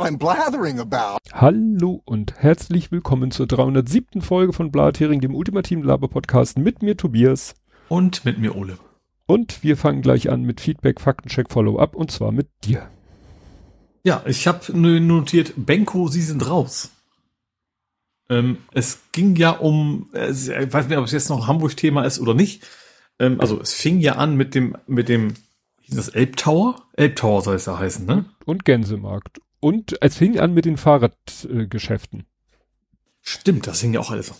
what I'm blathering about. Hallo und herzlich willkommen zur 307. Folge von Blathering, dem ultimativen Laber-Podcast mit mir Tobias. Und mit mir Ole. Und wir fangen gleich an mit Feedback, Faktencheck, Follow-up und zwar mit dir. Ja, ich habe notiert, Benko, Sie sind raus. Ähm, es ging ja um, ich weiß nicht, ob es jetzt noch Hamburg-Thema ist oder nicht. Ähm, also es fing ja an mit dem, mit dem, hieß das Elbtower? Elbtower soll es ja heißen, ne? Und Gänsemarkt. Und es fing an mit den Fahrradgeschäften. Stimmt, das hing ja auch alles.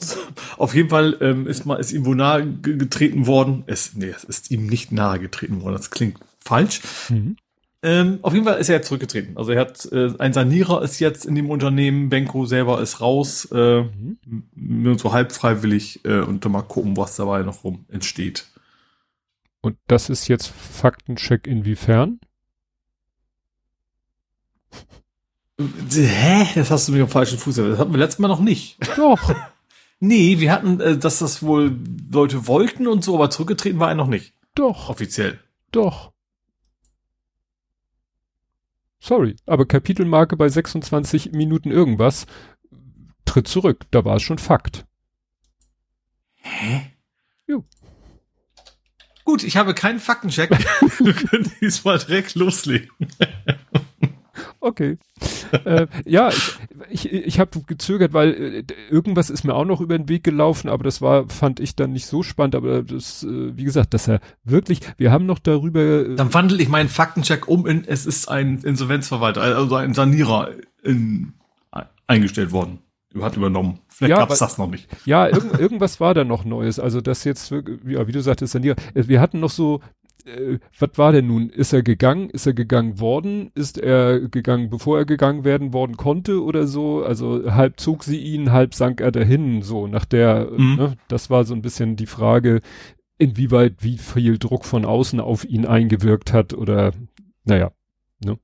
Auf jeden Fall ähm, ist mal ist ihm wohl nahe getreten worden. Es, nee, es ist ihm nicht nahe getreten worden. Das klingt falsch. Mhm. Ähm, auf jeden Fall ist er jetzt zurückgetreten. Also er hat äh, ein Sanierer ist jetzt in dem Unternehmen, Benko selber ist raus, äh, mhm. nur so halb freiwillig äh, und dann mal gucken, was dabei noch rum entsteht. Und das ist jetzt Faktencheck inwiefern? Hä? Das hast du mich am falschen Fuß erwischt. Das hatten wir letztes Mal noch nicht. Doch. nee, wir hatten, äh, dass das wohl Leute wollten und so, aber zurückgetreten war er noch nicht. Doch. Offiziell. Doch. Sorry, aber Kapitelmarke bei 26 Minuten irgendwas tritt zurück. Da war es schon Fakt. Hä? Jo. Gut, ich habe keinen Faktencheck. Wir können diesmal direkt loslegen. Okay. äh, ja, ich, ich, ich habe gezögert, weil äh, irgendwas ist mir auch noch über den Weg gelaufen, aber das war, fand ich dann nicht so spannend. Aber das, äh, wie gesagt, dass er wirklich, wir haben noch darüber. Äh, dann wandle ich meinen Faktencheck um in, es ist ein Insolvenzverwalter, also ein Sanierer in, eingestellt worden. Hat übernommen. Vielleicht ja, gab's das noch nicht. Ja, irgend, irgendwas war da noch Neues. Also das jetzt, ja, wie du sagtest, Sanierer. Äh, wir hatten noch so äh, was war denn nun? Ist er gegangen? Ist er gegangen worden? Ist er gegangen, bevor er gegangen werden worden konnte oder so? Also halb zog sie ihn, halb sank er dahin, so nach der, mhm. ne, das war so ein bisschen die Frage, inwieweit wie viel Druck von außen auf ihn eingewirkt hat oder, naja, ne.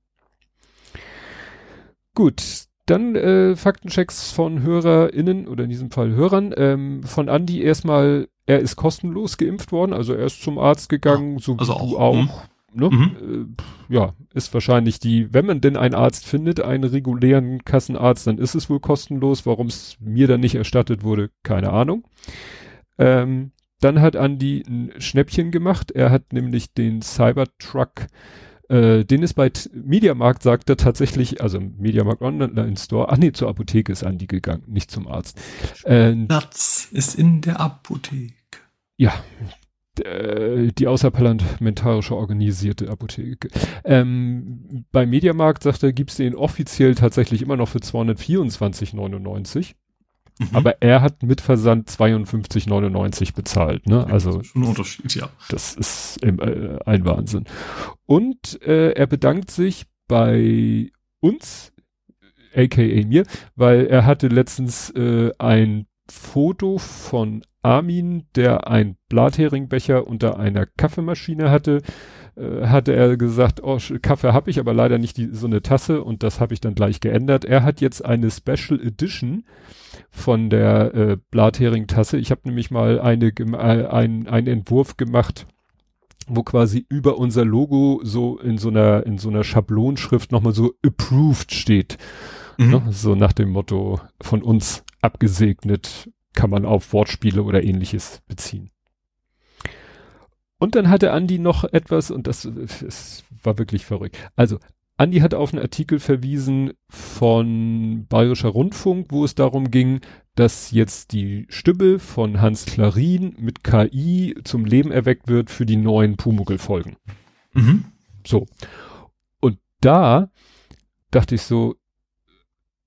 Gut, dann äh, Faktenchecks von HörerInnen oder in diesem Fall Hörern. Ähm, von Andi erstmal er ist kostenlos geimpft worden, also er ist zum Arzt gegangen, so also wie du auch. Mhm. Ne? Mhm. Äh, ja, ist wahrscheinlich die, wenn man denn einen Arzt findet, einen regulären Kassenarzt, dann ist es wohl kostenlos. Warum es mir dann nicht erstattet wurde, keine Ahnung. Ähm, dann hat Andy ein Schnäppchen gemacht. Er hat nämlich den Cybertruck äh, den ist bei Mediamarkt, sagt er tatsächlich, also Mediamarkt Online Store, ach nee, zur Apotheke ist Andi gegangen, nicht zum Arzt. Äh, Platz ist in der Apotheke. Ja, die außerparlamentarische organisierte Apotheke. Ähm, bei Mediamarkt, sagt er, gibt's den offiziell tatsächlich immer noch für 224,99. Mhm. Aber er hat mit Versand 52,99 bezahlt, ne? Also. Das ist schon ein Unterschied, ja. Das ist äh, ein Wahnsinn. Und äh, er bedankt sich bei uns, aka mir, weil er hatte letztens äh, ein Foto von Armin, der ein Blatheringbecher unter einer Kaffeemaschine hatte, äh, hatte er gesagt, oh, Kaffee habe ich, aber leider nicht die, so eine Tasse und das habe ich dann gleich geändert. Er hat jetzt eine Special Edition von der äh, Blathering-Tasse. Ich habe nämlich mal eine, äh, ein, einen Entwurf gemacht, wo quasi über unser Logo so in so einer, in so einer Schablonschrift nochmal so approved steht. Mhm. Ne? So nach dem Motto von uns abgesegnet kann man auf Wortspiele oder ähnliches beziehen. Und dann hatte Andi noch etwas, und das, das war wirklich verrückt. Also, Andi hat auf einen Artikel verwiesen von Bayerischer Rundfunk, wo es darum ging, dass jetzt die Stimme von Hans Klarin mit KI zum Leben erweckt wird für die neuen Pumuckl-Folgen. Mhm. So. Und da dachte ich so,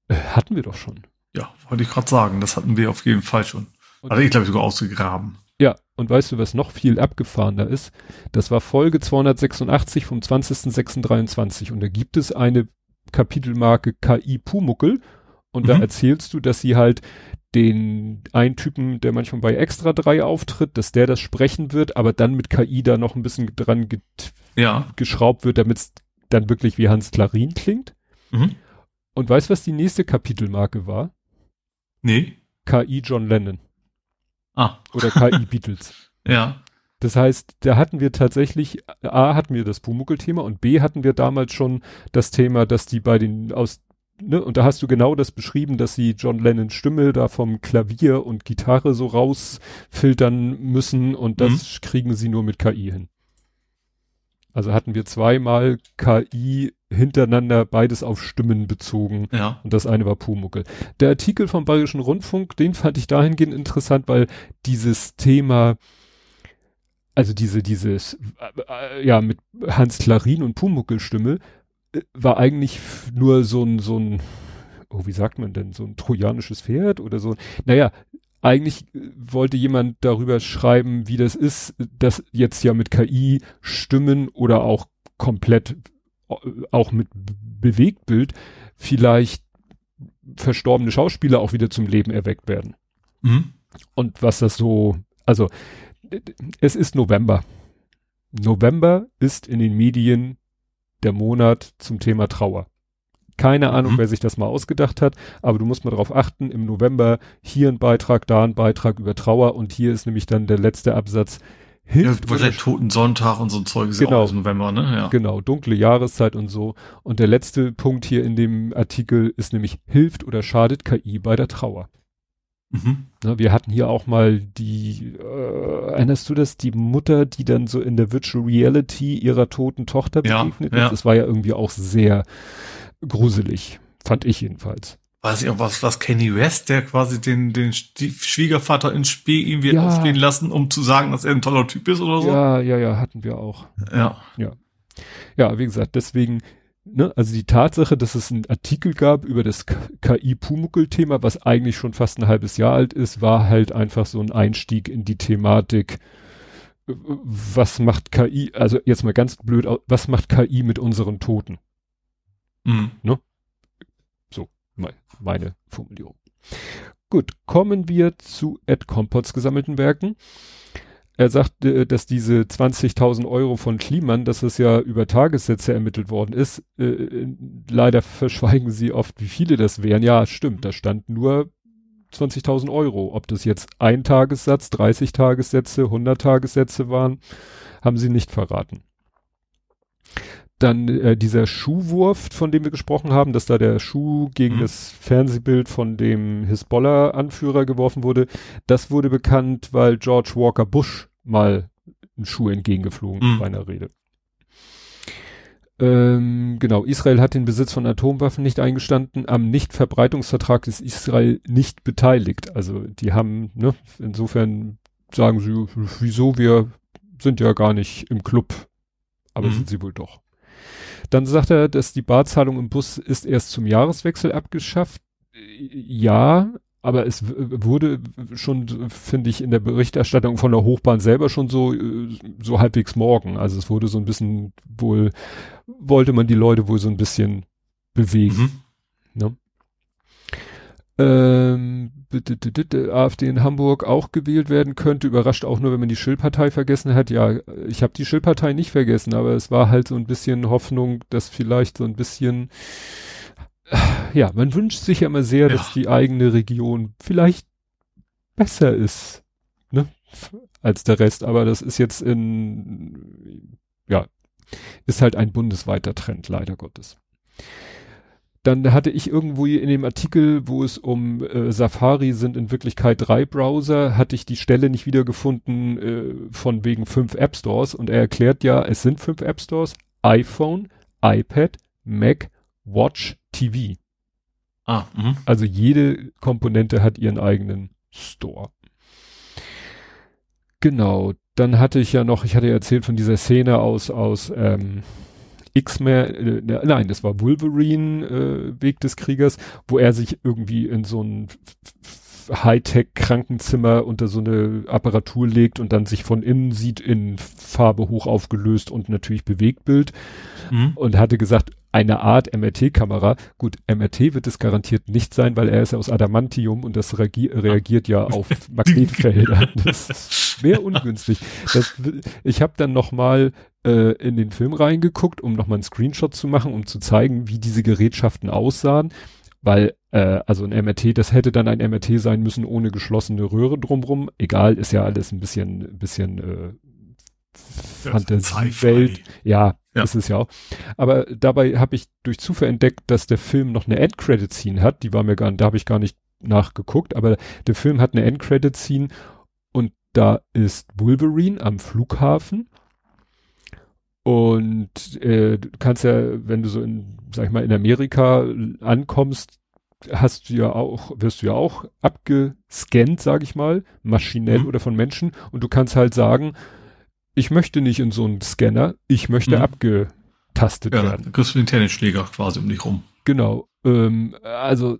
äh, hatten wir doch schon. Ja, wollte ich gerade sagen, das hatten wir auf jeden Fall schon. Und also ich glaube sogar ausgegraben. Ja, und weißt du, was noch viel abgefahrener ist? Das war Folge 286 vom 20.06.23 und da gibt es eine Kapitelmarke KI Pumuckel und mhm. da erzählst du, dass sie halt den einen Typen, der manchmal bei Extra 3 auftritt, dass der das sprechen wird, aber dann mit KI da noch ein bisschen dran ja. geschraubt wird, damit es dann wirklich wie Hans Klarin klingt. Mhm. Und weißt du, was die nächste Kapitelmarke war? Nee. KI John Lennon. Ah. Oder KI Beatles. ja. Das heißt, da hatten wir tatsächlich, A hatten wir das Pumuckl-Thema und B hatten wir damals schon das Thema, dass die bei den aus ne, und da hast du genau das beschrieben, dass sie John Lennons Stimme da vom Klavier und Gitarre so rausfiltern müssen und das mhm. kriegen sie nur mit KI hin. Also hatten wir zweimal KI hintereinander, beides auf Stimmen bezogen. Ja. Und das eine war Pumuckel. Der Artikel vom Bayerischen Rundfunk, den fand ich dahingehend interessant, weil dieses Thema, also diese, dieses, äh, ja, mit Hans Klarin und Pumuckel-Stimme, äh, war eigentlich nur so ein, so ein, oh, wie sagt man denn, so ein trojanisches Pferd oder so. Naja, eigentlich äh, wollte jemand darüber schreiben, wie das ist, dass jetzt ja mit KI Stimmen oder auch komplett, äh, auch mit Bewegtbild vielleicht verstorbene Schauspieler auch wieder zum Leben erweckt werden. Mhm. Und was das so, also es ist November. November ist in den Medien der Monat zum Thema Trauer. Keine Ahnung, mhm. wer sich das mal ausgedacht hat, aber du musst mal darauf achten, im November hier ein Beitrag, da ein Beitrag über Trauer und hier ist nämlich dann der letzte Absatz. Hilft ja, der Toten Sonntag und so ein Zeug ist genau, ja November, ne? Ja. Genau, dunkle Jahreszeit und so. Und der letzte Punkt hier in dem Artikel ist nämlich hilft oder schadet KI bei der Trauer. Mhm. Na, wir hatten hier auch mal die, äh, erinnerst du das, die Mutter, die dann so in der Virtual Reality ihrer toten Tochter begegnet ja, ist? Ja. Das war ja irgendwie auch sehr gruselig, fand ich jedenfalls. Weiß ich auch was, was Kenny West, der quasi den, den Schwiegervater ins Spiel ihm wird ja. aufstehen lassen, um zu sagen, dass er ein toller Typ ist oder so? Ja, ja, ja, hatten wir auch. Ja. Ja. Ja, wie gesagt, deswegen, ne, also die Tatsache, dass es einen Artikel gab über das KI-Pumuckel-Thema, was eigentlich schon fast ein halbes Jahr alt ist, war halt einfach so ein Einstieg in die Thematik, was macht KI, also jetzt mal ganz blöd, was macht KI mit unseren Toten? Mhm. Ne? So, mein, meine Formulierung. Gut, kommen wir zu Ed Compots gesammelten Werken. Er sagt, äh, dass diese 20.000 Euro von Kliman, dass es ja über Tagessätze ermittelt worden ist. Äh, leider verschweigen sie oft, wie viele das wären. Ja, stimmt, da stand nur 20.000 Euro. Ob das jetzt ein Tagessatz, 30 Tagessätze, 100 Tagessätze waren, haben sie nicht verraten. Dann äh, dieser Schuhwurf, von dem wir gesprochen haben, dass da der Schuh gegen mhm. das Fernsehbild von dem Hisbollah-Anführer geworfen wurde, das wurde bekannt, weil George Walker Bush mal einen Schuh entgegengeflogen mhm. bei einer Rede. Ähm, genau, Israel hat den Besitz von Atomwaffen nicht eingestanden, am Nichtverbreitungsvertrag ist Israel nicht beteiligt. Also die haben, ne, insofern sagen sie, wieso, wir sind ja gar nicht im Club, aber mhm. sind sie wohl doch. Dann sagt er, dass die Barzahlung im Bus ist erst zum Jahreswechsel abgeschafft. Ja, aber es wurde schon, finde ich, in der Berichterstattung von der Hochbahn selber schon so, so halbwegs morgen. Also es wurde so ein bisschen wohl, wollte man die Leute wohl so ein bisschen bewegen. Mhm. Ne? Ähm, AfD in Hamburg auch gewählt werden könnte, überrascht auch nur, wenn man die Schillpartei vergessen hat. Ja, ich habe die Schillpartei nicht vergessen, aber es war halt so ein bisschen Hoffnung, dass vielleicht so ein bisschen, ja, man wünscht sich ja immer sehr, ja. dass die eigene Region vielleicht besser ist, ne, als der Rest, aber das ist jetzt in, ja, ist halt ein bundesweiter Trend, leider Gottes. Dann hatte ich irgendwo in dem Artikel, wo es um äh, Safari sind in Wirklichkeit drei Browser, hatte ich die Stelle nicht wiedergefunden äh, von wegen fünf App Stores und er erklärt ja, es sind fünf App Stores, iPhone, iPad, Mac, Watch, TV. Ah, mh. Also jede Komponente hat ihren eigenen Store. Genau. Dann hatte ich ja noch, ich hatte ja erzählt von dieser Szene aus, aus ähm, X-Men, äh, nein, das war Wolverine, äh, Weg des Kriegers, wo er sich irgendwie in so ein Hightech-Krankenzimmer unter so eine Apparatur legt und dann sich von innen sieht in Farbe hoch aufgelöst und natürlich Bewegtbild. Mhm. Und hatte gesagt, eine Art MRT-Kamera. Gut, MRT wird es garantiert nicht sein, weil er ist aus Adamantium und das reagiert ja auf Magnetfelder. Das ist schwer ungünstig. Das, ich habe dann noch mal äh, in den Film reingeguckt, um noch mal einen Screenshot zu machen, um zu zeigen, wie diese Gerätschaften aussahen. Weil, äh, also ein MRT, das hätte dann ein MRT sein müssen ohne geschlossene Röhre drumrum. Egal, ist ja alles ein bisschen, bisschen äh, Fantasiewelt. Ja, ja, ist es ja auch. Aber dabei habe ich durch Zufall entdeckt, dass der Film noch eine Endcredit-Scene hat. Die war mir gar, da habe ich gar nicht nachgeguckt, aber der Film hat eine Endcredit-Scene und da ist Wolverine am Flughafen. Und äh, du kannst ja, wenn du so in, sag ich mal, in Amerika ankommst, hast du ja auch, wirst du ja auch abgescannt, sag ich mal, maschinell mhm. oder von Menschen. Und du kannst halt sagen, ich möchte nicht in so einen Scanner, ich möchte mhm. abgetastet ja, werden. Ja, kriegst du den Tennisschläger quasi um dich rum. Genau. Ähm, also,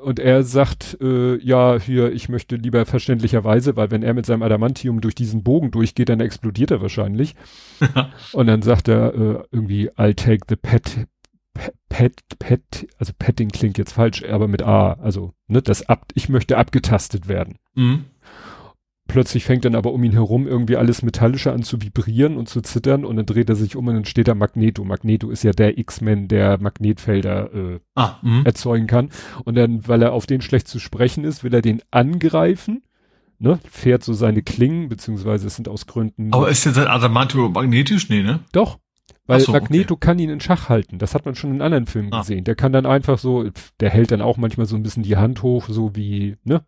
und er sagt, äh, ja, hier, ich möchte lieber verständlicherweise, weil wenn er mit seinem Adamantium durch diesen Bogen durchgeht, dann explodiert er wahrscheinlich. und dann sagt er äh, irgendwie, I'll take the pet, pet, pet, also petting klingt jetzt falsch, aber mit A, also, ne, das ab, ich möchte abgetastet werden. Mhm. Plötzlich fängt dann aber um ihn herum irgendwie alles Metallische an zu vibrieren und zu zittern und dann dreht er sich um und dann steht da Magneto. Magneto ist ja der X-Men, der Magnetfelder äh, ah, mhm. erzeugen kann. Und dann, weil er auf den schlecht zu sprechen ist, will er den angreifen, ne, fährt so seine Klingen, beziehungsweise es sind aus Gründen. Aber ist jetzt Adamantium magnetisch? Nee, ne? Doch. Weil so, Magneto okay. kann ihn in Schach halten. Das hat man schon in anderen Filmen ah. gesehen. Der kann dann einfach so, der hält dann auch manchmal so ein bisschen die Hand hoch, so wie, ne,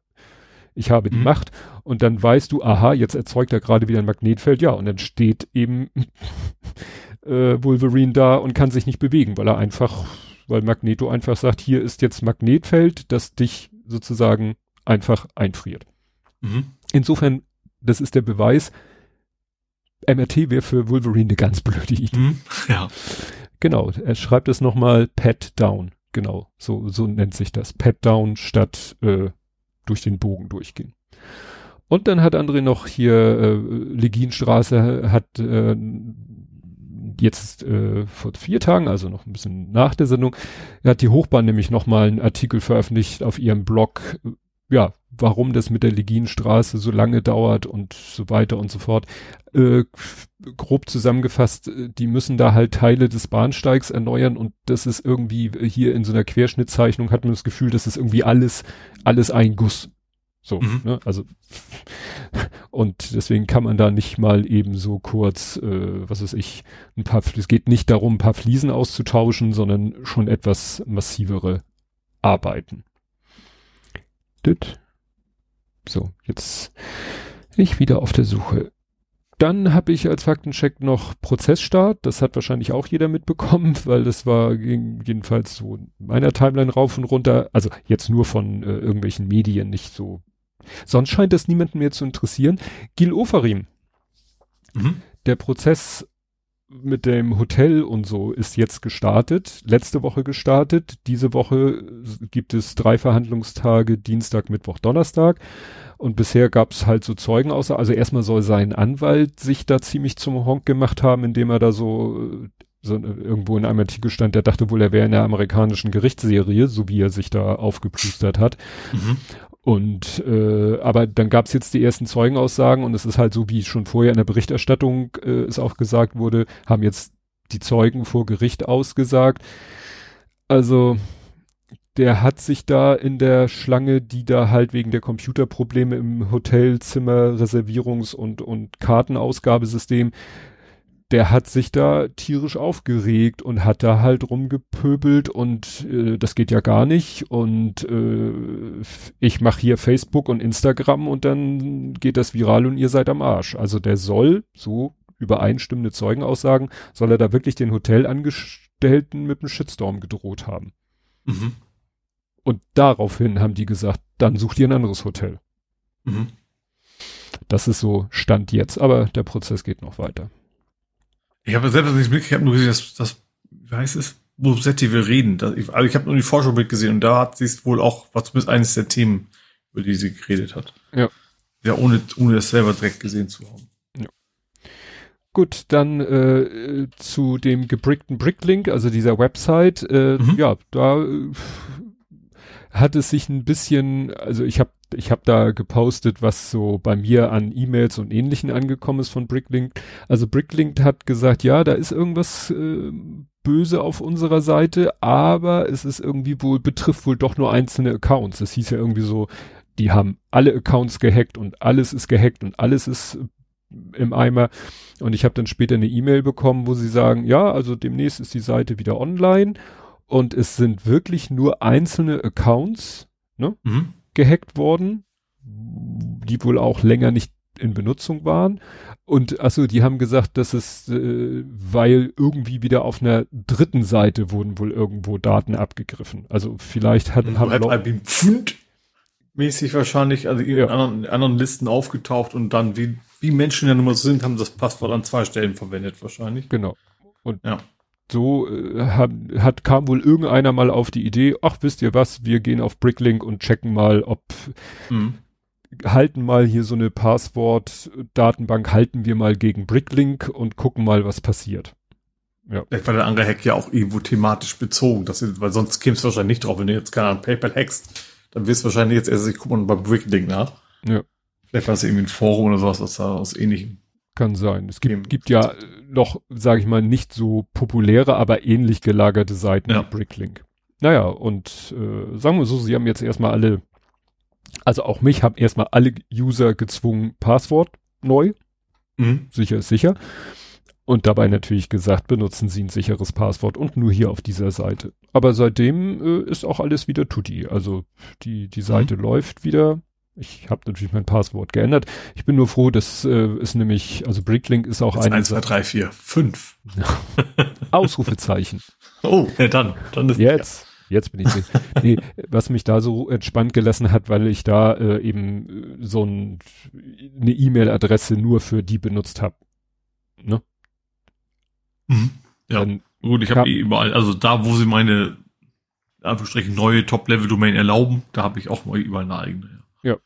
ich habe die mhm. Macht und dann weißt du, aha, jetzt erzeugt er gerade wieder ein Magnetfeld, ja, und dann steht eben äh, Wolverine da und kann sich nicht bewegen, weil er einfach, weil Magneto einfach sagt, hier ist jetzt Magnetfeld, das dich sozusagen einfach einfriert. Mhm. Insofern, das ist der Beweis, MRT wäre für Wolverine eine ganz blöde Idee. Mhm. Ja. Genau, er schreibt es nochmal Pat Down. Genau, so, so nennt sich das. Pat Down statt äh, durch den Bogen durchgehen. Und dann hat André noch hier äh, Leginstraße hat äh, jetzt äh, vor vier Tagen, also noch ein bisschen nach der Sendung, hat die Hochbahn nämlich nochmal einen Artikel veröffentlicht auf ihrem Blog, äh, ja, warum das mit der Leginstraße so lange dauert und so weiter und so fort. Äh, grob zusammengefasst, äh, die müssen da halt Teile des Bahnsteigs erneuern und das ist irgendwie hier in so einer Querschnittzeichnung hat man das Gefühl, das ist irgendwie alles, alles ein Guss. So, mhm. ne? Also und deswegen kann man da nicht mal eben so kurz, äh, was weiß ich, ein paar, es geht nicht darum, ein paar Fliesen auszutauschen, sondern schon etwas massivere Arbeiten. Dit. So, jetzt ich wieder auf der Suche. Dann habe ich als Faktencheck noch Prozessstart. Das hat wahrscheinlich auch jeder mitbekommen, weil das war jedenfalls so in meiner Timeline rauf und runter. Also jetzt nur von äh, irgendwelchen Medien, nicht so. Sonst scheint das niemanden mehr zu interessieren. Gil Ofarim. Mhm. Der Prozess mit dem Hotel und so ist jetzt gestartet, letzte Woche gestartet. Diese Woche gibt es drei Verhandlungstage, Dienstag, Mittwoch, Donnerstag. Und bisher gab es halt so Zeugen außer, also erstmal soll sein Anwalt sich da ziemlich zum Honk gemacht haben, indem er da so, so irgendwo in einem Artikel stand, der dachte wohl, er wäre in der amerikanischen Gerichtsserie, so wie er sich da aufgeplustert hat. Mhm. Und äh, aber dann gab es jetzt die ersten Zeugenaussagen und es ist halt so, wie schon vorher in der Berichterstattung äh, es auch gesagt wurde, haben jetzt die Zeugen vor Gericht ausgesagt. Also der hat sich da in der Schlange, die da halt wegen der Computerprobleme im Hotelzimmer, Reservierungs- und, und Kartenausgabesystem, der hat sich da tierisch aufgeregt und hat da halt rumgepöbelt und äh, das geht ja gar nicht und äh, ich mache hier Facebook und Instagram und dann geht das viral und ihr seid am Arsch. Also der soll, so übereinstimmende Zeugenaussagen, soll er da wirklich den Hotelangestellten mit einem Shitstorm gedroht haben. Mhm. Und daraufhin haben die gesagt, dann sucht ihr ein anderes Hotel. Mhm. Das ist so Stand jetzt, aber der Prozess geht noch weiter. Ich habe selbst nicht mitgekriegt, ich habe nur gesehen, dass das, wie heißt es, wo Setti will reden. Das, ich, also ich habe nur die Forschung mitgesehen und da hat sie es wohl auch, was zumindest eines der Themen, über die sie geredet hat. Ja. Ja, ohne, ohne das selber direkt gesehen zu haben. Ja. Gut, dann äh, zu dem gebrickten Bricklink, also dieser Website. Äh, mhm. Ja, da äh, hat es sich ein bisschen, also ich habe ich hab da gepostet, was so bei mir an E-Mails und ähnlichen angekommen ist von Bricklink. Also Bricklink hat gesagt, ja, da ist irgendwas äh, böse auf unserer Seite, aber es ist irgendwie wohl, betrifft wohl doch nur einzelne Accounts. Es hieß ja irgendwie so, die haben alle Accounts gehackt und alles ist gehackt und alles ist im Eimer. Und ich habe dann später eine E-Mail bekommen, wo sie sagen, ja, also demnächst ist die Seite wieder online und es sind wirklich nur einzelne Accounts ne, mhm. Gehackt worden, die wohl auch länger nicht in Benutzung waren. Und also die haben gesagt, dass es, äh, weil irgendwie wieder auf einer dritten Seite wurden wohl irgendwo Daten abgegriffen. Also vielleicht hat, haben Leute Pfund mäßig wahrscheinlich, also in anderen, anderen Listen aufgetaucht und dann wie wie Menschen ja nun mal so sind, haben das Passwort an zwei Stellen verwendet wahrscheinlich. Genau. Und ja. So äh, hat, hat kam wohl irgendeiner mal auf die Idee, ach wisst ihr was, wir gehen auf Bricklink und checken mal, ob mhm halten mal hier so eine Passwort-Datenbank, halten wir mal gegen Bricklink und gucken mal, was passiert. Ja. Vielleicht war der andere Hack ja auch irgendwo thematisch bezogen, dass, weil sonst käme es wahrscheinlich nicht drauf. Wenn du jetzt keine Ahnung, PayPal hackst, dann wirst du wahrscheinlich jetzt erst, ich guck mal bei Bricklink nach. Ja. Vielleicht war es irgendwie ein Forum oder sowas, was da aus ähnlichem. Kann sein. Es gibt, gibt ja noch, sage ich mal, nicht so populäre, aber ähnlich gelagerte Seiten ja. wie Bricklink. Naja, und äh, sagen wir so, sie haben jetzt erstmal alle also auch mich haben erstmal alle User gezwungen, Passwort neu. Mhm. Sicher ist sicher. Und dabei natürlich gesagt, benutzen Sie ein sicheres Passwort und nur hier auf dieser Seite. Aber seitdem äh, ist auch alles wieder tutti. Also die, die Seite mhm. läuft wieder. Ich habe natürlich mein Passwort geändert. Ich bin nur froh, dass äh, es nämlich, also Bricklink ist auch ein. 1, 2, 3, 4, 5. Ausrufezeichen. Oh, ja dann. dann ist Jetzt. Jetzt bin ich nee, was mich da so entspannt gelassen hat, weil ich da äh, eben äh, so ein, eine E-Mail-Adresse nur für die benutzt habe. Ne? Mhm. Ja. Dann Gut, ich habe eh überall, also da, wo sie meine Anführungsstrichen neue Top-Level-Domain erlauben, da habe ich auch mal überall eine eigene. Ja. Ja,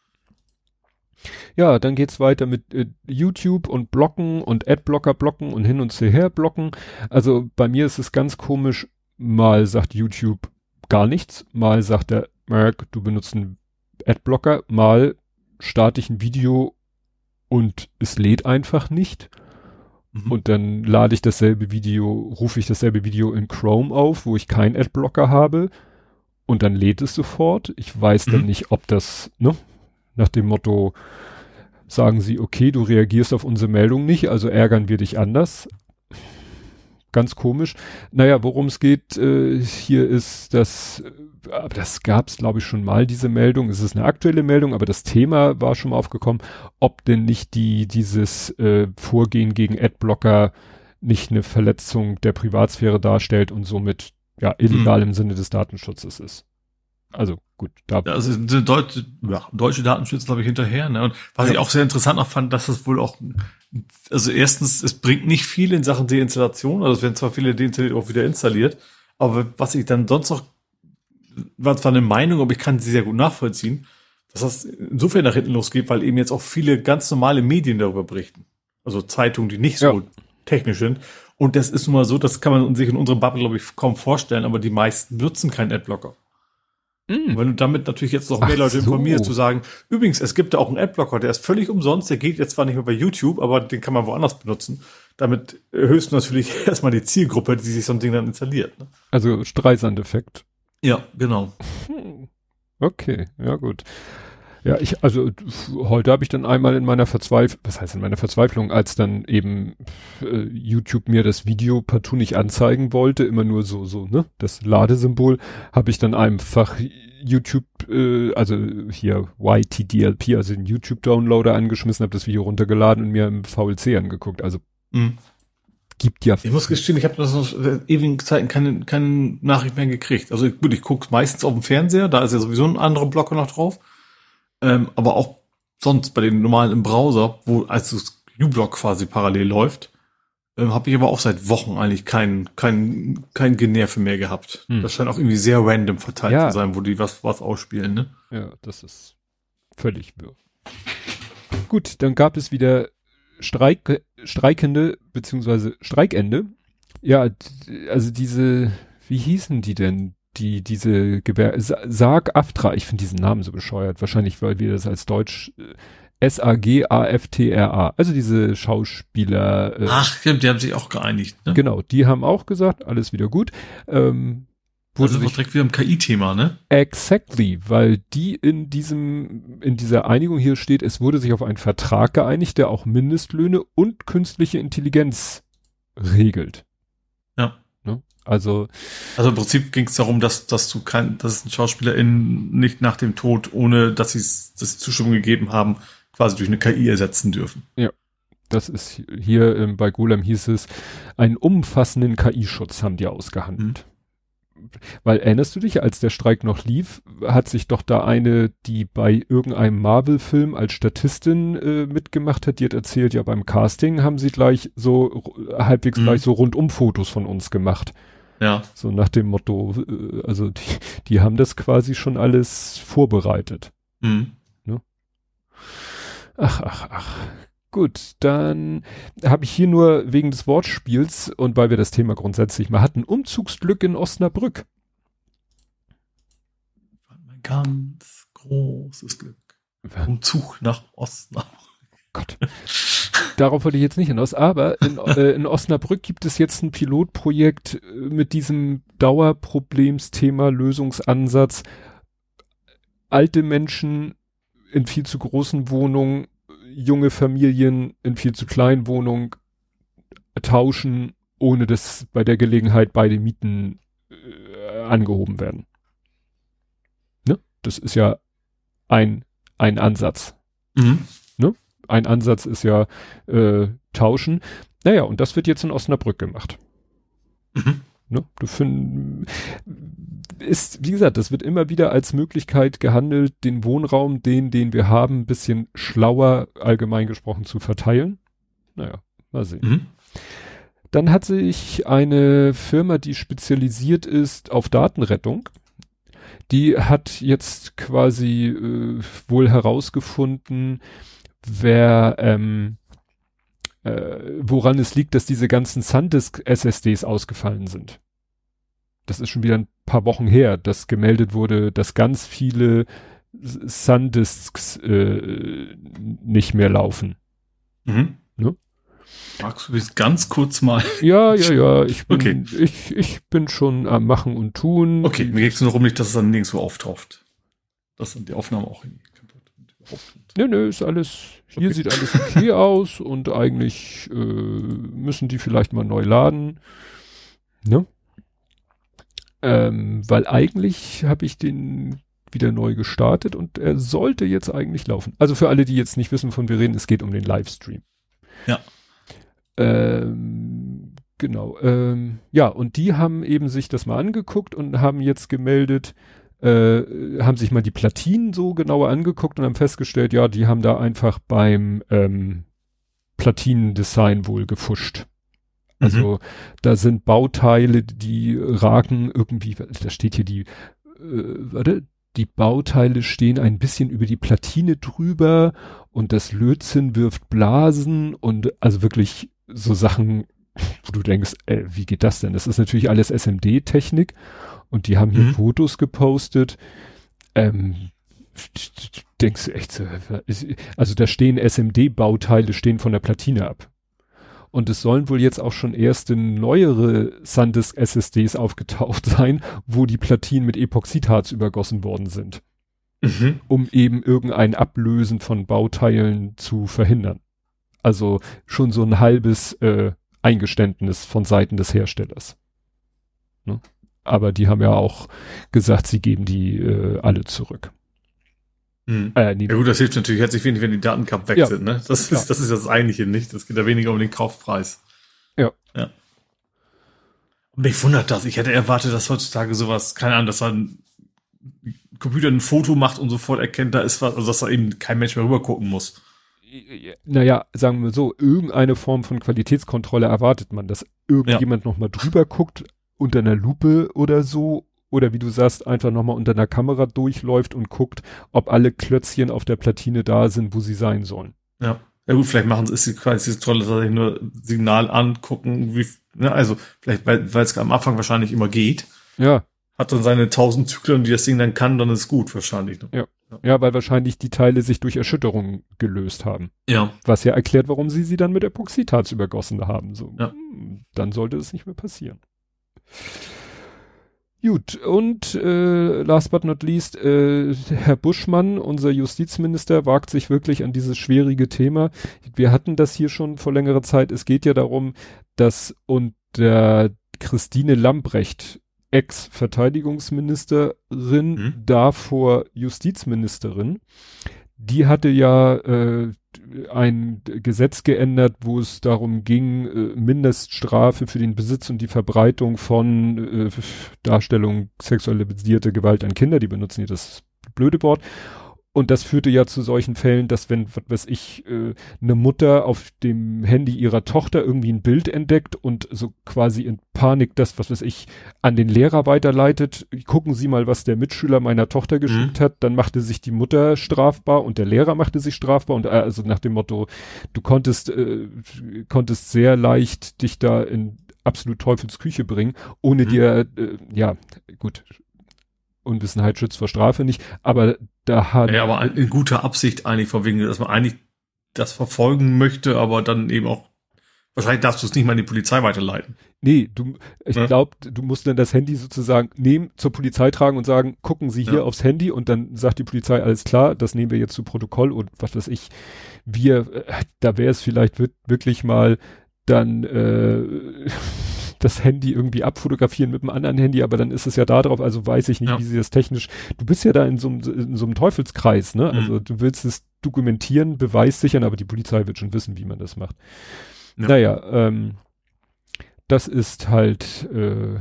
dann geht's weiter mit äh, YouTube und Blocken und Adblocker blocken und hin und her blocken. Also bei mir ist es ganz komisch. Mal sagt YouTube, gar nichts. Mal sagt er, Mark, du benutzt einen Adblocker. Mal starte ich ein Video und es lädt einfach nicht. Mhm. Und dann lade ich dasselbe Video, rufe ich dasselbe Video in Chrome auf, wo ich keinen Adblocker habe. Und dann lädt es sofort. Ich weiß mhm. dann nicht, ob das, ne, nach dem Motto, sagen sie, okay, du reagierst auf unsere Meldung nicht, also ärgern wir dich anders ganz komisch. Naja, worum es geht, äh, hier ist das, äh, das gab es glaube ich schon mal, diese Meldung. Es ist eine aktuelle Meldung, aber das Thema war schon mal aufgekommen, ob denn nicht die, dieses äh, Vorgehen gegen Adblocker nicht eine Verletzung der Privatsphäre darstellt und somit ja illegal hm. im Sinne des Datenschutzes ist. Also gut, da. Ja, also deutsche, ja, deutsche Datenschutz, glaube ich, hinterher. Ne? Und was ja. ich auch sehr interessant noch fand, dass es wohl auch, also erstens, es bringt nicht viel in Sachen Deinstallation, also es werden zwar viele deinstalliert, auch wieder installiert, aber was ich dann sonst noch, war zwar eine Meinung, aber ich kann sie sehr gut nachvollziehen, dass das insofern nach hinten losgeht, weil eben jetzt auch viele ganz normale Medien darüber berichten. Also Zeitungen, die nicht so ja. technisch sind. Und das ist nun mal so, das kann man sich in unserem Bubble, glaube ich, kaum vorstellen, aber die meisten nutzen keinen Adblocker. Mm. Wenn du damit natürlich jetzt noch mehr Ach Leute so. informierst, zu sagen, übrigens, es gibt da auch einen Adblocker, der ist völlig umsonst, der geht jetzt zwar nicht mehr bei YouTube, aber den kann man woanders benutzen. Damit erhöhst du natürlich erstmal die Zielgruppe, die sich so ein Ding dann installiert. Ne? Also Streisand-Effekt. Ja, genau. Hm. Okay, ja gut. Ja, ich, also heute habe ich dann einmal in meiner Verzweiflung, was heißt in meiner Verzweiflung, als dann eben äh, YouTube mir das Video partout nicht anzeigen wollte, immer nur so, so, ne, das Ladesymbol, habe ich dann einfach YouTube, äh, also hier YTDLP, also den YouTube-Downloader angeschmissen, habe das Video runtergeladen und mir im VLC angeguckt. Also mhm. gibt ja. Ich muss gestehen, ich habe das noch ewigen Zeiten keine, keine Nachricht mehr gekriegt. Also gut, ich gucke meistens auf dem Fernseher, da ist ja sowieso ein anderer Blocker noch drauf. Ähm, aber auch sonst bei den normalen im Browser, wo als das uBlock quasi parallel läuft, ähm, habe ich aber auch seit Wochen eigentlich kein, kein, kein Generve mehr gehabt. Hm. Das scheint auch irgendwie sehr random verteilt ja. zu sein, wo die was, was ausspielen, ne? Ja, das ist völlig wirr. Gut, dann gab es wieder Streik, Streikende, beziehungsweise Streikende. Ja, also diese, wie hießen die denn? Die diese Gewer Sarg Aftra, ich finde diesen Namen so bescheuert, wahrscheinlich weil wir das als Deutsch äh, S-A-G-A-F-T-R-A, also diese Schauspieler. Äh, Ach, stimmt, die haben sich auch geeinigt. Ne? Genau, die haben auch gesagt, alles wieder gut. Ähm, Wurde also direkt wieder im KI-Thema, ne? Exactly, weil die in diesem, in dieser Einigung hier steht, es wurde sich auf einen Vertrag geeinigt, der auch Mindestlöhne und künstliche Intelligenz regelt. Also. Also im Prinzip ging es darum, dass, dass du kein, dass ein SchauspielerInnen nicht nach dem Tod, ohne dass sie das Zustimmung gegeben haben, quasi durch eine KI ersetzen dürfen. Ja. Das ist hier ähm, bei Golem hieß es, einen umfassenden KI-Schutz haben die ausgehandelt. Mhm weil erinnerst du dich, als der Streik noch lief, hat sich doch da eine, die bei irgendeinem Marvel-Film als Statistin äh, mitgemacht hat, die hat erzählt, ja beim Casting haben sie gleich so halbwegs mhm. gleich so rundum Fotos von uns gemacht. Ja. So nach dem Motto, äh, also die, die haben das quasi schon alles vorbereitet. Mhm. Ne? Ach, ach, ach. Gut, dann habe ich hier nur wegen des Wortspiels und weil wir das Thema grundsätzlich mal hatten, Umzugsglück in Osnabrück. Mein ganz großes Glück. Umzug nach Osnabrück. Gott. Darauf wollte ich jetzt nicht hinaus, aber in, äh, in Osnabrück gibt es jetzt ein Pilotprojekt äh, mit diesem Dauerproblemsthema, Lösungsansatz. Alte Menschen in viel zu großen Wohnungen junge Familien in viel zu kleinen Wohnungen tauschen, ohne dass bei der Gelegenheit beide Mieten äh, angehoben werden. Ne? Das ist ja ein, ein Ansatz. Mhm. Ne? Ein Ansatz ist ja äh, tauschen. Naja, und das wird jetzt in Osnabrück gemacht. Mhm. Ne? Du find, ist, wie gesagt, das wird immer wieder als Möglichkeit gehandelt, den Wohnraum, den, den wir haben, ein bisschen schlauer allgemein gesprochen zu verteilen. Naja, mal sehen. Mhm. Dann hat sich eine Firma, die spezialisiert ist auf Datenrettung, die hat jetzt quasi äh, wohl herausgefunden, wer ähm, äh, woran es liegt, dass diese ganzen SanDisk SSDs ausgefallen sind das ist schon wieder ein paar Wochen her, dass gemeldet wurde, dass ganz viele Sundisks äh, nicht mehr laufen. Mhm. Ne? Magst du das ganz kurz mal? Ja, ja, ja. Ich bin, okay. ich, ich bin schon am Machen und Tun. Okay, mir geht es nur darum, nicht, dass es dann nirgendwo auftaucht. Dass dann die Aufnahme auch in Nö, nö, ist alles, hier okay. sieht alles okay aus und eigentlich äh, müssen die vielleicht mal neu laden. Ne? Ähm, weil eigentlich habe ich den wieder neu gestartet und er sollte jetzt eigentlich laufen. Also für alle, die jetzt nicht wissen, von wir reden, es geht um den Livestream. Ja. Ähm, genau. Ähm, ja, und die haben eben sich das mal angeguckt und haben jetzt gemeldet, äh, haben sich mal die Platinen so genauer angeguckt und haben festgestellt, ja, die haben da einfach beim ähm, Platinendesign wohl gefuscht. Also mhm. da sind Bauteile, die raken irgendwie, da steht hier die, äh, warte, die Bauteile stehen ein bisschen über die Platine drüber und das Lötzinn wirft Blasen und also wirklich so Sachen, wo du denkst, äh, wie geht das denn? Das ist natürlich alles SMD-Technik und die haben hier mhm. Fotos gepostet. Ähm, denkst du echt so, also da stehen SMD-Bauteile, stehen von der Platine ab. Und es sollen wohl jetzt auch schon erste neuere SanDisk SSDs aufgetaucht sein, wo die Platinen mit Epoxidharz übergossen worden sind. Mhm. Um eben irgendein Ablösen von Bauteilen zu verhindern. Also schon so ein halbes äh, Eingeständnis von Seiten des Herstellers. Ne? Aber die haben ja auch gesagt, sie geben die äh, alle zurück. Mhm. Äh, ja gut, das hilft natürlich herzlich wenig, wenn die Datencup weg ja. sind. Ne? Das, ist, das ist das Eigentliche nicht. Das geht ja weniger um den Kaufpreis. Ja. ja. Und mich wundert das. Ich hätte erwartet, dass heutzutage sowas, keine Ahnung, dass ein Computer ein Foto macht und sofort erkennt, da ist was, also dass da eben kein Mensch mehr rüber gucken muss. Naja, sagen wir so, irgendeine Form von Qualitätskontrolle erwartet man, dass irgendjemand ja. nochmal drüber guckt unter einer Lupe oder so oder wie du sagst, einfach nochmal unter einer Kamera durchläuft und guckt, ob alle Klötzchen auf der Platine da sind, wo sie sein sollen. Ja. Ja gut, vielleicht machen sie ist tolle, dass sie nur Signal angucken, wie, ne, also vielleicht, weil es am Anfang wahrscheinlich immer geht. Ja. Hat dann seine tausend Zyklen, die das Ding dann kann, dann ist gut wahrscheinlich. Ne? Ja. Ja, weil wahrscheinlich die Teile sich durch Erschütterung gelöst haben. Ja. Was ja erklärt, warum sie sie dann mit Epoxidharz übergossen haben. So, ja. Dann sollte es nicht mehr passieren. Gut, und äh, last but not least, äh, Herr Buschmann, unser Justizminister, wagt sich wirklich an dieses schwierige Thema. Wir hatten das hier schon vor längerer Zeit. Es geht ja darum, dass unter Christine Lambrecht, Ex-Verteidigungsministerin, mhm. davor Justizministerin, die hatte ja äh, ein Gesetz geändert, wo es darum ging, äh, Mindeststrafe für den Besitz und die Verbreitung von äh, Darstellung sexualisierter Gewalt an Kinder, die benutzen hier das blöde Wort. Und das führte ja zu solchen Fällen, dass wenn, was weiß ich, äh, eine Mutter auf dem Handy ihrer Tochter irgendwie ein Bild entdeckt und so quasi in Panik das, was weiß ich, an den Lehrer weiterleitet, gucken Sie mal, was der Mitschüler meiner Tochter geschickt mhm. hat, dann machte sich die Mutter strafbar und der Lehrer machte sich strafbar und äh, also nach dem Motto, du konntest, äh, konntest sehr leicht dich da in absolut Teufelsküche bringen, ohne mhm. dir, äh, ja, gut, Unwissenheit schützt vor Strafe nicht, aber da hat. Ja, aber in guter Absicht eigentlich von wegen, dass man eigentlich das verfolgen möchte, aber dann eben auch, wahrscheinlich darfst du es nicht mal in die Polizei weiterleiten. Nee, du, ich ja. glaube, du musst dann das Handy sozusagen nehmen, zur Polizei tragen und sagen, gucken Sie hier ja. aufs Handy und dann sagt die Polizei, alles klar, das nehmen wir jetzt zu Protokoll und was weiß ich, wir, äh, da wäre es vielleicht wirklich mal dann, äh, das Handy irgendwie abfotografieren mit einem anderen Handy, aber dann ist es ja da drauf, also weiß ich nicht, ja. wie sie das technisch, du bist ja da in so, in so einem Teufelskreis, ne? Mhm. Also du willst es dokumentieren, Beweis sichern, aber die Polizei wird schon wissen, wie man das macht. Ja. Naja, ähm, das ist halt, äh,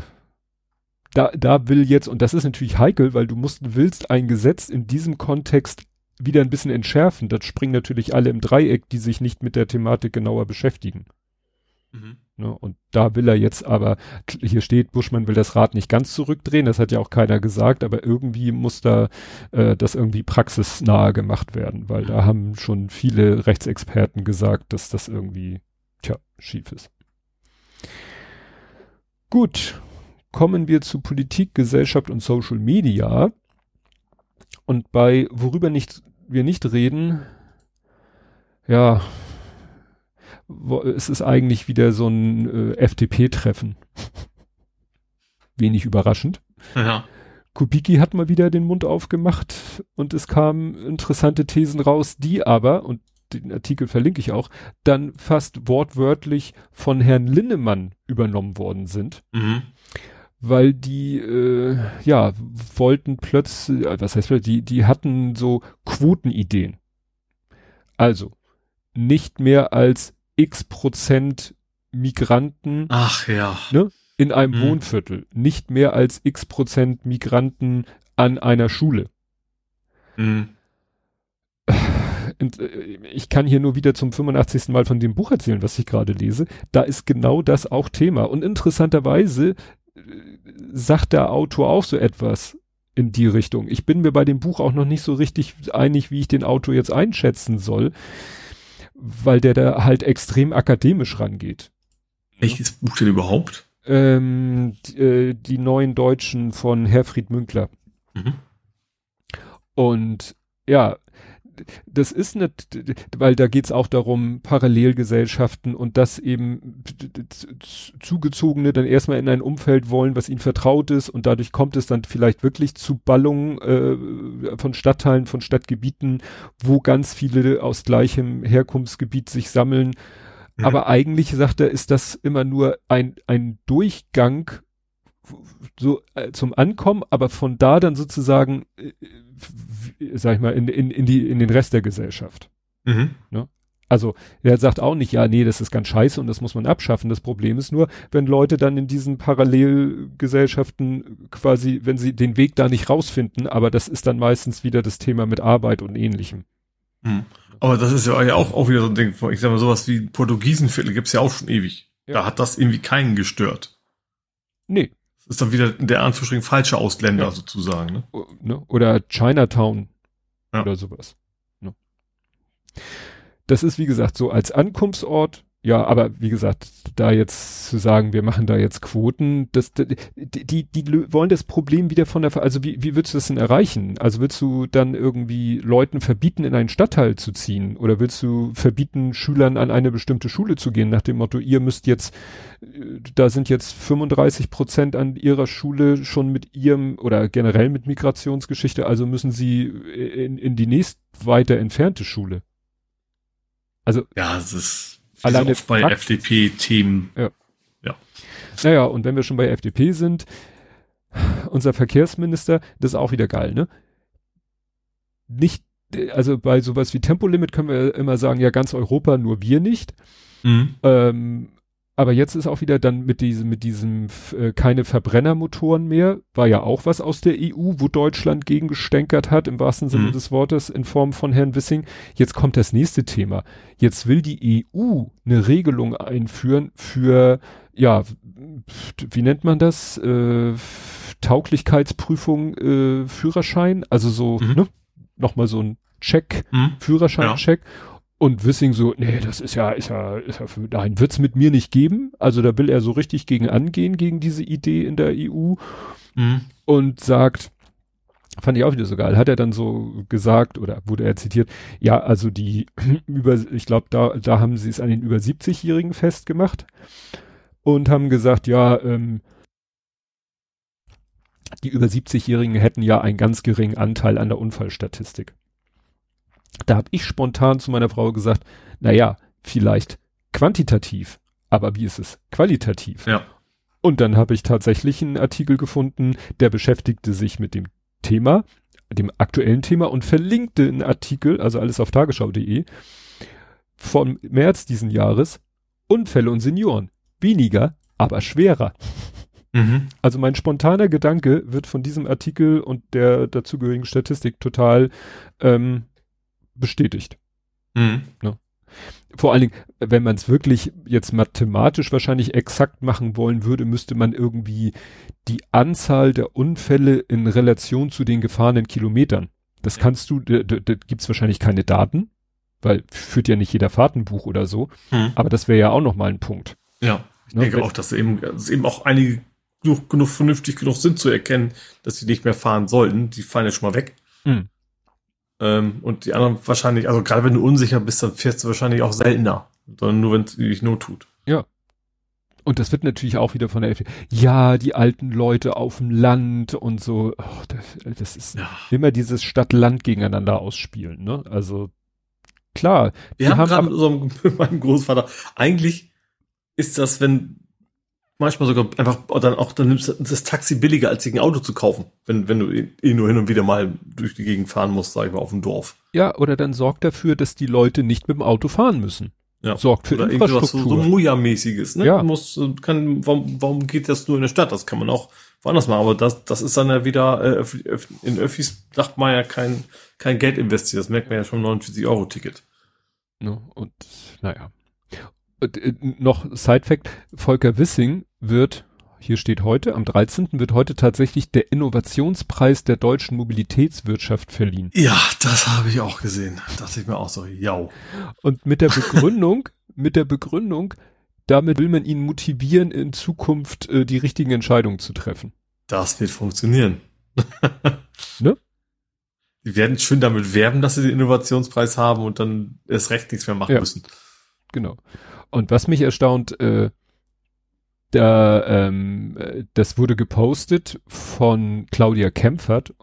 da, da will jetzt, und das ist natürlich heikel, weil du musst, willst ein Gesetz in diesem Kontext wieder ein bisschen entschärfen. Das springen natürlich alle im Dreieck, die sich nicht mit der Thematik genauer beschäftigen. Mhm. Ne? Und da will er jetzt aber, hier steht, Buschmann will das Rad nicht ganz zurückdrehen, das hat ja auch keiner gesagt, aber irgendwie muss da äh, das irgendwie praxisnahe gemacht werden, weil da haben schon viele Rechtsexperten gesagt, dass das irgendwie, tja, schief ist. Gut, kommen wir zu Politik, Gesellschaft und Social Media. Und bei worüber nicht, wir nicht reden, ja, wo, es ist eigentlich wieder so ein äh, FDP-Treffen. Wenig überraschend. Ja. Kubicki hat mal wieder den Mund aufgemacht und es kamen interessante Thesen raus, die aber, und den Artikel verlinke ich auch, dann fast wortwörtlich von Herrn Linnemann übernommen worden sind. Mhm. Weil die, äh, ja, wollten plötzlich, äh, was heißt, die, die hatten so Quotenideen. Also, nicht mehr als x Prozent Migranten. Ach ja. Ne, in einem hm. Wohnviertel. Nicht mehr als x Prozent Migranten an einer Schule. Hm. Und, äh, ich kann hier nur wieder zum 85. Mal von dem Buch erzählen, was ich gerade lese. Da ist genau das auch Thema. Und interessanterweise äh, sagt der Autor auch so etwas in die Richtung. Ich bin mir bei dem Buch auch noch nicht so richtig einig, wie ich den Autor jetzt einschätzen soll weil der da halt extrem akademisch rangeht. Welches Buch denn überhaupt? Ähm, die, äh, die neuen Deutschen von Herfried Münkler. Mhm. Und ja, das ist nicht, weil da geht's auch darum, Parallelgesellschaften und dass eben Zugezogene dann erstmal in ein Umfeld wollen, was ihnen vertraut ist und dadurch kommt es dann vielleicht wirklich zu Ballungen äh, von Stadtteilen, von Stadtgebieten, wo ganz viele aus gleichem Herkunftsgebiet sich sammeln. Mhm. Aber eigentlich, sagt er, ist das immer nur ein, ein Durchgang so äh, zum Ankommen, aber von da dann sozusagen äh, sag ich mal, in, in, in, die, in den Rest der Gesellschaft. Mhm. Ne? Also er sagt auch nicht, ja, nee, das ist ganz scheiße und das muss man abschaffen. Das Problem ist nur, wenn Leute dann in diesen Parallelgesellschaften quasi, wenn sie den Weg da nicht rausfinden, aber das ist dann meistens wieder das Thema mit Arbeit und ähnlichem. Mhm. Aber das ist ja auch, auch wieder so ein Ding, ich sag mal, sowas wie Portugiesenviertel gibt's ja auch schon ewig. Ja. Da hat das irgendwie keinen gestört. Nee ist dann wieder der Anführungsstrichen falsche Ausländer ja. sozusagen. Ne? ne? Oder Chinatown ja. oder sowas. Ne? Das ist wie gesagt so als Ankunftsort Ja, aber wie gesagt, da jetzt zu sagen, wir machen da jetzt Quoten, das, die, die, die wollen das Problem wieder von der, also wie, wie willst du das denn erreichen? Also willst du dann irgendwie Leuten verbieten, in einen Stadtteil zu ziehen? Oder willst du verbieten, Schülern an eine bestimmte Schule zu gehen, nach dem Motto, ihr müsst jetzt, äh, da sind jetzt 35 Prozent an ihrer Schule schon mit ihrem oder generell mit Migrationsgeschichte, also müssen sie in, in die nächst weiter entfernte Schule. Also. Ja, es ist, Alleine oft bei FDP-Themen. Ja. ja. Naja, und wenn wir schon bei FDP sind, unser Verkehrsminister, das ist auch wieder geil, ne? Nicht, also bei sowas wie Tempolimit können wir immer sagen, ja, ganz Europa, nur wir nicht. Mhm. Ähm, aber jetzt ist auch wieder dann mit diesem, mit diesem äh, keine Verbrennermotoren mehr, war ja auch was aus der EU, wo Deutschland gegen gestänkert hat, im wahrsten Sinne mhm. des Wortes, in Form von Herrn Wissing. Jetzt kommt das nächste Thema. Jetzt will die EU eine Regelung einführen für, ja, wie nennt man das? Äh, Tauglichkeitsprüfung, äh, Führerschein, also so, mhm. ne? Nochmal so ein Check, mhm. Führerschein-Check. Ja. Und Wissing so, nee, das ist ja, ist ja, ist ja für, nein, wird's mit mir nicht geben. Also da will er so richtig gegen angehen, gegen diese Idee in der EU. Mhm. Und sagt, fand ich auch wieder so geil, hat er dann so gesagt oder wurde er zitiert, ja, also die über, ich glaube, da, da haben sie es an den über 70-Jährigen festgemacht und haben gesagt, ja, ähm, die über 70-Jährigen hätten ja einen ganz geringen Anteil an der Unfallstatistik. Da habe ich spontan zu meiner Frau gesagt, na ja, vielleicht quantitativ, aber wie ist es qualitativ? Ja. Und dann habe ich tatsächlich einen Artikel gefunden, der beschäftigte sich mit dem Thema, dem aktuellen Thema und verlinkte einen Artikel, also alles auf tagesschau.de, von März diesen Jahres, Unfälle und Senioren. Weniger, aber schwerer. Mhm. Also mein spontaner Gedanke wird von diesem Artikel und der dazugehörigen Statistik total ähm, bestätigt. Mhm. Ne? Vor allen Dingen, wenn man es wirklich jetzt mathematisch wahrscheinlich exakt machen wollen würde, müsste man irgendwie die Anzahl der Unfälle in Relation zu den gefahrenen Kilometern. Das kannst du, da, da, gibt es wahrscheinlich keine Daten, weil führt ja nicht jeder Fahrtenbuch oder so. Mhm. Aber das wäre ja auch nochmal ein Punkt. Ja, ich ne? denke auch, dass eben, dass eben auch einige genug, genug vernünftig genug sind zu erkennen, dass sie nicht mehr fahren sollten. Die fallen ja schon mal weg. Mhm. Ähm, und die anderen wahrscheinlich, also gerade wenn du unsicher bist, dann fährst du wahrscheinlich auch seltener, sondern nur wenn es dich not tut. Ja. Und das wird natürlich auch wieder von der FDP. Ja, die alten Leute auf dem Land und so. Oh, das, das, ist ja. immer dieses Stadt-Land gegeneinander ausspielen. Ne? Also klar. Wir haben, haben gerade mit meinem Großvater. Eigentlich ist das, wenn manchmal sogar einfach dann auch dann nimmst du das Taxi billiger als sich ein Auto zu kaufen, wenn wenn du eh nur hin und wieder mal durch die Gegend fahren musst, sag ich mal auf dem Dorf. Ja, oder dann sorgt dafür, dass die Leute nicht mit dem Auto fahren müssen. Ja. Sorgt für oder Infrastruktur. so, so Moja-mäßiges, ne? Ja. Muss, kann, warum, warum geht das nur in der Stadt? Das kann man auch woanders machen, aber das, das ist dann ja wieder, äh, in Öffis sagt man ja kein, kein Geld investiert. Das merkt man ja schon 49 Euro Ticket. No, und, naja. Und, äh, noch Side-Fact, Volker Wissing wird, hier steht heute, am 13. wird heute tatsächlich der Innovationspreis der deutschen Mobilitätswirtschaft verliehen. Ja, das habe ich auch gesehen. Dachte ich mir auch so, ja. Und mit der Begründung, mit der Begründung, damit will man ihn motivieren, in Zukunft äh, die richtigen Entscheidungen zu treffen. Das wird funktionieren. ne? Die werden schön damit werben, dass sie den Innovationspreis haben und dann erst recht nichts mehr machen ja. müssen. Genau. Und was mich erstaunt, äh, da, ähm, das wurde gepostet von Claudia Kempfert.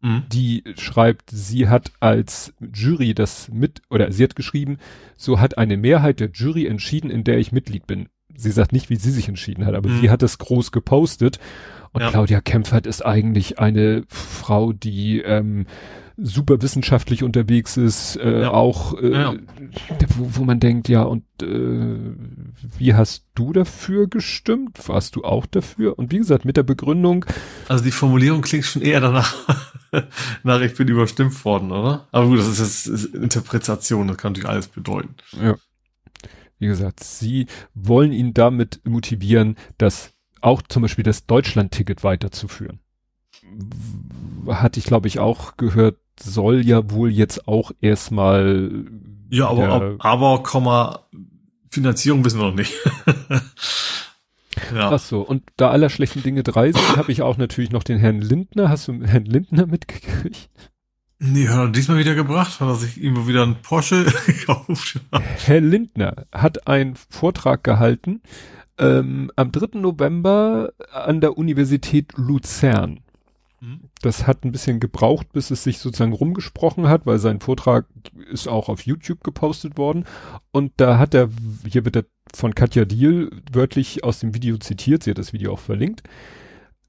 Mhm. Die schreibt, sie hat als Jury das mit, oder sie hat geschrieben, so hat eine Mehrheit der Jury entschieden, in der ich Mitglied bin. Sie sagt nicht, wie sie sich entschieden hat, aber mhm. sie hat das groß gepostet. Und ja. Claudia Kempfert ist eigentlich eine Frau, die ähm, super wissenschaftlich unterwegs ist, äh, ja. auch äh, ja. wo, wo man denkt, ja, und äh, wie hast du dafür gestimmt? Warst du auch dafür? Und wie gesagt, mit der Begründung. Also die Formulierung klingt schon eher danach, nach ich bin überstimmt worden, oder? Aber gut, das ist jetzt ist Interpretation, das kann natürlich alles bedeuten. Ja. Wie gesagt, sie wollen ihn damit motivieren, dass auch zum Beispiel das Deutschland-Ticket weiterzuführen. Hatte ich, glaube ich, auch gehört, soll ja wohl jetzt auch erstmal. Ja, aber, aber, Komma, Finanzierung wissen wir noch nicht. ja. Ach so, und da aller schlechten Dinge drei sind, habe ich auch natürlich noch den Herrn Lindner. Hast du Herrn Lindner mitgekriegt? Nee, hat er diesmal wieder gebracht? Hat er sich immer wieder einen Porsche gekauft? Herr Lindner hat einen Vortrag gehalten ähm, am 3. November an der Universität Luzern. Mhm. Das hat ein bisschen gebraucht, bis es sich sozusagen rumgesprochen hat, weil sein Vortrag ist auch auf YouTube gepostet worden. Und da hat er, hier wird er von Katja Diel wörtlich aus dem Video zitiert, sie hat das Video auch verlinkt.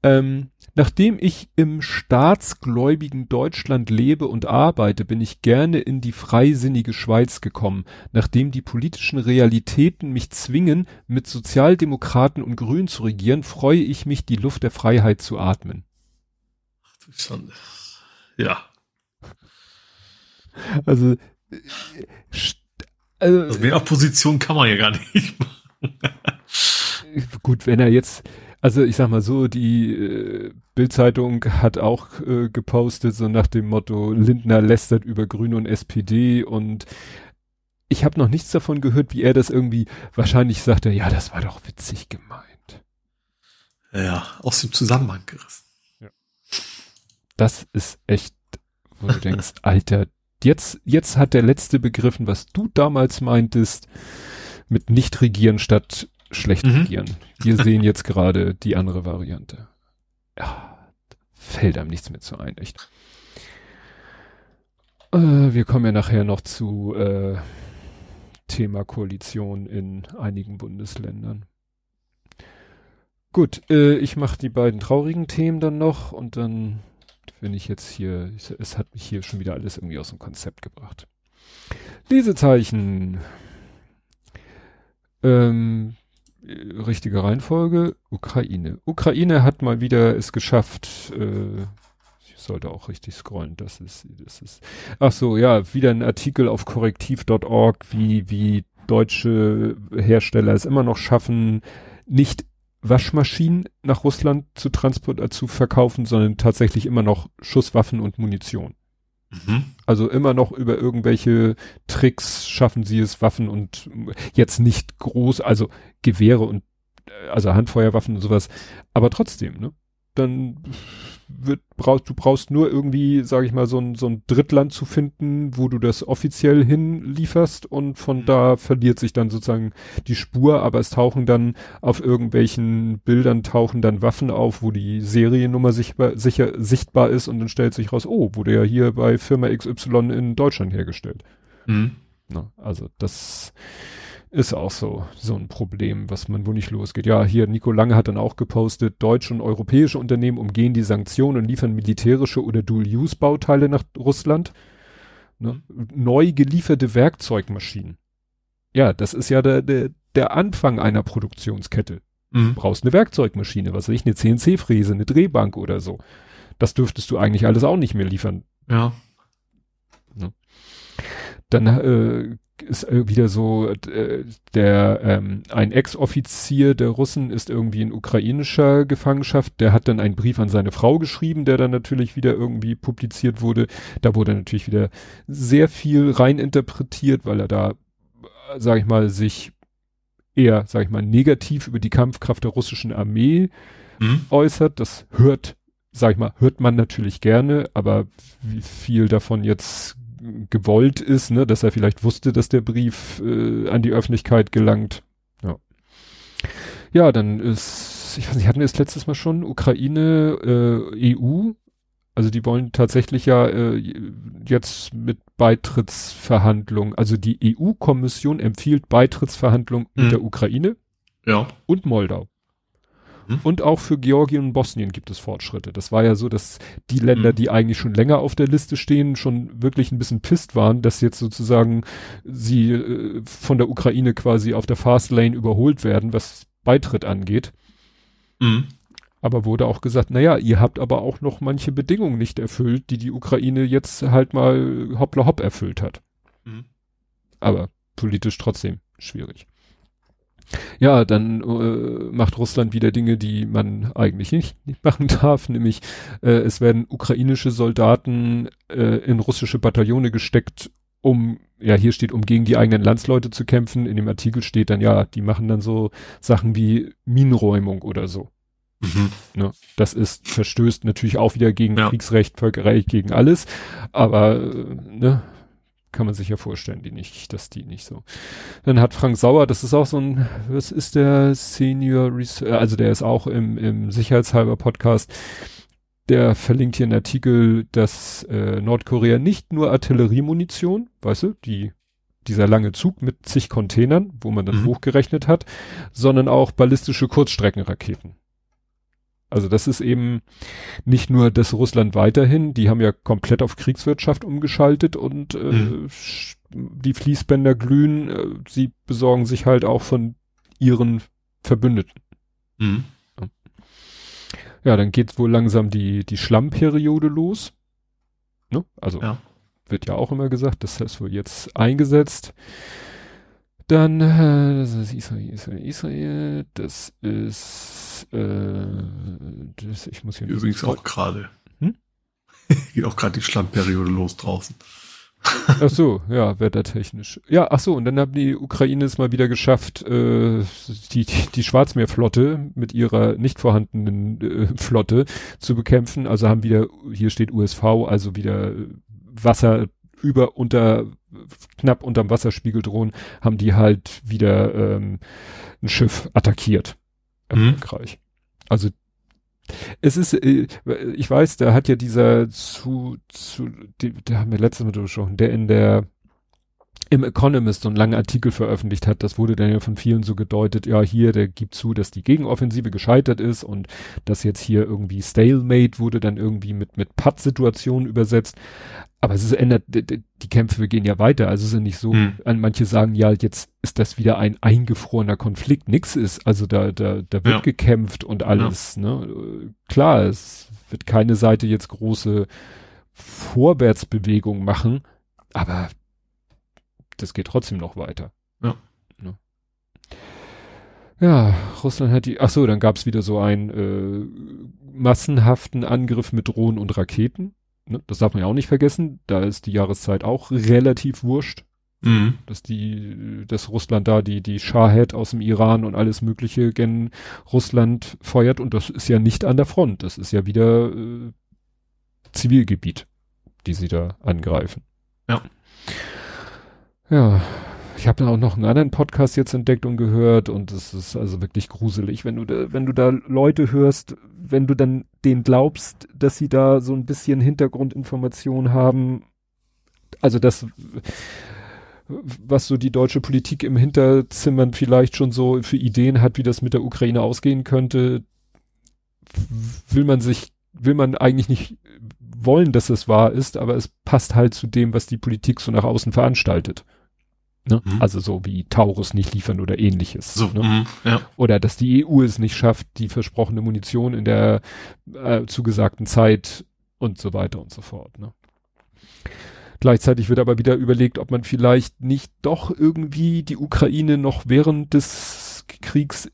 Ähm, nachdem ich im staatsgläubigen Deutschland lebe und arbeite, bin ich gerne in die freisinnige Schweiz gekommen. Nachdem die politischen Realitäten mich zwingen, mit Sozialdemokraten und Grünen zu regieren, freue ich mich, die Luft der Freiheit zu atmen. Schande. Ja. Also, also, also mehr Opposition kann man ja gar nicht machen. Gut, wenn er jetzt, also ich sag mal so, die äh, Bildzeitung hat auch äh, gepostet, so nach dem Motto, Lindner lästert über Grüne und SPD und ich habe noch nichts davon gehört, wie er das irgendwie, wahrscheinlich sagt er, ja, das war doch witzig gemeint. Ja, aus dem Zusammenhang gerissen. Das ist echt, wo du denkst, Alter, jetzt, jetzt hat der Letzte begriffen, was du damals meintest, mit nicht regieren statt schlecht mhm. regieren. Wir sehen jetzt gerade die andere Variante. Ja, fällt einem nichts mehr zu ein, echt. Äh, wir kommen ja nachher noch zu äh, Thema Koalition in einigen Bundesländern. Gut, äh, ich mache die beiden traurigen Themen dann noch und dann bin ich jetzt hier, es hat mich hier schon wieder alles irgendwie aus dem Konzept gebracht. Lesezeichen. Ähm, richtige Reihenfolge, Ukraine. Ukraine hat mal wieder es geschafft, äh, ich sollte auch richtig scrollen, das ist, das ist, ach so, ja, wieder ein Artikel auf korrektiv.org, wie, wie deutsche Hersteller es immer noch schaffen, nicht Waschmaschinen nach Russland zu transport, äh, zu verkaufen, sondern tatsächlich immer noch Schusswaffen und Munition. Mhm. Also immer noch über irgendwelche Tricks schaffen sie es, Waffen und jetzt nicht groß, also Gewehre und äh, also Handfeuerwaffen und sowas, aber trotzdem, ne? Dann wird, brauchst, du brauchst nur irgendwie, sage ich mal, so ein, so ein Drittland zu finden, wo du das offiziell hinlieferst und von mhm. da verliert sich dann sozusagen die Spur, aber es tauchen dann auf irgendwelchen Bildern tauchen dann Waffen auf, wo die Seriennummer sichtbar, sicher, sichtbar ist und dann stellt sich raus, oh, wurde ja hier bei Firma XY in Deutschland hergestellt. Mhm. Na, also das ist auch so, so ein Problem, was man wohl nicht losgeht. Ja, hier Nico Lange hat dann auch gepostet, deutsche und europäische Unternehmen umgehen die Sanktionen und liefern militärische oder Dual-Use-Bauteile nach Russland. Ne? Neu gelieferte Werkzeugmaschinen. Ja, das ist ja der, der, der Anfang einer Produktionskette. Mhm. Du brauchst eine Werkzeugmaschine, was weiß ich, eine CNC-Fräse, eine Drehbank oder so. Das dürftest du eigentlich alles auch nicht mehr liefern. Ja. Ne? Dann äh, ist wieder so, äh, der ähm, ein Ex-Offizier der Russen ist irgendwie in ukrainischer Gefangenschaft. Der hat dann einen Brief an seine Frau geschrieben, der dann natürlich wieder irgendwie publiziert wurde. Da wurde natürlich wieder sehr viel reininterpretiert, weil er da, sag ich mal, sich eher, sag ich mal, negativ über die Kampfkraft der russischen Armee mhm. äußert. Das hört, sag ich mal, hört man natürlich gerne, aber wie viel davon jetzt gewollt ist, ne, dass er vielleicht wusste, dass der Brief äh, an die Öffentlichkeit gelangt. Ja. Ja, dann ist, ich weiß nicht, hatten wir es letztes Mal schon, Ukraine, äh, EU, also die wollen tatsächlich ja äh, jetzt mit Beitrittsverhandlungen, also die EU-Kommission empfiehlt Beitrittsverhandlungen mhm. mit der Ukraine ja. und Moldau. Mhm. Und auch für Georgien und Bosnien gibt es Fortschritte. Das war ja so, dass die Länder, mhm. die eigentlich schon länger auf der Liste stehen, schon wirklich ein bisschen pisst waren, dass jetzt sozusagen sie äh, von der Ukraine quasi auf der Fastlane überholt werden, was Beitritt angeht. Mhm. Aber wurde auch gesagt, naja, ihr habt aber auch noch manche Bedingungen nicht erfüllt, die die Ukraine jetzt halt mal hoppla hopp erfüllt hat. Mhm. Aber politisch trotzdem schwierig. Ja, dann äh, macht Russland wieder Dinge, die man eigentlich nicht, nicht machen darf, nämlich äh, es werden ukrainische Soldaten äh, in russische Bataillone gesteckt, um ja, hier steht, um gegen die eigenen Landsleute zu kämpfen. In dem Artikel steht dann, ja, die machen dann so Sachen wie Minenräumung oder so. Mhm. Ne? Das ist, verstößt natürlich auch wieder gegen ja. Kriegsrecht, Völkerrecht, gegen alles. Aber, äh, ne, kann man sich ja vorstellen, die nicht, dass die nicht so. Dann hat Frank Sauer, das ist auch so ein, was ist der Senior, also der ist auch im, im Sicherheitshalber Podcast, der verlinkt hier einen Artikel, dass äh, Nordkorea nicht nur Artilleriemunition, weißt du, die dieser lange Zug mit zig Containern, wo man dann mhm. hochgerechnet hat, sondern auch ballistische Kurzstreckenraketen. Also das ist eben nicht nur das Russland weiterhin, die haben ja komplett auf Kriegswirtschaft umgeschaltet und äh, mhm. die Fließbänder glühen, äh, sie besorgen sich halt auch von ihren Verbündeten. Mhm. Ja, dann geht wohl langsam die, die Schlammperiode los. Ne? Also ja. wird ja auch immer gesagt, das ist wohl jetzt eingesetzt. Dann, äh, das ist Israel, Israel, Israel, das ist, äh, das, ich muss hier. Übrigens auch gerade. Hm? Geht auch gerade die Schlammperiode los draußen. ach so, ja, wettertechnisch. Ja, ach so, und dann haben die Ukraine es mal wieder geschafft, äh, die, die, die Schwarzmeerflotte mit ihrer nicht vorhandenen äh, Flotte zu bekämpfen. Also haben wieder, hier steht USV, also wieder Wasser über unter knapp unterm Wasserspiegel drohen, haben die halt wieder ähm, ein Schiff attackiert. Mhm. Erfolgreich. Also es ist, äh, ich weiß, da hat ja dieser zu, zu, die, da haben wir letztes Mal drüber gesprochen, der in der im Economist so einen langen Artikel veröffentlicht hat, das wurde dann ja von vielen so gedeutet, ja hier, der gibt zu, dass die Gegenoffensive gescheitert ist und dass jetzt hier irgendwie Stalemate wurde dann irgendwie mit, mit Patt-Situationen übersetzt. Aber es ist, ändert, die Kämpfe gehen ja weiter. Also es ist nicht so, hm. manche sagen, ja, jetzt ist das wieder ein eingefrorener Konflikt. Nix ist, also da, da, da wird ja. gekämpft und alles, ja. ne. Klar, es wird keine Seite jetzt große Vorwärtsbewegung machen, aber das geht trotzdem noch weiter. Ja. Ne? Ja, Russland hat die, ach so, dann gab's wieder so einen äh, massenhaften Angriff mit Drohnen und Raketen ne, das darf man ja auch nicht vergessen, da ist die Jahreszeit auch relativ wurscht. Mhm. Dass die, dass Russland da die, die Shahed aus dem Iran und alles Mögliche gen Russland feuert und das ist ja nicht an der Front, das ist ja wieder äh, Zivilgebiet, die sie da angreifen. Ja. Ja, ich habe da auch noch einen anderen Podcast jetzt entdeckt und gehört und es ist also wirklich gruselig, wenn du da, wenn du da Leute hörst, wenn du dann denen glaubst, dass sie da so ein bisschen Hintergrundinformation haben, also das, was so die deutsche Politik im Hinterzimmern vielleicht schon so für Ideen hat, wie das mit der Ukraine ausgehen könnte, will man sich, will man eigentlich nicht wollen, dass es wahr ist, aber es passt halt zu dem, was die Politik so nach außen veranstaltet. Ne? Mhm. Also so wie Taurus nicht liefern oder ähnliches. So, ne? mh, ja. Oder dass die EU es nicht schafft, die versprochene Munition in der äh, zugesagten Zeit und so weiter und so fort. Ne? Gleichzeitig wird aber wieder überlegt, ob man vielleicht nicht doch irgendwie die Ukraine noch während des Kriegs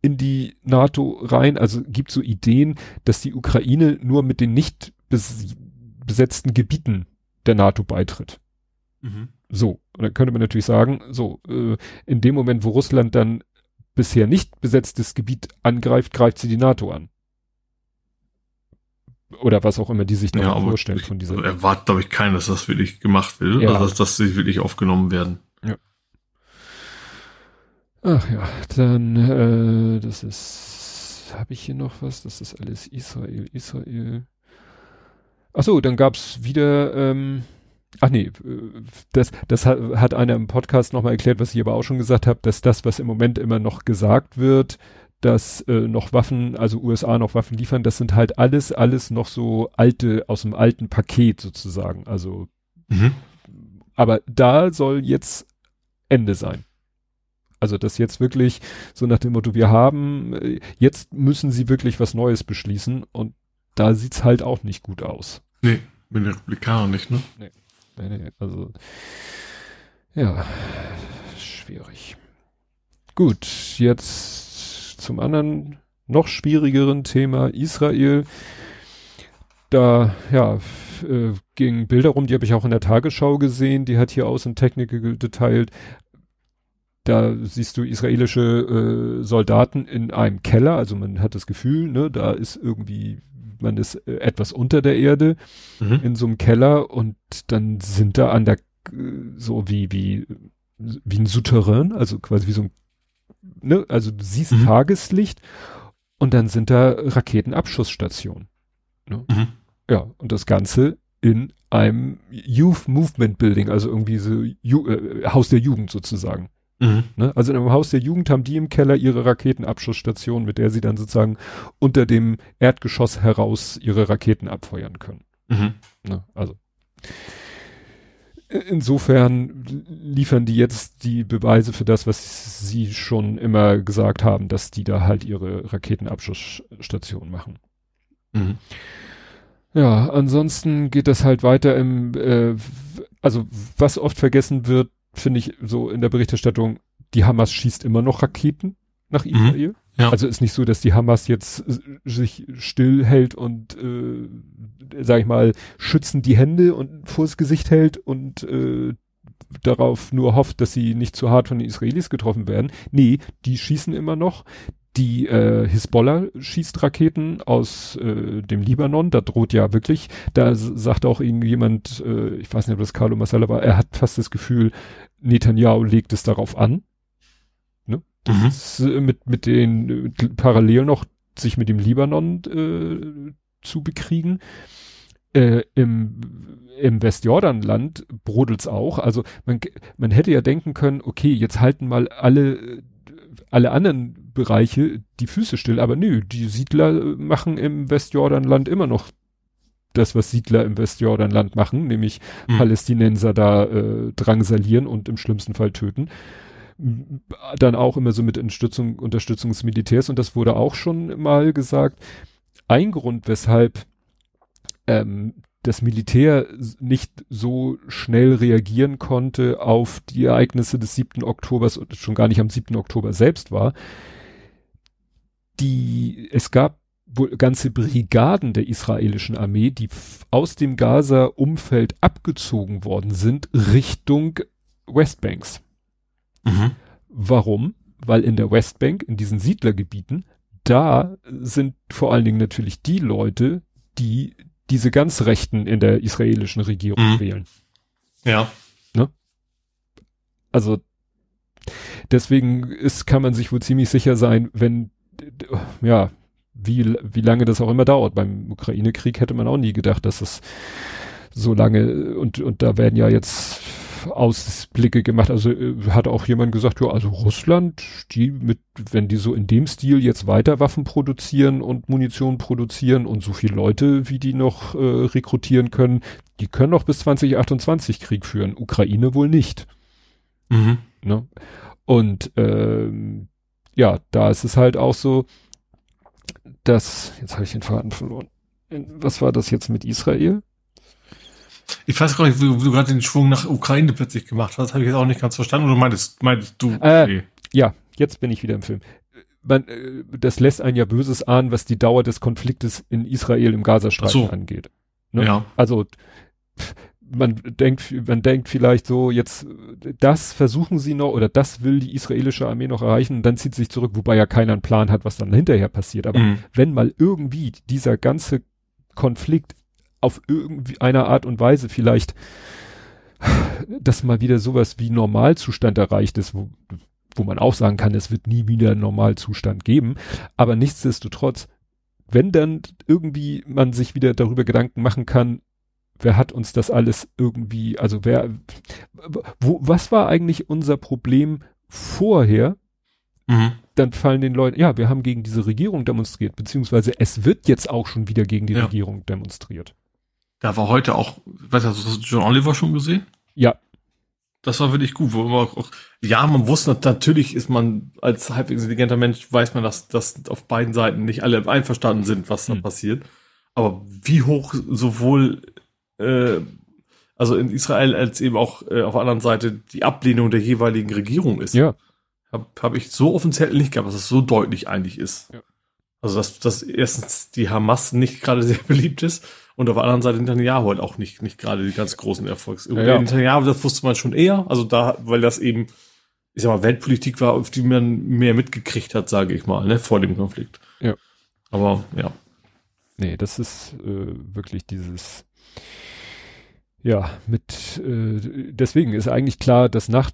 in die NATO rein, also gibt so Ideen, dass die Ukraine nur mit den nicht besetzten Gebieten der NATO beitritt. Mhm. So, und dann könnte man natürlich sagen, so, äh, in dem Moment, wo Russland dann bisher nicht besetztes Gebiet angreift, greift sie die NATO an. Oder was auch immer die sich noch ja, vorstellen von dieser. Also erwartet, glaube ich, keiner, dass das wirklich gemacht wird, ja. also dass, dass sie wirklich aufgenommen werden. Ja. Ach ja, dann, äh, das ist, habe ich hier noch was? Das ist alles Israel, Israel. Ach so, dann gab's wieder, ähm, Ach nee, das, das hat, hat einer im Podcast nochmal erklärt, was ich aber auch schon gesagt habe, dass das, was im Moment immer noch gesagt wird, dass äh, noch Waffen, also USA noch Waffen liefern, das sind halt alles, alles noch so alte, aus dem alten Paket sozusagen. Also, mhm. aber da soll jetzt Ende sein. Also das jetzt wirklich so nach dem Motto, wir haben, äh, jetzt müssen sie wirklich was Neues beschließen und da sieht's halt auch nicht gut aus. Nee, mit den Republikanern nicht, ne? Nee. Also ja, schwierig. Gut, jetzt zum anderen noch schwierigeren Thema Israel. da, ja, äh, gingen Bilder rum, die habe ich auch in der Tagesschau gesehen, die hat hier Außentechnik geteilt. Da siehst du israelische äh, Soldaten in einem Keller, also man hat das Gefühl, ne, da ist irgendwie, man ist äh, etwas unter der Erde mhm. in so einem Keller und dann sind da an der so wie wie wie ein Souterrain, also quasi wie so ein, ne, also du siehst mhm. Tageslicht und dann sind da Raketenabschussstationen. Ne? Mhm. Ja, und das Ganze in einem Youth Movement Building, also irgendwie so Ju äh, Haus der Jugend sozusagen. Mhm. Ne? Also in einem Haus der Jugend haben die im Keller ihre Raketenabschussstation, mit der sie dann sozusagen unter dem Erdgeschoss heraus ihre Raketen abfeuern können. Mhm. Ne? Also insofern liefern die jetzt die Beweise für das, was sie schon immer gesagt haben, dass die da halt ihre Raketenabschussstation machen. Mhm. Ja, ansonsten geht das halt weiter im, äh, also was oft vergessen wird, finde ich so in der Berichterstattung, die Hamas schießt immer noch Raketen nach mhm. Israel. Mhm. Ja. Also ist nicht so, dass die Hamas jetzt sich still hält und, äh, sag ich mal, schützen die Hände und vors Gesicht hält und äh, darauf nur hofft, dass sie nicht zu hart von den Israelis getroffen werden. Nee, die schießen immer noch. Die äh, Hisbollah schießt Raketen aus äh, dem Libanon, da droht ja wirklich, da sagt auch irgendjemand, äh, ich weiß nicht, ob das Carlo Massala war, er hat fast das Gefühl, Netanyahu legt es darauf an. Ne? Das mhm. ist, äh, mit, mit den äh, parallel noch sich mit dem Libanon äh, zu bekriegen. Äh, im, im Westjordanland brodelt's auch. Also man, man hätte ja denken können, okay, jetzt halten mal alle alle anderen Bereiche die Füße still, aber nö, die Siedler machen im Westjordanland immer noch das, was Siedler im Westjordanland machen, nämlich mhm. Palästinenser da äh, drangsalieren und im schlimmsten Fall töten. Dann auch immer so mit Unterstützung, Unterstützung des Militärs und das wurde auch schon mal gesagt. Ein Grund, weshalb ähm, das Militär nicht so schnell reagieren konnte auf die Ereignisse des 7. Oktobers und schon gar nicht am 7. Oktober selbst war. Die, es gab wohl ganze Brigaden der israelischen Armee, die aus dem Gaza-Umfeld abgezogen worden sind Richtung Westbanks. Mhm. Warum? Weil in der Westbank, in diesen Siedlergebieten, da sind vor allen Dingen natürlich die Leute, die diese ganz Rechten in der israelischen Regierung mhm. wählen. Ja. Ne? Also deswegen ist, kann man sich wohl ziemlich sicher sein, wenn, ja, wie, wie lange das auch immer dauert. Beim Ukraine-Krieg hätte man auch nie gedacht, dass es so lange und, und da werden ja jetzt Ausblicke gemacht. Also äh, hat auch jemand gesagt, ja, also Russland, die mit, wenn die so in dem Stil jetzt weiter Waffen produzieren und Munition produzieren und so viele Leute, wie die noch äh, rekrutieren können, die können noch bis 2028 Krieg führen. Ukraine wohl nicht. Mhm. Ne? Und ähm, ja, da ist es halt auch so, dass, jetzt habe ich den Faden verloren. Was war das jetzt mit Israel? Ich weiß gar nicht, wie, du gerade den Schwung nach Ukraine plötzlich gemacht hast, habe ich jetzt auch nicht ganz verstanden. Oder meintest, meintest du? Äh, nee. Ja, jetzt bin ich wieder im Film. Man, äh, das lässt einen ja Böses ahnen, was die Dauer des Konfliktes in Israel im Gazastreifen so. angeht. Ne? Ja. Also man denkt, man denkt vielleicht so, jetzt das versuchen sie noch oder das will die israelische Armee noch erreichen und dann zieht sie sich zurück, wobei ja keiner einen Plan hat, was dann hinterher passiert. Aber mhm. wenn mal irgendwie dieser ganze Konflikt auf irgendwie einer Art und Weise vielleicht, dass mal wieder sowas wie Normalzustand erreicht ist, wo, wo man auch sagen kann, es wird nie wieder Normalzustand geben. Aber nichtsdestotrotz, wenn dann irgendwie man sich wieder darüber Gedanken machen kann, wer hat uns das alles irgendwie, also wer, wo, was war eigentlich unser Problem vorher? Mhm. Dann fallen den Leuten, ja, wir haben gegen diese Regierung demonstriert, beziehungsweise es wird jetzt auch schon wieder gegen die ja. Regierung demonstriert. Da war heute auch, weißt du, hast du John Oliver schon gesehen? Ja. Das war wirklich gut, wo man auch, ja, man wusste, natürlich ist man als halbwegs intelligenter Mensch, weiß man, dass, dass auf beiden Seiten nicht alle einverstanden sind, was da hm. passiert. Aber wie hoch sowohl, äh, also in Israel als eben auch äh, auf der anderen Seite die Ablehnung der jeweiligen Regierung ist. Ja. Habe hab ich so offiziell nicht gehabt, dass es so deutlich eigentlich ist. Ja. Also dass, dass erstens die Hamas nicht gerade sehr beliebt ist Und auf der anderen Seite Netanyahu halt auch nicht, nicht gerade die ganz großen Erfolgs. Ja, ja. Netanyahu, das wusste man schon eher. Also da, weil das eben, ich sag mal, Weltpolitik war, auf die man mehr mitgekriegt hat, sage ich mal, ne, vor dem Konflikt. Ja. Aber, ja. Nee, das ist äh, wirklich dieses, ja, mit, äh, deswegen ist eigentlich klar, dass nach,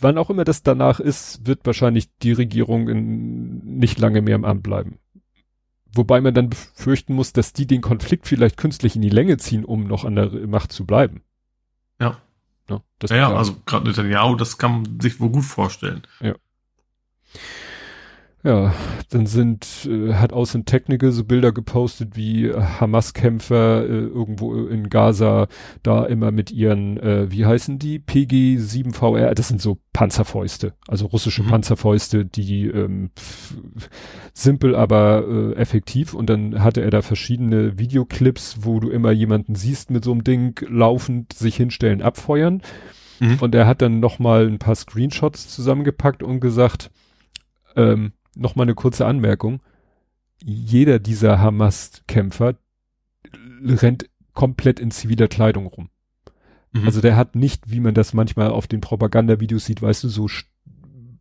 wann auch immer das danach ist, wird wahrscheinlich die Regierung in, nicht lange mehr im Amt bleiben. Wobei man dann befürchten muss, dass die den Konflikt vielleicht künstlich in die Länge ziehen, um noch an der Macht zu bleiben. Ja. Ja, das Ja, ja also gerade Netanyahu, das kann man sich wohl gut vorstellen. Ja, dann sind, äh, hat Außen Technical so Bilder gepostet, wie äh, Hamas-Kämpfer äh, irgendwo in Gaza da immer mit ihren, äh, wie heißen die? PG-7VR, das sind so Panzerfäuste, also russische Mhm. Panzerfäuste, die ähm, simpel, aber äh, effektiv. Und dann hatte er da verschiedene Videoclips, wo du immer jemanden siehst mit so einem Ding laufend sich hinstellen, abfeuern. Mhm. Und er hat dann noch mal ein paar Screenshots zusammengepackt und gesagt, ähm, noch mal eine kurze Anmerkung. Jeder dieser Hamas-Kämpfer rennt komplett in ziviler Kleidung rum. Mhm. Also der hat nicht, wie man das manchmal auf den Propagandavideos sieht, weißt du, so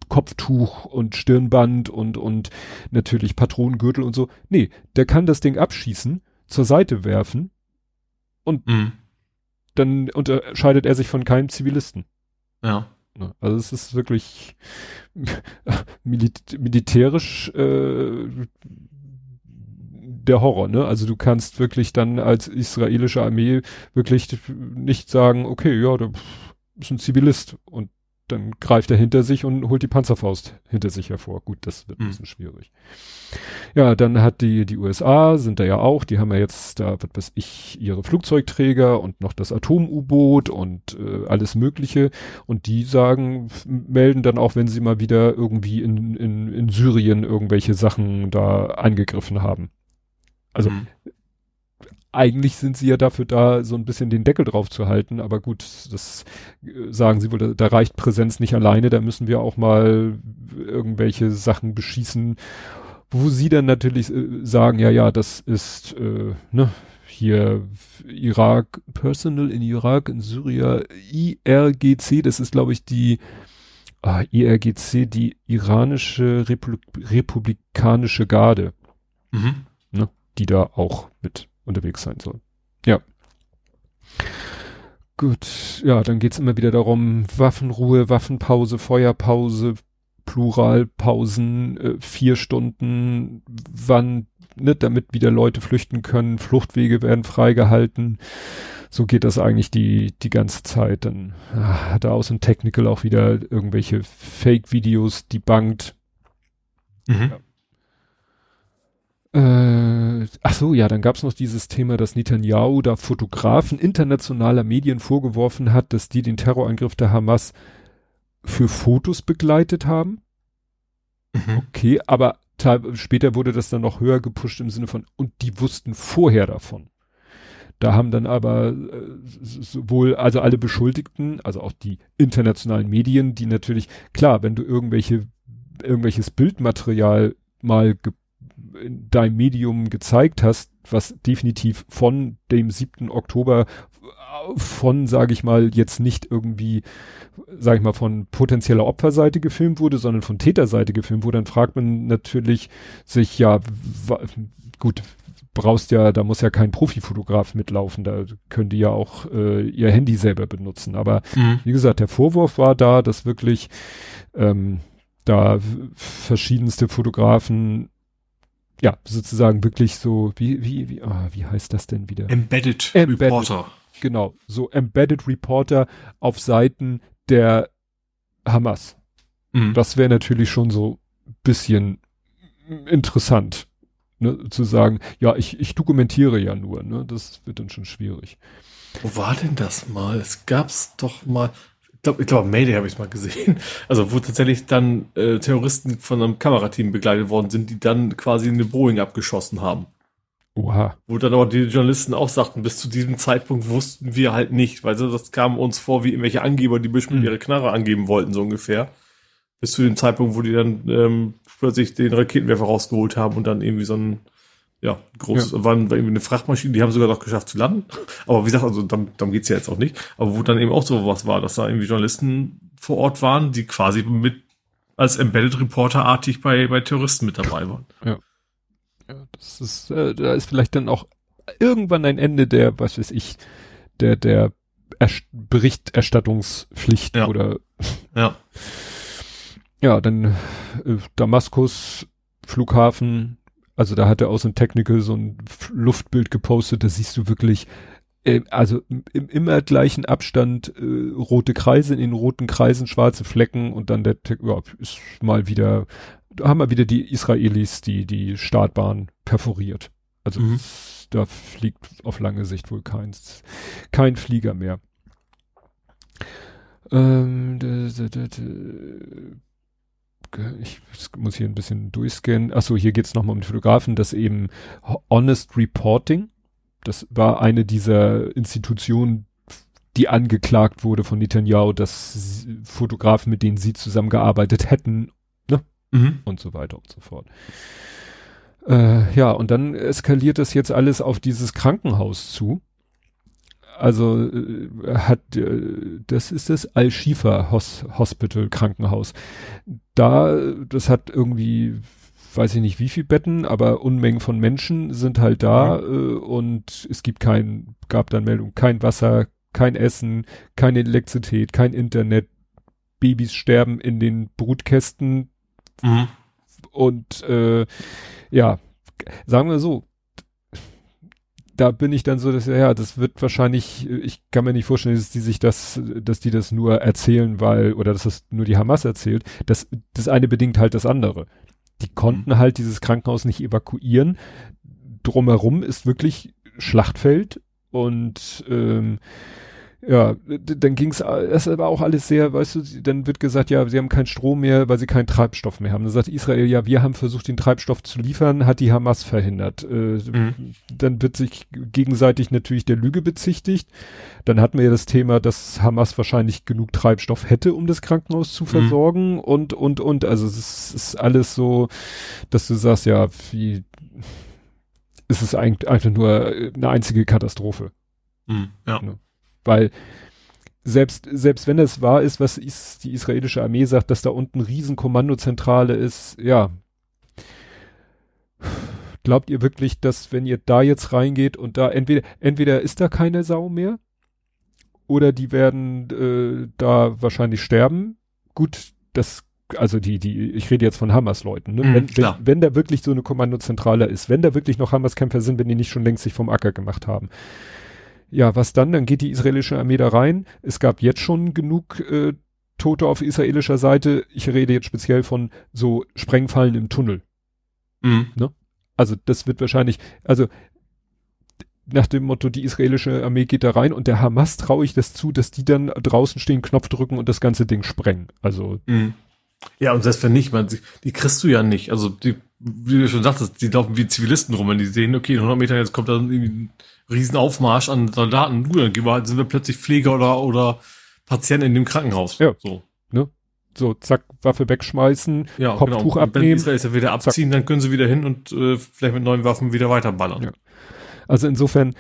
Kopftuch und Stirnband und, und natürlich Patronengürtel und so. Nee, der kann das Ding abschießen, zur Seite werfen, Mhm. dann unterscheidet er sich von keinem Zivilisten. Ja. Ne? Also es ist wirklich milit militärisch äh, der Horror, ne? Also du kannst wirklich dann als israelische Armee wirklich nicht sagen, okay, ja, der ist ein Zivilist und dann greift er hinter sich und holt die Panzerfaust hinter sich hervor. Gut, das wird ein Hm. bisschen schwierig. Ja, dann hat die, die USA sind da ja auch, die haben ja jetzt da, was weiß ich, ihre Flugzeugträger und noch das Atom-U-Boot und äh, alles Mögliche. Und die sagen, melden dann auch, wenn sie mal wieder irgendwie in, in, in Syrien irgendwelche Sachen da angegriffen haben. Also Mhm. Eigentlich sind sie ja dafür da, so ein bisschen den Deckel drauf zu halten, aber gut, das äh, sagen sie wohl, da, da reicht Präsenz nicht alleine, da müssen wir auch mal irgendwelche Sachen beschießen, wo sie dann natürlich äh, sagen, ja, ja, das ist, äh, ne, hier Irak, Personal in Irak, in Syrien, IRGC, das ist, glaube ich, die ah, IRGC, die iranische Repul republikanische Garde Mhm. die da auch mit unterwegs sein soll. Ja. Gut, ja, dann geht's immer wieder darum, Waffenruhe, Waffenpause, Feuerpause, Pluralpausen, äh, vier Stunden, wann, ne, damit wieder Leute flüchten können, Fluchtwege werden freigehalten. So geht das eigentlich die, die ganze Zeit. Dann ah, hat er aus dem Technical auch wieder irgendwelche Fake-Videos debunked. Mhm. Äh, ach so, ja, dann gab's noch dieses Thema, dass Netanyahu da Fotografen internationaler Medien vorgeworfen hat, dass die den Terrorangriff der Hamas für Fotos begleitet haben. Mhm. Okay, aber später wurde das dann noch höher gepusht im Sinne von, und die wussten vorher davon. Da haben dann aber äh, sowohl, also alle Beschuldigten, also auch die internationalen Medien, die natürlich, klar, wenn du irgendwelche, irgendwelches Bildmaterial mal in deinem Medium gezeigt hast, was definitiv von dem 7. Oktober von, sage ich mal, jetzt nicht irgendwie, sage ich mal, von potenzieller Opferseite gefilmt wurde, sondern von Täterseite gefilmt wurde, dann fragt man natürlich sich, ja, gut, brauchst ja, da muss ja kein Profifotograf mitlaufen, da können die ja auch äh, ihr Handy selber benutzen. Aber Mhm. wie gesagt, der Vorwurf war da, dass wirklich ähm, da verschiedenste Fotografen ja sozusagen wirklich so wie wie wie ah, wie heißt das denn wieder? Embedded, Embedded. Reporter. genau, so embedded Reporter auf Seiten der Hamas. Mhm. Das wäre natürlich schon so bisschen interessant, ne, zu sagen, ja, ich, ich dokumentiere ja nur, ne, das wird dann schon schwierig. Wo war denn das mal? Es gab's doch mal. Ich glaube, ich glaube, Mayday habe ich mal gesehen. Also wo tatsächlich dann äh, Terroristen von einem Kamerateam begleitet worden sind, die dann quasi eine Boeing abgeschossen haben. Oha. Wo dann aber die Journalisten auch sagten, bis zu diesem Zeitpunkt wussten wir halt nicht, weil das kam uns vor wie irgendwelche Angeber, die bestimmt Mhm. ihre Knarre angeben wollten, so ungefähr. Bis zu dem Zeitpunkt, wo die dann ähm, plötzlich den Raketenwerfer rausgeholt haben und dann irgendwie so ein, ja, groß, ja. waren war irgendwie eine Frachtmaschine, die haben sogar noch geschafft zu landen. Aber wie gesagt, also darum, darum geht's ja jetzt auch nicht. Aber wo dann eben auch so was war, dass da irgendwie Journalisten vor Ort waren, die quasi mit als Embedded Reporter artig bei, bei Terroristen mit dabei waren. Ja. Ja, das ist, äh, da ist vielleicht dann auch irgendwann ein Ende der, was weiß ich, der, der Erst Berichterstattungspflicht ja. oder ja. Ja, dann äh, Damaskus, Flughafen, also da hat er aus dem Technical so ein Luftbild gepostet, da siehst du wirklich, äh, also im immer gleichen Abstand äh, rote Kreise, in den roten Kreisen schwarze Flecken und dann der, ja, ist mal wieder, da haben wir wieder die Israelis, die die Startbahn perforiert. Also mhm. da fliegt auf lange Sicht wohl keins, kein Flieger mehr. Ähm, ich muss hier ein bisschen durchscannen. Achso, hier geht's nochmal um den Fotografen, das eben Honest Reporting, das war eine dieser Institutionen, die angeklagt wurde von Netanyahu, dass Fotografen, mit denen sie zusammengearbeitet hätten, ne? Mhm. Und so weiter und so fort. Äh, ja, und dann eskaliert das jetzt alles auf dieses Krankenhaus zu also äh, hat äh, das ist das Al-Shifa Hos Hospital Krankenhaus. Da das hat irgendwie weiß ich nicht wie viel Betten, aber Unmengen von Menschen sind halt da mhm. äh, und es gibt kein gab dann Meldung kein Wasser, kein Essen, keine Elektrizität, kein Internet. Babys sterben in den Brutkästen mhm. und äh, ja, sagen wir so, da bin ich dann so, dass ja, das wird wahrscheinlich, ich kann mir nicht vorstellen, dass die sich das, dass die das nur erzählen, weil, oder dass das nur die Hamas erzählt. Das, das eine bedingt halt das andere. Die konnten mhm. halt dieses Krankenhaus nicht evakuieren. Drumherum ist wirklich Schlachtfeld und ähm, ja, dann ging's, das war auch alles sehr, weißt du, dann wird gesagt, ja, sie haben keinen Strom mehr, weil sie keinen Treibstoff mehr haben. Dann sagt Israel, ja, wir haben versucht, den Treibstoff zu liefern, hat die Hamas verhindert. Äh, mhm. Dann wird sich gegenseitig natürlich der Lüge bezichtigt. Dann hatten wir ja das Thema, dass Hamas wahrscheinlich genug Treibstoff hätte, um das Krankenhaus zu mhm. versorgen mhm. und, und, und. Also es ist alles so, dass du sagst, ja, wie, es ist eigentlich einfach nur eine einzige Katastrophe. Mhm, ja. Ne? Weil selbst, selbst wenn es wahr ist, was ist, die israelische Armee sagt, dass da unten Riesenkommandozentrale ist, ja. Glaubt ihr wirklich, dass wenn ihr da jetzt reingeht und da entweder, entweder ist da keine Sau mehr oder die werden äh, da wahrscheinlich sterben? Gut, das also die, die, ich rede jetzt von Hamas-Leuten, ne? Mhm, wenn, wenn, wenn, da wirklich so eine Kommandozentrale ist, wenn da wirklich noch Hamas-Kämpfer sind, wenn die nicht schon längst sich vom Acker gemacht haben. Ja, was dann? Dann geht die israelische Armee da rein. Es gab jetzt schon genug äh, Tote auf israelischer Seite. Ich rede jetzt speziell von so Sprengfallen im Tunnel. Mhm. Ne? Also das wird wahrscheinlich, also nach dem Motto, die israelische Armee geht da rein und der Hamas traue ich das zu, dass die dann draußen stehen, Knopf drücken und das ganze Ding sprengen. Also. Mhm. Ja, und selbst wenn nicht, man, die kriegst du ja nicht. Also die, wie du schon sagtest, die laufen wie Zivilisten rum, wenn die sehen, okay, in 100 Metern jetzt kommt da irgendwie ein Riesenaufmarsch an Soldaten. Du, dann wir, sind wir plötzlich Pfleger oder, oder Patienten in dem Krankenhaus. Ja. So. Ne? So, zack, Waffe wegschmeißen, ja, Kopftuch genau. abnehmen. Wenn Israel ja wieder abziehen, zack. dann können sie wieder hin und äh, vielleicht mit neuen Waffen wieder weiterballern. Ja. Also insofern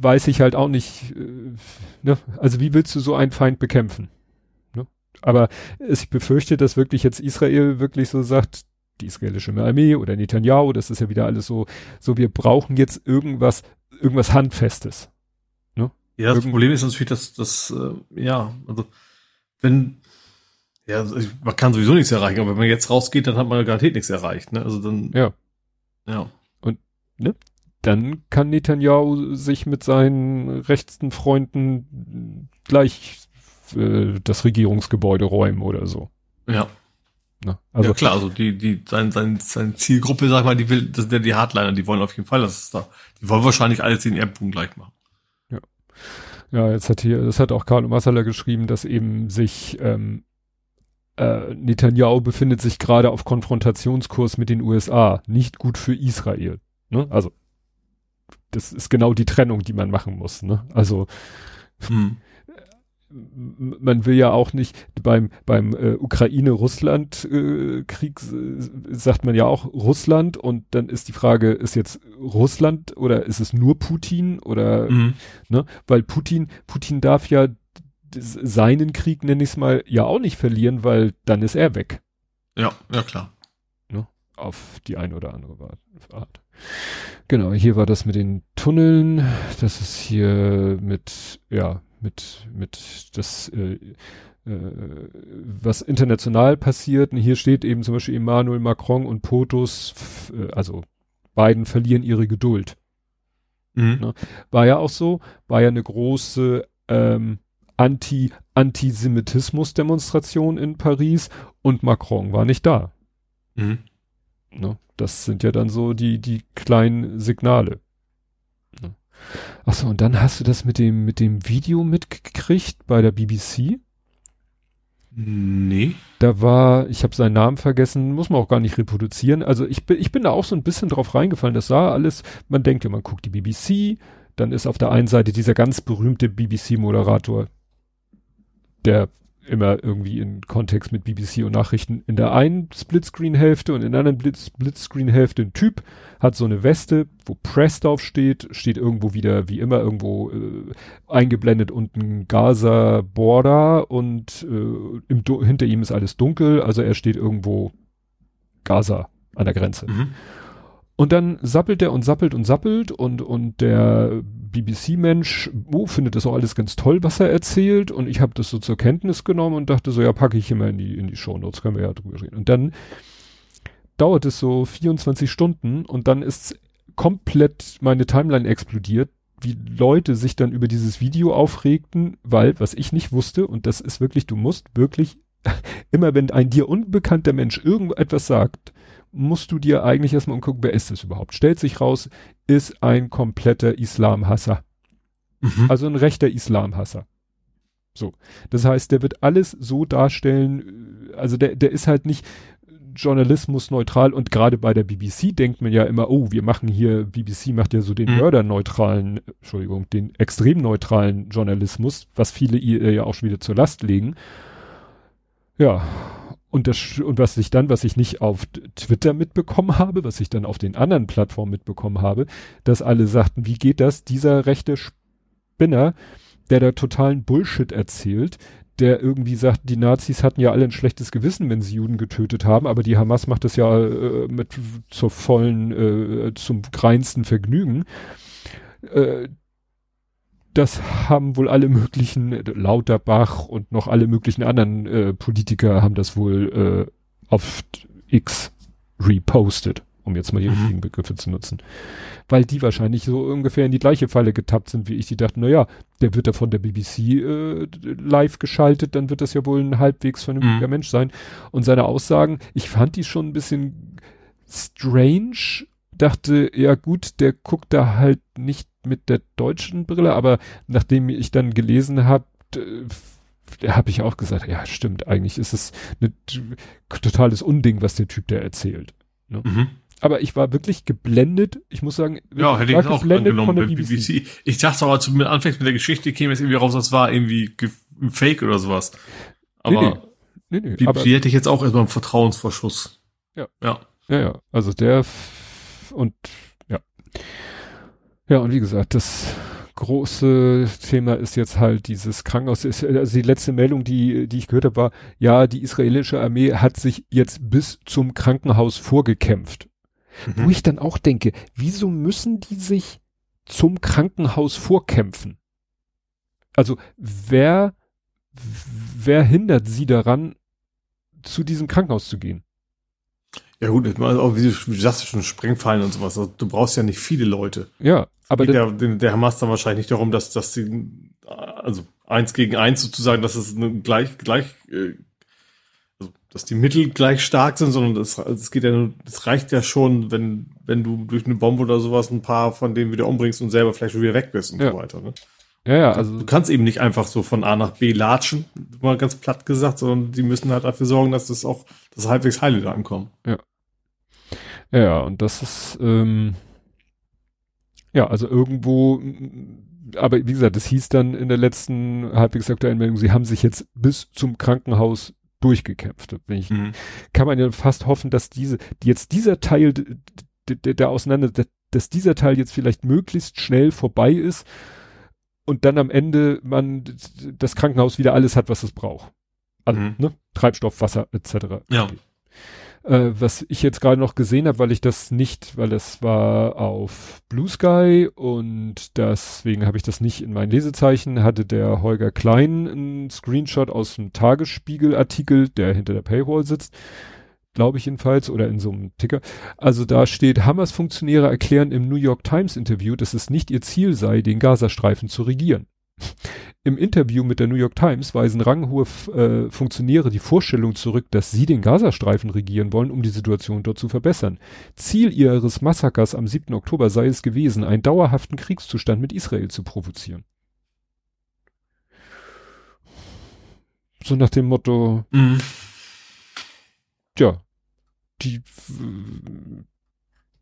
weiß ich halt auch nicht, äh, ne? also wie willst du so einen Feind bekämpfen? Ne? Aber ich befürchte, dass wirklich jetzt Israel wirklich so sagt, die israelische Armee oder Netanyahu, das ist ja wieder alles so, so wir brauchen jetzt irgendwas, irgendwas Handfestes. Ne? Ja, das Irgend Problem ist natürlich, dass, dass äh, ja, also wenn, ja, also man kann sowieso nichts erreichen, aber wenn man jetzt rausgeht, dann hat man garantiert nichts erreicht, ne? Also dann. Ja. Ja. Und, ne? Dann kann Netanyahu sich mit seinen rechtsten Freunden gleich äh, das Regierungsgebäude räumen oder so. Ja. Ne? Also ja klar, also die, die, sein, sein, seine Zielgruppe, sag mal, die will, das sind ja die Hardliner, die wollen auf jeden Fall, dass es da, die wollen wahrscheinlich alles den Erdboden gleich machen. Ja. Ja, jetzt hat hier, das hat auch Carlo Massala geschrieben, dass eben sich ähm, äh, Netanyahu befindet sich gerade auf Konfrontationskurs mit den USA. Nicht gut für Israel. Ne? Also das ist genau die Trennung, die man machen muss. Ne? Also hm man will ja auch nicht beim beim äh, Ukraine-Russland-Krieg äh, sagt man ja auch Russland und dann ist die Frage, ist jetzt Russland oder ist es nur Putin oder mhm. ne? Weil Putin Putin darf ja seinen Krieg nenne ich es mal ja auch nicht verlieren, weil dann ist er weg. Ja, ja klar. Ne? Auf die eine oder andere Art. Genau, hier war das mit den Tunneln. Das ist hier mit ja mit, mit das, äh, äh, was international passiert. Und hier steht eben zum Beispiel Emmanuel Macron und POTUS, äh, also beiden verlieren ihre Geduld. Mhm. Ne? War ja auch so, war ja eine große ähm, Anti Antisemitismus-Demonstration in Paris und Macron war nicht da. Mhm. Ne? Das sind ja dann so die die kleinen Signale. Achso, und dann hast du das mit dem, mit dem Video mitgekriegt bei der BBC? Nee. Da war, ich habe seinen Namen vergessen, muss man auch gar nicht reproduzieren. Also ich bin, ich bin da auch so ein bisschen drauf reingefallen. Das sah alles, man denkt ja, man guckt die BBC, dann ist auf der einen Seite dieser ganz berühmte BBC-Moderator, der immer irgendwie in Kontext mit BBC und Nachrichten in der einen Splitscreen-Hälfte und in der anderen Splitscreen-Hälfte ein Typ, hat so eine Weste, wo Press drauf steht, steht irgendwo wieder, wie immer, irgendwo äh, eingeblendet unten Gaza Border und äh, hinter ihm ist alles dunkel, also er steht irgendwo Gaza an der Grenze. Mhm. Und dann sappelt er und sappelt und sappelt und, und der BBC-Mensch, oh, findet das auch alles ganz toll, was er erzählt. Und ich habe das so zur Kenntnis genommen und dachte so, ja, packe ich immer in die, in die Shownotes, können wir ja drüber reden. Und dann dauert es so 24 Stunden und dann ist komplett meine Timeline explodiert, wie Leute sich dann über dieses Video aufregten, weil, was ich nicht wusste, und das ist wirklich, du musst wirklich, immer wenn ein dir unbekannter Mensch irgendetwas sagt, musst du dir eigentlich erstmal umgucken, wer ist das überhaupt? Stellt sich raus, ist ein kompletter Islamhasser. Mhm. Also ein rechter Islamhasser. So. Das heißt, der wird alles so darstellen, also der, der ist halt nicht Journalismus neutral und gerade bei der BBC denkt man ja immer, oh, wir machen hier, BBC macht ja so den mhm. mörderneutralen, Entschuldigung, den extrem neutralen Journalismus, was viele ihr ja auch schon wieder zur Last legen. Ja, und das, und was ich dann, was ich nicht auf Twitter mitbekommen habe, was ich dann auf den anderen Plattformen mitbekommen habe, dass alle sagten, wie geht das? Dieser rechte Spinner, der da totalen Bullshit erzählt, der irgendwie sagt, die Nazis hatten ja alle ein schlechtes Gewissen, wenn sie Juden getötet haben, aber die Hamas macht das ja äh, mit zur vollen, äh, zum reinsten Vergnügen. Äh, das haben wohl alle möglichen, Lauterbach und noch alle möglichen anderen äh, Politiker haben das wohl äh, auf X repostet, um jetzt mal die mhm. richtigen Begriffe zu nutzen. Weil die wahrscheinlich so ungefähr in die gleiche Falle getappt sind wie ich. Die dachten, na ja, der wird da von der BBC äh, live geschaltet, dann wird das ja wohl ein halbwegs vernünftiger mhm. Mensch sein. Und seine Aussagen, ich fand die schon ein bisschen strange, dachte, ja gut, der guckt da halt nicht mit der deutschen Brille, aber nachdem ich dann gelesen habe, habe ich auch gesagt, ja stimmt, eigentlich ist es ein totales Unding, was der Typ da erzählt. Ne? Mhm. Aber ich war wirklich geblendet. Ich muss sagen, ja, hätte ich auch angenommen von BBC. BBC. Ich dachte aber, als du mit anfängst mit der Geschichte, käme es irgendwie raus, das war irgendwie ein Fake oder sowas. Aber nee, nee. Nee, nee, BBC hätte ich jetzt auch erstmal einen Vertrauensvorschuss. Ja. Ja. Ja, ja. Also der und ja. Ja, und wie gesagt, das große Thema ist jetzt halt dieses Krankenhaus. Also die letzte Meldung, die, die ich gehört habe, war, ja, die israelische Armee hat sich jetzt bis zum Krankenhaus vorgekämpft. Mhm. Wo ich dann auch denke, wieso müssen die sich zum Krankenhaus vorkämpfen? Also wer, wer hindert sie daran, zu diesem Krankenhaus zu gehen? Ja gut, ich meine, auch wie du, wie du sagst, schon Sprengfallen und sowas. Also, du brauchst ja nicht viele Leute. Ja, aber der, der, der Hamas dann wahrscheinlich nicht darum, dass, dass sie, also eins gegen eins sozusagen, dass es eine gleich, gleich, äh, also, dass die Mittel gleich stark sind, sondern das, also es geht ja nur, das reicht ja schon, wenn, wenn du durch eine Bombe oder sowas ein paar von denen wieder umbringst und selber vielleicht schon wieder weg bist und ja. so weiter, ne? Ja, ja, also. Du kannst eben nicht einfach so von A nach B latschen, mal ganz platt gesagt, sondern die müssen halt dafür sorgen, dass das auch, dass halbwegs heile da ankommen. Ja. Ja, und das ist, ähm, Ja, also irgendwo, aber wie gesagt, es hieß dann in der letzten halbwegs aktuellen Meldung, sie haben sich jetzt bis zum Krankenhaus durchgekämpft. Ich, mhm. Kann man ja fast hoffen, dass diese, jetzt dieser Teil der, der auseinander, dass dieser Teil jetzt vielleicht möglichst schnell vorbei ist und dann am Ende man das Krankenhaus wieder alles hat, was es braucht. Also, mhm. ne? Treibstoff, Wasser etc. Ja. Äh, was ich jetzt gerade noch gesehen habe, weil ich das nicht, weil das war auf Blue Sky und deswegen habe ich das nicht in mein Lesezeichen, hatte der Holger Klein einen Screenshot aus dem Tagesspiegel-Artikel, der hinter der Paywall sitzt, glaube ich jedenfalls, oder in so einem Ticker. Also da steht, Hamas Funktionäre erklären im New York Times Interview, dass es nicht ihr Ziel sei, den Gazastreifen zu regieren. Im Interview mit der New York Times weisen ranghohe äh, Funktionäre die Vorstellung zurück, dass sie den Gazastreifen regieren wollen, um die Situation dort zu verbessern. Ziel ihres Massakers am 7. Oktober sei es gewesen, einen dauerhaften Kriegszustand mit Israel zu provozieren. So nach dem Motto, mhm. ja, die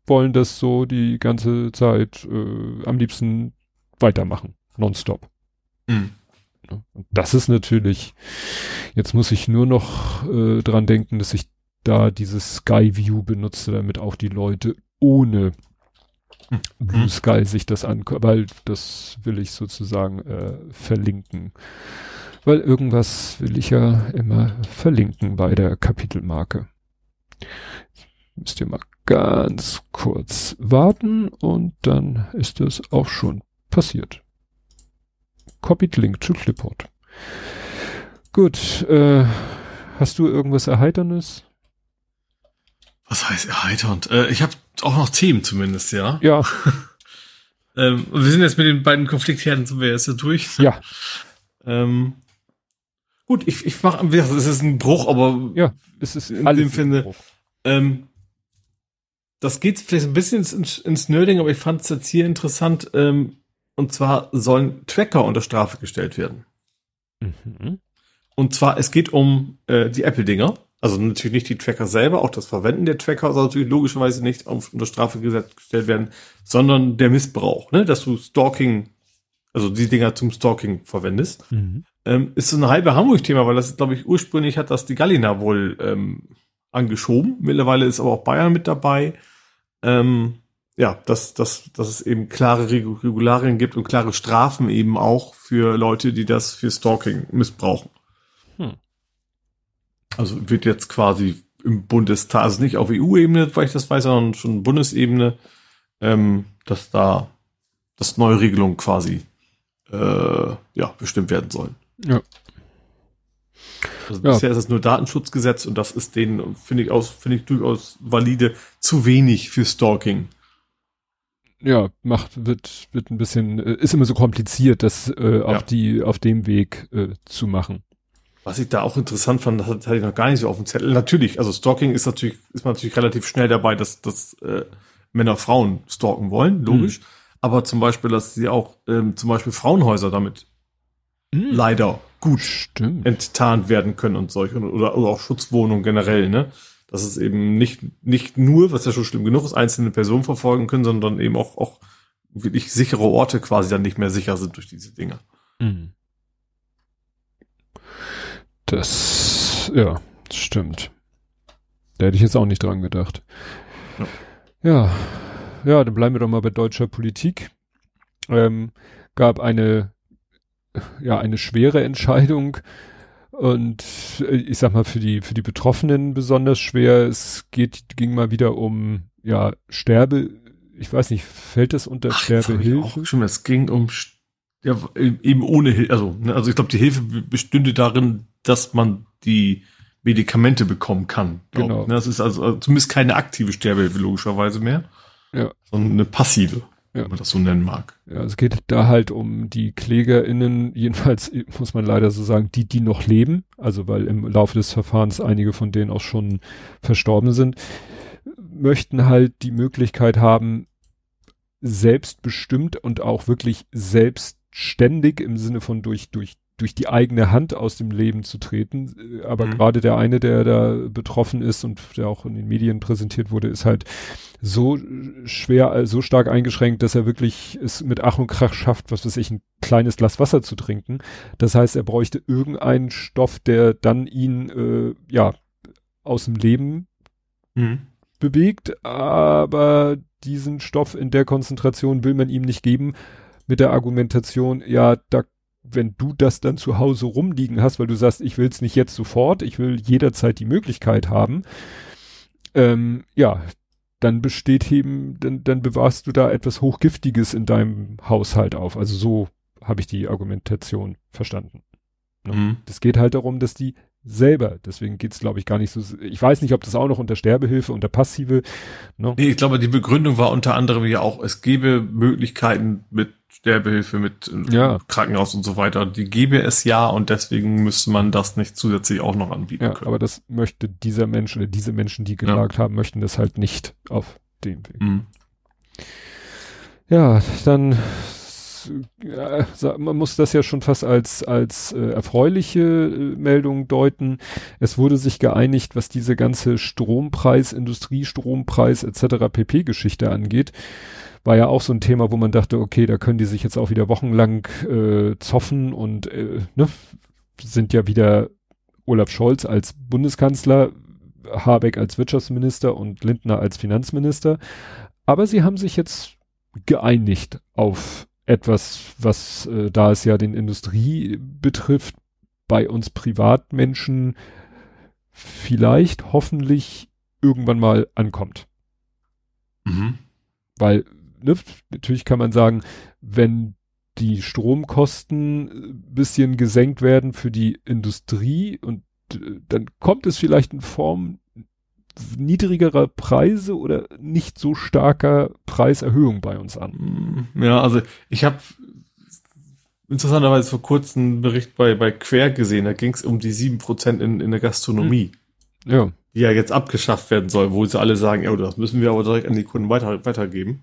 wollen das so die ganze Zeit äh, am liebsten weitermachen, nonstop. Mhm. Und das ist natürlich, jetzt muss ich nur noch äh, dran denken, dass ich da dieses Sky View benutze, damit auch die Leute ohne mhm. Blue Sky sich das angucken, weil das will ich sozusagen äh, verlinken. Weil irgendwas will ich ja immer verlinken bei der Kapitelmarke. Müsst ihr mal ganz kurz warten und dann ist es auch schon passiert. Copied Link to Clipboard. Gut, äh, hast du irgendwas Erheiterndes? Was heißt erheiternd? Äh, ich habe auch noch Themen zumindest, ja. Ja. ähm, wir sind jetzt mit den beiden Konfliktherden sind wir jetzt ja durch. Ja. Ähm, gut, ich, ich mache, es ist ein Bruch, aber ja, es ist in dem Sinne. Ähm, das geht vielleicht ein bisschen ins, ins Nerding, aber ich fand es jetzt hier interessant. Ähm, und zwar sollen Tracker unter Strafe gestellt werden. Mhm. Und zwar, es geht um äh, die Apple-Dinger. Also natürlich nicht die Tracker selber, auch das Verwenden der Tracker soll natürlich logischerweise nicht auf, unter Strafe gestellt werden, sondern der Missbrauch, ne? dass du Stalking, also die Dinger zum Stalking verwendest. Mhm. Ähm, ist so ein halbe Hamburg-Thema, weil das, glaube ich, ursprünglich hat das die Gallina wohl ähm, angeschoben. Mittlerweile ist aber auch Bayern mit dabei. Ähm, ja, dass, dass, dass es eben klare Regularien gibt und klare Strafen eben auch für Leute, die das für Stalking missbrauchen. Hm. Also wird jetzt quasi im Bundestag, also nicht auf EU-Ebene, weil ich das weiß, sondern schon Bundesebene, ähm, dass da das neue Regelungen quasi äh, ja, bestimmt werden sollen. Ja. Also ja. bisher ist es nur Datenschutzgesetz und das ist denen, finde ich aus, finde ich durchaus valide, zu wenig für Stalking ja, macht, wird, wird ein bisschen, äh, ist immer so kompliziert, das äh, auf ja. die, auf dem Weg äh, zu machen. Was ich da auch interessant fand, das hatte ich noch gar nicht so auf dem Zettel. Natürlich, also Stalking ist natürlich, ist man natürlich relativ schnell dabei, dass, dass äh, Männer Frauen stalken wollen, logisch. Mhm. Aber zum Beispiel, dass sie auch ähm, zum Beispiel Frauenhäuser damit mhm. leider gut Stimmt. enttarnt werden können und solche oder, oder auch Schutzwohnungen generell, ne? Dass es eben nicht, nicht nur, was ja schon schlimm genug ist, einzelne Personen verfolgen können, sondern eben auch, auch wirklich sichere Orte quasi dann nicht mehr sicher sind durch diese Dinge. Mhm. Das, ja, stimmt. Da hätte ich jetzt auch nicht dran gedacht. Ja. ja, ja, dann bleiben wir doch mal bei deutscher Politik. Ähm, gab eine, ja, eine schwere Entscheidung und äh, ich sag mal, für die, für die Betroffenen besonders schwer. Es geht, ging mal wieder um, ja, Sterbe, ich weiß nicht, fällt das unter Ach, Sterbehilfe? Schon, es ging um, ja, eben ohne Hilfe, also, ne, also ich glaube, die Hilfe bestünde darin, dass man die Medikamente bekommen kann. Genau. Ne, das ist also, also zumindest keine aktive Sterbehilfe logischerweise mehr. Ja. Sondern eine passive ja. wenn man das so nennen mag. Ja, es geht da halt um die KlägerInnen, jedenfalls muss man leider so sagen, die, die noch leben, also weil im Laufe des Verfahrens einige von denen auch schon verstorben sind, möchten halt die Möglichkeit haben, selbstbestimmt und auch wirklich selbstständig im Sinne von durch, durch durch die eigene Hand aus dem Leben zu treten. Äh, aber mhm. gerade der eine, der da betroffen ist und der auch in den Medien präsentiert wurde, ist halt so schwer, äh, so stark eingeschränkt, dass er wirklich es mit Ach und Krach schafft, was weiß ich, ein kleines Glas Wasser zu trinken. Das heißt, er bräuchte irgendeinen Stoff, der dann ihn, äh, ja, aus dem Leben mhm. bewegt, aber diesen Stoff in der Konzentration will man ihm nicht geben, mit der Argumentation, ja, da wenn du das dann zu Hause rumliegen hast, weil du sagst, ich will es nicht jetzt sofort, ich will jederzeit die Möglichkeit haben, ähm, ja, dann besteht eben, dann, dann bewahrst du da etwas Hochgiftiges in deinem Haushalt auf. Also so habe ich die Argumentation verstanden. Ne? Mhm. Das geht halt darum, dass die selber, deswegen geht's glaube ich gar nicht so, ich weiß nicht, ob das auch noch unter Sterbehilfe, unter passive. Ne? Nee, ich glaube, die Begründung war unter anderem ja auch, es gäbe Möglichkeiten mit Sterbehilfe, mit äh, ja. Krankenhaus und so weiter. Die gäbe es ja und deswegen müsste man das nicht zusätzlich auch noch anbieten ja, können. Aber das möchte dieser Mensch oder diese Menschen, die geklagt ja. haben, möchten das halt nicht auf dem Weg. Mhm. Ja, dann ja, man muss das ja schon fast als als äh, erfreuliche äh, Meldung deuten. Es wurde sich geeinigt, was diese ganze Strompreis, Industriestrompreis etc. pp. Geschichte angeht war ja auch so ein Thema, wo man dachte, okay, da können die sich jetzt auch wieder wochenlang äh, zoffen und äh, ne, sind ja wieder Olaf Scholz als Bundeskanzler, Habeck als Wirtschaftsminister und Lindner als Finanzminister. Aber sie haben sich jetzt geeinigt auf etwas, was äh, da es ja den Industrie betrifft, bei uns Privatmenschen vielleicht hoffentlich irgendwann mal ankommt. Mhm. Weil ne, natürlich kann man sagen, wenn die Stromkosten äh, bisschen gesenkt werden für die Industrie und äh, dann kommt es vielleicht in Form niedrigerer Preise oder nicht so starker Preiserhöhung bei uns an. Mm, ja, also ich habe interessanterweise vor kurzem einen Bericht bei, bei Quer gesehen, da ging es um die sieben Prozent in, in der Gastronomie. Hm. Ja. Die ja jetzt abgeschafft werden soll, wo sie alle sagen, ja, das müssen wir aber direkt an die Kunden weiter, weitergeben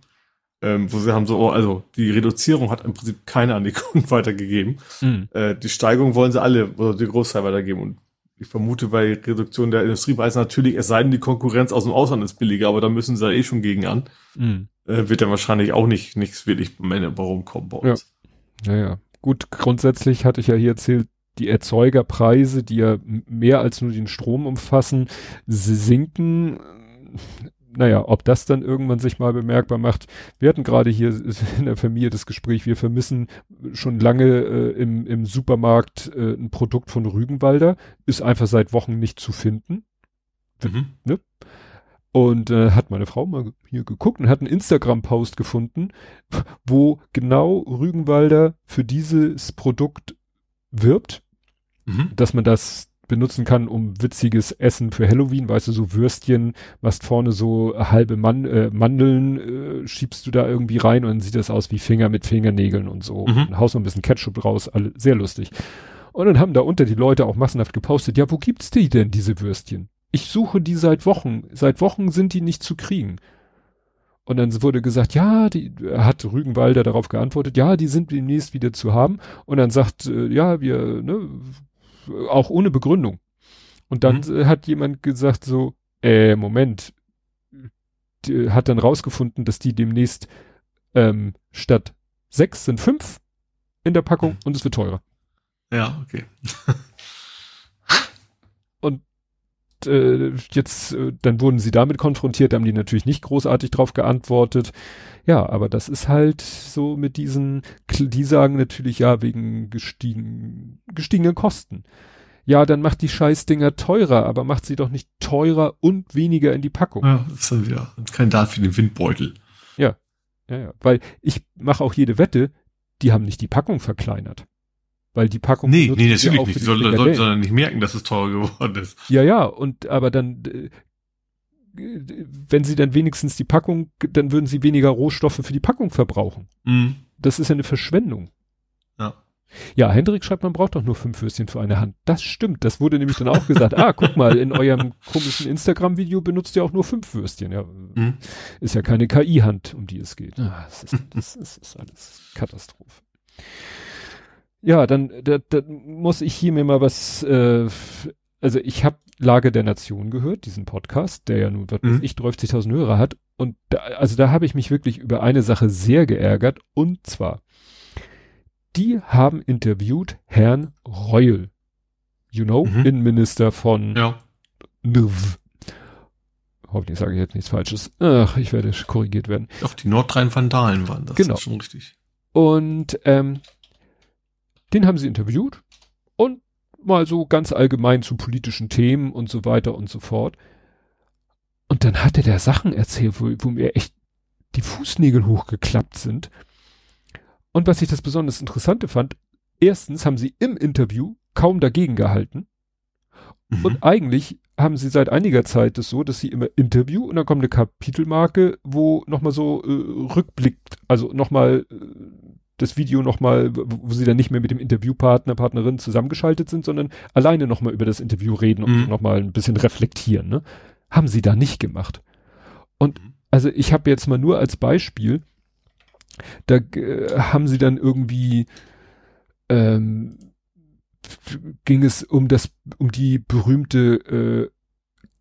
ähm, wo sie haben so, oh, also die Reduzierung hat im Prinzip keiner an die Kunden weitergegeben. Mhm. Äh, die Steigerung wollen sie alle, oder die Großteil weitergeben. Und ich vermute bei Reduktion der Industriepreise natürlich, es sei denn, die Konkurrenz aus dem Ausland ist billiger, aber da müssen sie da eh schon gegen an. Mhm. Äh, wird dann wahrscheinlich auch nicht nichts wirklich am Ende warum kommen bei uns. Ja. ja, ja. Gut, grundsätzlich hatte ich ja hier erzählt, die Erzeugerpreise, die ja mehr als nur den Strom umfassen, sinken naja, ob das dann irgendwann sich mal bemerkbar macht. Wir hatten gerade hier in der Familie das Gespräch, wir vermissen schon lange äh, im, im Supermarkt äh, ein Produkt von Rügenwalder, ist einfach seit Wochen nicht zu finden. Mhm. Ne? Und äh, hat meine Frau mal hier geguckt und hat einen Instagram-Post gefunden, wo genau Rügenwalder für dieses Produkt wirbt, mhm. dass man das benutzen kann, um witziges Essen für Halloween, weißt du, so Würstchen, machst vorne so halbe Man äh, Mandeln, äh, schiebst du da irgendwie rein und dann sieht das aus wie Finger mit Fingernägeln und so. Mhm. Und haust noch ein bisschen Ketchup raus, alle, sehr lustig. Und dann haben da unter die Leute auch massenhaft gepostet, ja, wo gibt's die denn, diese Würstchen? Ich suche die seit Wochen. Seit Wochen sind die nicht zu kriegen. Und dann wurde gesagt, ja, die hat Rügenwalder darauf geantwortet, ja, die sind demnächst wieder zu haben. Und dann sagt, äh, ja, wir, ne, auch ohne Begründung. Und dann mhm. hat jemand gesagt so, äh, Moment, die, hat dann rausgefunden, dass die demnächst ähm, statt sechs sind fünf in der Packung mhm. und es wird teurer. Ja, okay. und äh, jetzt, äh, dann wurden sie damit konfrontiert, haben die natürlich nicht großartig drauf geantwortet. Ja, aber das ist halt so mit diesen, die sagen natürlich ja wegen gestiegen, gestiegenen Kosten. Ja, dann macht die Scheißdinger teurer, aber macht sie doch nicht teurer und weniger in die Packung. Ja, das ist dann wieder kein Daten für den Windbeutel. Ja, ja, ja, weil ich mache auch jede Wette, die haben nicht die Packung verkleinert. Weil die Packung. Nee, nee, natürlich nicht. Die soll, soll, sondern nicht merken, dass es teurer geworden ist. Ja, ja, und aber dann äh, wenn sie dann wenigstens die Packung, dann würden sie weniger Rohstoffe für die Packung verbrauchen. Mhm. Das ist ja eine Verschwendung. Ja. Ja, Hendrik schreibt, man braucht doch nur fünf Würstchen für eine Hand. Das stimmt. Das wurde nämlich dann auch gesagt. ah, guck mal, in eurem komischen Instagram-Video benutzt ihr auch nur fünf Würstchen. Ja, mhm. ist ja keine KI-Hand, um die es geht. Ah, das, ist, das, ist, das ist alles Katastrophe. Ja, dann da, da muss ich hier mir mal was, äh, also ich habe Lage der Nation gehört, diesen Podcast, der ja nun, was mhm. ich, 30.000 Hörer hat. Und da, also da habe ich mich wirklich über eine Sache sehr geärgert. Und zwar, die haben interviewt Herrn Reul. You know, mhm. Innenminister von ja. NRW. Hoffentlich sage ich jetzt nichts Falsches. Ach, ich werde korrigiert werden. Doch, die Nordrhein-Vandalen waren das. Genau. ist schon richtig. Und ähm, den haben sie interviewt und mal so ganz allgemein zu politischen Themen und so weiter und so fort. Und dann hat er der Sachen erzählt, wo, wo mir echt die Fußnägel hochgeklappt sind. Und was ich das besonders Interessante fand, erstens haben sie im Interview kaum dagegen gehalten. Mhm. Und eigentlich haben sie seit einiger Zeit das so, dass sie immer Interview und dann kommt eine Kapitelmarke, wo nochmal so äh, rückblickt, also nochmal äh, das Video nochmal, wo sie dann nicht mehr mit dem Interviewpartner, Partnerin zusammengeschaltet sind, sondern alleine nochmal über das Interview reden und mhm. nochmal ein bisschen reflektieren. Ne? Haben sie da nicht gemacht. Und mhm. also ich habe jetzt mal nur als Beispiel, da äh, haben sie dann irgendwie ähm, ging es um das, um die berühmte, äh,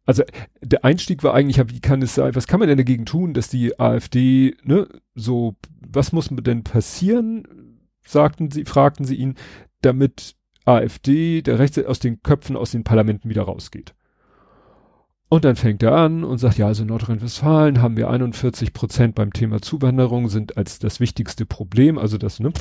also der Einstieg war eigentlich, wie kann es sein, was kann man denn dagegen tun, dass die AfD, ne, so, was muss denn passieren, sagten sie, fragten sie ihn, damit AfD, der Rechte aus den Köpfen aus den Parlamenten wieder rausgeht. Und dann fängt er an und sagt, ja, also in Nordrhein-Westfalen haben wir 41 Prozent beim Thema Zuwanderung sind als das wichtigste Problem, also das, ne?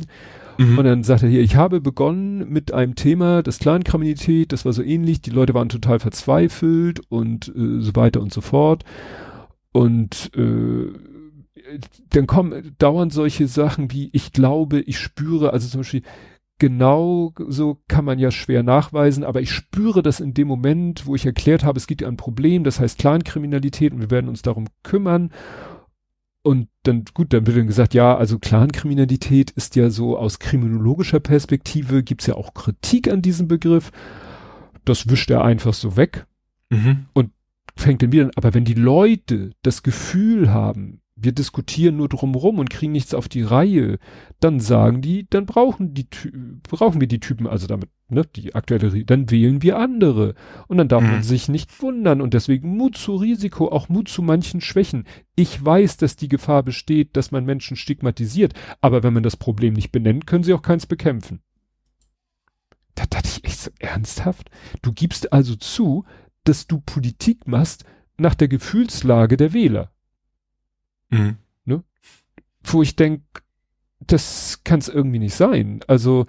Mhm. Und dann sagt er hier, ich habe begonnen mit einem Thema, das Clankriminalität, das war so ähnlich, die Leute waren total verzweifelt und äh, so weiter und so fort. Und äh, dann kommen dauernd solche Sachen wie, ich glaube, ich spüre, also zum Beispiel, genau so kann man ja schwer nachweisen, aber ich spüre das in dem Moment, wo ich erklärt habe, es gibt ein Problem, das heißt Clankriminalität und wir werden uns darum kümmern. Und dann, gut, dann wird dann gesagt, ja, also Clankriminalität ist ja so aus kriminologischer Perspektive, gibt's ja auch Kritik an diesem Begriff. Das wischt er einfach so weg mhm. und fängt dann wieder an. Aber wenn die Leute das Gefühl haben, wir diskutieren nur drumrum und kriegen nichts auf die Reihe, dann sagen die, dann brauchen die brauchen wir die Typen, also damit, ne, die aktuelle, dann wählen wir andere. Und dann darf mhm. man sich nicht wundern. Und deswegen Mut zu Risiko, auch Mut zu manchen Schwächen. Ich weiß, dass die Gefahr besteht, dass man Menschen stigmatisiert, aber wenn man das Problem nicht benennt, können sie auch keins bekämpfen. Da dachte ich echt so ernsthaft. Du gibst also zu, dass du Politik machst nach der Gefühlslage der Wähler. Mhm. Ne? Wo ich denke, das kann es irgendwie nicht sein. Also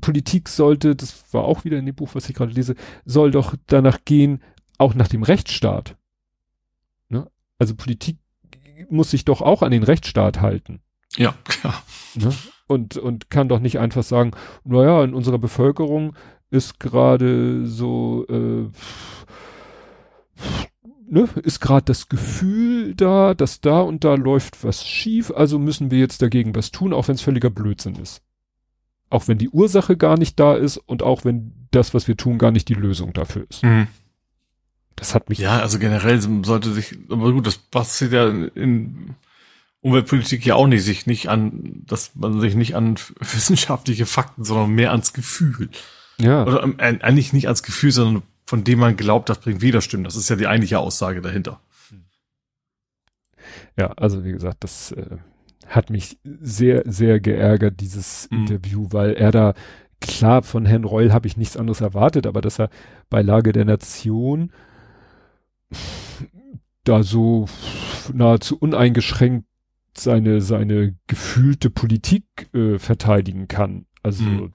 Politik sollte, das war auch wieder in dem Buch, was ich gerade lese, soll doch danach gehen, auch nach dem Rechtsstaat. Ne? Also Politik muss sich doch auch an den Rechtsstaat halten. Ja, klar. Ne? Und, und kann doch nicht einfach sagen, naja, in unserer Bevölkerung ist gerade so äh, ne, ist gerade das Gefühl da, dass da und da läuft was schief, also müssen wir jetzt dagegen was tun, auch wenn es völliger Blödsinn ist. Auch wenn die Ursache gar nicht da ist und auch wenn das, was wir tun, gar nicht die Lösung dafür ist. Mhm. Das hat mich. Ja, also generell sollte sich, aber gut, das passiert ja in Umweltpolitik ja auch nicht, sich nicht an, dass man sich nicht an wissenschaftliche Fakten, sondern mehr ans Gefühl. Ja. Oder äh, eigentlich nicht ans Gefühl, sondern von dem man glaubt, das bringt Widerstimmen. Das ist ja die eigentliche Aussage dahinter. Ja, also wie gesagt, das äh, hat mich sehr, sehr geärgert, dieses mhm. Interview, weil er da, klar, von Herrn Reul habe ich nichts anderes erwartet, aber dass er bei Lage der Nation da so nahezu uneingeschränkt seine, seine gefühlte Politik äh, verteidigen kann. Also. Mhm.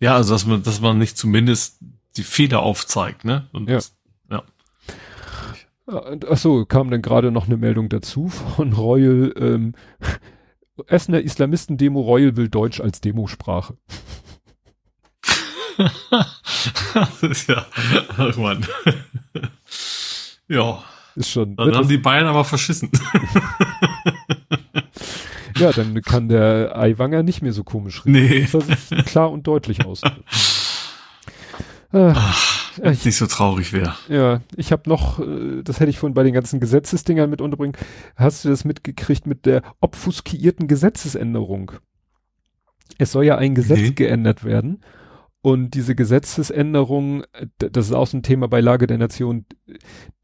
Ja, also dass man, dass man nicht zumindest die Feder aufzeigt, ne? Und ja. ja. Ach so, kam dann gerade noch eine Meldung dazu von Royal, ähm, Essener Islamisten-Demo Royal will Deutsch als Demosprache. das ist ja, ach man. ja. Ist schon. Dann haben die Bayern aber verschissen. ja, dann kann der Eiwanger nicht mehr so komisch reden. Nee. Das sich klar und deutlich aus. Ach, Ach, nicht so traurig wäre. Ja, ich habe noch, äh, das hätte ich vorhin bei den ganzen Gesetzesdingern mit unterbringen. Hast du das mitgekriegt mit der obfuskierten Gesetzesänderung? Es soll ja ein Gesetz mhm. geändert werden. Und diese Gesetzesänderung, das ist auch so ein Thema bei Lage der Nation,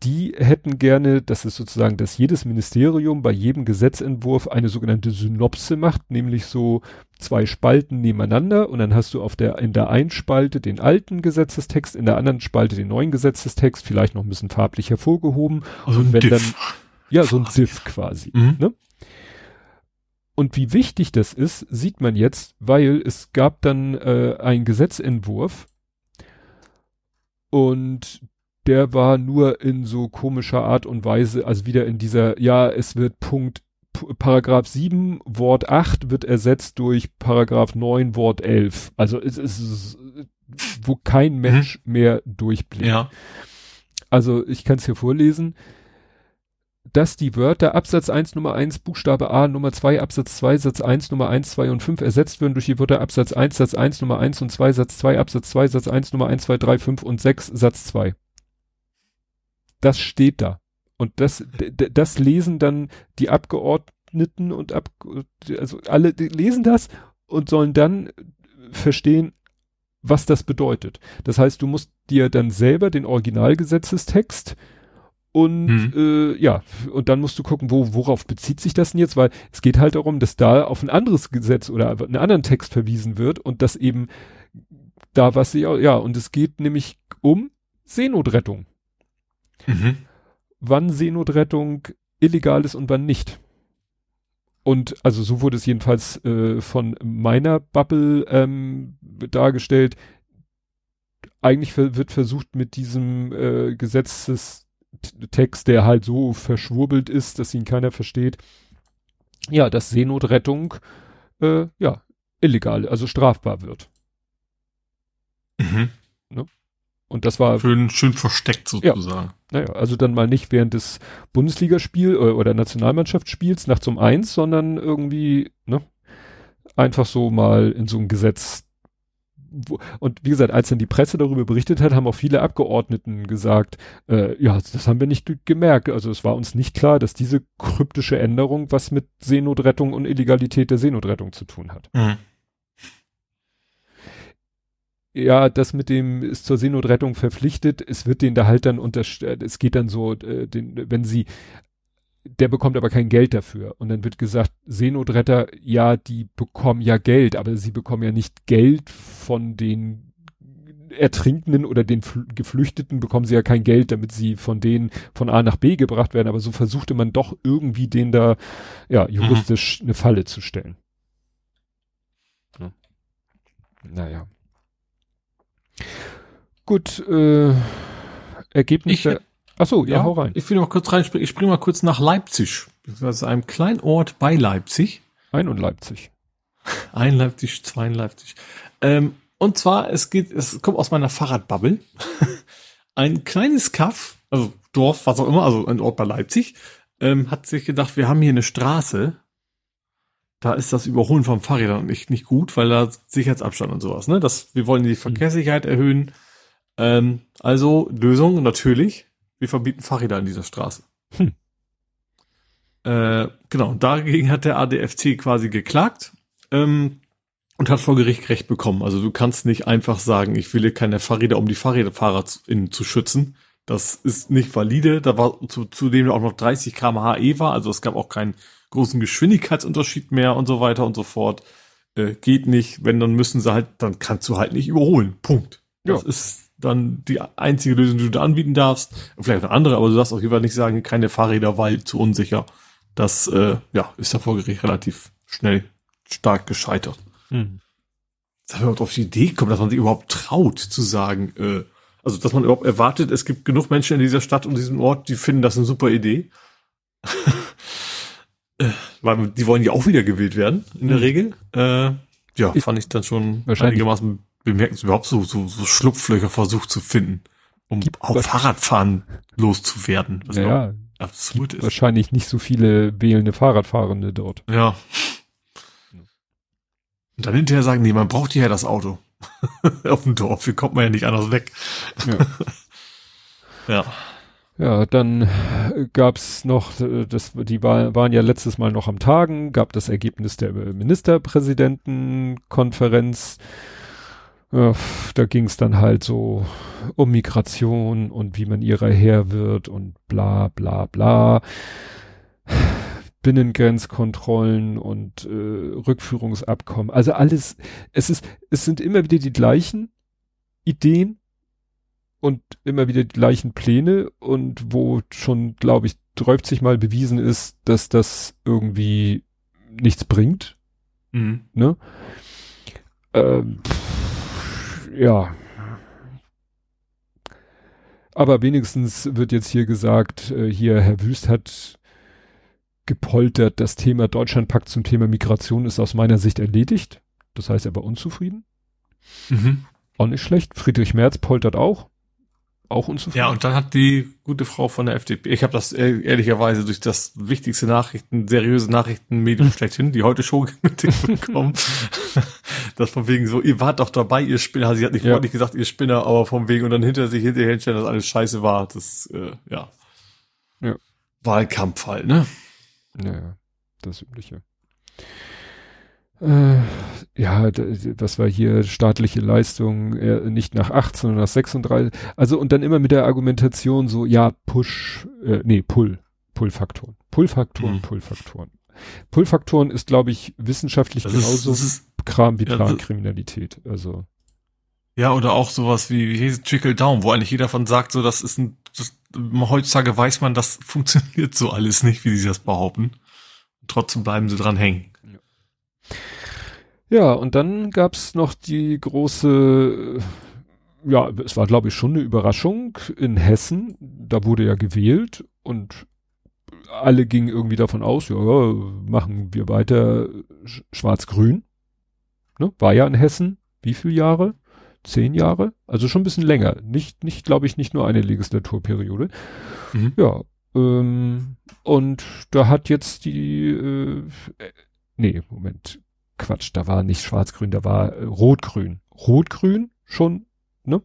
die hätten gerne, dass es sozusagen, dass jedes Ministerium bei jedem Gesetzentwurf eine sogenannte Synopse macht, nämlich so zwei Spalten nebeneinander und dann hast du auf der, in der einen Spalte den alten Gesetzestext, in der anderen Spalte den neuen Gesetzestext, vielleicht noch ein bisschen farblich hervorgehoben. Also und wenn Diff. dann, ja, so ein Diff quasi, Mhm. ne? Und wie wichtig das ist, sieht man jetzt, weil es gab dann äh, einen Gesetzentwurf und der war nur in so komischer Art und Weise, also wieder in dieser, ja, es wird Punkt, Paragraph 7, Wort 8 wird ersetzt durch Paragraph 9, Wort 11. Also es ist, wo kein Mensch mehr durchblickt. Ja. Also ich kann es hier vorlesen dass die Wörter Absatz 1 Nummer 1 Buchstabe A Nummer 2 Absatz 2 Satz 1 Nummer 1 2 und 5 ersetzt werden durch die Wörter Absatz 1 Satz 1 Nummer 1 und 2 Satz 2 Absatz 2 Satz 1 Nummer 1 2 3 5 und 6 Satz 2. Das steht da. Und das das lesen dann die Abgeordneten und ab also alle lesen das und sollen dann verstehen, was das bedeutet. Das heißt, du musst dir dann selber den Originalgesetzestext und Mhm. äh, ja, und dann musst du gucken, wo, worauf bezieht sich das denn jetzt, weil es geht halt darum, dass da auf ein anderes Gesetz oder einen anderen Text verwiesen wird und das eben da was sie ja, und es geht nämlich um Seenotrettung. Mhm. Wann Seenotrettung illegal ist und wann nicht. Und also so wurde es jedenfalls äh, von meiner Bubble ähm, dargestellt. Eigentlich wird versucht mit diesem äh, Gesetzestext, der halt so verschwurbelt ist, dass ihn keiner versteht, ja, dass Seenotrettung äh, ja illegal, also strafbar wird. Mhm. Und das war Schön, schön versteckt sozusagen. Naja, also dann mal nicht während des Bundesligaspiel oder, oder Nationalmannschaftsspiels nachts um eins, sondern irgendwie, ne, einfach so mal in so ein Gesetz. Wo, und wie gesagt, als dann die Presse darüber berichtet hat, haben auch viele Abgeordneten gesagt, äh, ja, das haben wir nicht gemerkt. Also es war uns nicht klar, dass diese kryptische Änderung was mit Seenotrettung und Illegalität der Seenotrettung zu tun hat. Mhm. ja, das mit dem ist zur Seenotrettung verpflichtet, es wird denen da halt dann unterstellt, es geht dann so, äh, den, wenn sie, der bekommt aber kein Geld dafür. Und dann wird gesagt, Seenotretter, ja, die bekommen ja Geld, aber sie bekommen ja nicht Geld von den Ertrinkenden oder den Fl Geflüchteten bekommen sie ja kein Geld, damit sie von denen von A nach B gebracht werden. Aber so versuchte man doch irgendwie den da, ja, juristisch eine Falle zu stellen. Ja. Naja. Gut, äh, Ergebnisse. Ach so, ja, hau rein. Ich will noch kurz reinspringen. Ich springe mal kurz nach Leipzig. Das ist einem kleinen Ort bei Leipzig. Ein und Leipzig. Ein Leipzig, zwei in Leipzig. Ähm, und zwar, es geht, es kommt aus meiner Fahrradbubble. ein kleines Kaff, also Dorf, was auch immer, also ein Ort bei Leipzig, ähm, hat sich gedacht, wir haben hier eine Straße. Da ist das Überholen von Fahrrädern nicht, nicht gut, weil da Sicherheitsabstand und sowas, ne? Das, wir wollen die Verkehrssicherheit erhöhen. Ähm, also Lösung natürlich, wir verbieten Fahrräder in dieser Straße. Hm. Äh, genau, dagegen hat der ADFC quasi geklagt ähm, und hat vor Gericht Recht bekommen. Also du kannst nicht einfach sagen, ich will hier keine Fahrräder, um die Fahrräderfahrer zu, in, zu schützen. Das ist nicht valide. Da war zu, zudem auch noch 30 km/h E war, also es gab auch keinen großen Geschwindigkeitsunterschied mehr und so weiter und so fort. Äh, geht nicht. Wenn, dann müssen sie halt, dann kannst du halt nicht überholen. Punkt. Das Ja. ist dann die einzige Lösung, die du da anbieten darfst. Vielleicht eine andere, aber du darfst auf jeden Fall nicht sagen, keine Fahrräder, weil zu unsicher. Das äh, ja, ist ja vor Gericht relativ schnell stark gescheitert. Hm. Dass man überhaupt auf die Idee kommt, dass man sich überhaupt traut zu sagen, äh, also dass man überhaupt erwartet, es gibt genug Menschen in dieser Stadt und diesem Ort, die finden das eine super Idee. Äh, Weil die wollen ja auch wieder gewählt werden, in der Mhm. Regel. Äh, ja, fand ich dann schon Wahrscheinlich- einigermaßen bemerkenswert, überhaupt so, so, so Schlupflöcher versucht zu finden, um auf was- Fahrradfahren loszuwerden. Was Ja, absurd ist. wahrscheinlich nicht so viele wählende Fahrradfahrende dort. Ja. Und dann hinterher sagen, nee, man braucht ja das Auto. auf dem Dorf, hier kommt man ja nicht anders weg. Ja. Ja. Ja, dann gab's noch, das, die war, waren ja letztes Mal noch am Tagen, gab das Ergebnis der Ministerpräsidentenkonferenz. Ja, da ging's dann halt so um Migration und wie man ihrer Herr wird und bla bla bla. Binnengrenzkontrollen und äh, Rückführungsabkommen. Also alles, es ist, es sind immer wieder die gleichen Ideen und immer wieder die gleichen Pläne und wo schon, glaube ich, 30 mal bewiesen ist, dass das irgendwie nichts bringt. Mhm. Ne? Ähm, ja. Aber wenigstens wird jetzt hier gesagt, äh, hier Herr Wüst hat gepoltert, das Thema Deutschlandpakt zum Thema Migration ist aus meiner Sicht erledigt. Das heißt, er war unzufrieden. Mhm. Auch nicht schlecht. Friedrich Merz poltert auch. Auch unzufrieden. Ja, und dann hat die gute Frau von der FDP, ich habe das ehrlicherweise durch das wichtigste Nachrichten, seriöse Nachrichtenmedium schlechthin, die heute Show bekommen. das von wegen so, ihr wart doch dabei, ihr Spinner. Sie hat nicht ja. freundlich gesagt, ihr Spinner, aber von wegen und dann hinter sich hinterher hinstellen, dass alles scheiße war. Das, äh, ja. Ja. Wahlkampf halt, ne? Ja, das Übliche. Äh, ja, das war hier staatliche Leistung, äh, nicht nach 18, sondern nach 36. Also und dann immer mit der Argumentation so, ja, Push, äh, nee, Pull, Pull-Faktoren. Pull-Faktoren, mhm. Pull-Faktoren. Pull-Faktoren ist, glaube ich, wissenschaftlich das genauso ist, ist, Kram wie ja, Plankriminalität. Also. Ja, oder auch sowas wie, wie Trickle Down, wo eigentlich jeder von sagt, so, das ist ein, das, heutzutage weiß man, das funktioniert so alles nicht, wie sie das behaupten. Trotzdem bleiben sie dran hängen. Ja, und dann gab's noch die große, ja, es war glaube ich schon eine Überraschung in Hessen. Da wurde ja gewählt und alle gingen irgendwie davon aus, ja, machen wir weiter schwarz-grün. Ne? War ja in Hessen, wie viele Jahre? zehn Jahre, also schon ein bisschen länger. Nicht, nicht, glaube ich, nicht nur eine Legislaturperiode. Mhm. Ja. Ähm, und da hat jetzt die, äh, nee, Moment, Quatsch, da war nicht schwarz-grün, da war äh, rot-grün. Rot-grün schon, ne?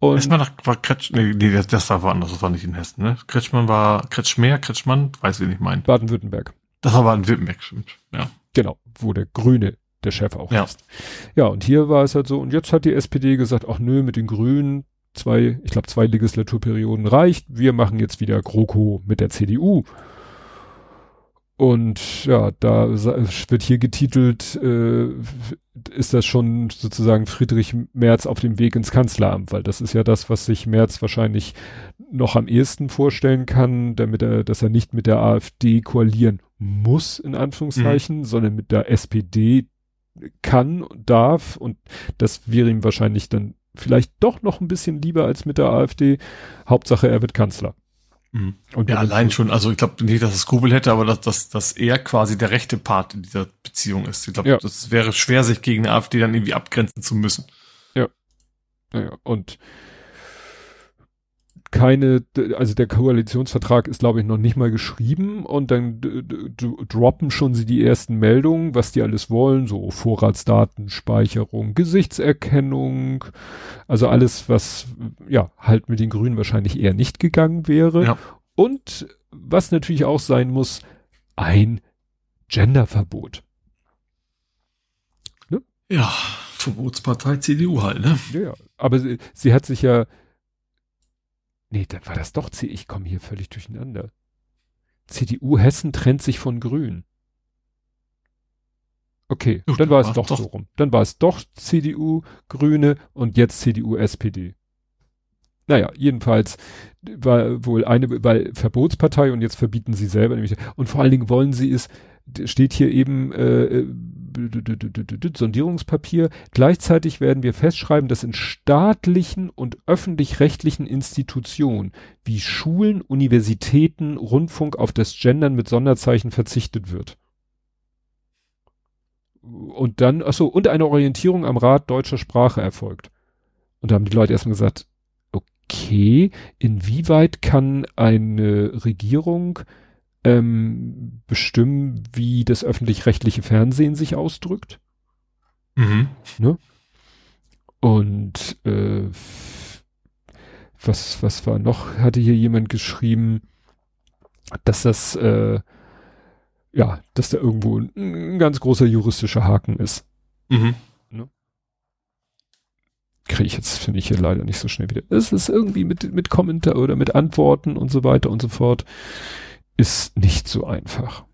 Und Erstmal nach, war Kretsch, nee, nee, das, das war woanders, das war nicht in Hessen, ne? Kretschmann war, Kretschmer, Kretschmann, weiß ich mein. Baden-Württemberg. Das war Baden-Württemberg, stimmt, ja. Genau, wo der Grüne der Chef auch ja. ist. Ja, und hier war es halt so, und jetzt hat die SPD gesagt, ach nö, mit den Grünen, zwei, ich glaube, zwei Legislaturperioden reicht, wir machen jetzt wieder GroKo mit der CDU. Und ja, da wird hier getitelt, äh, ist das schon sozusagen Friedrich Merz auf dem Weg ins Kanzleramt, weil das ist ja das, was sich Merz wahrscheinlich noch am ehesten vorstellen kann, damit er, dass er nicht mit der AfD koalieren muss, in Anführungszeichen, mhm. sondern mit der SPD, kann und darf und das wäre ihm wahrscheinlich dann vielleicht doch noch ein bisschen lieber als mit der AfD. Hauptsache, er wird Kanzler. Mhm. Und ja, allein schon, also ich glaube nicht, dass es Skrupel hätte, aber dass, dass, dass er quasi der rechte Part in dieser Beziehung ist. Ich glaube, ja. das wäre schwer, sich gegen die AfD dann irgendwie abgrenzen zu müssen. Ja. Naja, und keine, also der Koalitionsvertrag ist, glaube ich, noch nicht mal geschrieben und dann droppen schon sie die ersten Meldungen, was die alles wollen, so Vorratsdatenspeicherung, Gesichtserkennung, also alles, was ja halt mit den Grünen wahrscheinlich eher nicht gegangen wäre. Ja. Und was natürlich auch sein muss, ein Genderverbot. Ne? Ja, Verbotspartei CDU halt, ne? Ja, aber sie, sie hat sich ja Nee, dann war das doch C. Ich komme hier völlig durcheinander. CDU Hessen trennt sich von Grün. Okay, Ach, dann war es doch, doch so rum. Dann war es doch CDU, Grüne und jetzt CDU, SPD. Naja, jedenfalls war wohl eine weil Verbotspartei und jetzt verbieten sie selber nämlich. Und vor allen Dingen wollen sie es, steht hier eben äh, Sondierungspapier. Gleichzeitig werden wir festschreiben, dass in staatlichen und öffentlich-rechtlichen Institutionen wie Schulen, Universitäten, Rundfunk auf das Gendern mit Sonderzeichen verzichtet wird. Und dann, achso, und eine Orientierung am Rat deutscher Sprache erfolgt. Und da haben die Leute erstmal gesagt, okay, inwieweit kann eine Regierung ähm, bestimmen, wie das öffentlich-rechtliche Fernsehen sich ausdrückt. Mhm. Ne? Und äh, was, was war noch? Hatte hier jemand geschrieben, dass das, äh, ja, dass da irgendwo ein, ein ganz großer juristischer Haken ist. Mhm. Ne? Kriege ich jetzt, finde ich hier leider nicht so schnell wieder. Es ist irgendwie mit, mit Kommentar oder mit Antworten und so weiter und so fort, ist nicht so einfach.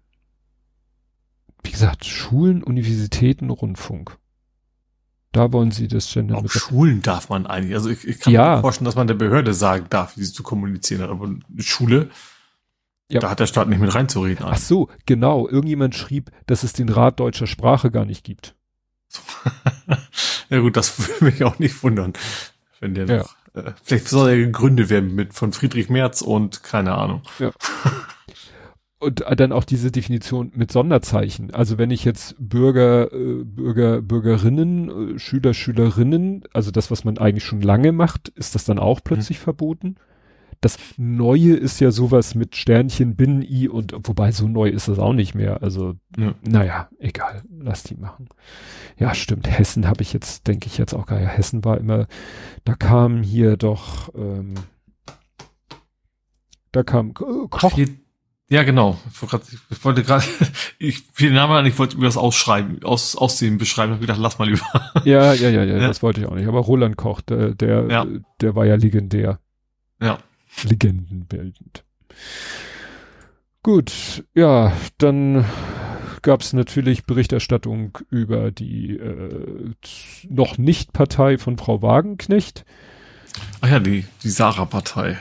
Wie gesagt, Schulen, Universitäten, Rundfunk. Da wollen sie das Gender Auch Schulen darf man eigentlich. Also ich, ich kann ja. mir vorstellen, dass man der Behörde sagen darf, wie sie zu kommunizieren hat. Aber eine Schule, ja. da hat der Staat nicht mit reinzureden. Ach so, genau. Irgendjemand schrieb, dass es den Rat deutscher Sprache gar nicht gibt. ja gut, das würde mich auch nicht wundern, wenn der ja. noch, äh, vielleicht soll er gegründet werden mit von Friedrich Merz und keine Ahnung. Ja. und dann auch diese Definition mit Sonderzeichen. Also wenn ich jetzt Bürger, äh, Bürger, Bürgerinnen, äh, Schüler, Schülerinnen, also das, was man eigentlich schon lange macht, ist das dann auch plötzlich mhm. verboten? Das Neue ist ja sowas mit Sternchen, Binnen-I und wobei so neu ist das auch nicht mehr. Also, ja. naja, egal, lass die machen. Ja, stimmt. Hessen habe ich jetzt, denke ich jetzt auch gar ja. Hessen war immer, da kam hier doch, ähm, da kam äh, Koch. Ja, genau. Ich wollte gerade, ich fiel Namen an, ich wollte über das Ausschreiben, aus, Aussehen beschreiben, habe gedacht, lass mal lieber. Ja, ja, ja, ja, ja, das wollte ich auch nicht. Aber Roland Koch, der, der, ja. der war ja legendär. Ja. Legendenbildend. Gut, ja, dann gab es natürlich Berichterstattung über die äh, noch nicht Partei von Frau Wagenknecht. Ach ja, die, die Sarah-Partei.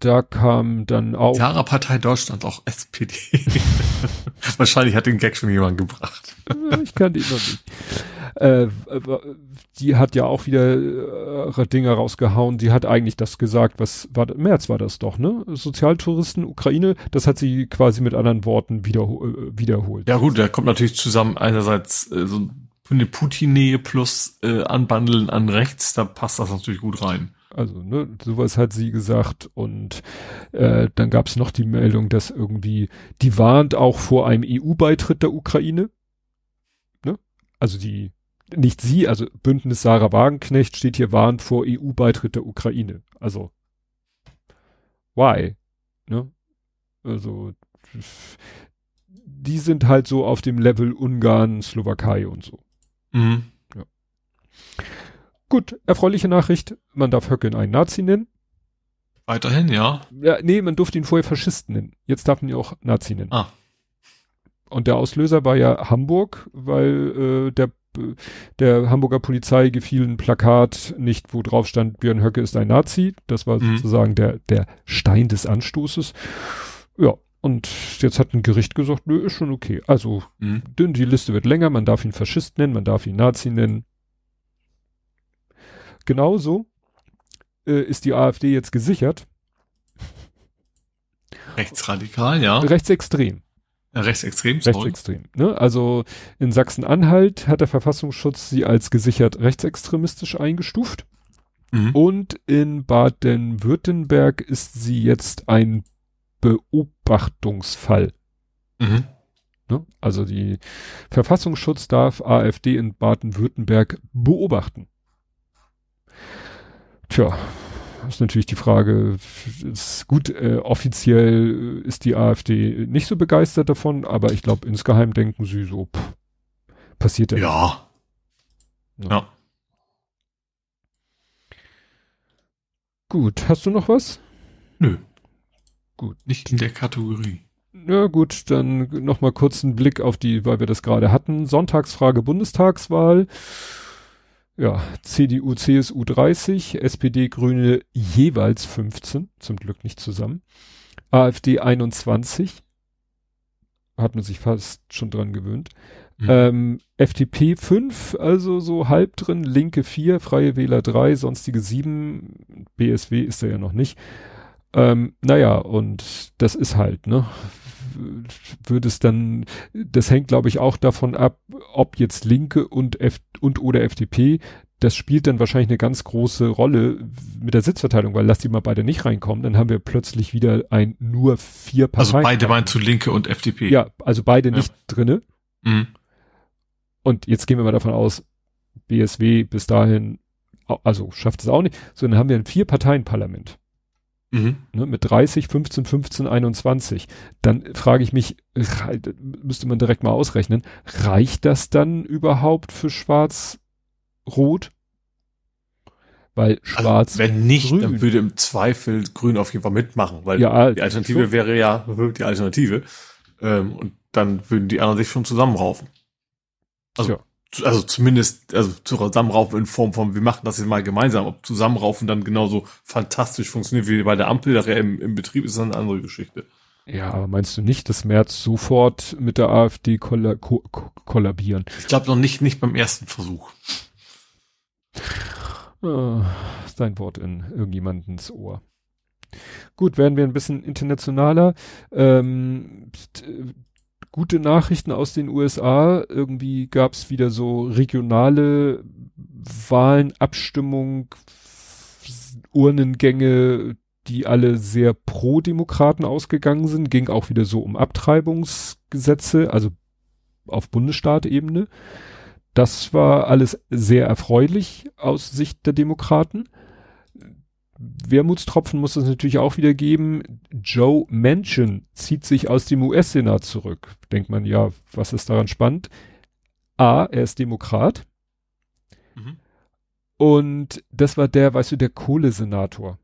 Da kam dann auch. Sarah-Partei Deutschland, auch SPD. Wahrscheinlich hat den Gag schon jemand gebracht. ich kann die noch nicht. Äh, die hat ja auch wieder äh, Dinge rausgehauen. Die hat eigentlich das gesagt, was war, März war das doch, ne? Sozialtouristen, Ukraine, das hat sie quasi mit anderen Worten wieder, äh, wiederholt. Ja gut, da kommt natürlich zusammen einerseits äh, so eine Putin-Nähe plus äh, Anbandeln an rechts, da passt das natürlich gut rein. Also, ne, sowas hat sie gesagt und äh, dann gab es noch die Meldung, dass irgendwie, die warnt auch vor einem EU-Beitritt der Ukraine. Ne? Also die nicht sie, also Bündnis Sarah Wagenknecht steht hier warnt vor EU-Beitritt der Ukraine. Also, why? Ne? Also, die sind halt so auf dem Level Ungarn, Slowakei und so. Mhm. Gut, erfreuliche Nachricht, man darf Höcke einen Nazi nennen. Weiterhin, ja? Ja, nee, man durfte ihn vorher Faschisten nennen. Jetzt darf man ihn auch Nazi nennen. Ah. Und der Auslöser war ja Hamburg, weil äh, der der Hamburger Polizei gefiel ein Plakat nicht, wo drauf stand, Björn Höcke ist ein Nazi. Das war mhm. sozusagen der, der Stein des Anstoßes. Ja, und jetzt hat ein Gericht gesagt, nö, ist schon okay. Also, mhm. die Liste wird länger, man darf ihn Faschist nennen, man darf ihn Nazi nennen. Genauso äh, ist die AfD jetzt gesichert. Rechtsradikal, ja. Rechtsextrem. Rechtsextrem, sorry. Rechtsextrem. Ne? Also in Sachsen-Anhalt hat der Verfassungsschutz sie als gesichert rechtsextremistisch eingestuft. Mhm. Und in Baden-Württemberg ist sie jetzt ein Beobachtungsfall. Mhm. Ne? Also die Verfassungsschutz darf AfD in Baden-Württemberg beobachten. Tja, ist natürlich die Frage, ist gut, äh, offiziell ist die AfD nicht so begeistert davon, aber ich glaube, insgeheim denken sie so, pff, passiert ja. Ja. ja. ja. Gut, hast du noch was? Nö. Gut. Nicht in der Kategorie. Ja gut, dann noch mal kurz einen Blick auf die, weil wir das gerade hatten. Sonntagsfrage Bundestagswahl ja, CDU, CSU 30, SPD, Grüne jeweils 15, zum Glück nicht zusammen. AfD 21, hat man sich fast schon dran gewöhnt. Mhm. Ähm, FDP 5, also so halb drin, Linke 4, Freie Wähler 3, sonstige 7, BSW ist er ja noch nicht. Ähm, naja, und das ist halt, ne? Würde es dann, das hängt glaube ich auch davon ab, ob jetzt Linke und F und oder FDP, das spielt dann wahrscheinlich eine ganz große Rolle mit der Sitzverteilung, weil lass die mal beide nicht reinkommen, dann haben wir plötzlich wieder ein nur vier Parteien. Also beide meinen zu Linke und FDP. Ja, also beide ja. nicht drinne. Mhm. Und jetzt gehen wir mal davon aus, BSW bis dahin, also schafft es auch nicht, sondern haben wir ein Vier-Parteien-Parlament. Mhm. Ne, mit 30, 15, 15, 21. Dann frage ich mich, müsste man direkt mal ausrechnen, reicht das dann überhaupt für Schwarz-Rot? Weil also schwarz. Also wenn nicht, grün. dann würde im Zweifel grün auf jeden Fall mitmachen, weil ja, die Alternative schon. wäre ja die Alternative. Ähm, und dann würden die anderen sich schon zusammenraufen. Also, ja. Also zumindest, also zusammenraufen in Form von, wir machen das jetzt mal gemeinsam. Ob zusammenraufen dann genauso fantastisch funktioniert wie bei der Ampel, nachher im, im Betrieb ist dann eine andere Geschichte. Ja, aber meinst du nicht, dass März sofort mit der AfD kolla ko kollabieren? Ich glaube noch nicht, nicht beim ersten Versuch. Oh, sein Wort in irgendjemandens Ohr. Gut, werden wir ein bisschen internationaler. Ähm, gute Nachrichten aus den USA. Irgendwie gab es wieder so regionale Wahlen, Abstimmung, Urnengänge, die alle sehr pro Demokraten ausgegangen sind. Ging auch wieder so um Abtreibungsgesetze, also auf Bundesstaatebene. Das war alles sehr erfreulich aus Sicht der Demokraten. Wermutstropfen muss es natürlich auch wieder geben. Joe Manchin zieht sich aus dem US-Senat zurück. Denkt man, ja, was ist daran spannend? A, er ist Demokrat. Mhm. Und das war der, weißt du, der Kohlesenator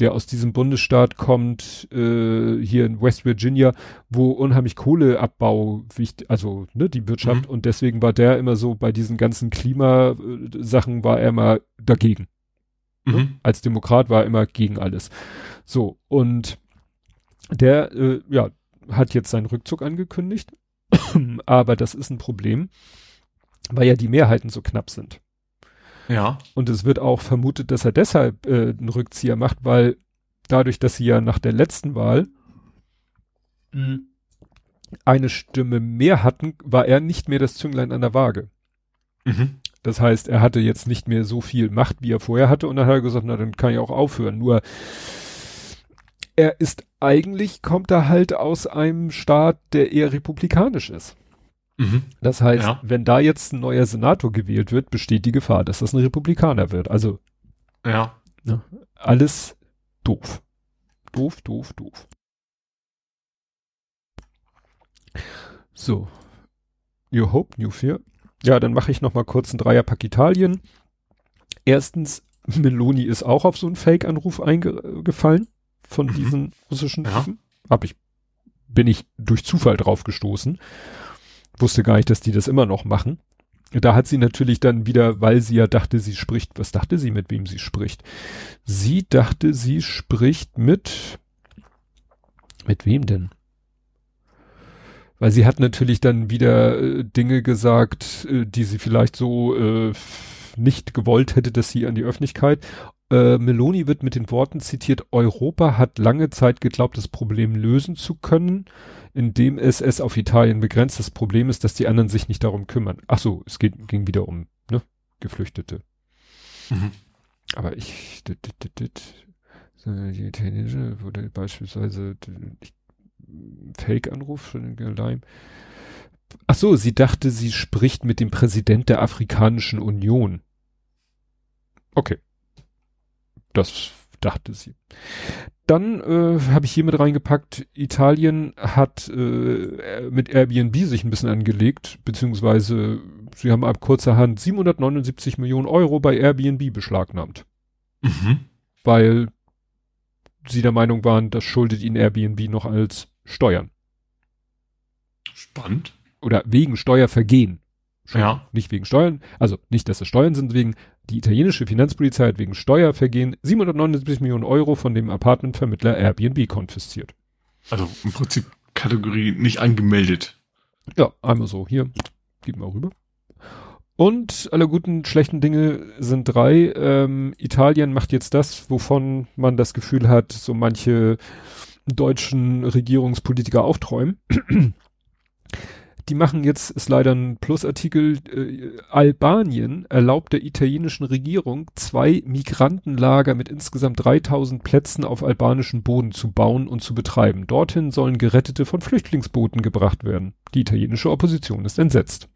der aus diesem Bundesstaat kommt, äh, hier in West Virginia, wo unheimlich Kohleabbau wichtig, also ne, die Wirtschaft mhm. und deswegen war der immer so bei diesen ganzen Klimasachen war er immer dagegen. Ne? Mhm. Als Demokrat war er immer gegen alles. So, und der, äh, ja, hat jetzt seinen Rückzug angekündigt, aber das ist ein Problem, weil ja die Mehrheiten so knapp sind. Ja. Und es wird auch vermutet, dass er deshalb äh, einen Rückzieher macht, weil dadurch, dass sie ja nach der letzten Wahl mhm. eine Stimme mehr hatten, war er nicht mehr das Zünglein an der Waage. Mhm. Das heißt, er hatte jetzt nicht mehr so viel Macht, wie er vorher hatte, und dann hat er gesagt, na, dann kann ich auch aufhören. Nur er ist eigentlich, kommt er halt aus einem Staat, der eher republikanisch ist. Mhm. Das heißt, ja. wenn da jetzt ein neuer Senator gewählt wird, besteht die Gefahr, dass das ein Republikaner wird. Also ja. Ne, alles doof. Doof, doof, doof. So. New Hope, New Fear. Ja, dann mache ich noch mal kurz ein Dreierpack Italien. Erstens, Meloni ist auch auf so einen Fake-Anruf eingefallen von mhm. diesen russischen ja. Typen. Hab ich, bin ich durch Zufall drauf gestoßen wusste gar nicht, dass die das immer noch machen. Da hat sie natürlich dann wieder, weil sie ja dachte, sie spricht, was dachte sie, mit wem sie spricht? Sie dachte, sie spricht mit, mit wem denn? Weil sie hat natürlich dann wieder äh, Dinge gesagt, äh, die sie vielleicht so äh, nicht gewollt hätte, dass sie an die Öffentlichkeit. Äh, Meloni wird mit den Worten zitiert, Europa hat lange Zeit geglaubt, das Problem lösen zu können indem es es auf Italien begrenzt. Das Problem ist, dass die anderen sich nicht darum kümmern. Ach so, es geht, ging wieder um ne, Geflüchtete. Mhm. Aber ich, dit, dit, dit, die italienische wurde beispielsweise Fake-Anruf von den Leim. Ach so, sie dachte, sie spricht mit dem Präsident der Afrikanischen Union. Okay. Das dachte sie. Dann äh, habe ich hier mit reingepackt, Italien hat äh, mit Airbnb sich ein bisschen angelegt, beziehungsweise sie haben ab kurzerhand 779 Millionen Euro bei Airbnb beschlagnahmt. Mhm. Weil sie der Meinung waren, das schuldet ihnen Airbnb noch als Steuern. Spannend. Oder wegen Steuervergehen. Schon ja. Nicht wegen Steuern, also nicht, dass es Steuern sind, wegen die italienische Finanzpolizei hat wegen Steuervergehen 779 Millionen Euro von dem Apartmentvermittler Airbnb konfisziert. Also im Prinzip Kategorie nicht angemeldet. Ja, einmal so. Hier, gib mal rüber. Und alle guten, schlechten Dinge sind drei. Ähm, Italien macht jetzt das, wovon man das Gefühl hat, so manche deutschen Regierungspolitiker auch träumen. Die machen jetzt, ist leider ein Plusartikel, äh, Albanien erlaubt der italienischen Regierung, zwei Migrantenlager mit insgesamt 3000 Plätzen auf albanischem Boden zu bauen und zu betreiben. Dorthin sollen Gerettete von Flüchtlingsbooten gebracht werden. Die italienische Opposition ist entsetzt.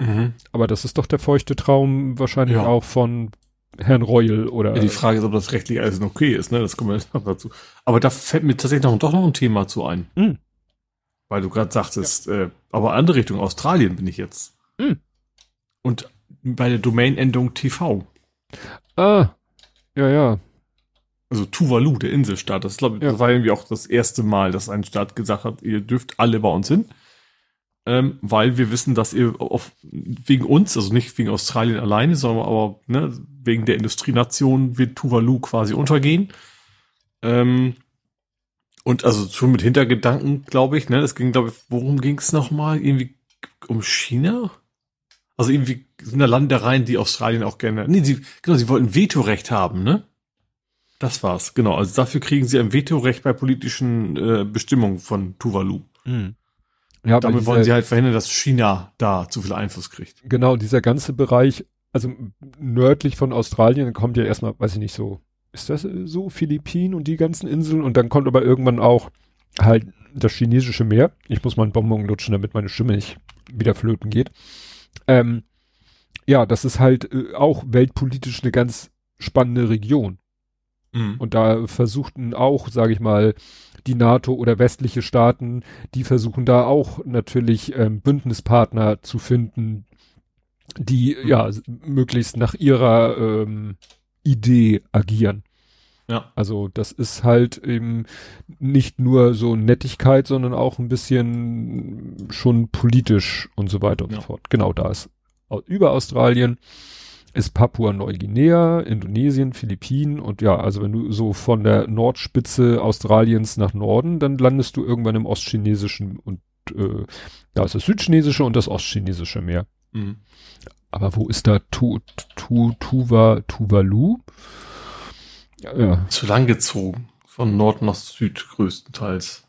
Mhm. Aber das ist doch der feuchte Traum wahrscheinlich ja. auch von Herrn Reul oder. Ja, die Frage ist, ob das rechtlich alles okay ist, ne? Das kommt jetzt noch dazu. Aber da fällt mir tatsächlich noch, doch noch ein Thema zu ein. Mhm. Weil du gerade sagtest, ja. äh, aber andere Richtung Australien bin ich jetzt. Mhm. Und bei der Domain-Endung TV. Ah, ja, ja. Also Tuvalu, der Inselstaat. Das, glaub, ja. das war irgendwie auch das erste Mal, dass ein Staat gesagt hat, ihr dürft alle bei uns hin. Ähm, weil wir wissen, dass ihr auf, wegen uns, also nicht wegen Australien alleine, sondern aber ne, wegen der Industrienation wird Tuvalu quasi untergehen. Ähm, und also schon mit Hintergedanken, glaube ich, ne, das ging, glaube ich, worum ging es nochmal? Irgendwie um China? Also irgendwie sind da Landereien, die Australien auch gerne. Nee, sie, genau, sie wollten Vetorecht haben, ne? Das war's, genau. Also dafür kriegen sie ein Vetorecht bei politischen äh, Bestimmungen von Tuvalu. Mhm. Ja, Damit dieser, wollen sie halt verhindern, dass China da zu viel Einfluss kriegt. Genau, dieser ganze Bereich, also nördlich von Australien kommt ja erstmal, weiß ich nicht so, ist das so, Philippinen und die ganzen Inseln und dann kommt aber irgendwann auch halt das chinesische Meer. Ich muss mal einen Bonbon lutschen, damit meine Stimme nicht wieder flöten geht. Ähm, ja, das ist halt äh, auch weltpolitisch eine ganz spannende Region. Mhm. Und da versuchten auch, sage ich mal, die NATO oder westliche Staaten, die versuchen da auch natürlich ähm, Bündnispartner zu finden, die mhm. ja möglichst nach ihrer ähm, Idee agieren. Ja. Also das ist halt eben nicht nur so Nettigkeit, sondern auch ein bisschen schon politisch und so weiter und ja. so fort. Genau da ist über Australien ist Papua-Neuguinea, Indonesien, Philippinen und ja, also wenn du so von der Nordspitze Australiens nach Norden, dann landest du irgendwann im ostchinesischen und äh, da ist das südchinesische und das ostchinesische Meer. Mhm. Aber wo ist da tu, tu, Tuva, Tuvalu? Ja, ja. Zu lang gezogen. Von Nord nach Süd größtenteils.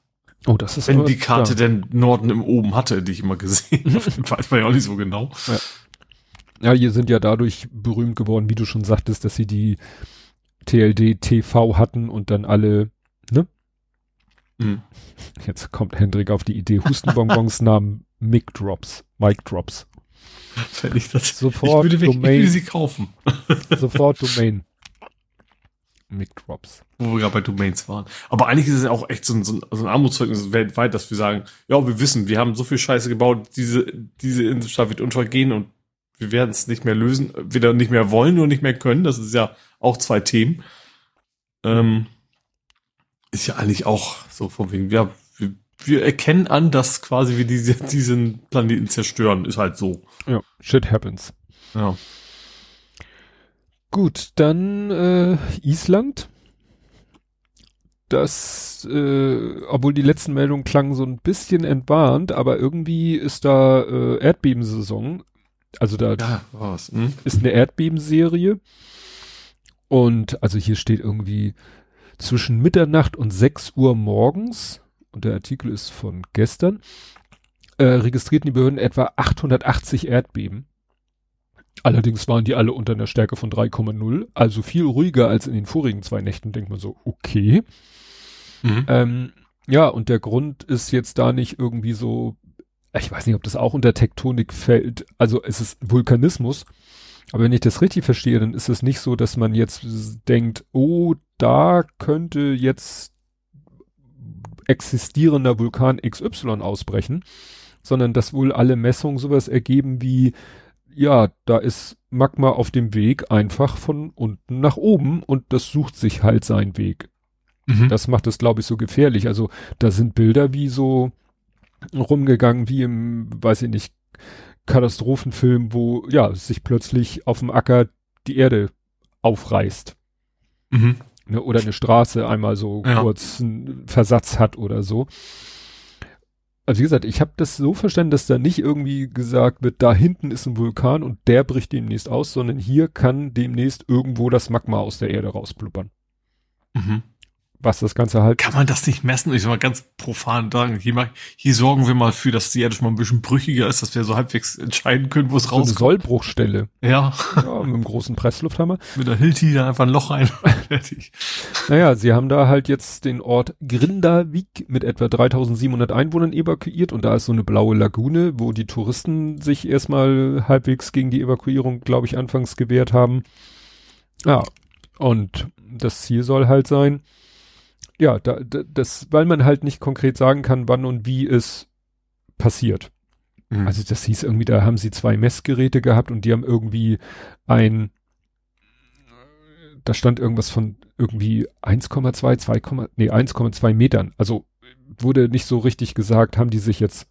Oh, das ist Wenn die Karte ja. denn Norden im Oben hatte, die ich immer gesehen habe, weiß man ja auch nicht so genau. Ja. Ja, hier sind ja dadurch berühmt geworden, wie du schon sagtest, dass sie die TLD TV hatten und dann alle, ne? Mhm. Jetzt kommt Hendrik auf die Idee, Hustenbonbons nahmen Mic Drops, Mic Drops. Wenn ich das, sofort ich würde, Domain, ich würde sie kaufen. sofort Domain. Mic Drops. Wo wir gerade bei Domains waren. Aber eigentlich ist es ja auch echt so ein, so ein Armutszeugnis weltweit, dass wir sagen, ja, wir wissen, wir haben so viel Scheiße gebaut, diese, diese Inselstadt wird untergehen und wir werden es nicht mehr lösen, weder nicht mehr wollen und nicht mehr können. Das ist ja auch zwei Themen. Ähm, ist ja eigentlich auch so von wegen, ja, wir, wir erkennen an, dass quasi wir diese, diesen Planeten zerstören. Ist halt so. Ja, shit happens. Ja. Gut, dann äh, Island. Das, äh, obwohl die letzten Meldungen klangen so ein bisschen entwarnt, aber irgendwie ist da äh, Erdbebensaison also da ja, was, hm? ist eine Erdbebenserie. Und also hier steht irgendwie zwischen Mitternacht und 6 Uhr morgens, und der Artikel ist von gestern, äh, registrierten die Behörden etwa 880 Erdbeben. Allerdings waren die alle unter einer Stärke von 3,0, also viel ruhiger als in den vorigen zwei Nächten, denkt man so, okay. Mhm. Ähm, ja, und der Grund ist jetzt da nicht irgendwie so ich weiß nicht, ob das auch unter Tektonik fällt, also es ist Vulkanismus, aber wenn ich das richtig verstehe, dann ist es nicht so, dass man jetzt denkt, oh, da könnte jetzt existierender Vulkan XY ausbrechen, sondern dass wohl alle Messungen sowas ergeben wie, ja, da ist Magma auf dem Weg einfach von unten nach oben und das sucht sich halt seinen Weg. Mhm. Das macht es, glaube ich, so gefährlich. Also da sind Bilder wie so, rumgegangen wie im, weiß ich nicht, Katastrophenfilm, wo ja sich plötzlich auf dem Acker die Erde aufreißt. Mhm. Ne, oder eine Straße einmal so ja. kurz einen Versatz hat oder so. Also wie gesagt, ich habe das so verstanden, dass da nicht irgendwie gesagt wird, da hinten ist ein Vulkan und der bricht demnächst aus, sondern hier kann demnächst irgendwo das Magma aus der Erde rausblubbern. Mhm was das Ganze halt. Kann man das nicht messen? Ich soll mal ganz profan sagen, hier, mal, hier sorgen wir mal für, dass die Erde schon mal ein bisschen brüchiger ist, dass wir so halbwegs entscheiden können, wo es so rauskommt. Eine Sollbruchstelle. Ja. ja. Mit einem großen Presslufthammer. Mit der Hilti dann einfach ein Loch rein. Fertig. Naja, sie haben da halt jetzt den Ort Grindavik mit etwa 3700 Einwohnern evakuiert und da ist so eine blaue Lagune, wo die Touristen sich erstmal halbwegs gegen die Evakuierung, glaube ich, anfangs gewehrt haben. Ja, und das Ziel soll halt sein, ja, da, da, das, weil man halt nicht konkret sagen kann, wann und wie es passiert. Mhm. Also das hieß irgendwie, da haben sie zwei Messgeräte gehabt und die haben irgendwie ein, da stand irgendwas von irgendwie 1,2, 2, nee, 1,2 Metern. Also wurde nicht so richtig gesagt, haben die sich jetzt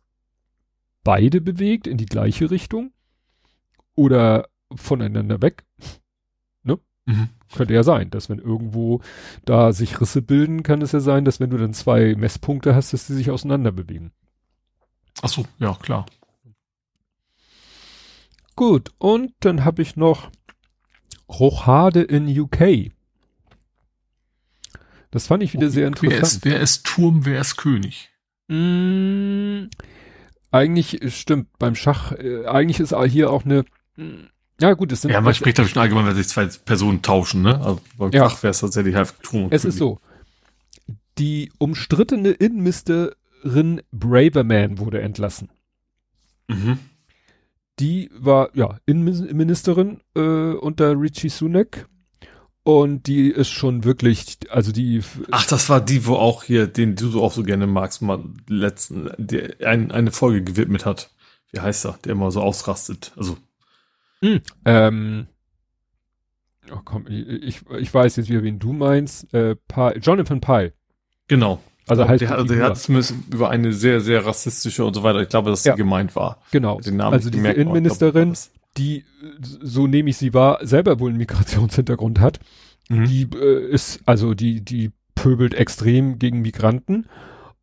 beide bewegt in die gleiche Richtung oder voneinander weg? Ne? Mhm. Könnte ja sein, dass wenn irgendwo da sich Risse bilden, kann es ja sein, dass wenn du dann zwei Messpunkte hast, dass die sich auseinander bewegen. Ach so, ja, klar. Gut, und dann habe ich noch Rochade in UK. Das fand ich wieder sehr interessant. Wer ist, wer ist Turm, wer ist König? Mm, eigentlich stimmt, beim Schach, äh, eigentlich ist hier auch eine, ja gut, es sind. Ja, man spricht da schon allgemein, wenn sich zwei Personen tauschen, ne? Also beim ja. Schach wäre es tatsächlich halt und Es ist so. Die umstrittene Innenministerin Braverman wurde entlassen. Mhm. Die war, ja, Innenministerin äh, unter Richie Sunak und die ist schon wirklich, also die. Ach, das war die, wo auch hier, den du auch so gerne magst, mal letzten, der ein, eine Folge gewidmet hat. Wie heißt er? Der immer so ausrastet. Also. Hm, ähm, oh komm, ich, ich weiß jetzt wieder, wen du meinst. Äh, Pye, Jonathan Pye. Genau. Also halt. Der, also der hat zumindest über eine sehr, sehr rassistische und so weiter. Ich glaube, dass ja. sie gemeint war. Genau. Den Namen also diese Innenministerin, die, so nehme ich sie wahr, selber wohl einen Migrationshintergrund hat. Mhm. Die äh, ist, also die, die pöbelt extrem gegen Migranten.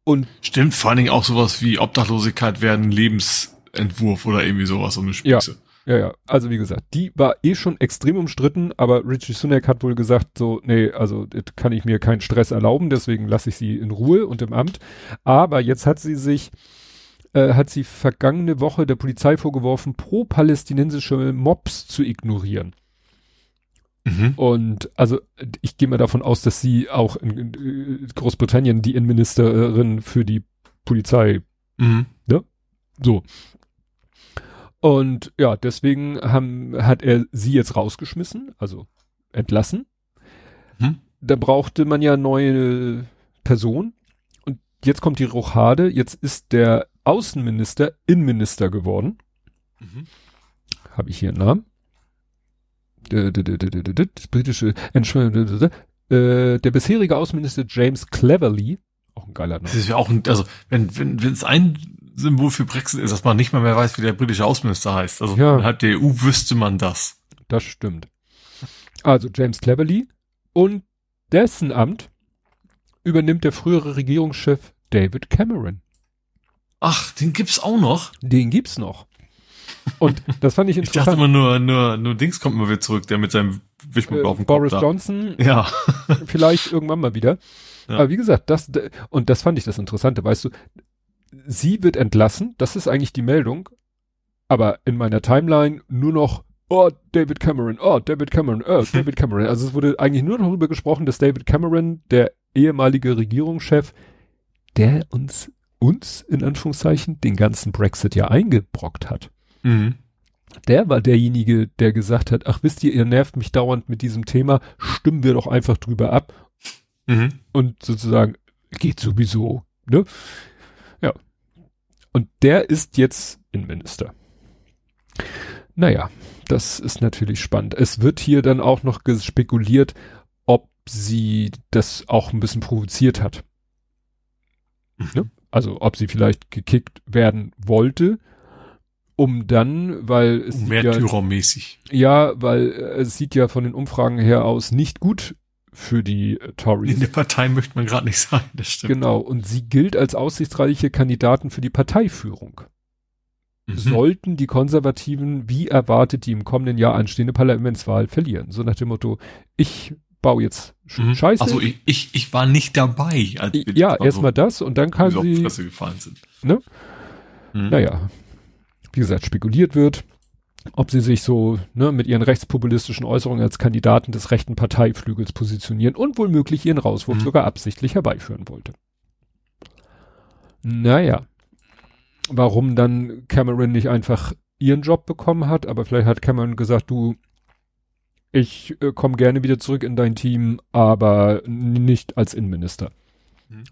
Und Stimmt, vor allen Dingen auch sowas wie Obdachlosigkeit werden Lebensentwurf oder irgendwie sowas um eine Spitze. Ja, ja, ja. Also wie gesagt, die war eh schon extrem umstritten, aber Richie Sunak hat wohl gesagt, so, nee, also das kann ich mir keinen Stress erlauben, deswegen lasse ich sie in Ruhe und im Amt. Aber jetzt hat sie sich äh, hat sie vergangene Woche der Polizei vorgeworfen, pro-palästinensische Mobs zu ignorieren. Mhm. Und also ich gehe mal davon aus, dass sie auch in, in Großbritannien die Innenministerin für die Polizei, mhm. ne? So. Und ja, deswegen haben, hat er sie jetzt rausgeschmissen, also entlassen. Mhm. Da brauchte man ja neue Person. Und jetzt kommt die Rochade. Jetzt ist der Außenminister Innenminister geworden. Mhm. Habe ich hier einen Namen? Britische, äh, der bisherige Außenminister James Cleverly, auch ein geiler Name. Das ist ja auch ein, also wenn wenn wenn es ein Symbol für Brexit ist, dass man nicht mal mehr weiß, wie der britische Außenminister heißt. Also ja. innerhalb der EU wüsste man das. Das stimmt. Also James Cleverly und dessen Amt übernimmt der frühere Regierungschef David Cameron. Ach, den gibt's auch noch? Den gibt's noch. Und das fand ich interessant. Ich dachte immer nur, nur, nur Dings kommt immer wieder zurück, der mit seinem Wischmopp äh, auf dem Boris Kopf Johnson. Ja. vielleicht irgendwann mal wieder. Ja. Aber wie gesagt, das, und das fand ich das Interessante, weißt du, sie wird entlassen, das ist eigentlich die Meldung, aber in meiner Timeline nur noch, oh, David Cameron, oh, David Cameron, oh, David Cameron. Also es wurde eigentlich nur darüber gesprochen, dass David Cameron, der ehemalige Regierungschef, der uns uns, in Anführungszeichen, den ganzen Brexit ja eingebrockt hat. Mhm. Der war derjenige, der gesagt hat, ach wisst ihr, ihr nervt mich dauernd mit diesem Thema, stimmen wir doch einfach drüber ab. Mhm. Und sozusagen, geht sowieso, ne? Und der ist jetzt Innenminister. Naja, das ist natürlich spannend. Es wird hier dann auch noch spekuliert, ob sie das auch ein bisschen provoziert hat. Mhm. Ne? also ob sie vielleicht gekickt werden wollte, um dann, weil es Märtyrermäßig. Ja, ja, weil äh, es sieht ja von den Umfragen her aus nicht gut für die äh, Tories. In der Partei möchte man gerade nicht sein, das stimmt. Genau, und sie gilt als aussichtsreiche Kandidaten für die Parteiführung. Mhm. Sollten die Konservativen, wie erwartet, die im kommenden Jahr anstehende Parlamentswahl verlieren. So nach dem Motto, ich baue jetzt mhm. Scheiße. Also ich, ich, ich war nicht dabei. Als wir ja, erstmal das und dann kann sie. Fresse gefallen sind. Ne? Mhm. Naja, wie gesagt, spekuliert wird, ob sie sich so ne, mit ihren rechtspopulistischen Äußerungen als Kandidaten des rechten Parteiflügels positionieren und womöglich ihren Rauswurf mhm. sogar absichtlich herbeiführen wollte. Naja, warum dann Cameron nicht einfach ihren Job bekommen hat, aber vielleicht hat Cameron gesagt, du, ich äh, komme gerne wieder zurück in dein Team, aber nicht als Innenminister. Mhm.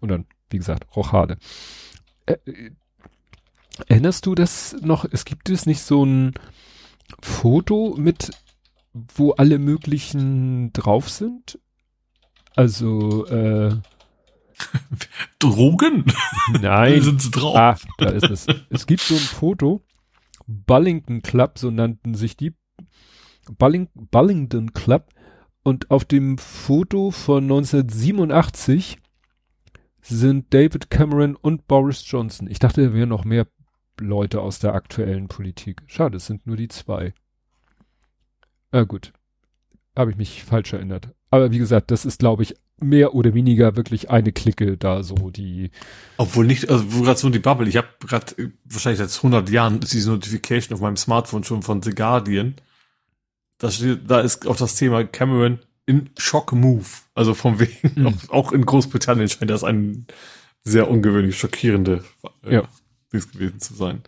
Und dann, wie gesagt, Rochade. Äh, erinnerst du das noch? Es gibt es nicht so ein Foto mit, wo alle möglichen drauf sind? Also, äh, Drogen? Nein. sind sie drauf? Ah, da ist es. Es gibt so ein Foto, Bullington Club, so nannten sich die. Bulling, Bullington Club. Und auf dem Foto von 1987 sind David Cameron und Boris Johnson. Ich dachte, da wären noch mehr Leute aus der aktuellen Politik. Schade, es sind nur die zwei. Ah, gut. Habe ich mich falsch erinnert. Aber wie gesagt, das ist, glaube ich, mehr oder weniger wirklich eine Clique da so, die. Obwohl nicht, also wo gerade so die Bubble, ich habe gerade äh, wahrscheinlich seit 100 Jahren diese Notification auf meinem Smartphone schon von The Guardian. Da, steht, da ist auch das Thema Cameron in Shock Move. Also von wegen, mhm. auch, auch, in Großbritannien scheint das ein sehr ungewöhnlich schockierende äh, ja. gewesen zu sein.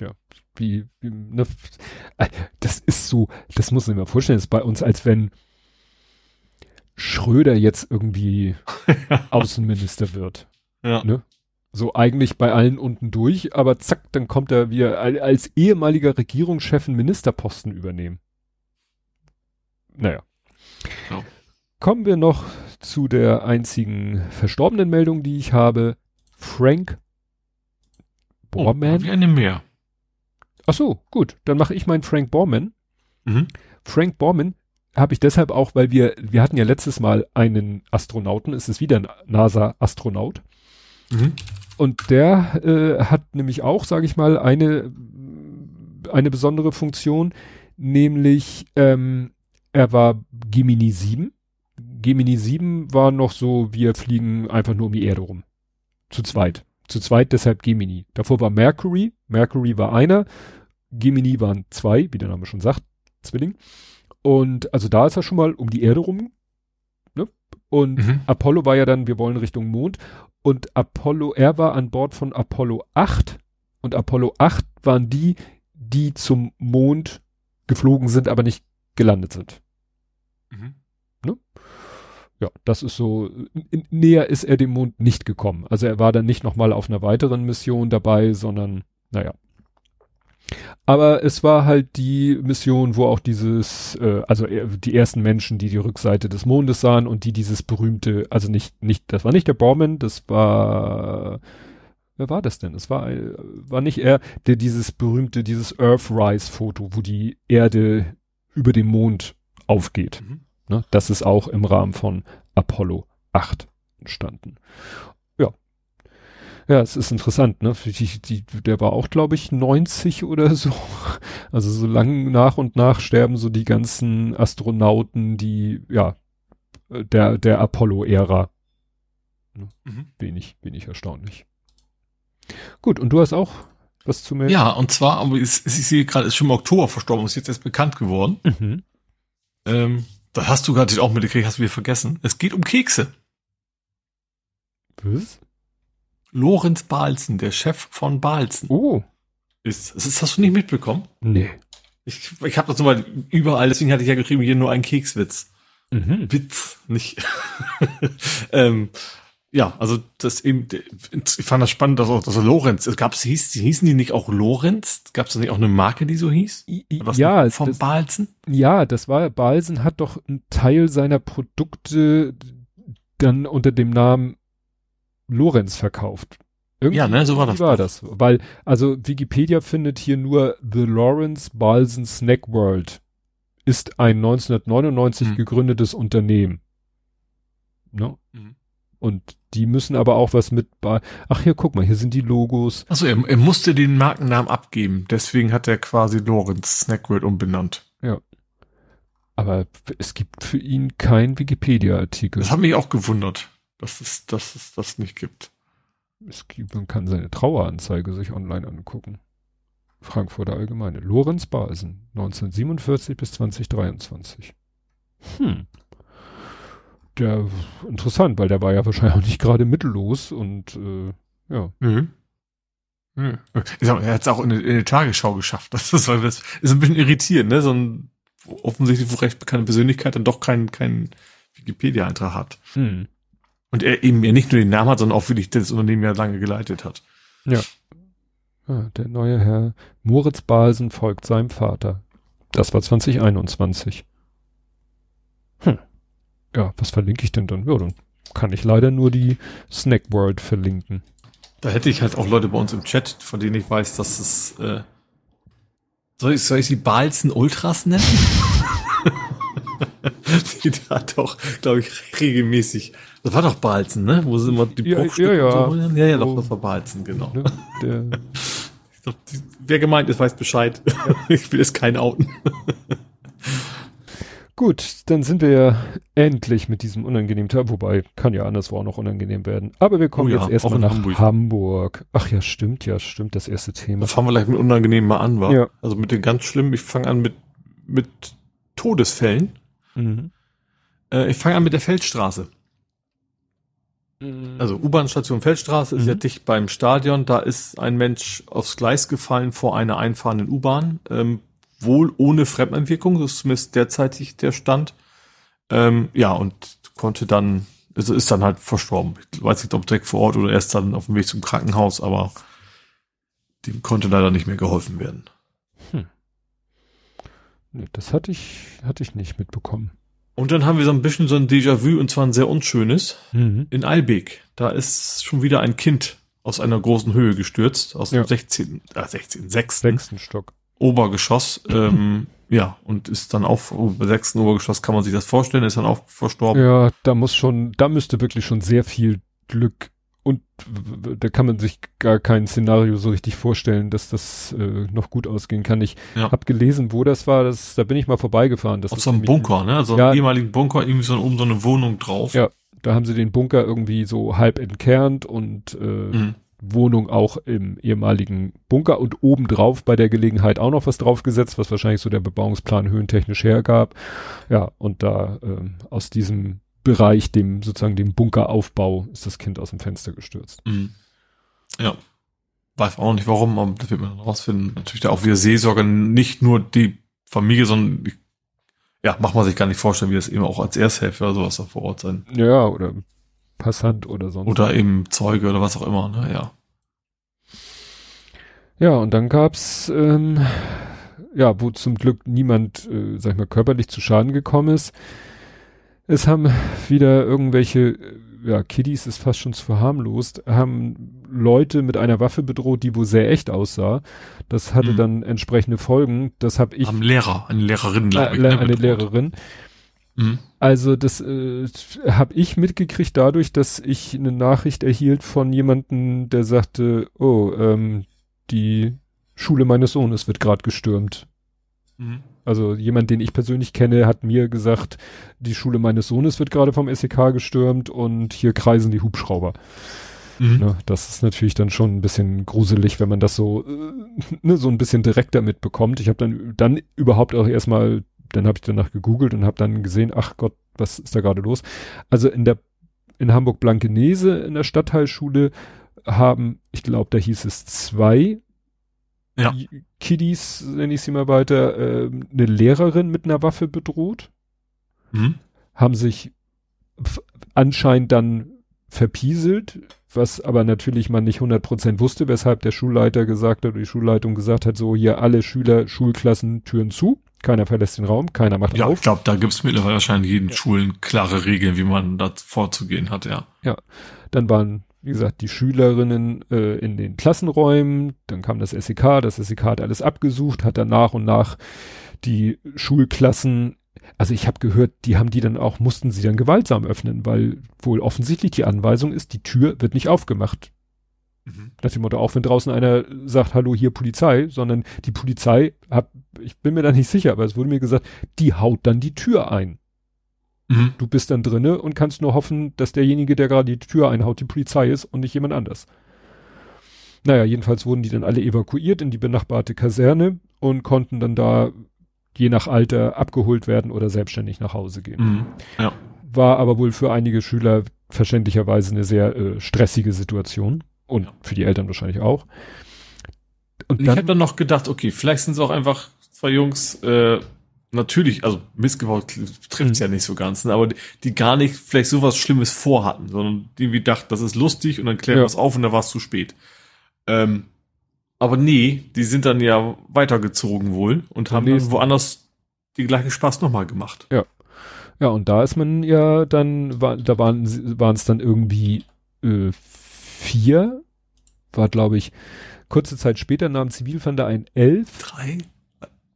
Ja, wie, wie ne, äh, das ist so, das muss man sich mal vorstellen, das ist bei uns, als wenn Schröder jetzt irgendwie Außenminister wird. Ja. Ne? So eigentlich bei allen unten durch, aber zack, dann kommt er wieder als ehemaliger Regierungschef einen Ministerposten übernehmen. Naja. Ja. Kommen wir noch zu der einzigen verstorbenen Meldung, die ich habe. Frank Borman. Oh, eine mehr. Ach so, gut. Dann mache ich meinen Frank Borman. Mhm. Frank Borman habe ich deshalb auch, weil wir, wir hatten ja letztes Mal einen Astronauten, es ist wieder ein NASA-Astronaut. Mhm. Und der äh, hat nämlich auch, sage ich mal, eine, eine besondere Funktion, nämlich ähm, er war Gemini 7. Gemini 7 war noch so, wir fliegen einfach nur um die Erde rum. Zu zweit. Zu zweit deshalb Gemini. Davor war Mercury. Mercury war einer. Gemini waren zwei, wie der Name schon sagt, Zwilling. Und also da ist er schon mal um die Erde rum. Ne? Und mhm. Apollo war ja dann, wir wollen Richtung Mond. Und Apollo, er war an Bord von Apollo 8. Und Apollo 8 waren die, die zum Mond geflogen sind, aber nicht gelandet sind. Mhm. Ja, das ist so, näher ist er dem Mond nicht gekommen. Also er war dann nicht nochmal auf einer weiteren Mission dabei, sondern, naja. Aber es war halt die Mission, wo auch dieses, äh, also die ersten Menschen, die die Rückseite des Mondes sahen und die dieses berühmte, also nicht, nicht, das war nicht der Borman, das war, wer war das denn? Es war, war nicht er, der dieses berühmte, dieses Earthrise-Foto, wo die Erde über dem Mond aufgeht. Mhm. Ne? Das ist auch im Rahmen von Apollo 8 entstanden. Ja, es ist interessant, ne? Die, die, der war auch, glaube ich, 90 oder so. Also so lang nach und nach sterben so die ganzen Astronauten, die, ja, der, der Apollo-Ära. Ne? Mhm. Wenig, wenig erstaunlich. Gut, und du hast auch was zu melden? Ja, und zwar, aber ich, ich sehe gerade, ist schon im Oktober verstorben, ist jetzt erst bekannt geworden. Mhm. Ähm, das hast du gerade auch mitgekriegt, hast du wieder vergessen. Es geht um Kekse. Was? Lorenz Balzen, der Chef von Balzen. Oh. Ist, ist, hast du nicht mitbekommen? Nee. Ich, ich habe das nur mal überall, deswegen hatte ich ja geschrieben, hier nur ein Kekswitz. Mhm. Witz, nicht. ähm, ja, also das eben, ich fand das spannend, dass auch das Lorenz, es gab, hieß, hießen die nicht auch Lorenz? Gab es nicht auch eine Marke, die so hieß? ja, vom das, Balzen? Ja, das war, Balzen hat doch einen Teil seiner Produkte dann unter dem Namen Lorenz verkauft. Irgendwie ja, ne, so war das. war das. Weil, also Wikipedia findet hier nur The Lawrence Balsen Snack World ist ein 1999 hm. gegründetes Unternehmen. Ne? Mhm. Und die müssen aber auch was mit bei. Ach hier, guck mal, hier sind die Logos. Achso, er, er musste den Markennamen abgeben. Deswegen hat er quasi Lorenz Snack World umbenannt. Ja. Aber es gibt für ihn keinen Wikipedia-Artikel. Das hat mich auch gewundert dass es, dass es das nicht gibt. Es gibt, man kann seine Traueranzeige sich online angucken. Frankfurter Allgemeine. Lorenz Basen, 1947 bis 2023. Hm. Der, interessant, weil der war ja wahrscheinlich auch nicht gerade mittellos und, äh, ja. Mhm. Mhm. Er hat es auch in, in die Tagesschau geschafft. Das ist, das ist ein bisschen irritierend, ne? So ein offensichtlich wo recht bekannte Persönlichkeit dann doch keinen keinen Wikipedia-Eintrag hat. Hm. Und er eben ja nicht nur den Namen hat, sondern auch wirklich das Unternehmen ja lange geleitet hat. Ja. Ah, der neue Herr Moritz Balsen folgt seinem Vater. Das war 2021. Hm. Ja, was verlinke ich denn dann? Ja, dann kann ich leider nur die Snack World verlinken. Da hätte ich halt auch Leute bei uns im Chat, von denen ich weiß, dass es äh, soll ich, soll ich sie Balzen Ultras nennen? die da doch, glaube ich, regelmäßig. Das war doch Balzen, ne? Wo sind immer die ja, Bruchstücke ja, ja. So ja, ja, doch, das war Balzen, genau. Ne, glaub, die, wer gemeint ist, weiß Bescheid. Ja. ich will es kein outen. Gut, dann sind wir ja endlich mit diesem unangenehmen Teil, wobei kann ja anderswo auch noch unangenehm werden. Aber wir kommen oh ja, jetzt erstmal nach Hamburg. Hamburg. Ach ja, stimmt, ja, stimmt, das erste Thema. Da fangen wir gleich mit unangenehm mal an, war. Ja. Also mit den ganz schlimmen, ich fange an mit, mit Todesfällen. Mhm. Äh, ich fange an mit der Feldstraße. Mhm. Also U-Bahn-Station Feldstraße mhm. ist ja mhm. dicht beim Stadion. Da ist ein Mensch aufs Gleis gefallen vor einer einfahrenden U-Bahn. Ähm, wohl ohne Fremdeinwirkung, das ist zumindest derzeitig der Stand. Ähm, ja, und konnte dann, also ist dann halt verstorben. Ich weiß nicht, ob direkt vor Ort oder erst dann auf dem Weg zum Krankenhaus, aber dem konnte leider nicht mehr geholfen werden. Hm. Nee, das hatte ich, hatte ich nicht mitbekommen. Und dann haben wir so ein bisschen so ein Déjà-vu, und zwar ein sehr unschönes, mhm. in Albeck. Da ist schon wieder ein Kind aus einer großen Höhe gestürzt, aus ja. dem 16., äh, 16, 6. Sechsten Stock. Obergeschoss, ähm, ja, und ist dann auch, bei sechsten Obergeschoss kann man sich das vorstellen, ist dann auch verstorben. Ja, da muss schon, da müsste wirklich schon sehr viel Glück und da kann man sich gar kein Szenario so richtig vorstellen, dass das äh, noch gut ausgehen kann. Ich ja. habe gelesen, wo das war, das, da bin ich mal vorbeigefahren. Das Auf so einem Bunker, ne? Also ja, ehemaligen Bunker, irgendwie so oben so eine Wohnung drauf. Ja, da haben sie den Bunker irgendwie so halb entkernt und äh, mhm. Wohnung auch im ehemaligen Bunker und obendrauf bei der Gelegenheit auch noch was draufgesetzt, was wahrscheinlich so der Bebauungsplan höhentechnisch hergab. Ja, und da äh, aus diesem Bereich, dem sozusagen dem Bunkeraufbau, ist das Kind aus dem Fenster gestürzt. Mhm. Ja. Weiß auch nicht warum, aber das wird man dann rausfinden. Natürlich da auch wieder Seelsorge, nicht nur die Familie, sondern ja, macht man sich gar nicht vorstellen, wie das eben auch als Ersthelfer oder sowas da vor Ort sein. Ja, oder Passant oder sonst. Oder eben Zeuge oder was auch immer, ne, ja. Ja, und dann gab's, ähm, ja, wo zum Glück niemand, äh, sag ich mal, körperlich zu Schaden gekommen ist. Es haben wieder irgendwelche, äh, ja, Kiddies ist fast schon zu verharmlost, haben Leute mit einer Waffe bedroht, die wohl sehr echt aussah. Das hatte mhm. dann entsprechende Folgen. Das habe ich. Am Lehrer, eine Lehrerin, glaube ich. Ne, eine Lehrerin. Mhm. Also das äh, habe ich mitgekriegt dadurch, dass ich eine Nachricht erhielt von jemandem, der sagte, oh, ähm, die Schule meines Sohnes wird gerade gestürmt. Mhm. Also jemand, den ich persönlich kenne, hat mir gesagt, die Schule meines Sohnes wird gerade vom SEK gestürmt und hier kreisen die Hubschrauber. Mhm. Ne, das ist natürlich dann schon ein bisschen gruselig, wenn man das so, äh, ne, so ein bisschen direkter mitbekommt. Ich habe dann, dann überhaupt auch erstmal dann habe ich danach gegoogelt und habe dann gesehen, ach Gott, was ist da gerade los? Also in der in Hamburg Blankenese in der Stadtteilschule haben, ich glaube, da hieß es zwei ja. Kiddies, nenne ich sie mal weiter, äh, eine Lehrerin mit einer Waffe bedroht, mhm. haben sich anscheinend dann verpieselt, was aber natürlich man nicht 100% wusste, weshalb der Schulleiter gesagt hat, oder die Schulleitung gesagt hat, so hier alle Schüler, Schulklassen, Türen zu. Keiner verlässt den Raum, keiner macht ja, auf. Ja, ich glaube, da gibt es mittlerweile wahrscheinlich jeden ja. Schulen klare Regeln, wie man da vorzugehen hat, ja. Ja, dann waren, wie gesagt, die Schülerinnen äh, in den Klassenräumen, dann kam das SEK, das SEK hat alles abgesucht, hat dann nach und nach die Schulklassen, also ich habe gehört, die haben die dann auch, mussten sie dann gewaltsam öffnen, weil wohl offensichtlich die Anweisung ist, die Tür wird nicht aufgemacht. Mhm. Nach dem Motto, auch wenn draußen einer sagt, hallo, hier Polizei, sondern die Polizei, hab, ich bin mir da nicht sicher, aber es wurde mir gesagt, die haut dann die Tür ein. Mhm. Du bist dann drinne und kannst nur hoffen, dass derjenige, der gerade die Tür einhaut, die Polizei ist und nicht jemand anders. Naja, jedenfalls wurden die dann alle evakuiert in die benachbarte Kaserne und konnten dann da je nach Alter abgeholt werden oder selbstständig nach Hause gehen. Mhm. Ja. War aber wohl für einige Schüler verständlicherweise eine sehr äh, stressige Situation. Und für die Eltern wahrscheinlich auch. Und ich habe dann noch gedacht, okay, vielleicht sind es auch einfach zwei Jungs, äh, natürlich, also Missgebaut trifft es mhm. ja nicht so ganz, ne, aber die, die, gar nicht vielleicht sowas Schlimmes vorhatten, sondern die wie dachten, das ist lustig und dann klären wir es auf und dann war es zu spät. Ähm, aber nee, die sind dann ja weitergezogen wohl und haben dann woanders die gleichen Spaß nochmal gemacht. Ja. Ja, und da ist man ja dann, war, da waren waren es dann irgendwie äh, vier, war glaube ich, kurze Zeit später nahm Zivilfänder ein elf. Drei?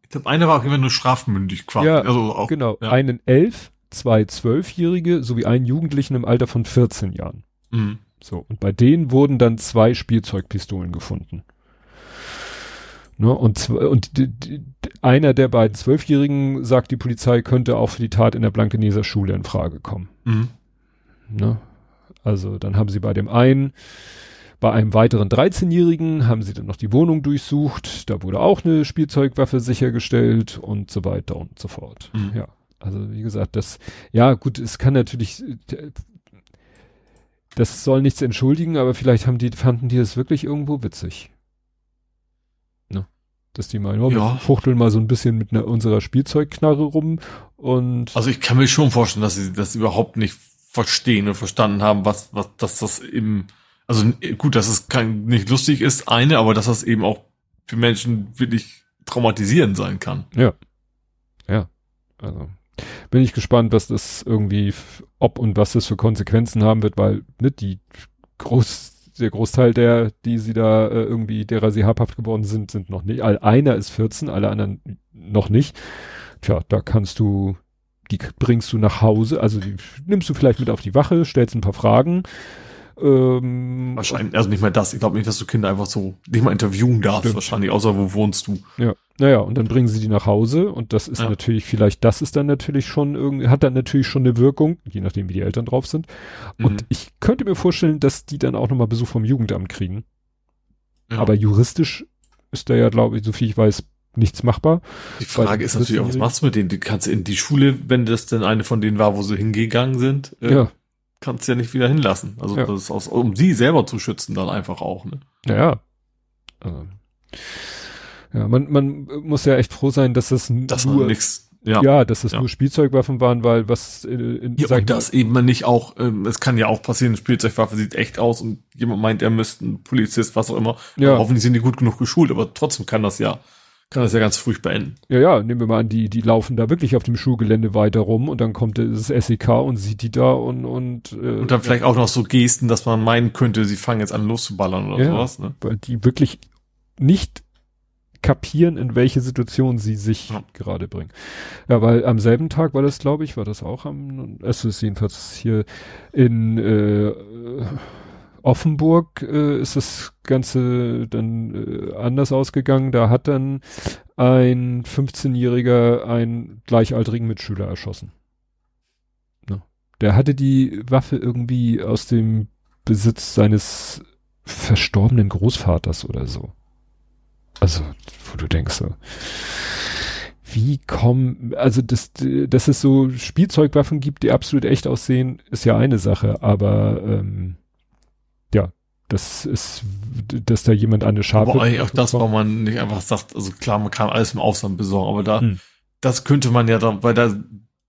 Ich glaube, einer war auch immer nur strafmündig quasi. Ja, also auch, genau. Ja. Einen elf, zwei zwölfjährige sowie einen Jugendlichen im Alter von 14 Jahren. Mhm. So, und bei denen wurden dann zwei Spielzeugpistolen gefunden. Ne, und und einer der beiden Zwölfjährigen, sagt die Polizei, könnte auch für die Tat in der Blankeneser Schule in Frage kommen. Mhm. Ne? Also dann haben sie bei dem einen, bei einem weiteren 13-Jährigen haben sie dann noch die Wohnung durchsucht. Da wurde auch eine Spielzeugwaffe sichergestellt und so weiter und so fort. Mhm. Ja, also wie gesagt, das, ja gut, es kann natürlich, das soll nichts entschuldigen, aber vielleicht haben die, fanden die das wirklich irgendwo witzig dass die meinen, oh, ja. wir fuchteln mal so ein bisschen mit einer, unserer Spielzeugknarre rum und. Also ich kann mir schon vorstellen, dass sie das überhaupt nicht verstehen und verstanden haben, was, was, dass das eben, also gut, dass es kein, nicht lustig ist, eine, aber dass das eben auch für Menschen wirklich traumatisierend sein kann. Ja. Ja. Also bin ich gespannt, was das irgendwie, ob und was das für Konsequenzen haben wird, weil ne, die groß der Großteil der, die sie da äh, irgendwie, derer sie habhaft geworden sind, sind noch nicht. Einer ist 14, alle anderen noch nicht. Tja, da kannst du, die bringst du nach Hause, also die nimmst du vielleicht mit auf die Wache, stellst ein paar Fragen. Ähm, wahrscheinlich, also nicht mal das. Ich glaube nicht, dass du Kinder einfach so nicht mal interviewen darfst, stimmt. wahrscheinlich, außer wo wohnst du. Ja. Naja, und dann bringen sie die nach Hause und das ist ja. natürlich vielleicht, das ist dann natürlich schon irgendwie, hat dann natürlich schon eine Wirkung, je nachdem wie die Eltern drauf sind. Und mhm. ich könnte mir vorstellen, dass die dann auch nochmal Besuch vom Jugendamt kriegen. Ja. Aber juristisch ist da ja, glaube ich, so viel ich weiß, nichts machbar. Die Frage ist natürlich auch, was machst du mit denen? Du kannst in die Schule, wenn das denn eine von denen war, wo sie hingegangen sind, äh, ja. kannst du ja nicht wieder hinlassen. Also ja. das ist aus, um sie selber zu schützen dann einfach auch, ne? Ja, ja. Ähm. Ja, man, man muss ja echt froh sein, dass das dass nur, nix, ja, ja, dass das ja. nur Spielzeugwaffen waren, weil was äh, in, ja, und das eben nicht auch, ähm, es kann ja auch passieren, eine Spielzeugwaffe sieht echt aus und jemand meint, er müsste ein Polizist, was auch immer. Ja. Hoffentlich sind die gut genug geschult, aber trotzdem kann das ja, kann das ja ganz furchtbar enden. Ja, ja, nehmen wir mal an, die, die laufen da wirklich auf dem Schulgelände weiter rum und dann kommt das SEK und sieht die da und, und, äh, Und dann vielleicht auch noch so Gesten, dass man meinen könnte, sie fangen jetzt an loszuballern oder ja, sowas, ne? Weil die wirklich nicht kapieren, in welche Situation sie sich ja. gerade bringen. Ja, weil am selben Tag war das, glaube ich, war das auch am, es ist jedenfalls hier in äh, Offenburg äh, ist das Ganze dann äh, anders ausgegangen. Da hat dann ein 15-Jähriger einen gleichaltrigen Mitschüler erschossen. Ne? Der hatte die Waffe irgendwie aus dem Besitz seines verstorbenen Großvaters oder so. Also, wo du denkst so, wie kommen, also das, dass es so Spielzeugwaffen gibt, die absolut echt aussehen, ist ja eine Sache, aber ähm, das ist, dass da jemand eine Schafe. Aber auch das, wo man nicht einfach sagt, also klar, man kann alles im Ausland besorgen, aber da, hm. das könnte man ja da, weil da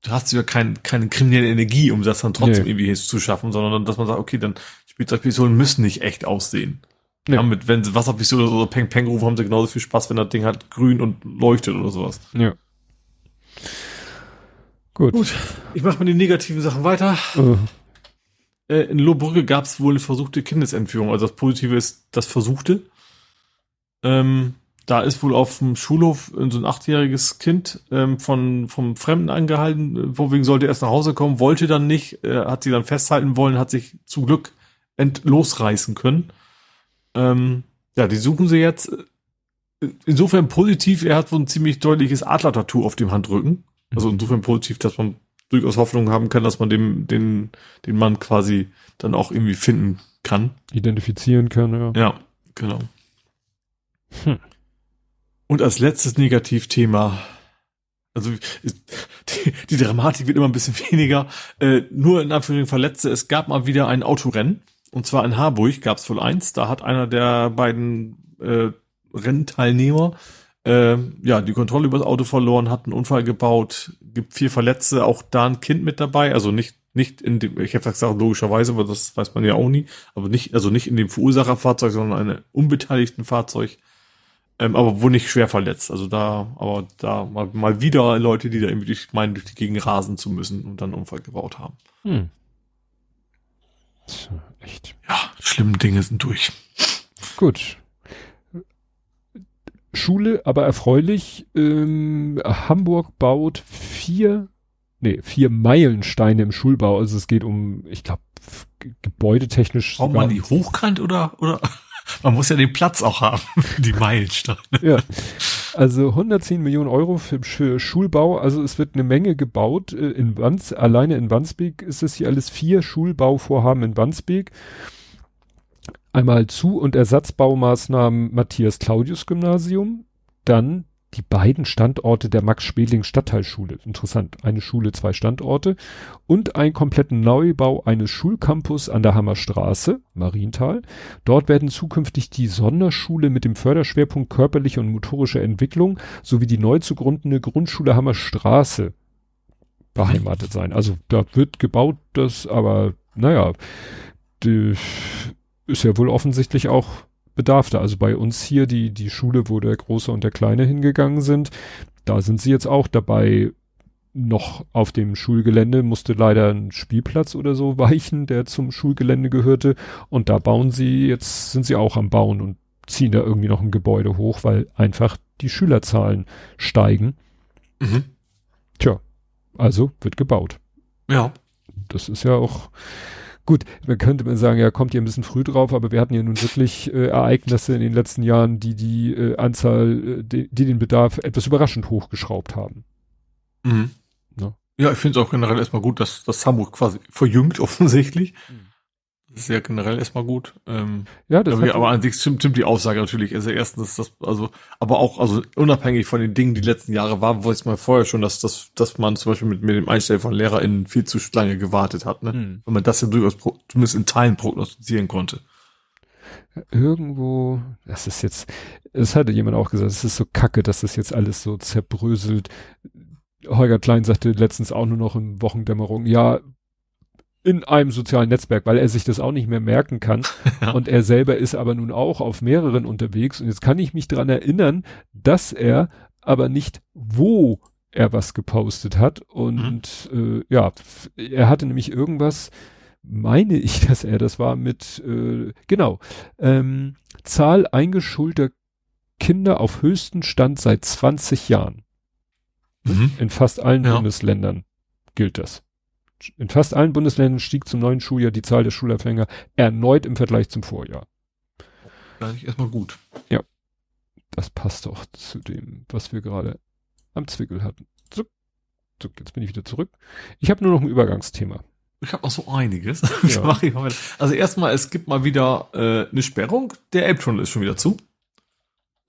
du hast ja kein, keine kriminelle Energie, um das dann trotzdem nee. irgendwie zu schaffen, sondern dass man sagt, okay, dann Spielzeugpistolen müssen nicht echt aussehen. Ja. ja. mit, wenn sie Wasserpistole oder so Peng Peng rufen, haben sie genauso viel Spaß, wenn das Ding halt grün und leuchtet oder sowas. Ja. Gut. Gut. Ich mache mal die negativen Sachen weiter. Uh. Äh, in Lohbrücke gab es wohl eine versuchte Kindesentführung. Also das Positive ist das Versuchte. Ähm, da ist wohl auf dem Schulhof so ein achtjähriges Kind ähm, von vom Fremden angehalten, vorwiegend sollte erst nach Hause kommen, wollte dann nicht, äh, hat sie dann festhalten wollen, hat sich zum Glück entlosreißen können. Ähm, ja, die suchen sie jetzt. Insofern positiv, er hat wohl ein ziemlich deutliches Adler-Tattoo auf dem Handrücken. Also insofern positiv, dass man durchaus Hoffnung haben kann, dass man dem, den, den Mann quasi dann auch irgendwie finden kann. Identifizieren kann, ja. Ja, genau. Hm. Und als letztes Negativthema, also die, die, Dramatik wird immer ein bisschen weniger, äh, nur in Anführungszeichen Verletzte, es gab mal wieder ein Autorennen und zwar in Harburg gab es wohl eins. Da hat einer der beiden äh, Rennteilnehmer ähm, ja, die Kontrolle über das Auto verloren, hat einen Unfall gebaut, gibt vier Verletzte, auch da ein Kind mit dabei, also nicht, nicht in dem, ich habe gesagt, logischerweise, aber das weiß man ja auch nie, aber nicht, also nicht in dem Verursacherfahrzeug, sondern einem unbeteiligten Fahrzeug, ähm, aber wohl nicht schwer verletzt. Also da, aber da mal, mal wieder Leute, die da irgendwie durch, meinen, durch die Gegend rasen zu müssen und dann einen Unfall gebaut haben. Hm. Echt. Ja, schlimme Dinge sind durch. Gut. Schule, aber erfreulich. Ähm, Hamburg baut vier, nee, vier Meilensteine im Schulbau. Also es geht um, ich glaube, gebäudetechnisch. Braucht man die hochkant oder, oder? Man muss ja den Platz auch haben die Meilensteine. Ja. Also 110 Millionen Euro für, für, Schulbau. Also es wird eine Menge gebaut. Äh, in Wands, alleine in Wandsbek ist es hier alles vier Schulbauvorhaben in Wandsbek einmal Zu- und Ersatzbaumaßnahmen Matthias Claudius Gymnasium, dann die beiden Standorte der Max-Schmeling Stadtteilschule. Interessant. Eine Schule, zwei Standorte und einen kompletten Neubau eines Schulcampus an der Hammerstraße, Marienthal. Dort werden zukünftig die Sonderschule mit dem Förderschwerpunkt körperliche und motorische Entwicklung sowie die neu zu gründende Grundschule Hammerstraße beheimatet sein. Also da wird gebaut, das aber, naja, die, ist ja wohl offensichtlich auch Bedarf da. Also bei uns hier die, die Schule, wo der Große und der Kleine hingegangen sind, da sind sie jetzt auch dabei, noch auf dem Schulgelände musste leider ein Spielplatz oder so weichen, der zum Schulgelände gehörte. Und da bauen sie, jetzt sind sie auch am Bauen und ziehen da irgendwie noch ein Gebäude hoch, weil einfach die Schülerzahlen steigen. Mhm. Tja, also wird gebaut. Ja. Das ist ja auch, Gut, man könnte man sagen, ja, kommt ihr ein bisschen früh drauf, aber wir hatten ja nun wirklich äh, Ereignisse in den letzten Jahren, die die äh, Anzahl, äh, die, die, den Bedarf etwas überraschend hochgeschraubt haben. Mhm. Ja. ja, ich finde es auch generell erstmal gut, dass, dass Hamburg quasi verjüngt offensichtlich. Mhm. Das ist ja generell erstmal gut. Ähm, ja, das aber, aber an sich stimmt, stimmt die Aussage natürlich. Also erstens, das, also, aber auch, also unabhängig von den Dingen, die letzten Jahre waren, weiß man vorher schon, dass, dass, dass man zum Beispiel mit, mit dem Einstellen von LehrerInnen viel zu lange gewartet hat, ne? Hm. Wenn man das ja durchaus pro, zumindest in Teilen prognostizieren konnte. Irgendwo, das ist jetzt, es hatte jemand auch gesagt, es ist so kacke, dass das jetzt alles so zerbröselt. Holger Klein sagte letztens auch nur noch in Wochendämmerung, ja, in einem sozialen Netzwerk, weil er sich das auch nicht mehr merken kann. Ja. Und er selber ist aber nun auch auf mehreren unterwegs. Und jetzt kann ich mich dran erinnern, dass er aber nicht, wo er was gepostet hat. Und mhm. äh, ja, er hatte nämlich irgendwas, meine ich, dass er das war mit, äh, genau, ähm, Zahl eingeschulter Kinder auf höchsten Stand seit 20 Jahren. Mhm. In fast allen ja. Bundesländern gilt das. In fast allen Bundesländern stieg zum neuen Schuljahr die Zahl der Schulabhänger erneut im Vergleich zum Vorjahr. Eigentlich erstmal gut. Ja. Das passt doch zu dem, was wir gerade am Zwickel hatten. Zuck, zuck, jetzt bin ich wieder zurück. Ich habe nur noch ein Übergangsthema. Ich habe noch so einiges. Ja. also erstmal, es gibt mal wieder äh, eine Sperrung. Der Elbtunnel ist schon wieder zu.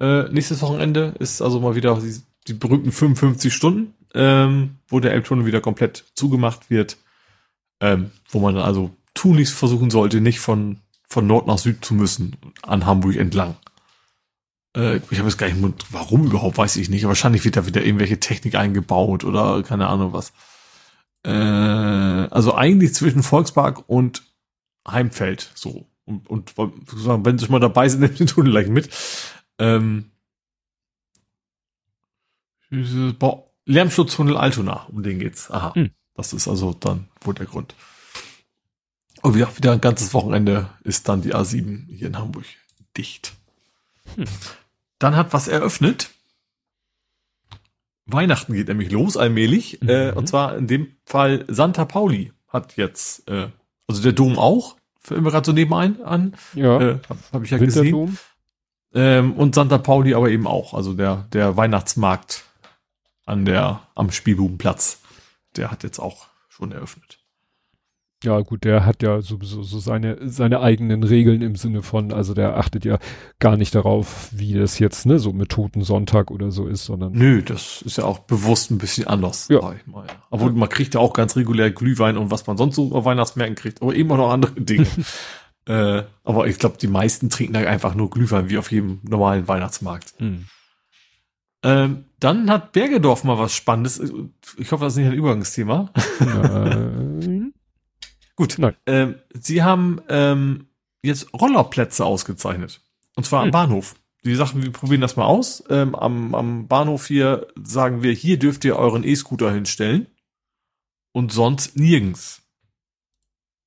Äh, nächstes Wochenende ist also mal wieder die, die berühmten 55 Stunden ähm, wo der Elbtunnel wieder komplett zugemacht wird, ähm, wo man also tunlichst versuchen sollte, nicht von, von Nord nach Süd zu müssen, an Hamburg entlang. Äh, ich habe jetzt gar nicht, warum überhaupt, weiß ich nicht. Wahrscheinlich wird da wieder irgendwelche Technik eingebaut oder keine Ahnung was. Äh, also eigentlich zwischen Volkspark und Heimfeld, so. Und, und wenn Sie schon mal dabei sind, nehmen Sie den Tunnel gleich mit. Ähm, Lärmschutztunnel Altona, um den geht's. Aha. Hm. Das ist also dann wohl der Grund. Und wieder, wieder ein ganzes Wochenende ist dann die A7 hier in Hamburg dicht. Hm. Dann hat was eröffnet. Weihnachten geht nämlich los allmählich. Mhm. Äh, und zwar in dem Fall Santa Pauli hat jetzt, äh, also der Dom auch, fällt mir gerade so nebenein an. Ja. Äh, Habe hab ich ja gesehen. Ähm, und Santa Pauli aber eben auch, also der, der Weihnachtsmarkt an der, am Spielbubenplatz. Der hat jetzt auch schon eröffnet. Ja, gut, der hat ja sowieso so seine, seine eigenen Regeln im Sinne von, also der achtet ja gar nicht darauf, wie das jetzt, ne, so mit Toten Sonntag oder so ist, sondern. Nö, das ist ja auch bewusst ein bisschen anders, ja. sag ich mal. Ja. Obwohl, man kriegt ja auch ganz regulär Glühwein und was man sonst so auf Weihnachtsmärkten kriegt, aber eben auch noch andere Dinge. äh, aber ich glaube, die meisten trinken da einfach nur Glühwein, wie auf jedem normalen Weihnachtsmarkt. Mhm. Ähm, dann hat Bergedorf mal was Spannendes. Ich hoffe, das ist nicht ein Übergangsthema. Nein. Gut. Nein. Ähm, sie haben ähm, jetzt Rollerplätze ausgezeichnet. Und zwar hm. am Bahnhof. Die Sachen, wir probieren das mal aus. Ähm, am, am Bahnhof hier sagen wir, hier dürft ihr euren E-Scooter hinstellen. Und sonst nirgends.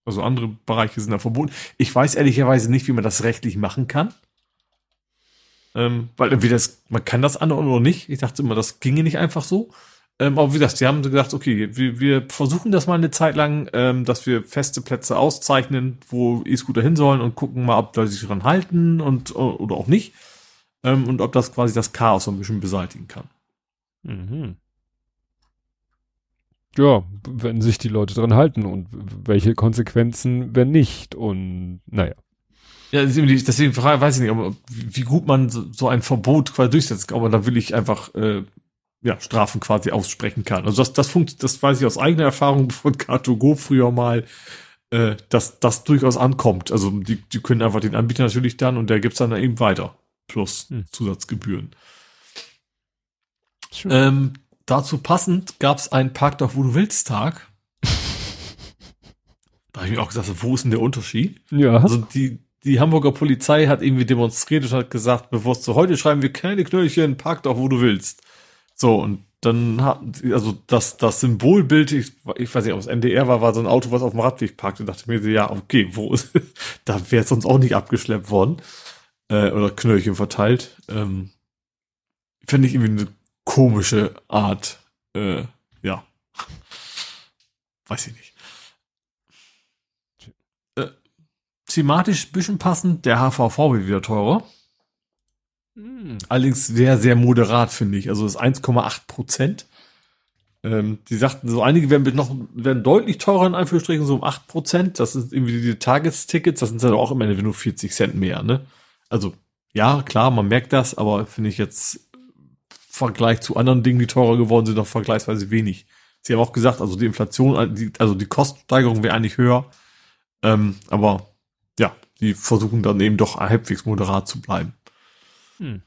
Also andere Bereiche sind da verboten. Ich weiß ehrlicherweise nicht, wie man das rechtlich machen kann. Ähm, weil entweder das, man kann das andere oder nicht. Ich dachte immer, das ginge nicht einfach so. Ähm, aber wie gesagt, sie haben gesagt, okay, wir, wir versuchen das mal eine Zeit lang, ähm, dass wir feste Plätze auszeichnen, wo E-Scooter hin sollen und gucken mal, ob da sich dran halten und oder auch nicht. Ähm, und ob das quasi das Chaos so ein bisschen beseitigen kann. Mhm. Ja, wenn sich die Leute dran halten und welche Konsequenzen, wenn nicht. Und naja. Ja, deswegen weiß ich nicht, aber wie gut man so ein Verbot quasi durchsetzt. Aber da will ich einfach äh, ja, Strafen quasi aussprechen kann. Also das, das funkt, das weiß ich aus eigener Erfahrung von Car2Go früher mal, äh, dass das durchaus ankommt. Also die, die können einfach den Anbieter natürlich dann und der gibt's dann eben weiter. Plus hm. Zusatzgebühren. Ähm, dazu passend gab's einen Park doch, wo du willst Tag. da habe ich mir auch gesagt, wo ist denn der Unterschied? Ja. Also die, die Hamburger Polizei hat irgendwie demonstriert und hat gesagt, bewusst so, heute schreiben wir keine Knöllchen, park doch, wo du willst. So, und dann hat, also das, das Symbolbild, ich, ich weiß nicht, ob es NDR war, war so ein Auto, was auf dem Radweg parkte, dachte mir, ja, okay, wo ist, da wäre es sonst auch nicht abgeschleppt worden, äh, oder Knöllchen verteilt. Ähm, Finde ich irgendwie eine komische Art, äh, ja. Weiß ich nicht. Thematisch bisschen passend, der HVV wird wieder teurer. Hm. Allerdings sehr, sehr moderat, finde ich. Also das 1,8 Prozent. Ähm, die sagten, so einige werden noch, werden deutlich teurer in Anführungsstrichen, so um 8 Prozent. Das sind irgendwie die Tagestickets, das sind dann auch immer nur 40 Cent mehr, ne? Also, ja, klar, man merkt das, aber finde ich jetzt im Vergleich zu anderen Dingen, die teurer geworden sind, noch vergleichsweise wenig. Sie haben auch gesagt, also die Inflation, also die Kostensteigerung wäre eigentlich höher. Ähm, aber die versuchen dann eben doch halbwegs moderat zu bleiben. Hm.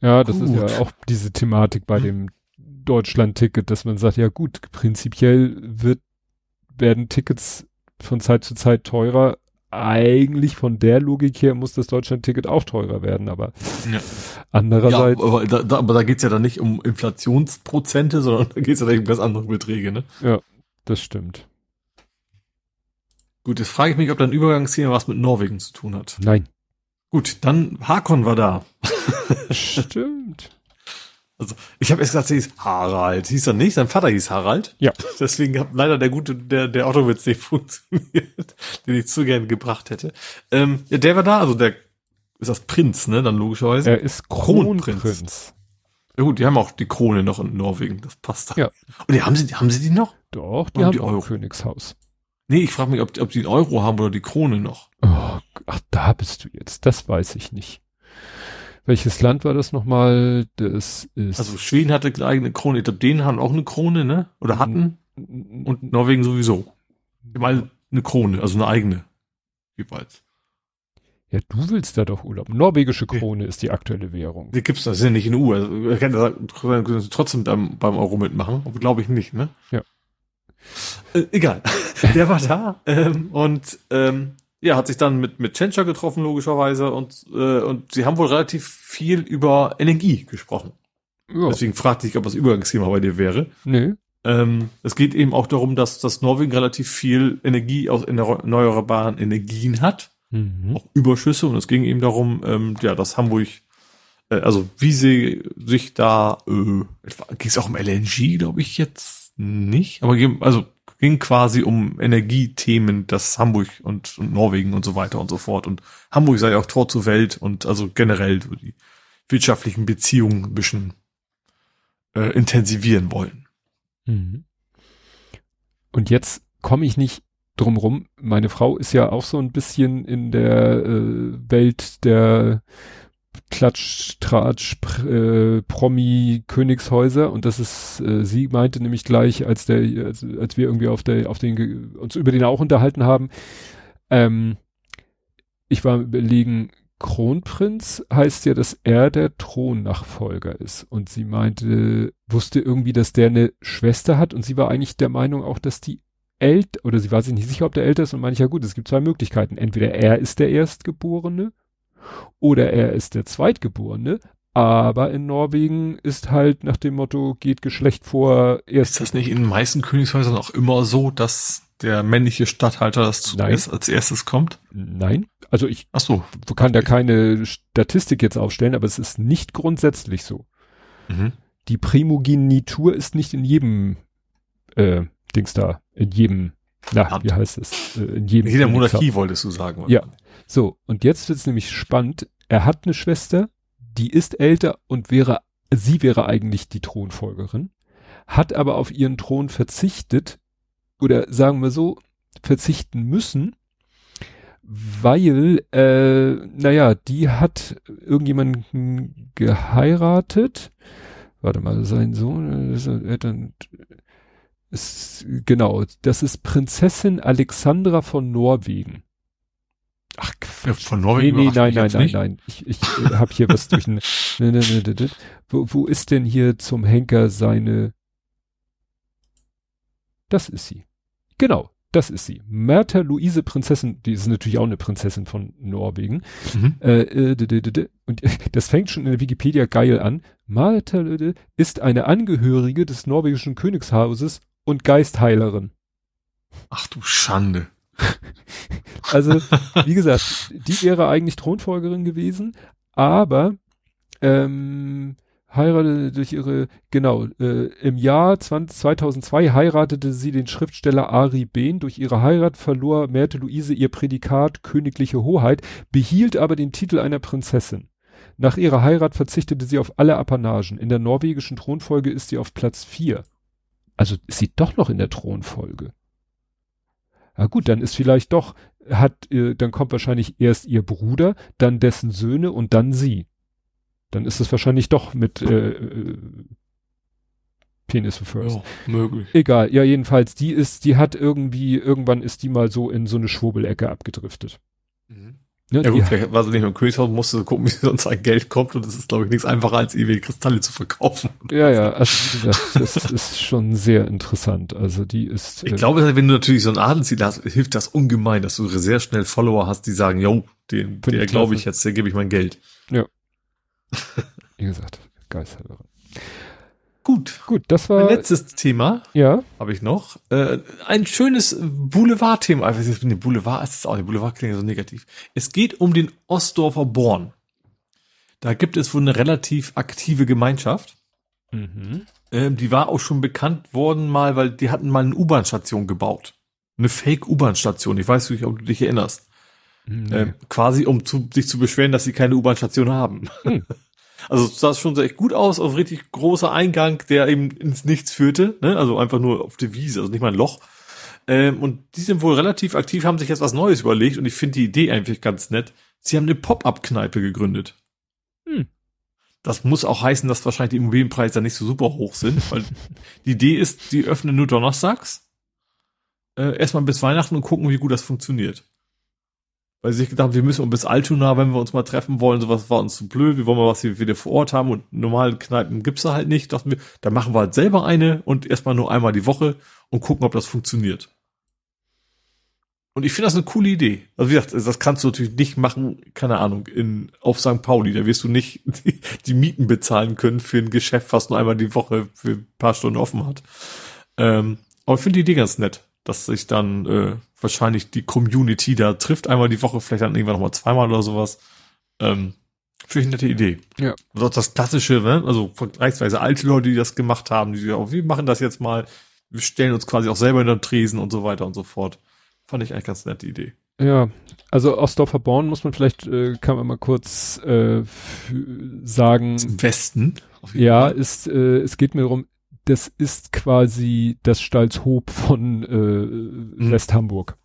Ja, das gut. ist ja auch diese Thematik bei hm. dem Deutschland-Ticket, dass man sagt, ja gut, prinzipiell wird, werden Tickets von Zeit zu Zeit teurer. Eigentlich von der Logik her muss das Deutschland-Ticket auch teurer werden, aber ja. andererseits. Ja, aber da, da, aber da geht's ja dann nicht um Inflationsprozente, sondern da geht's ja dann um ganz andere Beträge, ne? Ja, das stimmt. Gut, jetzt frage ich mich, ob dein Übergangsthema was mit Norwegen zu tun hat. Nein. Gut, dann Hakon war da. Stimmt. Also, ich habe erst gesagt, sie hieß Harald. Hieß er nicht? Sein Vater hieß Harald. Ja. Deswegen hat leider der gute, der, der Autowitz nicht funktioniert, den ich zu gerne gebracht hätte. Ähm, ja, der war da, also der ist das Prinz, ne, dann logischerweise. Er ist Kronprinz. Kronprinz. Ja gut, die haben auch die Krone noch in Norwegen, das passt da. Ja. Und die, haben sie, haben sie die noch? Doch, die haben, haben die auch Königshaus. Nee, ich frage mich, ob, ob die einen Euro haben oder die Krone noch. Oh, ach, da bist du jetzt. Das weiß ich nicht. Welches Land war das nochmal? Das ist. Also Schweden hatte eine eigene Krone. Ich glaube, denen haben auch eine Krone, ne? Oder hatten. Und Norwegen sowieso. Mal eine Krone, also eine eigene. Jeweils. Ja, du willst da doch Urlaub. Norwegische Krone okay. ist die aktuelle Währung. Die gibt's das ja nicht in der EU. Also, trotzdem beim, beim Euro mitmachen, aber glaube ich nicht, ne? Ja. Äh, egal. Der war da ähm, und ähm, ja, hat sich dann mit mit Tschentscher getroffen logischerweise und äh, und sie haben wohl relativ viel über Energie gesprochen. Ja. Deswegen fragte ich, ob das Übergangsthema bei dir wäre. Nee. Ähm, es geht eben auch darum, dass dass Norwegen relativ viel Energie aus erneuerbaren Energien hat, mhm. auch Überschüsse und es ging eben darum, ähm, ja, dass Hamburg äh, also wie sie sich da äh, ging es auch um LNG, glaube ich jetzt nicht, aber also ging quasi um Energiethemen, das Hamburg und, und Norwegen und so weiter und so fort. Und Hamburg sei auch Tor zur Welt und also generell so die wirtschaftlichen Beziehungen ein bisschen äh, intensivieren wollen. Mhm. Und jetzt komme ich nicht drum rum. Meine Frau ist ja auch so ein bisschen in der äh, Welt der Klatsch, Tratsch, äh, Promi, Königshäuser und das ist, äh, sie meinte nämlich gleich, als der, als, als wir irgendwie auf der, auf den, uns über den auch unterhalten haben, ähm, ich war überlegen, Kronprinz heißt ja, dass er der Thronnachfolger ist. Und sie meinte, wusste irgendwie, dass der eine Schwester hat und sie war eigentlich der Meinung auch, dass die älter, oder sie war sich nicht sicher, ob der älter ist und meine ich, ja gut, es gibt zwei Möglichkeiten. Entweder er ist der Erstgeborene oder er ist der Zweitgeborene, aber in Norwegen ist halt nach dem Motto, geht Geschlecht vor erst. Ist das nicht in den meisten Königshäusern auch immer so, dass der männliche Statthalter das zuerst als erstes kommt? Nein. Also ich Ach so. kann da keine Statistik jetzt aufstellen, aber es ist nicht grundsätzlich so. Mhm. Die Primogenitur ist nicht in jedem äh, Dings da, in jedem, na, Hand. wie heißt es? Äh, in jedem. In jeder Monarchie wolltest du sagen. Oder? Ja. So, und jetzt wird es nämlich spannend. Er hat eine Schwester, die ist älter und wäre, sie wäre eigentlich die Thronfolgerin, hat aber auf ihren Thron verzichtet, oder sagen wir so, verzichten müssen, weil, äh, naja, die hat irgendjemanden geheiratet. Warte mal, sein Sohn, äh, dann, ist, genau, das ist Prinzessin Alexandra von Norwegen. Ach, von Norwegen? Nee, nee, nein, nein, nein, nein. Ich, ich äh, habe hier was durch. Ne, ne, ne, ne, wo, wo ist denn hier zum Henker seine? Das ist sie. Genau, das ist sie. Märtha Luise Prinzessin, die ist natürlich auch eine Prinzessin von Norwegen. Mhm. Äh, äh, und das fängt schon in der Wikipedia geil an. Märtha ist eine Angehörige des norwegischen Königshauses und Geistheilerin. Ach du Schande. also, wie gesagt, die wäre eigentlich Thronfolgerin gewesen, aber ähm, heiratete durch ihre, genau, äh, im Jahr 20, 2002 heiratete sie den Schriftsteller Ari Behn. Durch ihre Heirat verlor Märte Luise ihr Prädikat königliche Hoheit, behielt aber den Titel einer Prinzessin. Nach ihrer Heirat verzichtete sie auf alle Apanagen. In der norwegischen Thronfolge ist sie auf Platz 4. Also ist sie doch noch in der Thronfolge. Na gut, dann ist vielleicht doch, hat, äh, dann kommt wahrscheinlich erst ihr Bruder, dann dessen Söhne und dann sie. Dann ist es wahrscheinlich doch mit äh, äh, Penis first. Ja, möglich. Egal, ja, jedenfalls, die ist, die hat irgendwie, irgendwann ist die mal so in so eine Schwurbelecke abgedriftet. Mhm. Ne, ja gut, vielleicht war sie nicht im Königshaus, musste gucken, wie sonst ein Geld kommt und das ist, glaube ich, nichts einfacher als ewig Kristalle zu verkaufen. Ja, ja, also das ist schon sehr interessant. Also die ist. Ich äh, glaube, wenn du natürlich so ein Adelsziel hast, hilft das ungemein, dass du sehr schnell Follower hast, die sagen, yo, den, der glaube ich jetzt, der gebe ich mein Geld. Ja. wie gesagt, Geisterhörer. Gut. Gut, das war. Mein letztes Thema. Ja. Habe ich noch. Äh, ein schönes Boulevard-Thema. Ich weiß nicht, bin Boulevard ist es auch nicht. Boulevard klingt so negativ. Es geht um den Ostdorfer Born. Da gibt es wohl eine relativ aktive Gemeinschaft. Mhm. Ähm, die war auch schon bekannt worden mal, weil die hatten mal eine U-Bahn-Station gebaut. Eine Fake-U-Bahn-Station. Ich weiß nicht, ob du dich erinnerst. Nee. Ähm, quasi um zu, sich zu beschweren, dass sie keine U-Bahn-Station haben. Hm. Also es sah schon echt gut aus, auf richtig großer Eingang, der eben ins Nichts führte, ne? also einfach nur auf die Wiese, also nicht mal ein Loch. Ähm, und die sind wohl relativ aktiv, haben sich jetzt was Neues überlegt und ich finde die Idee eigentlich ganz nett. Sie haben eine Pop-up-Kneipe gegründet. Hm. Das muss auch heißen, dass wahrscheinlich die Immobilienpreise nicht so super hoch sind, weil die Idee ist, die öffnen nur donnerstags. Äh, erstmal bis Weihnachten und gucken, wie gut das funktioniert weil sie sich gedacht haben, wir müssen bis Altona, wenn wir uns mal treffen wollen, sowas war uns zu blöd, wir wollen mal was wir wieder vor Ort haben und normalen Kneipen gibt's da halt nicht. Dachten wir, dann machen wir halt selber eine und erstmal nur einmal die Woche und gucken, ob das funktioniert. Und ich finde das eine coole Idee. Also wie gesagt, das kannst du natürlich nicht machen, keine Ahnung, in, auf St. Pauli. Da wirst du nicht die, die Mieten bezahlen können für ein Geschäft, was nur einmal die Woche für ein paar Stunden offen hat. Ähm, aber ich finde die Idee ganz nett dass sich dann äh, wahrscheinlich die Community da trifft, einmal die Woche, vielleicht dann irgendwann nochmal zweimal oder sowas. Ähm, Finde ich eine nette Idee. Ja. Also das klassische, ne? also vergleichsweise alte Leute, die das gemacht haben, die sagen, oh, wir machen das jetzt mal, wir stellen uns quasi auch selber in den Tresen und so weiter und so fort. Fand ich eigentlich ganz nette Idee. Ja, also Ostdorfer Born muss man vielleicht, äh, kann man mal kurz äh, sagen. Im Westen? Ja, ist, äh, es geht mir darum, das ist quasi das Stalzhoop von äh, mhm. Westhamburg.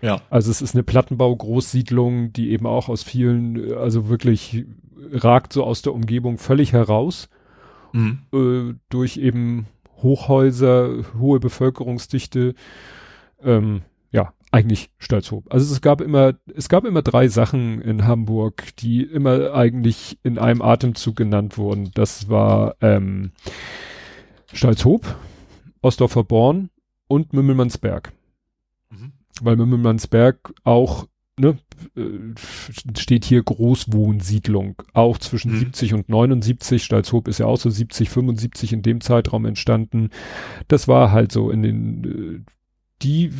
Ja. Also es ist eine Plattenbau-Großsiedlung, die eben auch aus vielen, also wirklich ragt so aus der Umgebung völlig heraus. Mhm. Äh, durch eben Hochhäuser, hohe Bevölkerungsdichte. Ähm, ja, eigentlich Stalzhoop. Also es gab immer, es gab immer drei Sachen in Hamburg, die immer eigentlich in einem Atemzug genannt wurden. Das war ähm, Stalzhoop, Ostdorfer Born und Mümmelmannsberg. Mhm. Weil Mümmelmannsberg auch, ne, äh, steht hier Großwohnsiedlung, auch zwischen mhm. 70 und 79. Stalzhoop ist ja auch so 70, 75 in dem Zeitraum entstanden. Das war halt so in den äh, die,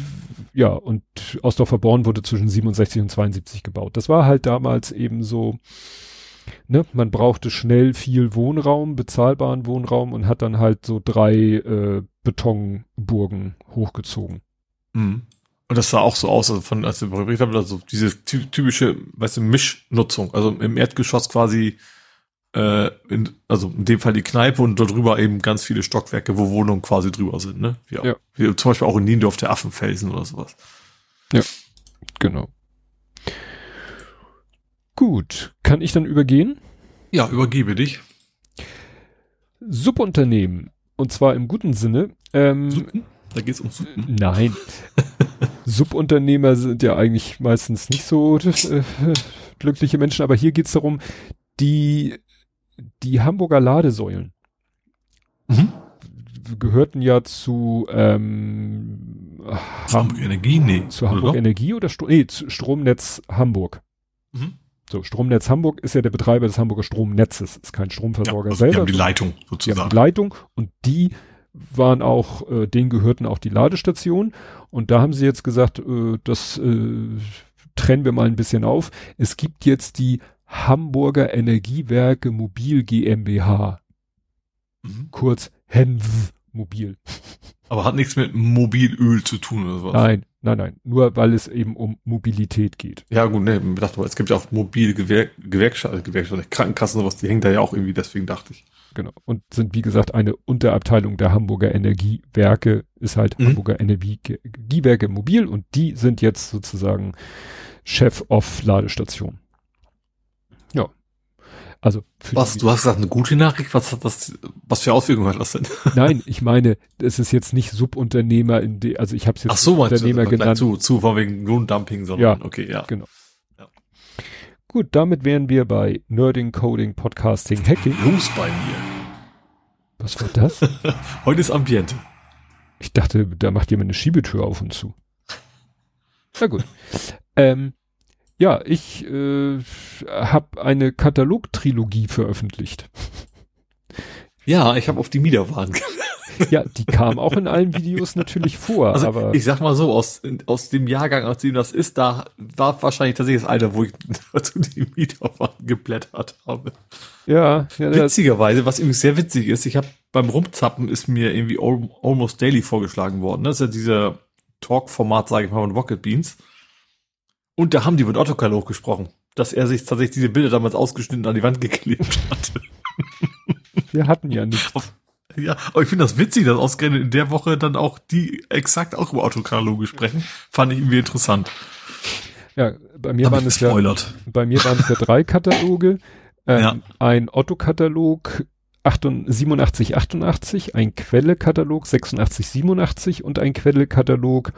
ja, und Ostdorfer Born wurde zwischen 67 und 72 gebaut. Das war halt damals eben so, ne, man brauchte schnell viel Wohnraum, bezahlbaren Wohnraum und hat dann halt so drei äh, Betonburgen hochgezogen. Mhm. Und das sah auch so aus, also von, als wir berichtet haben, also diese typische, weißt du, Mischnutzung, also im Erdgeschoss quasi äh, in, also in dem Fall die Kneipe und darüber eben ganz viele Stockwerke, wo Wohnungen quasi drüber sind, ne? Auch, ja. wie zum Beispiel auch in Niendorf der Affenfelsen oder sowas. Ja, genau. Gut, kann ich dann übergehen? Ja, übergebe dich. Subunternehmen, und zwar im guten Sinne. Ähm, Suppen? Da geht's um Suppen. Nein. Subunternehmer sind ja eigentlich meistens nicht so äh, glückliche Menschen, aber hier geht's darum, die die Hamburger Ladesäulen mhm. gehörten ja zu ähm, Hamburg Energie, nee. Zu Hamburg oder Energie oder Stro nee, Stromnetz Hamburg. Mhm. So, Stromnetz Hamburg ist ja der Betreiber des Hamburger Stromnetzes, ist kein Stromversorger ja, also selber. Die haben die Leitung sozusagen. Die haben die Leitung und die waren auch, äh, denen gehörten auch die Ladestationen und da haben sie jetzt gesagt, äh, das äh, trennen wir mal ein bisschen auf. Es gibt jetzt die Hamburger Energiewerke Mobil GmbH. Mhm. Kurz HENV Mobil. Aber hat nichts mit Mobilöl zu tun oder was? Nein, nein, nein. Nur weil es eben um Mobilität geht. Ja, gut, ne, ich dachte, es gibt ja auch mobile Gewerk Gewerkschaften, also Gewerkschaften, Krankenkassen sowas, die hängen da ja auch irgendwie, deswegen dachte ich. Genau. Und sind, wie gesagt, eine Unterabteilung der Hamburger Energiewerke, ist halt mhm. Hamburger Energiewerke Mobil und die sind jetzt sozusagen Chef of Ladestation. Also was, du hast gesagt, eine gute Nachricht, was hat das, was für Auswirkungen hat das denn? Nein, ich meine, es ist jetzt nicht Subunternehmer in de, also ich habe es jetzt Ach so, Unternehmer genannt. Zu, zu von wegen Lohndumping, sondern ja, okay, ja. Genau. Ja. Gut, damit wären wir bei Nerding, Coding, Podcasting, Hacking. Los bei mir. Was war das? Heute ist Ambiente. Ich dachte, da macht jemand eine Schiebetür auf und zu. Na gut. ähm, ja, ich äh, habe eine Katalogtrilogie veröffentlicht. Ja, ich habe auf die Miederwahn. ja, die kam auch in allen Videos natürlich vor. Also aber ich sag mal so, aus, aus dem Jahrgang, aus dem das ist, da war wahrscheinlich tatsächlich das Alter, wo ich zu die Miederwahn geblättert habe. Ja, ja Witzigerweise, was übrigens sehr witzig ist, ich habe beim Rumzappen ist mir irgendwie Almost Daily vorgeschlagen worden. Das ist ja dieser Talk-Format, sage ich mal, von Rocket Beans. Und da haben die mit Otto gesprochen, dass er sich tatsächlich diese Bilder damals ausgeschnitten an die Wand geklebt hatte. Wir hatten ja nichts. Ja, aber ich finde das witzig, dass ausgerechnet in der Woche dann auch die exakt auch über Autokataloge sprechen. Fand ich irgendwie interessant. Ja, bei mir waren es ja, bei mir waren es ja drei Kataloge. Ähm, ja. Ein Otto-Katalog 87, 88, ein Quelle-Katalog 86, 87 und ein Quelle-Katalog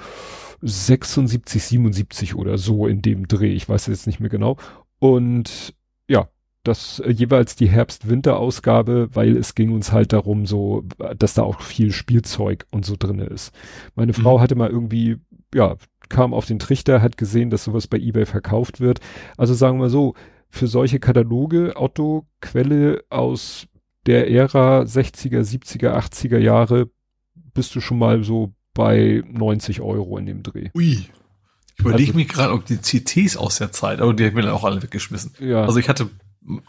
76, 77 oder so in dem Dreh. Ich weiß jetzt nicht mehr genau. Und ja, das äh, jeweils die Herbst-Winter-Ausgabe, weil es ging uns halt darum, so, dass da auch viel Spielzeug und so drinne ist. Meine mhm. Frau hatte mal irgendwie, ja, kam auf den Trichter, hat gesehen, dass sowas bei eBay verkauft wird. Also sagen wir so, für solche Kataloge, Otto, Quelle aus der Ära 60er, 70er, 80er Jahre, bist du schon mal so bei 90 Euro in dem Dreh. Ui. Ich überlege also, mich gerade, ob die CTs aus der Zeit, aber die habe ich mir dann auch alle weggeschmissen. Ja. Also ich hatte,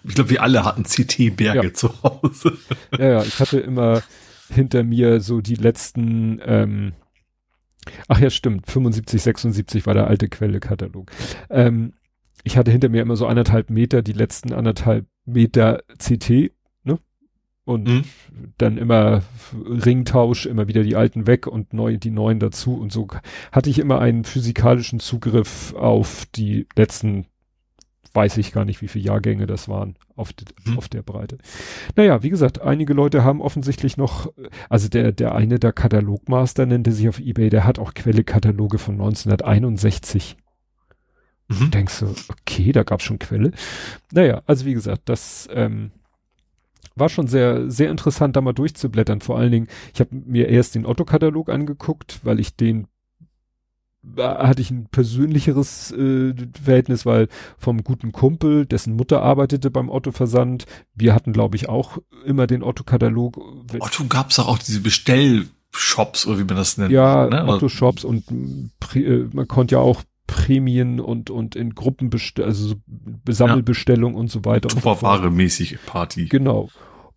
ich glaube, wir alle hatten CT-Berge ja. zu Hause. Ja, ja, ich hatte immer hinter mir so die letzten, ähm, ach ja, stimmt, 75, 76 war der alte Quelle-Katalog. Ähm, ich hatte hinter mir immer so anderthalb Meter, die letzten anderthalb Meter CT und mhm. dann immer Ringtausch, immer wieder die alten weg und neu, die neuen dazu und so hatte ich immer einen physikalischen Zugriff auf die letzten weiß ich gar nicht, wie viele Jahrgänge das waren auf, de, mhm. auf der Breite. Naja, wie gesagt, einige Leute haben offensichtlich noch, also der, der eine, der Katalogmaster nannte sich auf Ebay, der hat auch Quelle-Kataloge von 1961. Mhm. Denkst du, okay, da gab's schon Quelle. Naja, also wie gesagt, das ähm, war schon sehr, sehr interessant, da mal durchzublättern. Vor allen Dingen, ich habe mir erst den Otto-Katalog angeguckt, weil ich den hatte ich ein persönlicheres äh, Verhältnis, weil vom guten Kumpel, dessen Mutter arbeitete beim Otto-Versand, wir hatten, glaube ich, auch immer den Otto-Katalog. Otto gab's auch diese Bestellshops, oder wie man das nennt. Ja, ne? Otto-Shops und äh, man konnte ja auch Prämien und, und in Gruppen, also Sammelbestellung ja. und so weiter. Tupperware mäßig Party. Genau.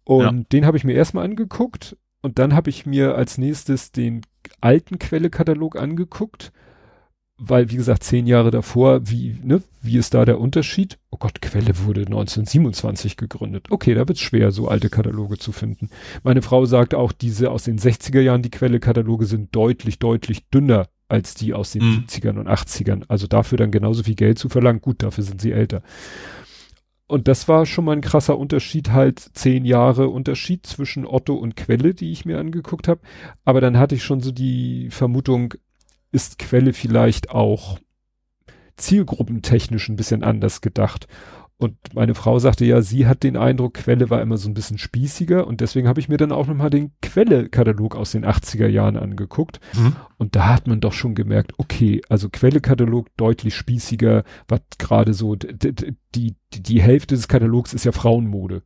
Und ja. den habe ich mir erstmal angeguckt und dann habe ich mir als nächstes den alten Quellekatalog angeguckt, weil wie gesagt zehn Jahre davor, wie ne, wie ist da der Unterschied? Oh Gott, Quelle wurde 1927 gegründet. Okay, da wird's schwer, so alte Kataloge zu finden. Meine Frau sagt auch, diese aus den 60er Jahren, die Quellekataloge sind deutlich, deutlich dünner als die aus den mhm. 70ern und 80ern. Also dafür dann genauso viel Geld zu verlangen. Gut, dafür sind sie älter. Und das war schon mal ein krasser Unterschied, halt zehn Jahre Unterschied zwischen Otto und Quelle, die ich mir angeguckt habe. Aber dann hatte ich schon so die Vermutung, ist Quelle vielleicht auch zielgruppentechnisch ein bisschen anders gedacht. Und meine Frau sagte ja, sie hat den Eindruck, Quelle war immer so ein bisschen spießiger und deswegen habe ich mir dann auch nochmal den Quelle-Katalog aus den 80er Jahren angeguckt. Mhm. Und da hat man doch schon gemerkt, okay, also Quelle-Katalog deutlich spießiger, was gerade so, die, die, die Hälfte des Katalogs ist ja Frauenmode.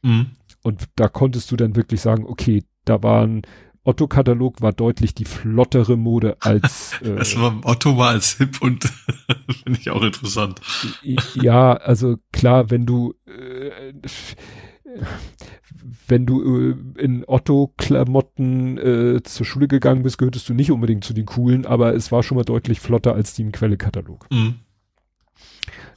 Mhm. Und da konntest du dann wirklich sagen, okay, da waren Otto-Katalog war deutlich die flottere Mode als. Äh, das war, Otto war als hip und finde ich auch interessant. Ja, also klar, wenn du äh, wenn du äh, in Otto-Klamotten äh, zur Schule gegangen bist, gehörtest du nicht unbedingt zu den coolen, aber es war schon mal deutlich flotter als die im Quelle-Katalog. Mhm.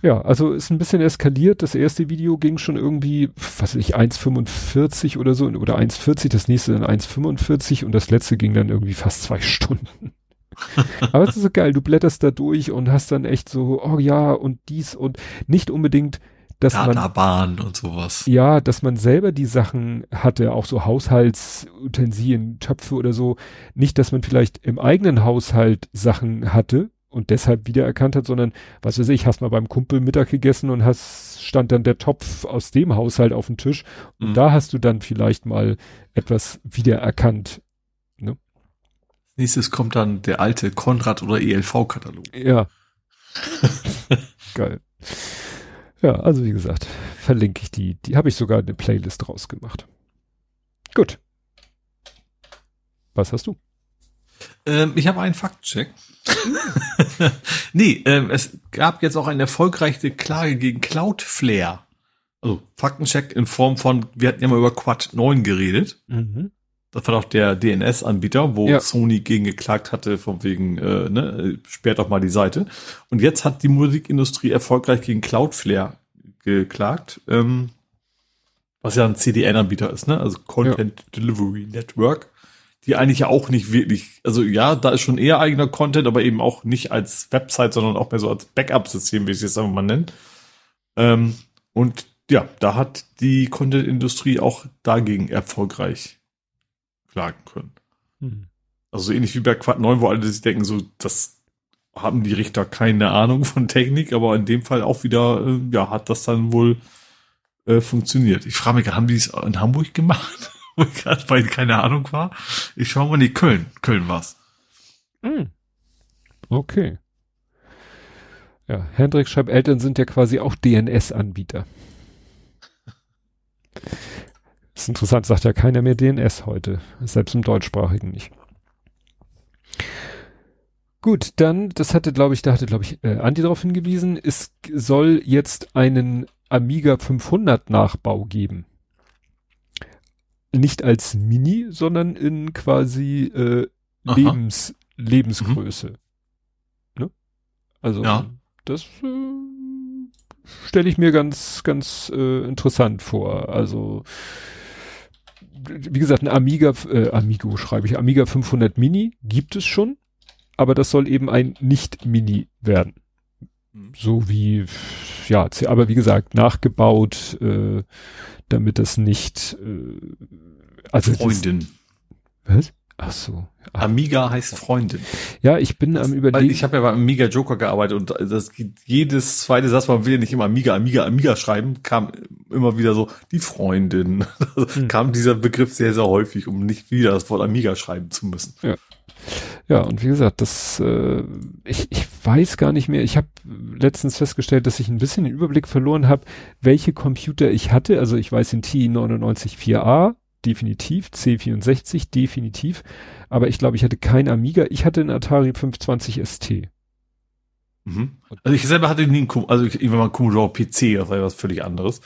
Ja, also ist ein bisschen eskaliert. Das erste Video ging schon irgendwie, was weiß ich, 1,45 oder so oder 1,40, das nächste dann 1,45 und das letzte ging dann irgendwie fast zwei Stunden. Aber es ist so geil, du blätterst da durch und hast dann echt so, oh ja, und dies und nicht unbedingt, dass Databahn man und sowas. Ja, dass man selber die Sachen hatte, auch so Haushaltsutensilien, Töpfe oder so. Nicht, dass man vielleicht im eigenen Haushalt Sachen hatte, und deshalb wiedererkannt hat, sondern, was weiß ich, hast mal beim Kumpel Mittag gegessen und hast, stand dann der Topf aus dem Haushalt auf dem Tisch und mhm. da hast du dann vielleicht mal etwas wiedererkannt. Ne? Nächstes kommt dann der alte Konrad oder ELV-Katalog. Ja. Geil. Ja, also wie gesagt, verlinke ich die. Die habe ich sogar eine Playlist rausgemacht. Gut. Was hast du? Ähm, ich habe einen Faktcheck. nee, ähm, es gab jetzt auch eine erfolgreiche Klage gegen Cloudflare. Also Faktencheck in Form von, wir hatten ja mal über Quad 9 geredet. Mhm. Das war doch der DNS-Anbieter, wo ja. Sony gegen geklagt hatte, von wegen, äh, ne, sperrt doch mal die Seite. Und jetzt hat die Musikindustrie erfolgreich gegen Cloudflare geklagt, ähm, was ja ein CDN-Anbieter ist, ne? Also Content ja. Delivery Network die eigentlich ja auch nicht wirklich, also ja, da ist schon eher eigener Content, aber eben auch nicht als Website, sondern auch mehr so als Backup-System, wie ich es jetzt einfach mal nenne. Ähm, und ja, da hat die Content-Industrie auch dagegen erfolgreich klagen können. Mhm. Also so ähnlich wie bei Quad 9, wo alle sich denken, so, das haben die Richter keine Ahnung von Technik, aber in dem Fall auch wieder, äh, ja, hat das dann wohl äh, funktioniert. Ich frage mich, haben die es in Hamburg gemacht? Wo ich gerade bei keine Ahnung war. Ich schaue mal, die Köln. Köln war's. Mm. Okay. Ja, Hendrik schreibt, Eltern sind ja quasi auch DNS-Anbieter. ist interessant, sagt ja keiner mehr DNS heute. Selbst im deutschsprachigen nicht. Gut, dann, das hatte, glaube ich, da hatte, glaube ich, äh, Andi darauf hingewiesen, es soll jetzt einen Amiga 500 Nachbau geben nicht als Mini, sondern in quasi äh, Lebens, Lebensgröße. Mhm. Ne? Also ja. das äh, stelle ich mir ganz, ganz äh, interessant vor. Also wie gesagt, ein Amiga, äh, Amigo schreibe ich, Amiga 500 Mini gibt es schon, aber das soll eben ein Nicht-Mini werden. Mhm. So wie ja, aber wie gesagt, nachgebaut, äh, damit es nicht, äh, also Freundin. Das, was? Ach so. Ach. Amiga heißt Freundin. Ja, ich bin am überlegen. Ich habe ja beim Amiga Joker gearbeitet und das jedes zweite Satz, man will ja nicht immer Amiga, Amiga, Amiga schreiben, kam immer wieder so die Freundin. hm. kam dieser Begriff sehr, sehr häufig, um nicht wieder das Wort Amiga schreiben zu müssen. Ja. Ja, und wie gesagt, das, äh, ich, ich weiß gar nicht mehr. Ich habe letztens festgestellt, dass ich ein bisschen den Überblick verloren habe, welche Computer ich hatte. Also ich weiß den T994A, definitiv, C64 definitiv, aber ich glaube, ich hatte kein Amiga, ich hatte einen Atari 520 ST. Mhm. Also ich selber hatte nie einen, also ich, wenn man Commodore PC, das war ja was völlig anderes.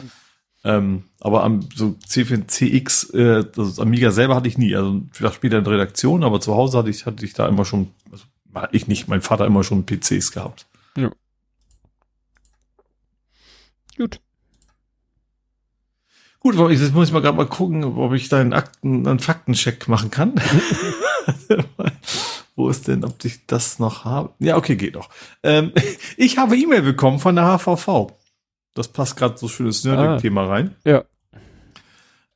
Ähm, aber am so C4 CX, äh, das Amiga selber hatte ich nie. Also vielleicht später in der Redaktion, aber zu Hause hatte ich, hatte ich da immer schon, also ich nicht, mein Vater immer schon PCs gehabt. Ja. Gut. Gut, aber jetzt muss ich mal gerade mal gucken, ob ich da einen Akten, einen Faktencheck machen kann. Wo ist denn, ob ich das noch habe? Ja, okay, geht noch. Ähm, ich habe E-Mail bekommen von der HVV. Das passt gerade so schönes Nerding-Thema ah, rein. Ja.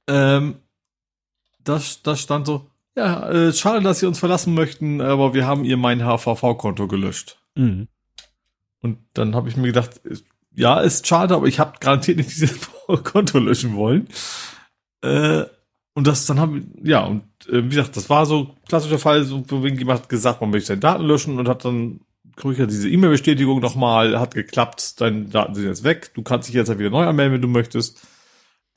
Ähm, das, das stand so, ja, äh, schade, dass Sie uns verlassen möchten, aber wir haben Ihr mein HVV-Konto gelöscht. Mhm. Und dann habe ich mir gedacht, ja, ist schade, aber ich habe garantiert nicht dieses Konto löschen wollen. Äh, und das dann haben ja, und äh, wie gesagt, das war so klassischer Fall, so wo jemand hat gesagt, man möchte seine Daten löschen und hat dann ja diese E-Mail-Bestätigung nochmal, hat geklappt, deine Daten sind jetzt weg, du kannst dich jetzt halt wieder neu anmelden, wenn du möchtest.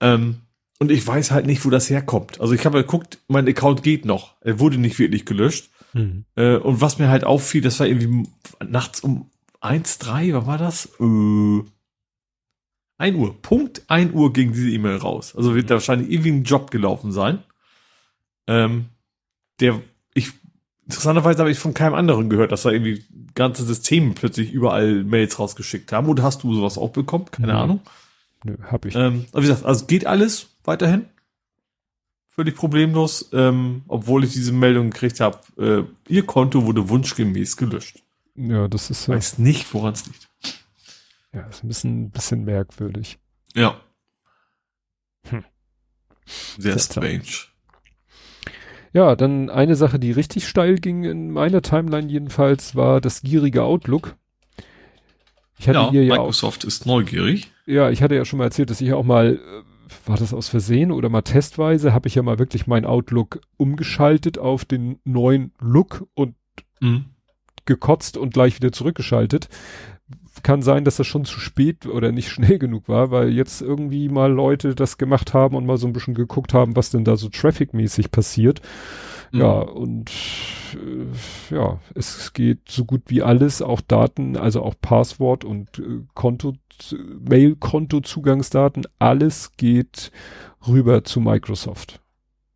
Ähm, und ich weiß halt nicht, wo das herkommt. Also ich habe geguckt, mein Account geht noch. Er wurde nicht wirklich gelöscht. Mhm. Äh, und was mir halt auffiel, das war irgendwie nachts um 1, 3, was war das? Äh, 1 Uhr. Punkt 1 Uhr ging diese E-Mail raus. Also wird da wahrscheinlich irgendwie ein Job gelaufen sein. Ähm, der, ich, interessanterweise habe ich von keinem anderen gehört, dass da irgendwie ganze Systeme plötzlich überall Mails rausgeschickt haben. Oder hast du sowas auch bekommen? Keine mhm. Ahnung. Nö, hab ich. Ähm, aber wie gesagt, also geht alles weiterhin. Völlig problemlos, ähm, obwohl ich diese Meldung gekriegt habe, äh, ihr Konto wurde wunschgemäß gelöscht. Ja, das ist ja. Weiß nicht, woran es liegt. Ja, ist ein bisschen, bisschen merkwürdig. Ja. Hm. Sehr strange. Ja, dann eine Sache, die richtig steil ging in meiner Timeline jedenfalls, war das gierige Outlook. Ich hatte ja, hier ja Microsoft auch, ist neugierig. Ja, ich hatte ja schon mal erzählt, dass ich auch mal, äh, war das aus Versehen oder mal testweise, habe ich ja mal wirklich mein Outlook umgeschaltet auf den neuen Look und mhm. gekotzt und gleich wieder zurückgeschaltet kann sein, dass das schon zu spät oder nicht schnell genug war, weil jetzt irgendwie mal Leute das gemacht haben und mal so ein bisschen geguckt haben, was denn da so trafficmäßig passiert. Mhm. Ja, und äh, ja, es geht so gut wie alles, auch Daten, also auch Passwort und äh, Konto, Mail-Konto-Zugangsdaten, alles geht rüber zu Microsoft.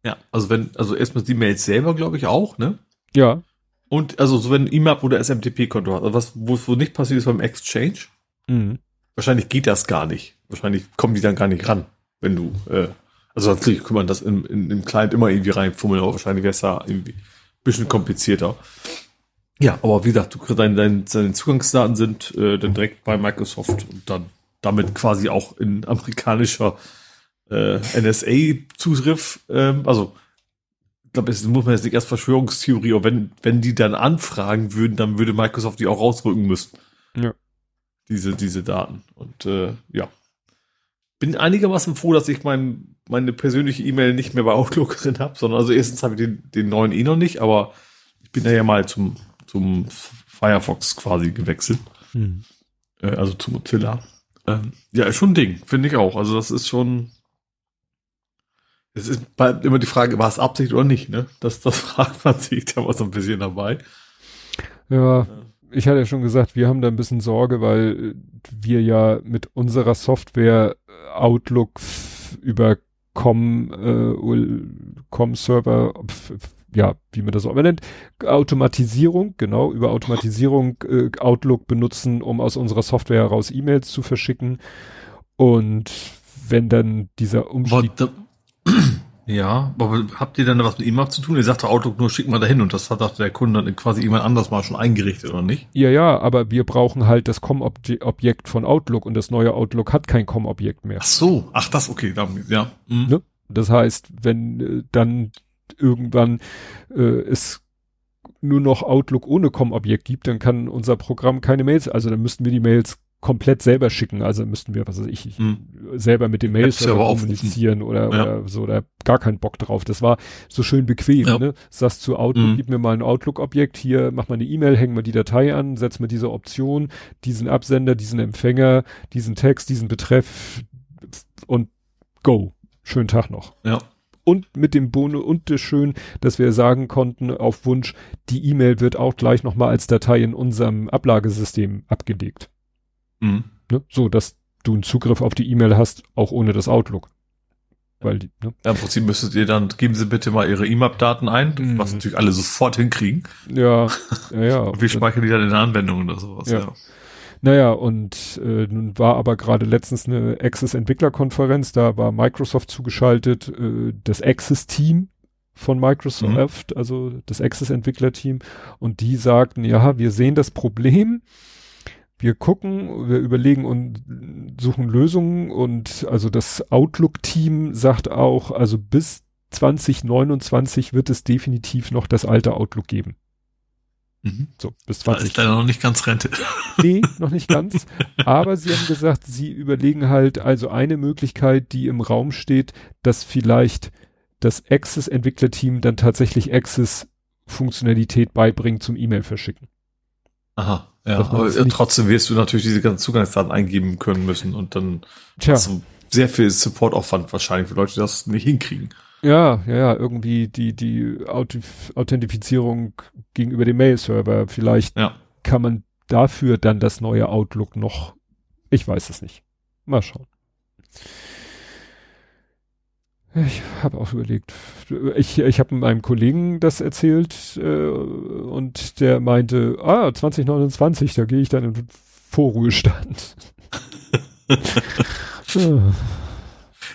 Ja, also wenn, also erstmal die Mails selber, glaube ich, auch, ne? Ja. Und also so wenn IMAP oder SMTP-Konto hast, also was, wo, wo nicht passiert ist beim Exchange, mhm. wahrscheinlich geht das gar nicht. Wahrscheinlich kommen die dann gar nicht ran, wenn du, äh, also natürlich kann man das in, in, im Client immer irgendwie reinfummeln, aber wahrscheinlich wäre es da irgendwie ein bisschen komplizierter. Ja, aber wie gesagt, du, deine, deine, deine Zugangsdaten sind äh, dann direkt bei Microsoft und dann damit quasi auch in amerikanischer äh, NSA-Zugriff, ähm, also glaube, es muss man jetzt nicht erst Verschwörungstheorie, aber wenn, wenn die dann anfragen würden, dann würde Microsoft die auch rausrücken müssen. Ja. Diese, diese Daten. Und äh, ja. Bin einigermaßen froh, dass ich mein, meine persönliche E-Mail nicht mehr bei Outlook drin habe, sondern also erstens habe ich den, den neuen eh noch nicht, aber ich bin da ja mal zum, zum Firefox quasi gewechselt. Hm. Äh, also zu Mozilla. Ähm, ja, ist schon ein Ding, finde ich auch. Also das ist schon, es ist immer die Frage, war es Absicht oder nicht, ne? Das, das fragt man sich da mal so ein bisschen dabei. Ja, ich hatte ja schon gesagt, wir haben da ein bisschen Sorge, weil wir ja mit unserer Software Outlook über Com, äh, Com Server, ja, wie man das auch immer nennt, Automatisierung, genau, über Automatisierung äh, Outlook benutzen, um aus unserer Software heraus E-Mails zu verschicken. Und wenn dann dieser Umstieg. Da, Ja, aber habt ihr dann was mit ihm zu tun? Ihr sagte Outlook nur schick mal dahin und das hat der Kunde dann quasi jemand anders mal schon eingerichtet, oder nicht? Ja, ja, aber wir brauchen halt das COM-Objekt von Outlook und das neue Outlook hat kein COM-Objekt mehr. Ach so, ach das, okay, ja. Mhm. Ne? Das heißt, wenn äh, dann irgendwann äh, es nur noch Outlook ohne COM-Objekt gibt, dann kann unser Programm keine Mails, also dann müssten wir die Mails komplett selber schicken. Also müssten wir, was weiß ich, hm. selber mit dem Mail-Server kommunizieren oder, ja. oder so, oder gar keinen Bock drauf. Das war so schön bequem, ja. ne? Sagst zu Outlook, mhm. gib mir mal ein Outlook-Objekt, hier mach mal eine E-Mail, häng mal die Datei an, setz mal diese Option, diesen Absender, diesen Empfänger, diesen Text, diesen Betreff und go. Schönen Tag noch. Ja. Und mit dem Bono und das schön, dass wir sagen konnten auf Wunsch, die E-Mail wird auch gleich nochmal als Datei in unserem Ablagesystem abgelegt. Mhm. Ne? So, dass du einen Zugriff auf die E-Mail hast, auch ohne das Outlook. Weil die, ne? Ja, im Prinzip müsstet ihr dann, geben Sie bitte mal Ihre E-Mail-Daten ein, mhm. was natürlich alle sofort hinkriegen. Ja, ja, ja. und wir speichern die dann in der Anwendung oder sowas, ja. ja. Naja, und äh, nun war aber gerade letztens eine Access Entwicklerkonferenz, da war Microsoft zugeschaltet, äh, das Access Team von Microsoft, mhm. also das Access Entwicklerteam, und die sagten, ja, wir sehen das Problem, wir gucken, wir überlegen und suchen Lösungen und also das Outlook-Team sagt auch, also bis 2029 wird es definitiv noch das alte Outlook geben. Mhm. So, bis 20. Da ist leider noch nicht ganz Rente. Nee, noch nicht ganz. Aber sie haben gesagt, sie überlegen halt, also eine Möglichkeit, die im Raum steht, dass vielleicht das Access-Entwicklerteam dann tatsächlich Access-Funktionalität beibringt zum E-Mail verschicken. Aha. Ja, aber trotzdem wirst du natürlich diese ganzen Zugangsdaten eingeben können müssen und dann Tja. hast du sehr viel Supportaufwand wahrscheinlich für Leute, die das nicht hinkriegen. Ja, ja, ja, irgendwie die, die Authentifizierung gegenüber dem Mail-Server. Vielleicht ja. kann man dafür dann das neue Outlook noch, ich weiß es nicht. Mal schauen. Ich habe auch überlegt. Ich, ich habe meinem Kollegen das erzählt äh, und der meinte, ah, 2029, da gehe ich dann in Vorruhestand.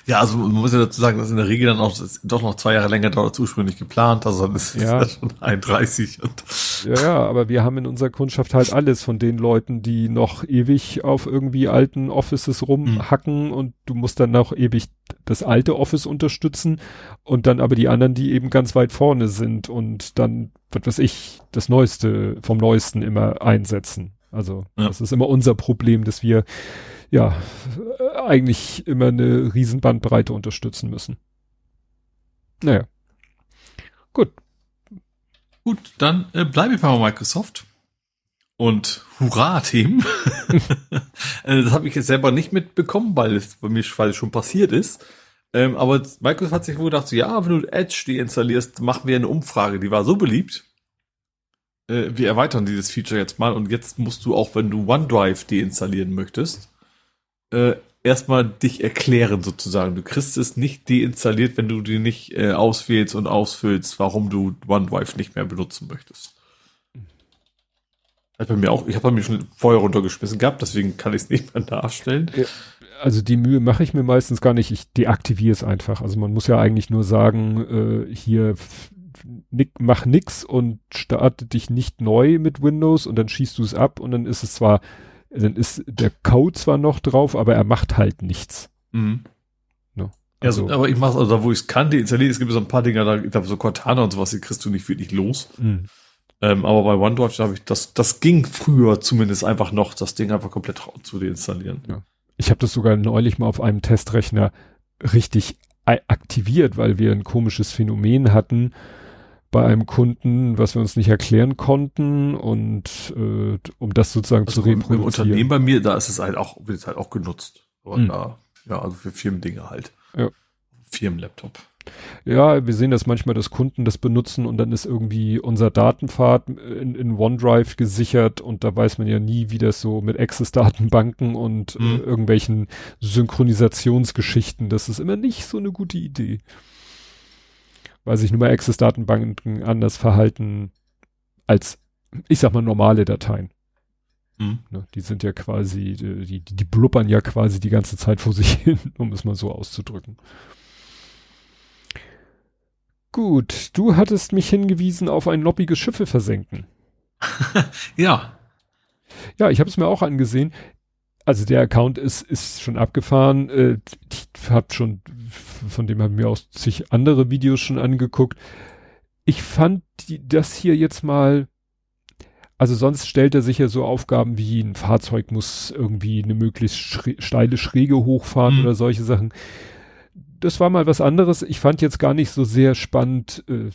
Ja, also man muss ja dazu sagen, dass in der Regel dann auch doch noch zwei Jahre länger dauert als ursprünglich geplant. Also dann ist ja. ja schon 31. Und ja, ja, aber wir haben in unserer Kundschaft halt alles von den Leuten, die noch ewig auf irgendwie alten Offices rumhacken mhm. und du musst dann noch ewig das alte Office unterstützen und dann aber die anderen, die eben ganz weit vorne sind und dann, was weiß ich, das Neueste vom Neuesten immer einsetzen. Also ja. das ist immer unser Problem, dass wir ja, eigentlich immer eine Riesenbandbreite unterstützen müssen. Naja. Gut. Gut, dann äh, bleibe ich mal bei Microsoft. Und Hurra-Themen. Äh, das habe ich jetzt selber nicht mitbekommen, weil es bei mir weil es schon passiert ist. Ähm, aber Microsoft hat sich wohl gedacht, so, ja, wenn du Edge deinstallierst, machen wir eine Umfrage. Die war so beliebt. Äh, wir erweitern dieses Feature jetzt mal und jetzt musst du auch, wenn du OneDrive deinstallieren möchtest, äh, erstmal dich erklären sozusagen. Du kriegst es nicht deinstalliert, wenn du die nicht äh, auswählst und ausfüllst, warum du OneDrive nicht mehr benutzen möchtest. Hat bei mir auch, ich habe bei mir schon vorher runtergeschmissen gehabt, deswegen kann ich es nicht mehr darstellen. Also die Mühe mache ich mir meistens gar nicht, ich deaktiviere es einfach. Also man muss ja eigentlich nur sagen, äh, hier nick, mach nix und starte dich nicht neu mit Windows und dann schießt du es ab und dann ist es zwar dann ist der Code zwar noch drauf, aber er macht halt nichts. Mhm. No. Also, ja, aber ich mach's, also da wo ich es kann, die installiert, es gibt so ein paar Dinge, da, ich glaube, so Cortana und sowas, die kriegst du nicht wirklich los. Mhm. Ähm, aber bei OneDrive habe ich das, das ging früher zumindest einfach noch, das Ding einfach komplett zu deinstallieren. Ja. Ich habe das sogar neulich mal auf einem Testrechner richtig aktiviert, weil wir ein komisches Phänomen hatten bei einem Kunden, was wir uns nicht erklären konnten und äh, um das sozusagen also zu reproduzieren. Im Unternehmen bei mir, da ist es halt auch, wird es halt auch genutzt. Aber mhm. da, ja, also für Firmendinge halt. Ja. Firmenlaptop. Ja, wir sehen das manchmal, dass Kunden das benutzen und dann ist irgendwie unser Datenpfad in, in OneDrive gesichert und da weiß man ja nie, wie das so mit Access-Datenbanken und mhm. äh, irgendwelchen Synchronisationsgeschichten, das ist immer nicht so eine gute Idee weil sich nun mal Access-Datenbanken anders verhalten als, ich sag mal, normale Dateien. Mhm. Ne, die sind ja quasi, die, die, die blubbern ja quasi die ganze Zeit vor sich hin, um es mal so auszudrücken. Gut, du hattest mich hingewiesen auf ein lobbyige Schiffe versenken. ja. Ja, ich habe es mir auch angesehen. Also der Account ist, ist schon abgefahren. Äh, ich habe schon, von dem haben mir auch sich andere Videos schon angeguckt. Ich fand die, das hier jetzt mal, also sonst stellt er sich ja so Aufgaben wie ein Fahrzeug muss irgendwie eine möglichst schre steile Schräge hochfahren mhm. oder solche Sachen. Das war mal was anderes. Ich fand jetzt gar nicht so sehr spannend, äh,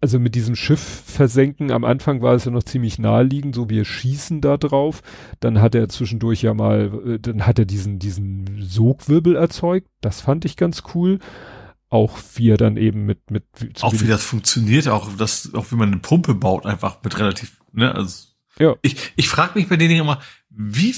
also mit diesem Schiff versenken, am Anfang war es ja noch ziemlich naheliegend, so wir schießen da drauf. Dann hat er zwischendurch ja mal, äh, dann hat er diesen, diesen Sogwirbel erzeugt. Das fand ich ganz cool. Auch wie er dann eben mit, mit. Auch wie das funktioniert, auch das, auch wie man eine Pumpe baut, einfach mit relativ, ne, also. Ja. Ich, ich frage mich bei denen immer, wie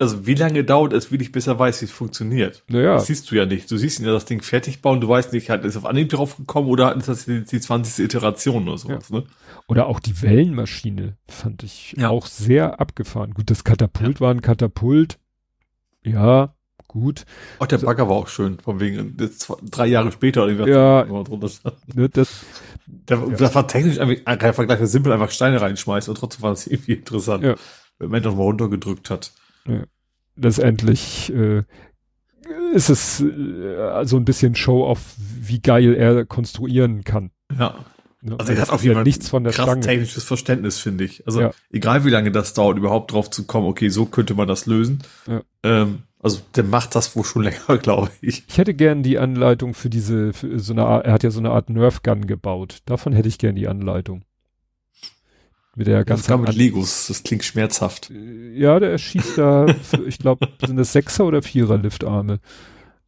also wie lange dauert es wirklich, bis er weiß, wie es funktioniert? Naja. Das siehst du ja nicht. Du siehst ihn ja das Ding fertig bauen, du weißt nicht, hat es auf Anhieb drauf gekommen oder ist das die, die 20. Iteration oder sowas, ja. ne? Oder auch die Wellenmaschine fand ich ja. auch sehr abgefahren. Gut, das Katapult ja. war ein Katapult. Ja, gut. Auch der Bagger war auch schön, von wegen zwei, drei Jahre später. Ja, ne, das, der, ja. das war technisch einfach, kein Vergleich, simpel einfach Steine reinschmeißt und trotzdem war das irgendwie interessant, ja. wenn man doch mal runtergedrückt hat. Letztendlich äh, ist es äh, so ein bisschen Show auf, wie geil er konstruieren kann. Ja. Ne? Also er hat auf jeden Fall nichts von der krass Stange. technisches Verständnis, finde ich. Also ja. egal wie lange das dauert, überhaupt drauf zu kommen, okay, so könnte man das lösen. Ja. Ähm, also der macht das wohl schon länger, glaube ich. Ich hätte gern die Anleitung für diese, für so eine Art, er hat ja so eine Art Nerf Gun gebaut. Davon hätte ich gern die Anleitung. Mit der ganzen. Das mit Legos, das klingt schmerzhaft. Ja, der schießt da, ich glaube, sind das Sechser oder Vierer Liftarme.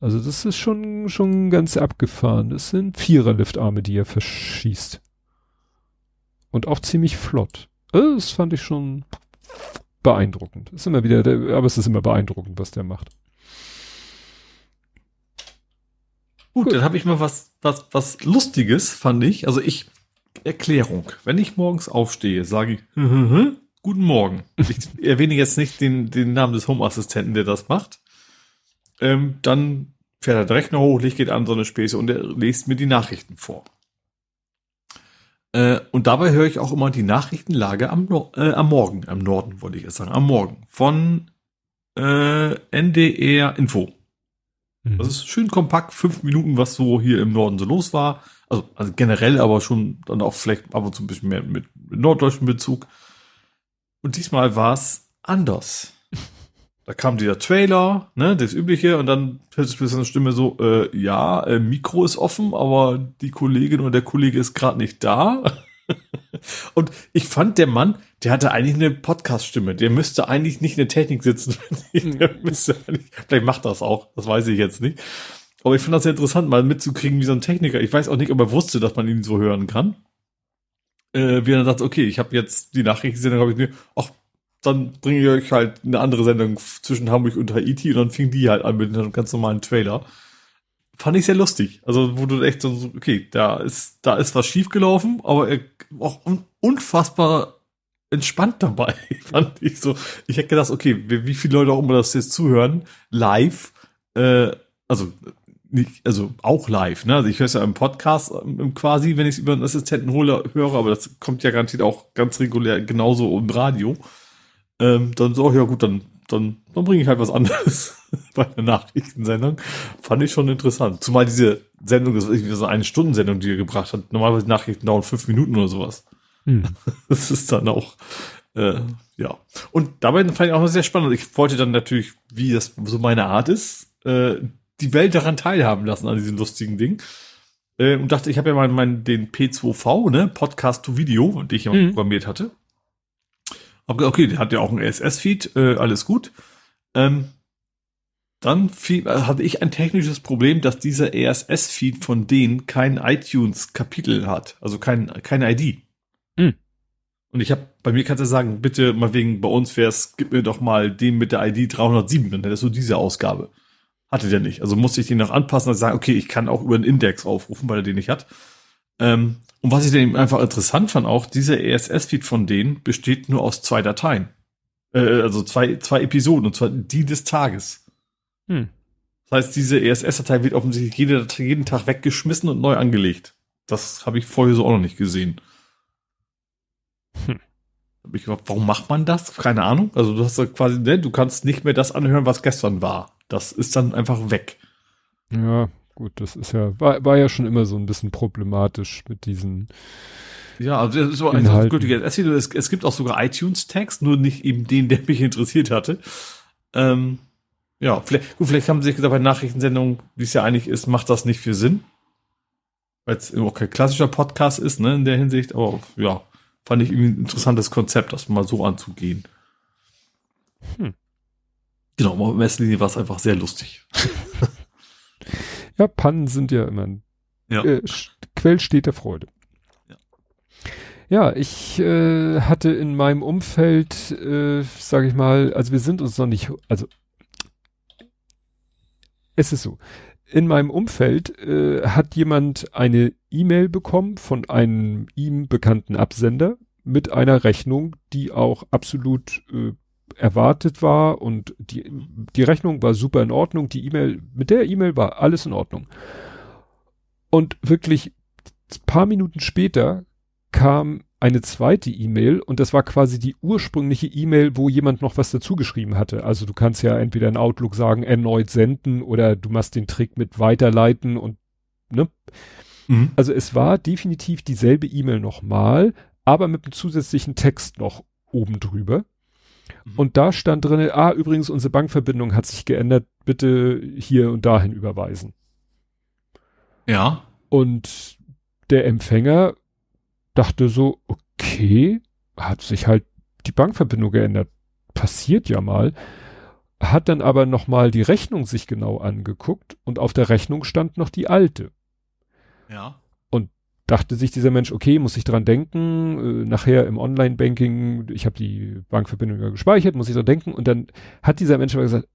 Also das ist schon, schon ganz abgefahren. Das sind Vierer Liftarme, die er verschießt. Und auch ziemlich flott. Also das fand ich schon beeindruckend. ist immer wieder, der, aber es ist immer beeindruckend, was der macht. Gut, Gut. dann habe ich mal was, was, was Lustiges, fand ich. Also ich, Erklärung. Wenn ich morgens aufstehe, sage ich, guten Morgen. Ich erwähne jetzt nicht den, den Namen des Home-Assistenten, der das macht. Ähm, dann fährt er der Rechner hoch, Licht geht an, so eine Späße und er liest mir die Nachrichten vor. Äh, und dabei höre ich auch immer die Nachrichtenlage am, äh, am Morgen, am Norden, wollte ich jetzt sagen, am Morgen, von äh, NDR Info. Mhm. Das ist schön kompakt, fünf Minuten, was so hier im Norden so los war. Also, also generell, aber schon dann auch vielleicht ab und zu ein bisschen mehr mit, mit norddeutschem Bezug. Und diesmal war es anders. Da kam dieser Trailer, ne, das übliche, und dann hört es eine Stimme so, äh, ja, äh, Mikro ist offen, aber die Kollegin oder der Kollege ist gerade nicht da. Und ich fand, der Mann, der hatte eigentlich eine Podcast-Stimme. Der müsste eigentlich nicht in der Technik sitzen. der müsste vielleicht macht das auch, das weiß ich jetzt nicht. Aber ich finde das sehr interessant, mal mitzukriegen, wie so ein Techniker, ich weiß auch nicht, ob er wusste, dass man ihn so hören kann. Äh, wie er dann sagt, okay, ich habe jetzt die Nachrichtensendung, habe ich mir, ach, dann bringe ich euch halt eine andere Sendung zwischen Hamburg und Haiti und dann fing die halt an mit einem ganz normalen Trailer. Fand ich sehr lustig. Also, wo du echt so, okay, da ist, da ist was schiefgelaufen, aber er auch unfassbar entspannt dabei, fand ich so. Ich hätte gedacht, okay, wie, wie viele Leute auch immer das jetzt zuhören, live, äh, also nicht, also auch live, ne? Also ich höre es ja im Podcast ähm, quasi, wenn ich es über einen Assistenten hole, höre, aber das kommt ja garantiert auch ganz regulär genauso im Radio. Ähm, dann so, ja gut, dann, dann, dann bringe ich halt was anderes bei der Nachrichtensendung. Fand ich schon interessant. Zumal diese Sendung, das ist so eine Stundensendung, die er gebracht hat. Normalerweise Nachrichten dauern fünf Minuten oder sowas. Hm. Das ist dann auch, äh, ja. Und dabei fand ich auch noch sehr spannend. Ich wollte dann natürlich, wie das so meine Art ist, äh, die Welt daran teilhaben lassen, an diesem lustigen Ding. Äh, und dachte, ich habe ja mal meinen, den P2V, ne, Podcast to Video, den ich ja mhm. programmiert hatte. Hab gesagt, okay, der hat ja auch einen RSS-Feed, äh, alles gut. Ähm, dann fiel, äh, hatte ich ein technisches Problem, dass dieser RSS-Feed von denen kein iTunes-Kapitel hat, also kein, keine ID. Mhm. Und ich habe, bei mir kannst du sagen, bitte mal wegen, bei uns wär's, gib mir doch mal den mit der ID 307, dann hättest du diese Ausgabe. Hatte der nicht. Also musste ich den noch anpassen und sagen, okay, ich kann auch über einen Index aufrufen, weil er den nicht hat. Ähm, und was ich dann einfach interessant fand, auch dieser ESS-Feed von denen besteht nur aus zwei Dateien. Äh, also zwei, zwei Episoden, und zwar die des Tages. Hm. Das heißt, diese ESS-Datei wird offensichtlich jede, jeden Tag weggeschmissen und neu angelegt. Das habe ich vorher so auch noch nicht gesehen. Hm. Hab ich gedacht, warum macht man das? Keine Ahnung. Also du hast quasi, ne, du kannst nicht mehr das anhören, was gestern war. Das ist dann einfach weg. Ja, gut, das ist ja, war, war ja schon immer so ein bisschen problematisch mit diesen. Ja, also das ist so ein gültiger es, es gibt auch sogar iTunes-Text, nur nicht eben den, der mich interessiert hatte. Ähm, ja, vielleicht, gut, vielleicht haben sie sich gesagt, bei Nachrichtensendungen, wie es ja eigentlich ist, macht das nicht viel Sinn. Weil es auch kein klassischer Podcast ist, ne, in der Hinsicht, aber ja, fand ich irgendwie ein interessantes Konzept, das mal so anzugehen. Hm. Genau, auf Messlinie war es einfach sehr lustig. ja, Pannen sind ja immer ein ja. Äh, Quell steter Freude. Ja, ja ich äh, hatte in meinem Umfeld, äh, sage ich mal, also wir sind uns noch nicht, also es ist so. In meinem Umfeld äh, hat jemand eine E-Mail bekommen von einem ihm bekannten Absender mit einer Rechnung, die auch absolut äh, erwartet war und die, die Rechnung war super in Ordnung. Die E-Mail, mit der E-Mail war alles in Ordnung. Und wirklich paar Minuten später kam eine zweite E-Mail und das war quasi die ursprüngliche E-Mail, wo jemand noch was dazu geschrieben hatte. Also du kannst ja entweder in Outlook sagen, erneut senden oder du machst den Trick mit weiterleiten und ne? Mhm. Also es war definitiv dieselbe E-Mail nochmal, aber mit einem zusätzlichen Text noch oben drüber. Mhm. Und da stand drin, ah, übrigens, unsere Bankverbindung hat sich geändert, bitte hier und dahin überweisen. Ja. Und der Empfänger dachte so, okay, hat sich halt die Bankverbindung geändert. Passiert ja mal. Hat dann aber nochmal die Rechnung sich genau angeguckt und auf der Rechnung stand noch die alte. Ja. Dachte sich dieser Mensch, okay, muss ich dran denken, äh, nachher im Online-Banking, ich habe die Bankverbindung ja gespeichert, muss ich dran denken. Und dann hat dieser Mensch aber gesagt,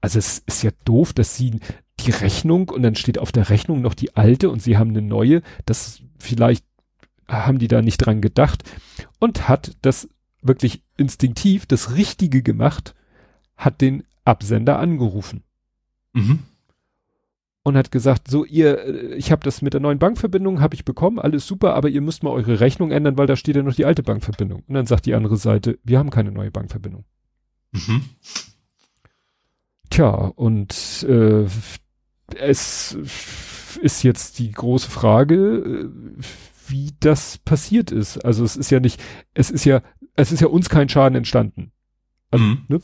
also es ist ja doof, dass sie die Rechnung und dann steht auf der Rechnung noch die alte und sie haben eine neue. Das vielleicht haben die da nicht dran gedacht und hat das wirklich instinktiv das Richtige gemacht, hat den Absender angerufen. Mhm. Und hat gesagt, so ihr, äh, ich habe das mit der neuen Bankverbindung, habe ich bekommen, alles super, aber ihr müsst mal eure Rechnung ändern, weil da steht ja noch die alte Bankverbindung. Und dann sagt die andere Seite, wir haben keine neue Bankverbindung. Mhm. Tja, und äh, es ist jetzt die große Frage, äh, wie das passiert ist. Also es ist ja nicht, es ist ja, es ist ja uns kein Schaden entstanden. Also, mhm. ne,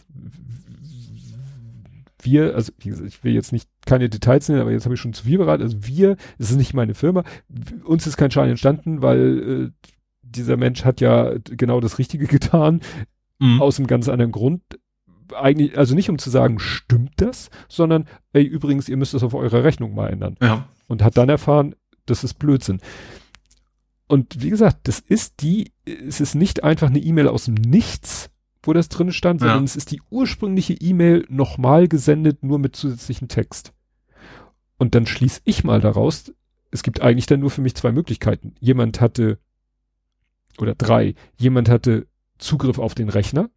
wir, also ich will jetzt nicht keine Details nennen, aber jetzt habe ich schon zu viel beraten. Also wir, es ist nicht meine Firma, uns ist kein Schaden entstanden, weil äh, dieser Mensch hat ja genau das Richtige getan, mhm. aus einem ganz anderen Grund. Eigentlich, also nicht um zu sagen, stimmt das, sondern, ey, übrigens, ihr müsst das auf eurer Rechnung mal ändern. Ja. Und hat dann erfahren, das ist Blödsinn. Und wie gesagt, das ist die, es ist nicht einfach eine E-Mail aus dem Nichts, wo das drin stand, ja. sondern es ist die ursprüngliche E-Mail nochmal gesendet, nur mit zusätzlichem Text. Und dann schließe ich mal daraus, es gibt eigentlich dann nur für mich zwei Möglichkeiten. Jemand hatte, oder drei, jemand hatte Zugriff auf den Rechner.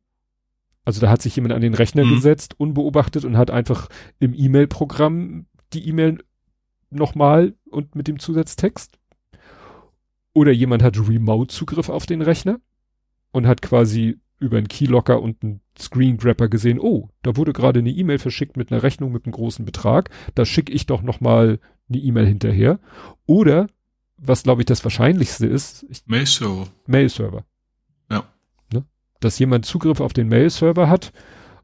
Also da hat sich jemand an den Rechner mhm. gesetzt, unbeobachtet und hat einfach im E-Mail-Programm die E-Mail nochmal und mit dem Zusatztext oder jemand hat Remote-Zugriff auf den Rechner und hat quasi über einen Keylocker und einen Screen Grabber gesehen, oh, da wurde gerade eine E-Mail verschickt mit einer Rechnung mit einem großen Betrag, da schicke ich doch nochmal eine E-Mail hinterher. Oder, was glaube ich das Wahrscheinlichste ist, Mail-Server. Mail-Server. Ja. Ne? Dass jemand Zugriff auf den Mail-Server hat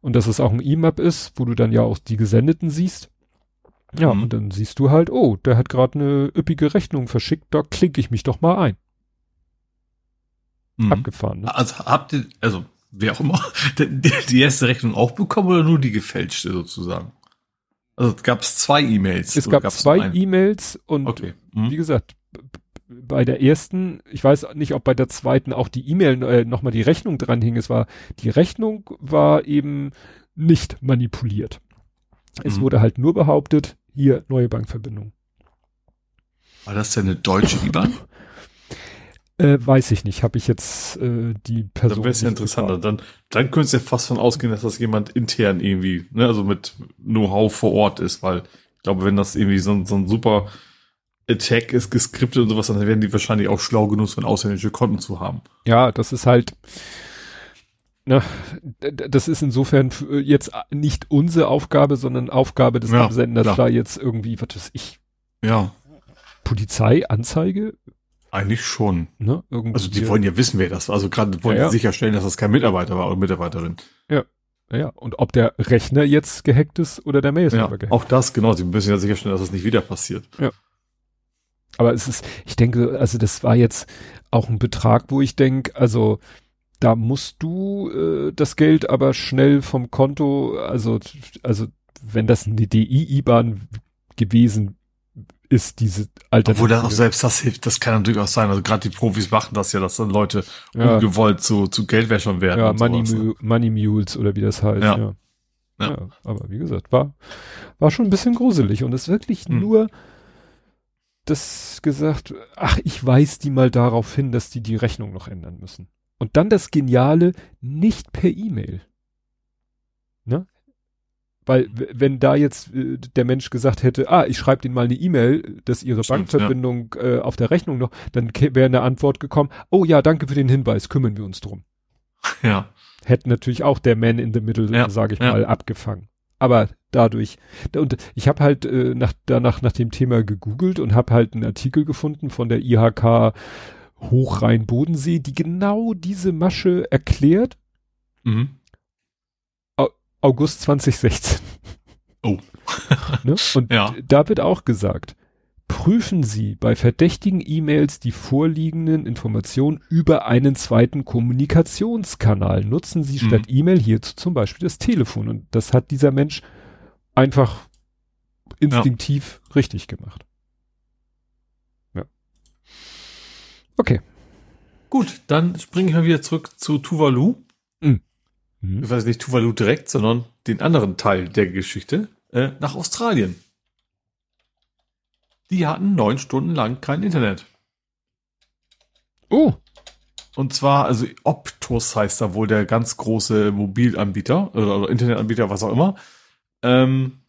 und dass es auch ein E-Map ist, wo du dann ja auch die Gesendeten siehst. Ja, mhm. und dann siehst du halt, oh, der hat gerade eine üppige Rechnung verschickt, da klicke ich mich doch mal ein. Mhm. Abgefahren. Ne? Also habt ihr, also wer auch immer, die, erste Rechnung auch bekommen oder nur die gefälschte sozusagen? Also gab es zwei E-Mails. Es gab zwei E-Mails und okay. mhm. wie gesagt, bei der ersten, ich weiß nicht, ob bei der zweiten auch die E-Mail äh, nochmal die Rechnung dran hing. Es war, die Rechnung war eben nicht manipuliert. Es mhm. wurde halt nur behauptet, hier neue Bankverbindung. War das denn eine deutsche IBAN? Äh, weiß ich nicht. Habe ich jetzt äh, die Person. Dann wäre es ja interessanter. Dann, dann könnte es ja fast von ausgehen, dass das jemand intern irgendwie, ne, also mit Know-how vor Ort ist, weil ich glaube, wenn das irgendwie so, so ein super Attack ist, geskriptet und sowas, dann werden die wahrscheinlich auch schlau genug, so ein ausländische Konten zu haben. Ja, das ist halt, na, das ist insofern jetzt nicht unsere Aufgabe, sondern Aufgabe des ja, Absenders, klar. da jetzt irgendwie, was weiß ich. Ja. Polizei, Anzeige, eigentlich schon. Ne? Irgendwie also die wollen ja wissen, wer das war. Also gerade wollen ja, ja. sicherstellen, dass das kein Mitarbeiter war oder Mitarbeiterin. Ja. Ja, und ob der Rechner jetzt gehackt ist oder der Mail-Server ja, gehackt. Auch das, genau. Sie müssen ja sicherstellen, dass das nicht wieder passiert. Ja. Aber es ist, ich denke, also das war jetzt auch ein Betrag, wo ich denke, also da musst du äh, das Geld aber schnell vom Konto, also, also wenn das eine DI-IBAN gewesen ist diese Alternative. Obwohl das auch selbst das hilft, das kann natürlich auch sein. Also gerade die Profis machen das ja, dass dann Leute ja. ungewollt zu, zu Geldwäschern werden. Ja, Money, sowas, ne? Money Mules oder wie das heißt. Ja. ja. Ja. ja. aber wie gesagt, war, war schon ein bisschen gruselig und es wirklich hm. nur das gesagt, ach, ich weise die mal darauf hin, dass die die Rechnung noch ändern müssen. Und dann das Geniale, nicht per E-Mail. Weil wenn da jetzt äh, der Mensch gesagt hätte, ah, ich schreibe Ihnen mal eine E-Mail, dass Ihre Stimmt, Bankverbindung ja. äh, auf der Rechnung noch, dann wäre eine Antwort gekommen, oh ja, danke für den Hinweis, kümmern wir uns drum. Ja. Hätte natürlich auch der Man in the Middle, ja, sage ich ja. mal, abgefangen. Aber dadurch, und ich habe halt äh, nach, danach nach dem Thema gegoogelt und habe halt einen Artikel gefunden von der IHK Hochrhein-Bodensee, die genau diese Masche erklärt. Mhm August 2016. Oh. ne? Und ja. da wird auch gesagt, prüfen Sie bei verdächtigen E-Mails die vorliegenden Informationen über einen zweiten Kommunikationskanal. Nutzen Sie statt mhm. E-Mail hierzu zum Beispiel das Telefon. Und das hat dieser Mensch einfach instinktiv ja. richtig gemacht. Ja. Okay. Gut, dann springe ich mal wieder zurück zu Tuvalu. Mhm mhm. ich weiß nicht Tuvalu direkt, sondern den anderen Teil der Geschichte, äh, nach Australien. Die hatten neun Stunden lang kein Internet. Oh. Und zwar, also Optus heißt da wohl der ganz große Mobilanbieter oder, oder Internetanbieter, was auch immer. Ähm,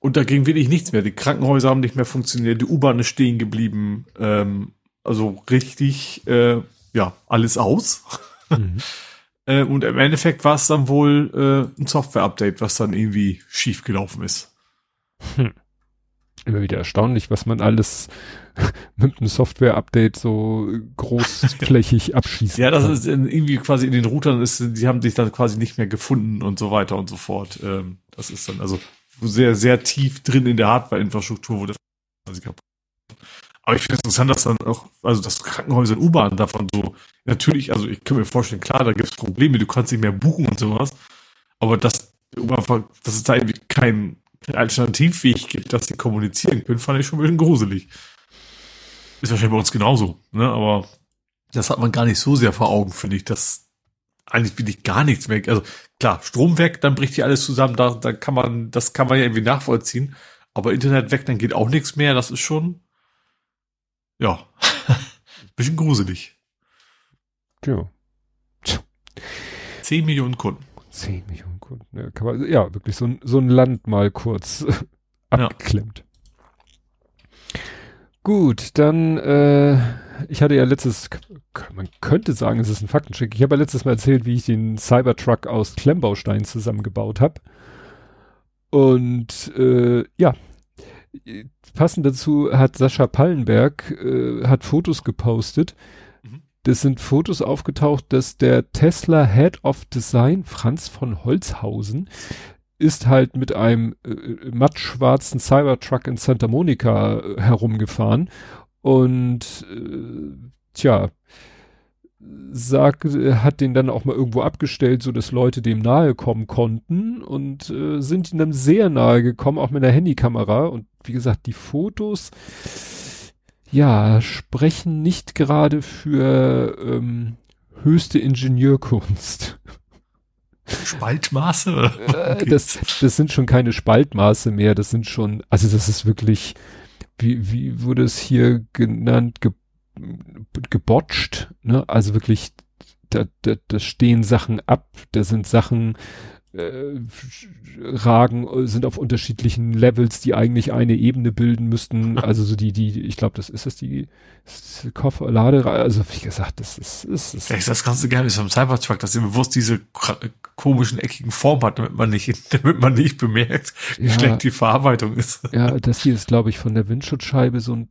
und da ging wirklich nichts mehr. Die Krankenhäuser haben nicht mehr funktioniert, die U-Bahn ist stehen geblieben. Ähm, also richtig, äh, ja, alles aus. Mhm. Äh, und im Endeffekt war es dann wohl äh, ein Software-Update, was dann irgendwie schief gelaufen ist. Hm. Immer wieder erstaunlich, was man alles mit einem Software-Update so großflächig abschießt. Ja, das ist irgendwie quasi in den Routern ist, die haben sich dann quasi nicht mehr gefunden und so weiter und so fort. Ähm, das ist dann also sehr, sehr tief drin in der Hardware-Infrastruktur, wo das quasi kaputt aber ich finde es interessant, dass dann auch, also das Krankenhäuser und U-Bahn davon so, natürlich, also ich kann mir vorstellen, klar, da gibt es Probleme, du kannst nicht mehr buchen und sowas, aber dass, dass es da irgendwie kein, kein Alternativweg gibt, dass sie kommunizieren können, fand ich schon ein bisschen gruselig. Ist wahrscheinlich bei uns genauso, ne, aber das hat man gar nicht so sehr vor Augen, finde ich, dass eigentlich wirklich gar nichts mehr, also klar, Strom weg, dann bricht hier alles zusammen, da, da kann man, das kann man ja irgendwie nachvollziehen, aber Internet weg, dann geht auch nichts mehr, das ist schon, ja, bisschen gruselig. Ja. 10 Millionen Kunden. 10 Millionen Kunden. Ja, kann man, ja wirklich so, so ein Land mal kurz abgeklemmt. Ja. Gut, dann, äh, ich hatte ja letztes, man könnte sagen, es ist ein Faktencheck. Ich habe ja letztes Mal erzählt, wie ich den Cybertruck aus Klemmbaustein zusammengebaut habe. Und äh, ja, passend dazu hat Sascha Pallenberg äh, hat Fotos gepostet. Mhm. Das sind Fotos aufgetaucht, dass der Tesla Head of Design Franz von Holzhausen ist halt mit einem äh, mattschwarzen Cybertruck in Santa Monica äh, herumgefahren und äh, tja, sagt, hat den dann auch mal irgendwo abgestellt, so dass Leute dem nahe kommen konnten und äh, sind ihm dann sehr nahe gekommen, auch mit einer Handykamera. Und wie gesagt, die Fotos, ja, sprechen nicht gerade für ähm, höchste Ingenieurkunst. Spaltmaße? äh, das, das sind schon keine Spaltmaße mehr, das sind schon, also das ist wirklich, wie, wie wurde es hier genannt, ge gebotcht, ne? Also wirklich, da, da, da stehen Sachen ab, da sind Sachen, äh, ragen, sind auf unterschiedlichen Levels, die eigentlich eine Ebene bilden müssten. Also so die, die, ich glaube, das ist das die, das Koffer, Lade, also wie gesagt, das ist, ist, ist ja, das ganze Geheimnis vom Cybertruck, dass er bewusst diese komischen eckigen Form hat, damit man nicht, damit man nicht bemerkt, wie ja, schlecht die Verarbeitung ist. Ja, das hier ist, glaube ich, von der Windschutzscheibe so ein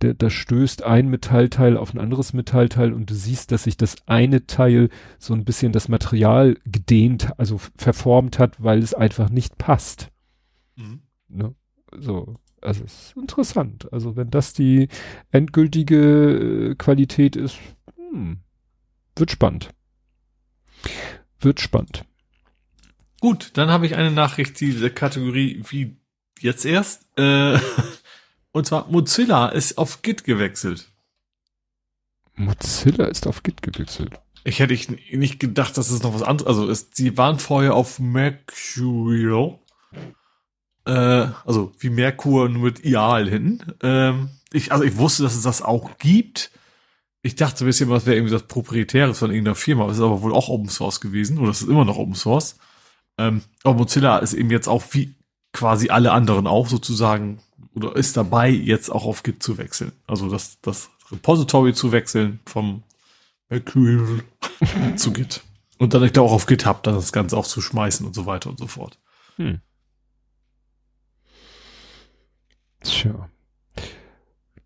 da, da stößt ein Metallteil auf ein anderes Metallteil und du siehst, dass sich das eine Teil so ein bisschen das Material gedehnt, also verformt hat, weil es einfach nicht passt. Mhm. Ne? So, also es ist interessant. Also wenn das die endgültige äh, Qualität ist, hm, wird spannend. Wird spannend. Gut, dann habe ich eine Nachricht, die der Kategorie wie jetzt erst. Äh, Und zwar Mozilla ist auf Git gewechselt. Mozilla ist auf Git gewechselt. Ich hätte ich nicht gedacht, dass es noch was anderes, also es, die waren vorher auf Mercurial. Äh, also wie Merkur nur mit Ial hin. Ähm, ich, also ich wusste, dass es das auch gibt. Ich dachte ein bisschen, was wäre irgendwie das Proprietäres von irgendeiner Firma. Das ist aber wohl auch Open Source gewesen. Oder es ist immer noch Open Source. Ähm, aber Mozilla ist eben jetzt auch wie quasi alle anderen auch sozusagen oder ist dabei, jetzt auch auf Git zu wechseln. Also das, das Repository zu wechseln vom Mercurial zu Git. Und dann, ich glaube, auch auf GitHub dann das Ganze auch zu schmeißen und so weiter und so fort. Hm. Tja.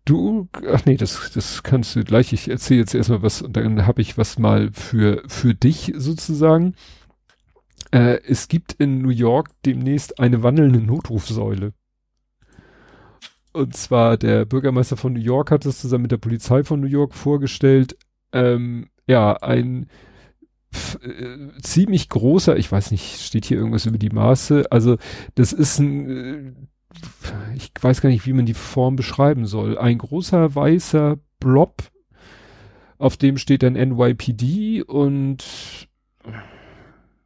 Du, ach nee, das, das kannst du gleich. Ich erzähle jetzt erstmal was und dann habe ich was mal für, für dich sozusagen. Äh, es gibt in New York demnächst eine wandelnde Notrufsäule. Und zwar der Bürgermeister von New York hat es zusammen mit der Polizei von New York vorgestellt. Ähm, ja, ein äh, ziemlich großer, ich weiß nicht, steht hier irgendwas über die Maße. Also das ist ein, äh, ich weiß gar nicht, wie man die Form beschreiben soll. Ein großer weißer Blob, auf dem steht dann NYPD und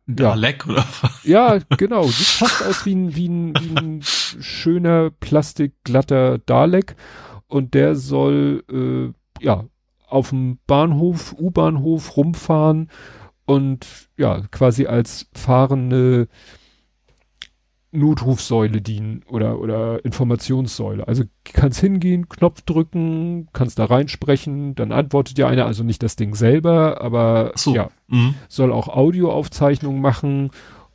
Dalek ja. oder was? Ja, genau. Sieht fast aus wie ein, wie ein, wie ein schöner, plastikglatter Dalek. Und der soll, äh, ja, auf dem Bahnhof, U-Bahnhof rumfahren und ja, quasi als fahrende Notrufsäule dienen oder, oder Informationssäule. Also kannst hingehen, Knopf drücken, kannst da reinsprechen, dann antwortet ja einer, also nicht das Ding selber, aber so. ja, mhm. soll auch Audioaufzeichnungen machen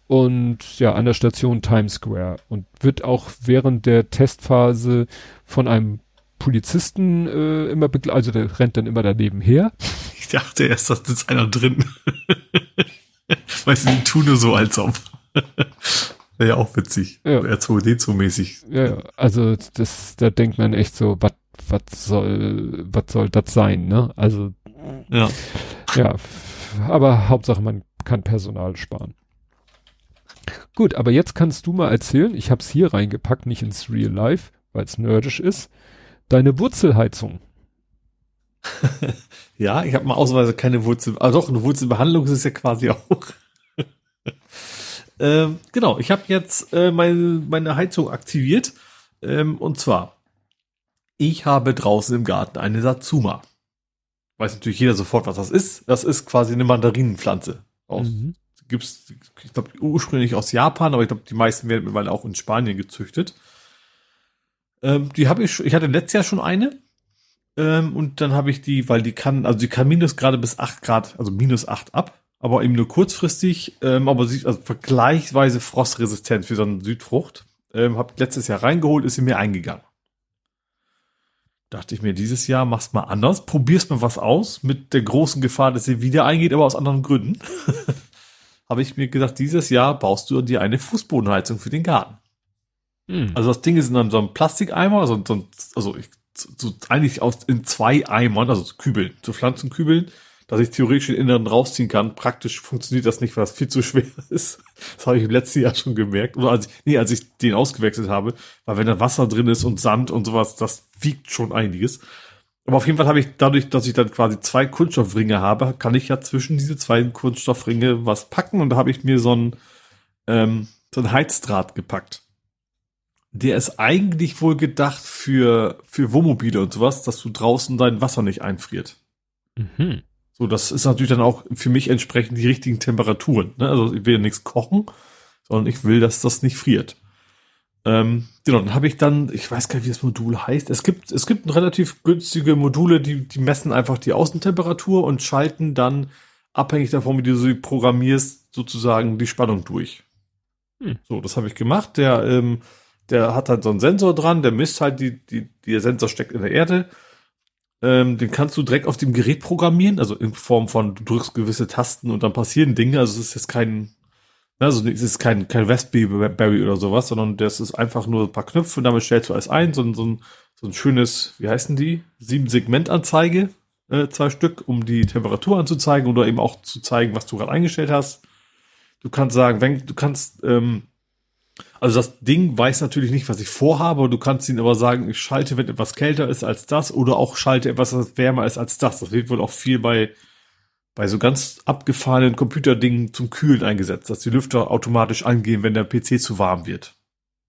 und ja, an der Station Times Square und wird auch während der Testphase von einem Polizisten äh, immer begleitet, also der rennt dann immer daneben her. Ich dachte erst, da ist einer drin. weißt du, die tun nur so, als ob. Ja auch witzig. Ja. R2D2-mäßig. Ja, also das, da denkt man echt so, was soll, was soll das sein, ne? Also ja. ja, aber Hauptsache man kann Personal sparen. Gut, aber jetzt kannst du mal erzählen, ich habe es hier reingepackt, nicht ins Real Life, weil es nerdisch ist, deine Wurzelheizung. ja, ich habe mal ausweise keine Wurzel, ah doch, eine Wurzelbehandlung ist ja quasi auch. Ähm, genau, ich habe jetzt äh, meine, meine Heizung aktiviert. Ähm, und zwar, ich habe draußen im Garten eine Satsuma. Weiß natürlich jeder sofort, was das ist. Das ist quasi eine Mandarinenpflanze. Aus, mhm. Gibt's, ich glaube, ursprünglich aus Japan, aber ich glaube, die meisten werden mittlerweile auch in Spanien gezüchtet. Ähm, die habe ich, ich hatte letztes Jahr schon eine. Ähm, und dann habe ich die, weil die kann, also die kann minus gerade bis acht Grad, also minus acht ab aber eben nur kurzfristig, ähm, aber sie also vergleichsweise frostresistent für so eine Südfrucht. Ähm, hab letztes Jahr reingeholt, ist sie mir eingegangen. Dachte ich mir, dieses Jahr mach's mal anders, probier's mal was aus, mit der großen Gefahr, dass sie wieder eingeht, aber aus anderen Gründen. Habe ich mir gedacht, dieses Jahr baust du dir eine Fußbodenheizung für den Garten. Hm. Also das Ding ist in einem so einem Plastikeimer, also, so, also ich, so eigentlich aus in zwei Eimern, also Kübeln, zu Pflanzenkübeln dass ich theoretisch den Inneren rausziehen kann. Praktisch funktioniert das nicht, weil das viel zu schwer ist. Das habe ich im letzten Jahr schon gemerkt. Oder als ich, nee, als ich den ausgewechselt habe, weil wenn da Wasser drin ist und Sand und sowas, das wiegt schon einiges. Aber auf jeden Fall habe ich dadurch, dass ich dann quasi zwei Kunststoffringe habe, kann ich ja zwischen diese zwei Kunststoffringe was packen und da habe ich mir so ein, ähm, so ein Heizdraht gepackt. der ist eigentlich wohl gedacht für, für Wohnmobile und sowas, dass du draußen dein Wasser nicht einfriert. Mhm. So, das ist natürlich dann auch für mich entsprechend die richtigen Temperaturen. Ne? Also ich will ja nichts kochen, sondern ich will, dass das nicht friert. Ähm, genau, dann habe ich dann, ich weiß gar nicht, wie das Modul heißt. Es gibt, es gibt relativ günstige Module, die, die messen einfach die Außentemperatur und schalten dann, abhängig davon, wie du sie programmierst, sozusagen die Spannung durch. Hm. So, das habe ich gemacht. Der, ähm, der hat halt so einen Sensor dran, der misst halt die, die, der Sensor steckt in der Erde. Ähm, den kannst du direkt auf dem Gerät programmieren, also in Form von, du drückst gewisse Tasten und dann passieren Dinge. Also es ist jetzt kein, also es ist kein, kein Raspberry oder sowas, sondern das ist einfach nur ein paar Knöpfe und damit stellst du alles ein, so, so, ein, so ein schönes, wie heißen die? Sieben-Segment-Anzeige, äh, zwei Stück, um die Temperatur anzuzeigen oder eben auch zu zeigen, was du gerade eingestellt hast. Du kannst sagen, wenn du kannst, ähm, also das Ding weiß natürlich nicht, was ich vorhabe, du kannst ihn aber sagen, ich schalte, wenn etwas kälter ist als das, oder auch schalte etwas, was wärmer ist als das. Das wird wohl auch viel bei bei so ganz abgefahrenen Computerdingen zum Kühlen eingesetzt, dass die Lüfter automatisch angehen, wenn der PC zu warm wird.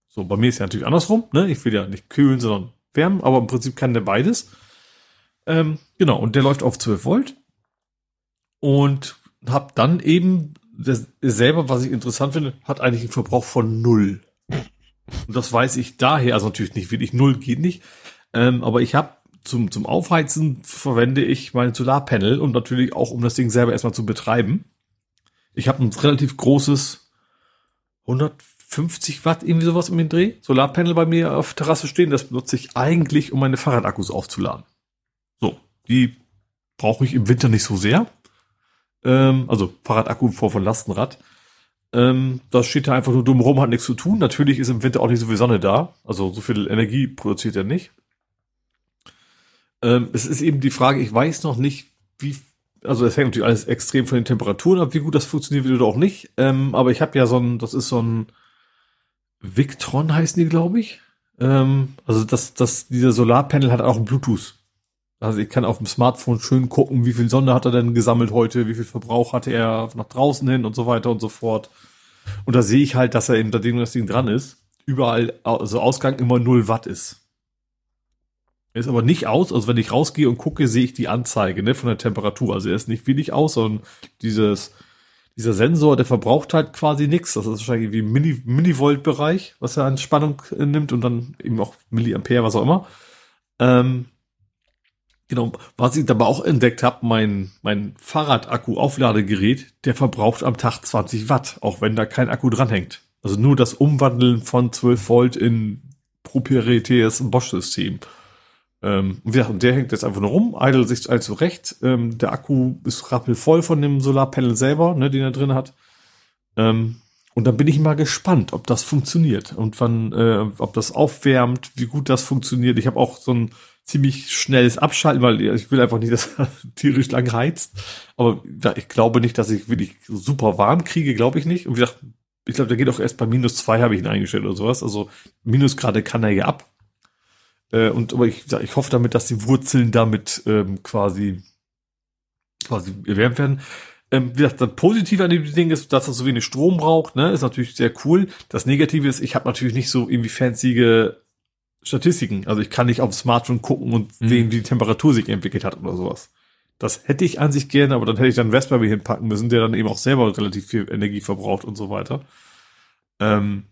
So, bei mir ist ja natürlich andersrum, ne? Ich will ja nicht kühlen, sondern wärmen, aber im Prinzip kann der beides. Ähm, genau, und der läuft auf 12 Volt. Und hab dann eben das selber, was ich interessant finde, hat eigentlich einen Verbrauch von null. Und das weiß ich daher, also natürlich nicht wirklich null geht nicht. Ähm, aber ich habe zum, zum Aufheizen verwende ich mein Solarpanel und natürlich auch, um das Ding selber erstmal zu betreiben. Ich habe ein relativ großes 150 Watt, irgendwie sowas um den Dreh, Solarpanel bei mir auf Terrasse stehen. Das benutze ich eigentlich, um meine Fahrradakkus aufzuladen. So, die brauche ich im Winter nicht so sehr. Ähm, also Fahrradakku vor von Lastenrad. Ähm, das steht da einfach nur dumm rum, hat nichts zu tun. Natürlich ist im Winter auch nicht so viel Sonne da. Also so viel Energie produziert er nicht. Ähm, es ist eben die Frage, ich weiß noch nicht, wie, also es hängt natürlich alles extrem von den Temperaturen ab, wie gut das funktioniert oder auch nicht. Ähm, aber ich habe ja so ein, das ist so ein Victron heißen die, glaube ich. Ähm, also das, das, dieser Solarpanel hat auch ein Bluetooth. Also ich kann auf dem Smartphone schön gucken, wie viel Sonne hat er denn gesammelt heute, wie viel Verbrauch hatte er nach draußen hin und so weiter und so fort. Und da sehe ich halt, dass er eben, da das Ding dran ist, überall, also Ausgang immer 0 Watt ist. Er ist aber nicht aus, also wenn ich rausgehe und gucke, sehe ich die Anzeige ne, von der Temperatur. Also er ist nicht wenig aus, sondern dieses, dieser Sensor, der verbraucht halt quasi nichts. Das ist wahrscheinlich wie Milli, Millivolt-Bereich, was er an Spannung äh, nimmt und dann eben auch Milliampere, was auch immer. Ähm, genau, was ich dabei auch entdeckt habe, mein, mein Fahrradakku-Aufladegerät, der verbraucht am Tag 20 Watt, auch wenn da kein Akku dranhängt. Also nur das Umwandeln von 12 Volt in proprietäres Bosch-System. Ähm, und der hängt jetzt einfach nur rum, idle sich also recht. Ähm, der Akku ist rappelvoll von dem Solarpanel selber, ne, den er drin hat. Ähm, und dann bin ich mal gespannt, ob das funktioniert und wann, äh, ob das aufwärmt, wie gut das funktioniert. Ich habe auch so ein ziemlich schnelles Abschalten, weil ich will einfach nicht, dass er tierisch lang heizt. Aber ich glaube nicht, dass ich wirklich super warm kriege, glaube ich nicht. Und wie gesagt, ich glaube, der geht auch erst bei minus zwei habe ich ihn eingestellt oder sowas. Also Minusgrade kann er ja ab. Äh, und aber ich, ich hoffe damit, dass die Wurzeln damit ähm, quasi quasi erwärmt werden. Ähm, wie gesagt, das Positive an dem Ding ist, dass es so wenig Strom braucht, ne, ist natürlich sehr cool. Das Negative ist, ich habe natürlich nicht so irgendwie fancy Statistiken. Also ich kann nicht aufs Smartphone gucken und mhm. sehen, wie die Temperatur sich entwickelt hat oder sowas. Das hätte ich an sich gerne, aber dann hätte ich dann Raspberry hinpacken müssen, der dann eben auch selber relativ viel Energie verbraucht und so weiter. Ähm,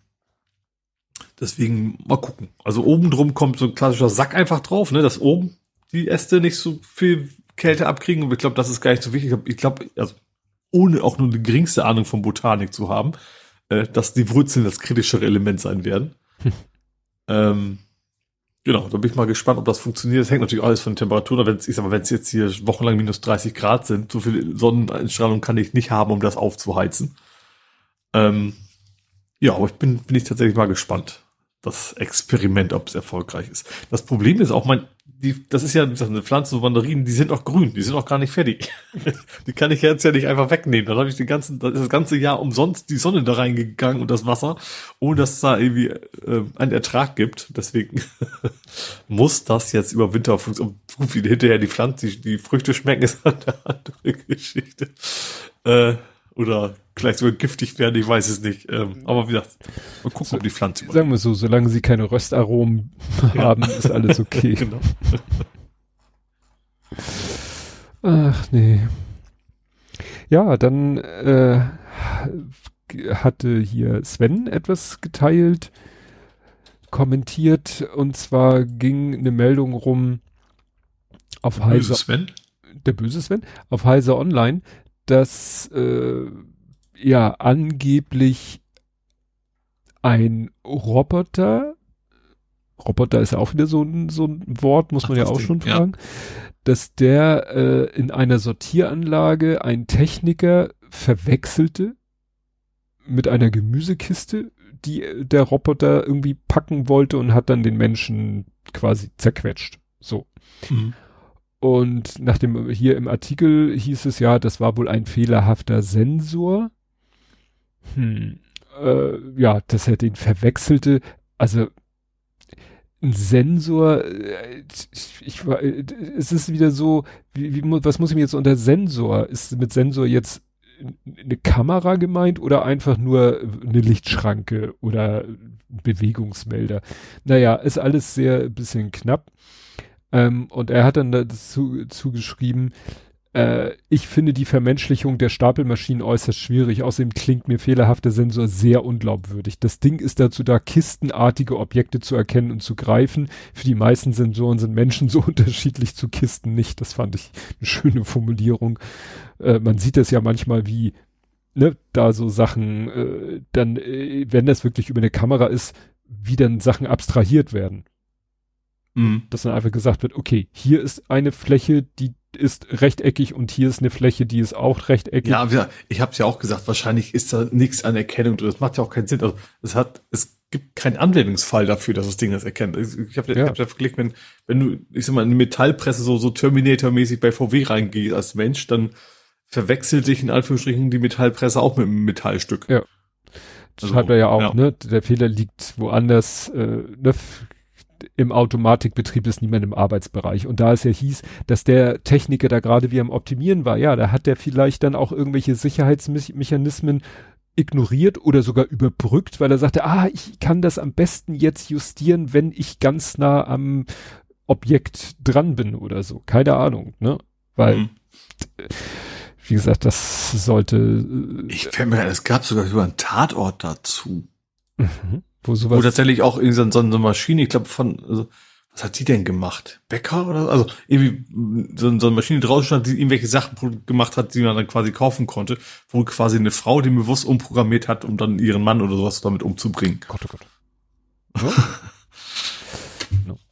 Deswegen mal gucken. Also oben drum kommt so ein klassischer Sack einfach drauf, ne, dass oben die Äste nicht so viel Kälte abkriegen. Aber ich glaube, das ist gar nicht so wichtig. Ich glaube, also ohne auch nur die geringste Ahnung von Botanik zu haben, äh, dass die Wurzeln das kritischere Element sein werden. Hm. Ähm, genau, da bin ich mal gespannt, ob das funktioniert. Das hängt natürlich alles von Temperaturen. Wenn es, aber wenn es jetzt hier wochenlang minus 30 Grad sind, so viel Sonneneinstrahlung kann ich nicht haben, um das aufzuheizen. Ähm, ja, aber ich bin, bin ich tatsächlich mal gespannt das Experiment, ob es erfolgreich ist. Das Problem ist auch, mein, die, das ist ja eine Pflanze, so Mandarinen, die sind auch grün, die sind auch gar nicht fertig. die kann ich jetzt ja nicht einfach wegnehmen. Dann habe ich den ganzen, das ganze Jahr umsonst die Sonne da reingegangen und das Wasser, ohne dass es da irgendwie äh, einen Ertrag gibt. Deswegen muss das jetzt über Winter funktionieren. Wie hinterher die Pflanze, die, die Früchte schmecken, ist eine andere Geschichte. Äh, oder vielleicht sogar giftig werden, ich weiß es nicht. Ähm, aber wie gesagt, mal gucken, so, ob die Pflanze. Sagen wir so, solange sie keine Röstaromen ja. haben, ist alles okay. genau. Ach nee. Ja, dann äh, hatte hier Sven etwas geteilt, kommentiert und zwar ging eine Meldung rum auf der Heise. Sven? Der böse Sven? Auf Heise Online, dass äh, ja angeblich ein Roboter, Roboter ist ja auch wieder so ein, so ein Wort, muss man Ach, ja auch Ding, schon fragen, ja. dass der äh, in einer Sortieranlage ein Techniker verwechselte mit einer Gemüsekiste, die der Roboter irgendwie packen wollte und hat dann den Menschen quasi zerquetscht. So. Mhm. Und nach dem, hier im Artikel hieß es ja, das war wohl ein fehlerhafter Sensor. Hm, äh, ja, dass er den verwechselte. Also, ein Sensor, äh, ich, ich, es ist wieder so, wie, wie, was muss ich mir jetzt unter Sensor? Ist mit Sensor jetzt eine Kamera gemeint oder einfach nur eine Lichtschranke oder Bewegungsmelder? Naja, ist alles sehr bisschen knapp. Ähm, und er hat dann dazu zugeschrieben, äh, ich finde die Vermenschlichung der Stapelmaschinen äußerst schwierig. Außerdem klingt mir fehlerhafter Sensor sehr unglaubwürdig. Das Ding ist dazu da, kistenartige Objekte zu erkennen und zu greifen. Für die meisten Sensoren sind Menschen so unterschiedlich zu Kisten nicht. Das fand ich eine schöne Formulierung. Äh, man sieht das ja manchmal wie, ne, da so Sachen, äh, dann, äh, wenn das wirklich über eine Kamera ist, wie dann Sachen abstrahiert werden. Mhm. Dass dann einfach gesagt wird, okay, hier ist eine Fläche, die ist rechteckig und hier ist eine Fläche, die ist auch rechteckig. Ja, ich habe es ja auch gesagt, wahrscheinlich ist da nichts an Erkennung drin. Das macht ja auch keinen Sinn. Also es hat, es gibt keinen Anwendungsfall dafür, dass das Ding das erkennt. Ich habe ja. hab ja verglichen, wenn, wenn du, ich sag mal, eine Metallpresse so, so Terminator-mäßig bei VW reingehst als Mensch, dann verwechselt sich in Anführungsstrichen die Metallpresse auch mit einem Metallstück. Ja. Das also, schreibt er ja auch, ja. ne? Der Fehler liegt woanders, äh, ne? Im Automatikbetrieb ist niemand im Arbeitsbereich. Und da es ja hieß, dass der Techniker da gerade wie am Optimieren war, ja, da hat der vielleicht dann auch irgendwelche Sicherheitsmechanismen ignoriert oder sogar überbrückt, weil er sagte, ah, ich kann das am besten jetzt justieren, wenn ich ganz nah am Objekt dran bin oder so. Keine Ahnung, ne? Weil, mhm. wie gesagt, das sollte. Äh, ich fände mir, es gab sogar über einen Tatort dazu. Mhm. Wo, sowas Wo tatsächlich auch irgendwie so, so eine Maschine, ich glaube von, also, was hat sie denn gemacht? Bäcker oder also irgendwie so, so eine Maschine draußen stand, die irgendwelche Sachen gemacht hat, die man dann quasi kaufen konnte, wo quasi eine Frau die bewusst umprogrammiert hat, um dann ihren Mann oder sowas damit umzubringen. Gott, oh Gott.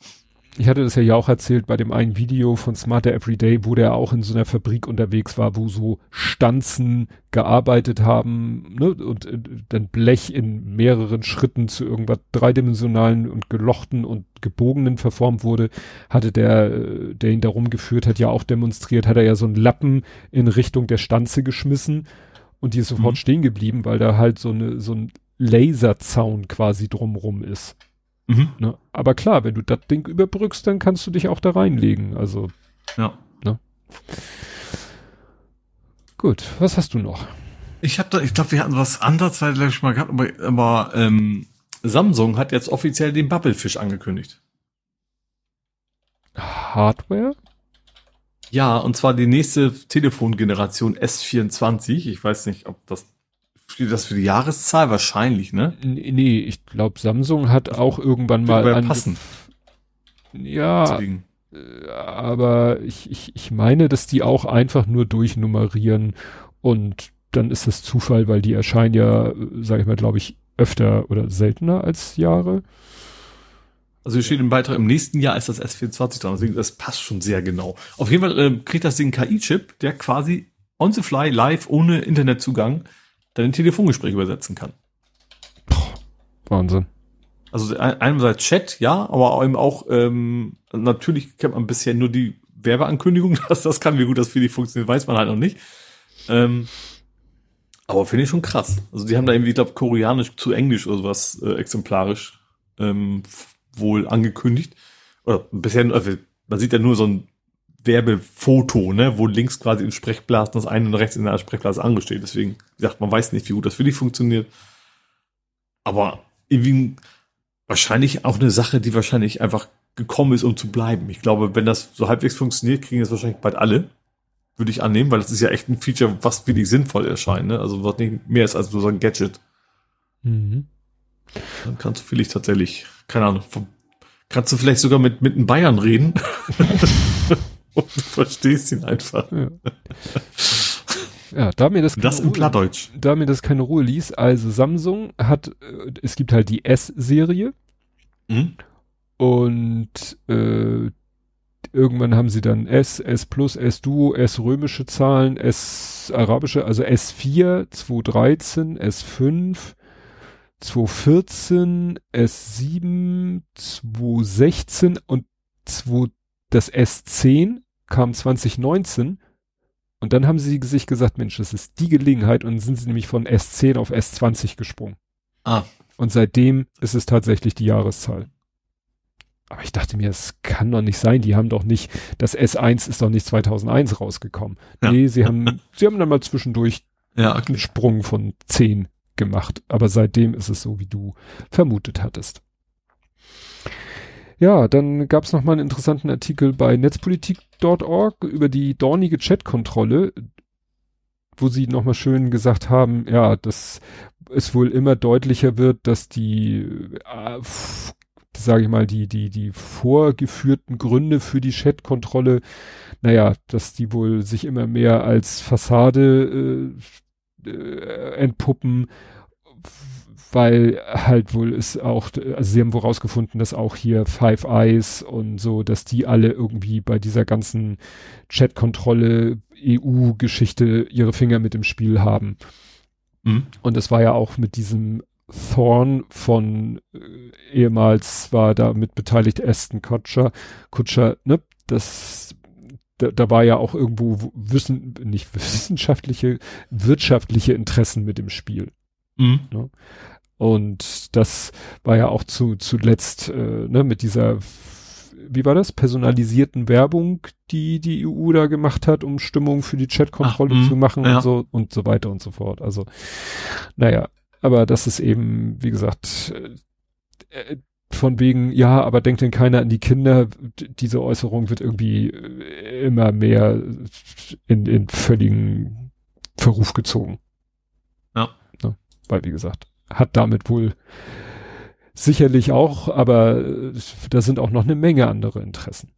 ich hatte das ja auch erzählt bei dem einen Video von Smarter Everyday, wo der auch in so einer Fabrik unterwegs war, wo so Stanzen gearbeitet haben ne, und äh, dann Blech in mehreren Schritten zu irgendwas dreidimensionalen und gelochten und gebogenen verformt wurde, hatte der, äh, der ihn darum geführt hat, ja auch demonstriert, hat er ja so einen Lappen in Richtung der Stanze geschmissen und die ist sofort mhm. stehen geblieben, weil da halt so eine so ein Laserzaun quasi drumrum ist. Mhm. Ne? Aber klar, wenn du das Ding überbrückst, dann kannst du dich auch da reinlegen. Also. Ja. Ne? Gut, was hast du noch? Ich habe da, ich glaube, wir hatten was anderes, ich mal gehabt, aber, aber ähm, Samsung hat jetzt offiziell den Bubblefish angekündigt. Hardware? Ja, und zwar die nächste Telefongeneration S24. Ich weiß nicht, ob das Steht das für die Jahreszahl wahrscheinlich, ne? Nee, ich glaube, Samsung hat auch irgendwann mal an passen. Ja, äh, aber ich, ich, ich meine, dass die auch einfach nur durchnummerieren und dann ist das Zufall, weil die erscheinen ja, sag ich mal, glaube ich, öfter oder seltener als Jahre. Also hier steht im Beitrag, im nächsten Jahr ist das S24 dran, deswegen das passt schon sehr genau. Auf jeden Fall äh, kriegt das Ding KI-Chip, der quasi on the fly, live, ohne Internetzugang dein Telefongespräch übersetzen kann. Wahnsinn. Also einerseits Chat, ja, aber eben auch, ähm, natürlich kennt man bisher nur die Werbeankündigung, dass das kann, wie gut das für die funktioniert, weiß man halt noch nicht. Ähm, aber finde ich schon krass. Also die haben da irgendwie, ich glaube, koreanisch zu englisch oder sowas äh, exemplarisch ähm, wohl angekündigt. Oder bisher, also man sieht ja nur so ein Werbefoto, ne, wo links quasi in Sprechblasen das eine und rechts in der Sprechblase angestellt. Deswegen, wie gesagt, man weiß nicht, wie gut das wirklich funktioniert. Aber irgendwie wahrscheinlich auch eine Sache, die wahrscheinlich einfach gekommen ist, um zu bleiben. Ich glaube, wenn das so halbwegs funktioniert, kriegen es wahrscheinlich bald alle. Würde ich annehmen, weil das ist ja echt ein Feature, was wirklich sinnvoll erscheint. Ne? Also was nicht mehr ist als nur so ein Gadget. Mhm. Dann kannst du vielleicht tatsächlich, keine Ahnung, kannst du vielleicht sogar mit, mit einem Bayern reden. Und du verstehst ihn einfach. Ja. Ja, da mir das, das im Plattdeutsch. Da mir das keine Ruhe ließ, also Samsung hat, äh, es gibt halt die S-Serie mhm. und äh, irgendwann haben sie dann S, S plus, S Duo, S römische Zahlen, S arabische, also S4, 213, S5, 214, S7, 216 und 2, das S10 kam 2019 und dann haben sie sich gesagt, Mensch, das ist die Gelegenheit und sind sie nämlich von S10 auf S20 gesprungen. Ah. Und seitdem ist es tatsächlich die Jahreszahl. Aber ich dachte mir, es kann doch nicht sein. Die haben doch nicht, das S1 ist doch nicht 2001 rausgekommen. Ja. Nee, sie haben, sie haben dann mal zwischendurch ja, okay. einen Sprung von 10 gemacht. Aber seitdem ist es so, wie du vermutet hattest. Ja, dann gab es noch mal einen interessanten Artikel bei netzpolitik.org über die dornige Chatkontrolle, wo sie noch mal schön gesagt haben, ja, dass es wohl immer deutlicher wird, dass die, äh, sage ich mal, die die die vorgeführten Gründe für die Chatkontrolle, naja, dass die wohl sich immer mehr als Fassade äh, äh, entpuppen weil halt wohl ist auch, also sie haben wohl rausgefunden, dass auch hier Five Eyes und so, dass die alle irgendwie bei dieser ganzen Chat-Kontrolle EU-Geschichte ihre Finger mit im Spiel haben. Mhm. Und es war ja auch mit diesem Thorn von äh, ehemals war da mit beteiligt Aston Kutscher, Kutscher, ne, das da, da war ja auch irgendwo wissen, nicht wissenschaftliche, wirtschaftliche Interessen mit im Spiel. Mhm. Ne? Und das war ja auch zu, zuletzt äh, ne, mit dieser, wie war das, personalisierten Werbung, die die EU da gemacht hat, um Stimmung für die Chatkontrolle mhm. zu machen ja. und so und so weiter und so fort. Also, naja, aber das ist eben, wie gesagt, äh, von wegen, ja, aber denkt denn keiner an die Kinder? Diese Äußerung wird irgendwie äh, immer mehr in, in völligen Verruf gezogen. Ja. Ne? Weil, wie gesagt, hat damit wohl sicherlich auch, aber äh, da sind auch noch eine Menge andere Interessen.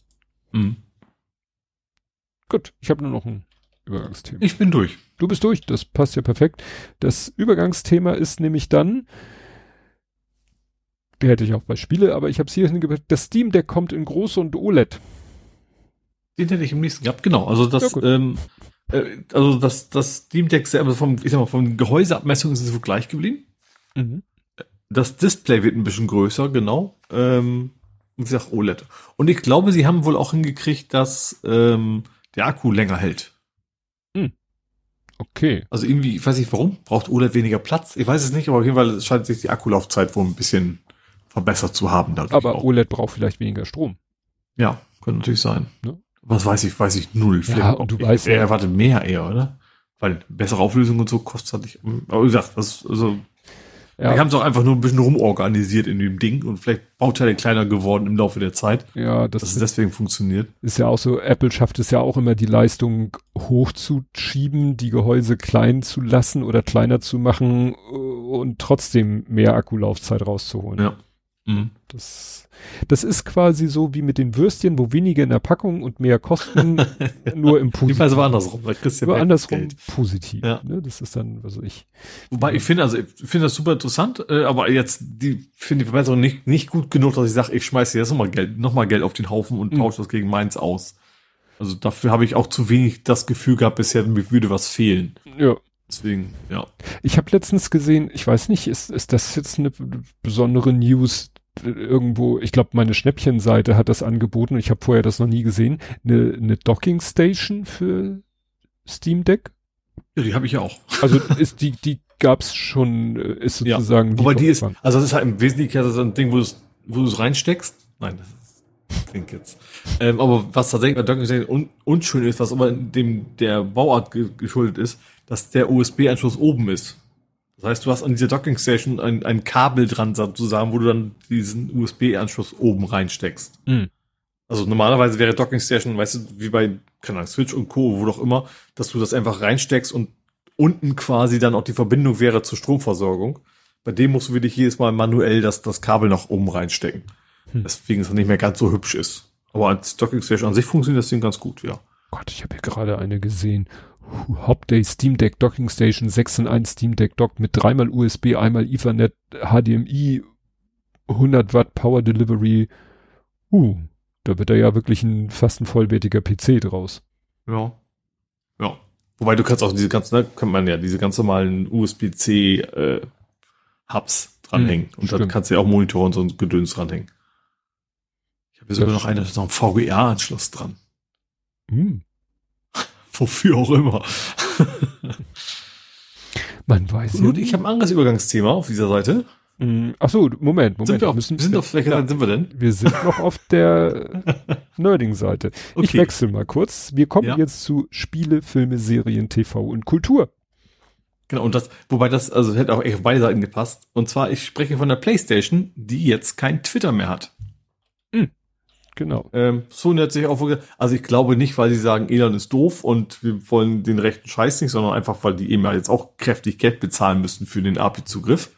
Mhm. Gut, ich habe nur noch ein Übergangsthema. Ich bin durch. Du bist durch, das passt ja perfekt. Das Übergangsthema ist nämlich dann, der hätte ich auch bei Spiele, aber ich habe es hier hingebracht, das Steam Deck kommt in groß und OLED. Den hätte ich im nächsten gehabt, genau. Also das, ja, ähm, äh, also das, das Steam Deck selber vom, ich sag mal, vom Gehäuseabmessung ist es wohl gleich geblieben. Mhm. Das Display wird ein bisschen größer, genau. Ähm, wie gesagt, OLED. Und ich glaube, sie haben wohl auch hingekriegt, dass ähm, der Akku länger hält. Mhm. Okay. Also irgendwie, ich weiß nicht warum, braucht OLED weniger Platz. Ich weiß es nicht, aber auf jeden Fall scheint sich die Akkulaufzeit wohl ein bisschen verbessert zu haben. Aber auch. OLED braucht vielleicht weniger Strom. Ja, könnte natürlich sein. Ne? Was weiß ich, weiß ich null. Ja, und du ich, weißt er erwartet mehr eher, oder? Weil bessere Auflösung und so kostet halt nicht. Aber wie gesagt, das, also ja. Die haben es auch einfach nur ein bisschen rumorganisiert in dem Ding und vielleicht Bauteile kleiner geworden im Laufe der Zeit. Ja, das dass es deswegen funktioniert. Ist ja auch so, Apple schafft es ja auch immer, die Leistung hochzuschieben, die Gehäuse klein zu lassen oder kleiner zu machen äh, und trotzdem mehr Akkulaufzeit rauszuholen. Ja. Mhm. Das das ist quasi so wie mit den Würstchen, wo weniger in der Packung und mehr kosten, nur im Positiv. Also andersrum, da kriegst du ja andersrum Geld. positiv. Ja. Ne? Das ist dann, was ich. Wobei ich finde, also ich finde das super interessant, äh, aber jetzt die finde die Verbesserung nicht nicht gut genug, dass ich sage, ich schmeiße jetzt nochmal Geld, nochmal Geld auf den Haufen und mhm. tausche das gegen meins aus. Also dafür habe ich auch zu wenig das Gefühl gehabt, bisher mir würde was fehlen. Ja. Deswegen, ja. Ich habe letztens gesehen, ich weiß nicht, ist, ist das jetzt eine besondere News, irgendwo, ich glaube, meine Schnäppchenseite hat das angeboten, ich habe vorher das noch nie gesehen, eine, eine Docking Station für Steam Deck. Ja, die habe ich ja auch. Also ist die, die gab's schon, äh, ist sozusagen. Ja, wobei die ist, also das ist halt im Wesentlichen ja so ein Ding, wo du es wo reinsteckst. Nein, das ist klingt jetzt. Ähm, aber was tatsächlich bei Docking Station un unschön ist, was aber dem der Bauart ge geschuldet ist, dass der USB-Anschluss oben ist. Das heißt, du hast an dieser Docking Station ein, ein Kabel dran sozusagen, wo du dann diesen USB-Anschluss oben reinsteckst. Mhm. Also normalerweise wäre Docking Station, weißt du, wie bei keine Ahnung, Switch und Co., wo doch immer, dass du das einfach reinsteckst und unten quasi dann auch die Verbindung wäre zur Stromversorgung. Bei dem musst du wirklich jedes Mal manuell das, das Kabel nach oben reinstecken. Hm. Deswegen es nicht mehr ganz so hübsch ist. Aber als Docking Station an sich funktioniert das Ding ganz gut, ja. Gott, ich habe hier gerade eine gesehen. Hopday Steam Deck Docking Station 6 in 1 Steam Deck Dock mit dreimal USB, einmal Ethernet, HDMI, 100 Watt Power Delivery. Uh, da wird da ja wirklich ein fast ein vollwertiger PC draus. Ja. Ja. Wobei du kannst auch diese ganzen, ne, kann man ja diese ganz normalen USB-C äh, Hubs dranhängen. Hm, und stimmt. dann kannst du ja auch Monitor und so ein Gedöns dranhängen. Ich habe sogar noch ist noch ein VGA-Anschluss dran. Hm. Wofür auch immer. Man weiß ja. Und ich habe ein anderes Übergangsthema auf dieser Seite. Mm, ach so, Moment, Moment. Sind wir, auf, müssen, sind auf welcher Seite sind wir denn? Wir sind noch auf der Nerding-Seite. Okay. Ich wechsle mal kurz. Wir kommen ja. jetzt zu Spiele, Filme, Serien, TV und Kultur. Genau, und das, wobei das, also hätte auch echt auf beide Seiten gepasst. Und zwar, ich spreche von der Playstation, die jetzt kein Twitter mehr hat. Genau. Ähm, Sony hat sich auch, also ich glaube nicht, weil sie sagen, Elon ist doof und wir wollen den rechten Scheiß nicht, sondern einfach, weil die eben jetzt auch kräftig Geld bezahlen müssen für den API-Zugriff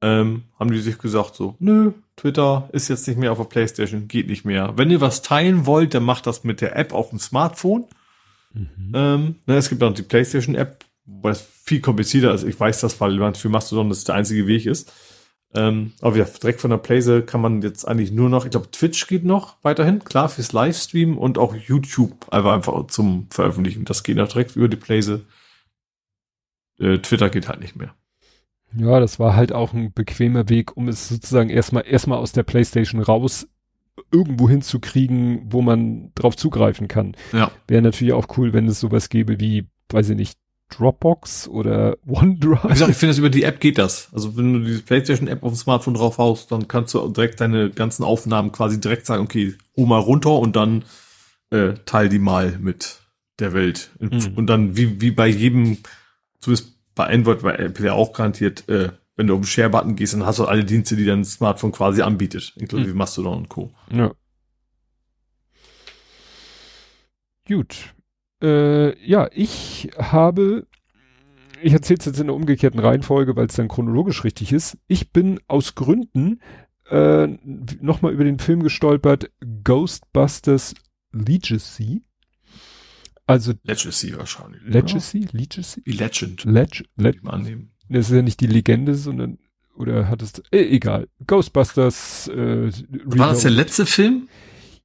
ähm, haben die sich gesagt so, nö, Twitter ist jetzt nicht mehr auf der Playstation, geht nicht mehr. Wenn ihr was teilen wollt, dann macht das mit der App auf dem Smartphone. Mhm. Ähm, ne, es gibt auch die Playstation-App, was viel komplizierter ist. Ich weiß das, weil für Mastodon das der einzige Weg ist. Ähm, aber ja, direkt von der Playse kann man jetzt eigentlich nur noch, ich glaube, Twitch geht noch weiterhin, klar, fürs Livestream und auch YouTube einfach einfach zum Veröffentlichen. Das geht noch direkt über die Playse. Äh, Twitter geht halt nicht mehr. Ja, das war halt auch ein bequemer Weg, um es sozusagen erstmal erstmal aus der PlayStation raus irgendwo hinzukriegen, wo man drauf zugreifen kann. Ja. Wäre natürlich auch cool, wenn es sowas gäbe wie, weiß ich nicht, Dropbox oder OneDrive. Wie gesagt, ich finde, das über die App geht das. Also wenn du diese PlayStation-App auf dem Smartphone drauf haust, dann kannst du direkt deine ganzen Aufnahmen quasi direkt sagen, okay, hol mal runter und dann äh, teil die mal mit der Welt. Mhm. Und dann wie, wie bei jedem, zumindest bei Android, bei Apple ja auch garantiert, äh, wenn du auf den Share-Button gehst, dann hast du alle Dienste, die dein Smartphone quasi anbietet, inklusive mhm. Mastodon und Co. Ja. Gut. Äh, ja, ich habe, ich erzähle es jetzt in der umgekehrten Reihenfolge, weil es dann chronologisch richtig ist. Ich bin aus Gründen äh, nochmal über den Film gestolpert, Ghostbusters Legacy. Also Legacy wahrscheinlich. Legacy? Oder? Legacy? Wie Legend. Leg Leg annehmen. Das ist ja nicht die Legende, sondern oder hat es äh, egal. Ghostbusters äh, War das der letzte Film?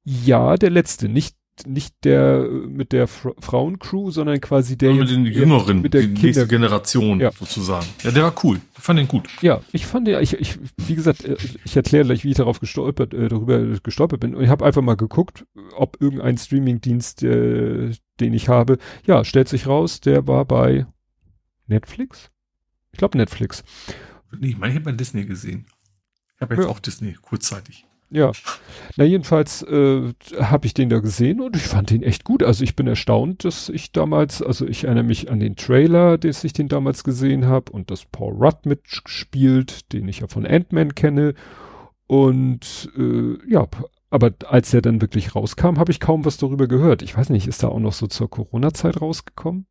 Ja, der letzte, nicht nicht der mit der Fra Frauencrew, sondern quasi der ja, mit den Jüngeren, mit der die Kinder nächste Generation ja. sozusagen. Ja, der war cool. Ich fand den gut. Ja, ich fand ja, ich, ich wie gesagt, äh, ich erkläre gleich, wie ich darauf gestolpert, äh, darüber gestolpert bin. Und ich habe einfach mal geguckt, ob irgendein Streamingdienst, äh, den ich habe, ja, stellt sich raus, der war bei Netflix. Ich glaube Netflix. Nee, ich meine, ich habe bei Disney gesehen. Ich habe jetzt ja. auch Disney kurzzeitig. Ja, na jedenfalls äh, habe ich den da gesehen und ich fand den echt gut. Also ich bin erstaunt, dass ich damals, also ich erinnere mich an den Trailer, den ich den damals gesehen habe und dass Paul Rudd mitspielt, den ich ja von Ant-Man kenne. Und äh, ja, aber als er dann wirklich rauskam, habe ich kaum was darüber gehört. Ich weiß nicht, ist da auch noch so zur Corona-Zeit rausgekommen?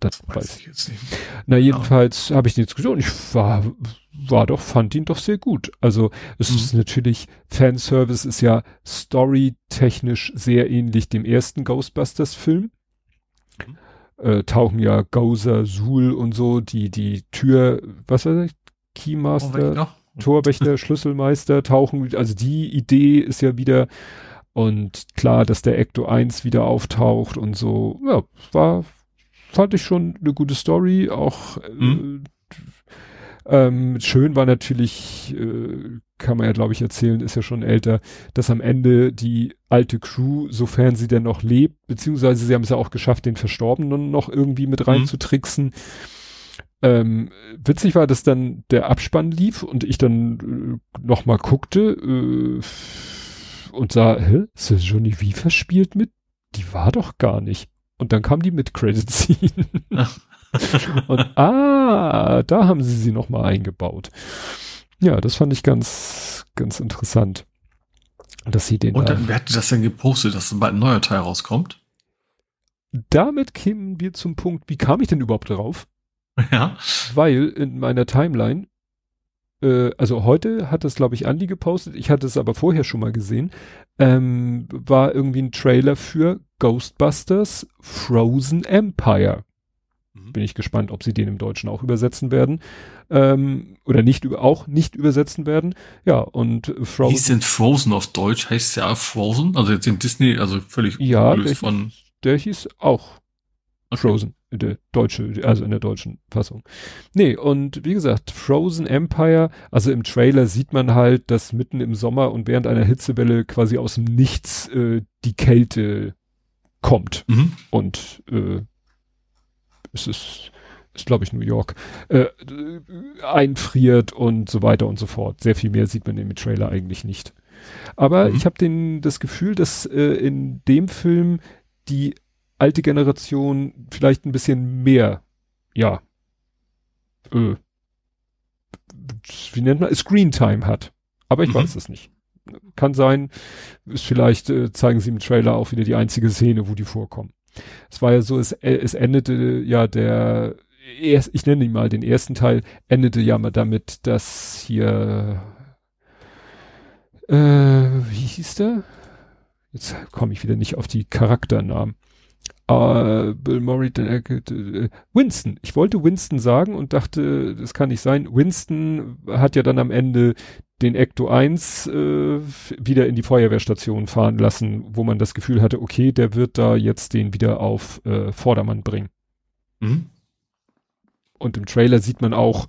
Das, weiß, weiß ich jetzt nicht. Na, jedenfalls ja. habe ich gesehen und ich war, war doch, fand ihn doch sehr gut. Also, es mhm. ist natürlich, Fanservice ist ja storytechnisch sehr ähnlich dem ersten Ghostbusters-Film. Mhm. Äh, tauchen ja Gozer, Sul und so, die, die Tür, was weiß ich, Keymaster, oh, Torwächter, Schlüsselmeister tauchen, also die Idee ist ja wieder, und klar, dass der Ecto 1 wieder auftaucht und so, ja, war, fand ich schon eine gute Story. Auch mhm. äh, ähm, schön war natürlich, äh, kann man ja glaube ich erzählen, ist ja schon älter, dass am Ende die alte Crew, sofern sie denn noch lebt, beziehungsweise sie haben es ja auch geschafft, den Verstorbenen noch irgendwie mit reinzutricksen. Mhm. Ähm, witzig war, dass dann der Abspann lief und ich dann äh, noch mal guckte, äh, und sah, hä, ist das Johnny Weaver spielt mit? Die war doch gar nicht. Und dann kam die mit Credit Scene. und ah, da haben sie sie nochmal eingebaut. Ja, das fand ich ganz, ganz interessant. Dass sie den. Und dann, wer hat das denn gepostet, dass bald ein neuer Teil rauskommt? Damit kämen wir zum Punkt, wie kam ich denn überhaupt darauf? Ja. Weil in meiner Timeline, äh, also heute hat das, glaube ich, Andy gepostet, ich hatte es aber vorher schon mal gesehen, ähm, war irgendwie ein Trailer für Ghostbusters Frozen Empire. Mhm. Bin ich gespannt, ob sie den im Deutschen auch übersetzen werden. Ähm, oder nicht auch nicht übersetzen werden. Ja, und Frozen. Ist denn Frozen auf Deutsch? Heißt ja Frozen? Also jetzt in Disney, also völlig ja, von. Hieß, der hieß auch okay. Frozen, der deutsche, also in der deutschen Fassung. Nee, und wie gesagt, Frozen Empire, also im Trailer sieht man halt, dass mitten im Sommer und während einer Hitzewelle quasi aus dem Nichts äh, die Kälte kommt. Mhm. Und äh, es ist, ist glaube ich New York, äh, einfriert und so weiter und so fort. Sehr viel mehr sieht man im Trailer eigentlich nicht. Aber mhm. ich habe den das Gefühl, dass äh, in dem Film die alte Generation vielleicht ein bisschen mehr, ja, äh, wie nennt man, Screentime hat. Aber ich mhm. weiß es nicht. Kann sein, ist vielleicht äh, zeigen sie im Trailer auch wieder die einzige Szene, wo die vorkommen. Es war ja so, es, äh, es endete ja der, erst, ich nenne ihn mal den ersten Teil, endete ja mal damit, dass hier, äh, wie hieß der? Jetzt komme ich wieder nicht auf die Charakternamen. Uh, Bill Murray, äh, Winston. Ich wollte Winston sagen und dachte, das kann nicht sein. Winston hat ja dann am Ende den Ecto 1 äh, wieder in die Feuerwehrstation fahren lassen, wo man das Gefühl hatte, okay, der wird da jetzt den wieder auf äh, Vordermann bringen. Mhm. Und im Trailer sieht man auch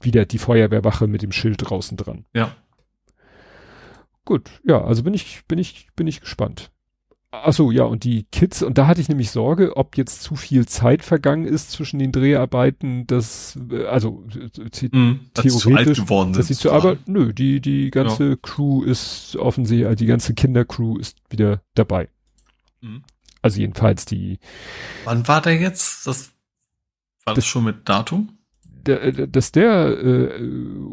wieder die Feuerwehrwache mit dem Schild draußen dran. Ja. Gut, ja, also bin ich, bin ich, bin ich gespannt. Ach so, ja, und die Kids, und da hatte ich nämlich Sorge, ob jetzt zu viel Zeit vergangen ist zwischen den Dreharbeiten, dass, äh, also mm, theoretisch, dass, dass sie zu aber nö, die, die ganze ja. Crew ist offensichtlich, also die ganze Kindercrew ist wieder dabei. Mhm. Also jedenfalls die. Wann war der jetzt? Das war das, das schon mit Datum? Der, äh, dass der, äh,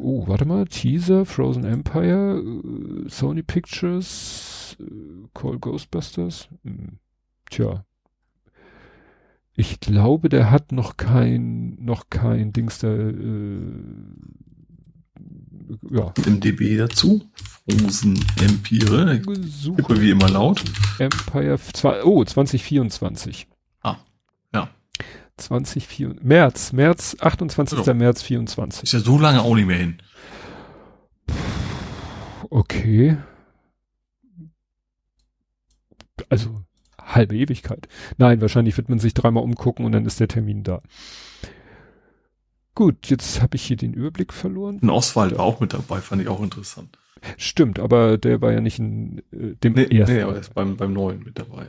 oh, warte mal, Teaser, Frozen Empire, äh, Sony Pictures, Call Ghostbusters? Hm, tja. Ich glaube, der hat noch kein, noch kein Dings da, äh, ja. Im DB dazu. Frozen Empire. Super. Wie immer laut. Empire, oh, 2024. Ah, ja. 2024, März, März, 28. Also, März 24. Ist ja so lange auch nicht mehr hin. Okay also halbe Ewigkeit. Nein, wahrscheinlich wird man sich dreimal umgucken und dann ist der Termin da. Gut, jetzt habe ich hier den Überblick verloren. Ein Oswald war auch mit dabei, fand ich auch interessant. Stimmt, aber der war ja nicht in äh, dem nee, ersten. Nee, aber er ist beim, beim neuen mit dabei.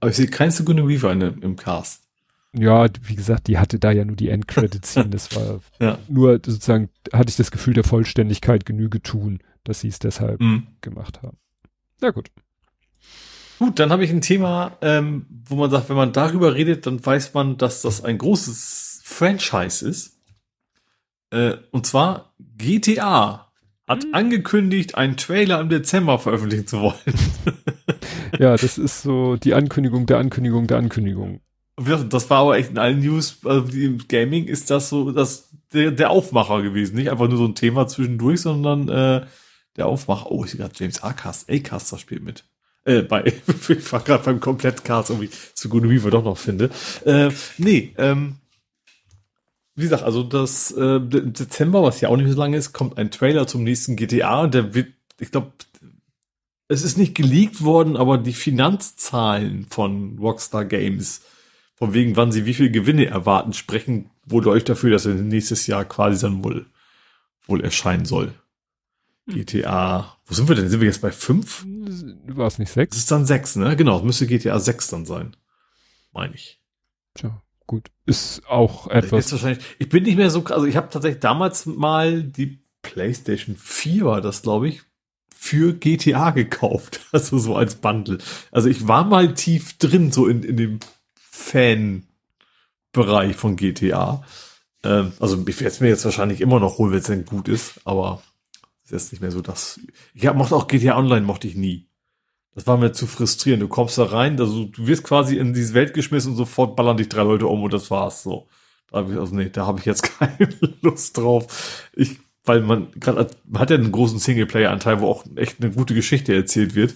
Aber ich sehe keine Sekunde Weaver in, im Cast. Ja, wie gesagt, die hatte da ja nur die Endcredits Das war ja. nur sozusagen, hatte ich das Gefühl der Vollständigkeit Genüge tun, dass sie es deshalb mhm. gemacht haben. Na gut. Gut, dann habe ich ein Thema, ähm, wo man sagt, wenn man darüber redet, dann weiß man, dass das ein großes Franchise ist. Äh, und zwar GTA hat mhm. angekündigt, einen Trailer im Dezember veröffentlichen zu wollen. ja, das ist so die Ankündigung der Ankündigung der Ankündigung. Das war aber echt in allen News, also im Gaming ist das so das, der, der Aufmacher gewesen. Nicht einfach nur so ein Thema zwischendurch, sondern äh, der Aufmacher. Oh, ich sehe gerade James Acast, Acaster spielt mit äh, bei, ich war gerade beim Komplettcast irgendwie zu Good Weaver doch noch finde. Äh, nee, ähm, wie gesagt, also das äh, Dezember, was ja auch nicht so lange ist, kommt ein Trailer zum nächsten GTA. Der wird, ich glaube, es ist nicht geleakt worden, aber die Finanzzahlen von Rockstar Games, von wegen, wann sie wie viel Gewinne erwarten, sprechen wohl euch dafür, dass er nächstes Jahr quasi dann wohl, wohl erscheinen soll. GTA, wo sind wir denn? Sind wir jetzt bei fünf? War es nicht sechs? Das ist dann sechs, ne? Genau, müsste GTA sechs dann sein. Meine ich. Tja, gut. Ist auch etwas. wahrscheinlich, ich bin nicht mehr so, also ich habe tatsächlich damals mal die PlayStation 4 war das, glaube ich, für GTA gekauft. Also so als Bundle. Also ich war mal tief drin, so in, in dem Fan-Bereich von GTA. Ähm, also ich werde es mir jetzt wahrscheinlich immer noch holen, wenn es denn gut ist, aber es ist nicht mehr so das. Ich hab, mochte auch GTA Online, mochte ich nie. Das war mir zu frustrierend. Du kommst da rein, also du wirst quasi in diese Welt geschmissen und sofort ballern dich drei Leute um und das war's so. Da hab ich, also nee, da habe ich jetzt keine Lust drauf. Ich, weil man gerade hat ja einen großen Singleplayer-Anteil, wo auch echt eine gute Geschichte erzählt wird.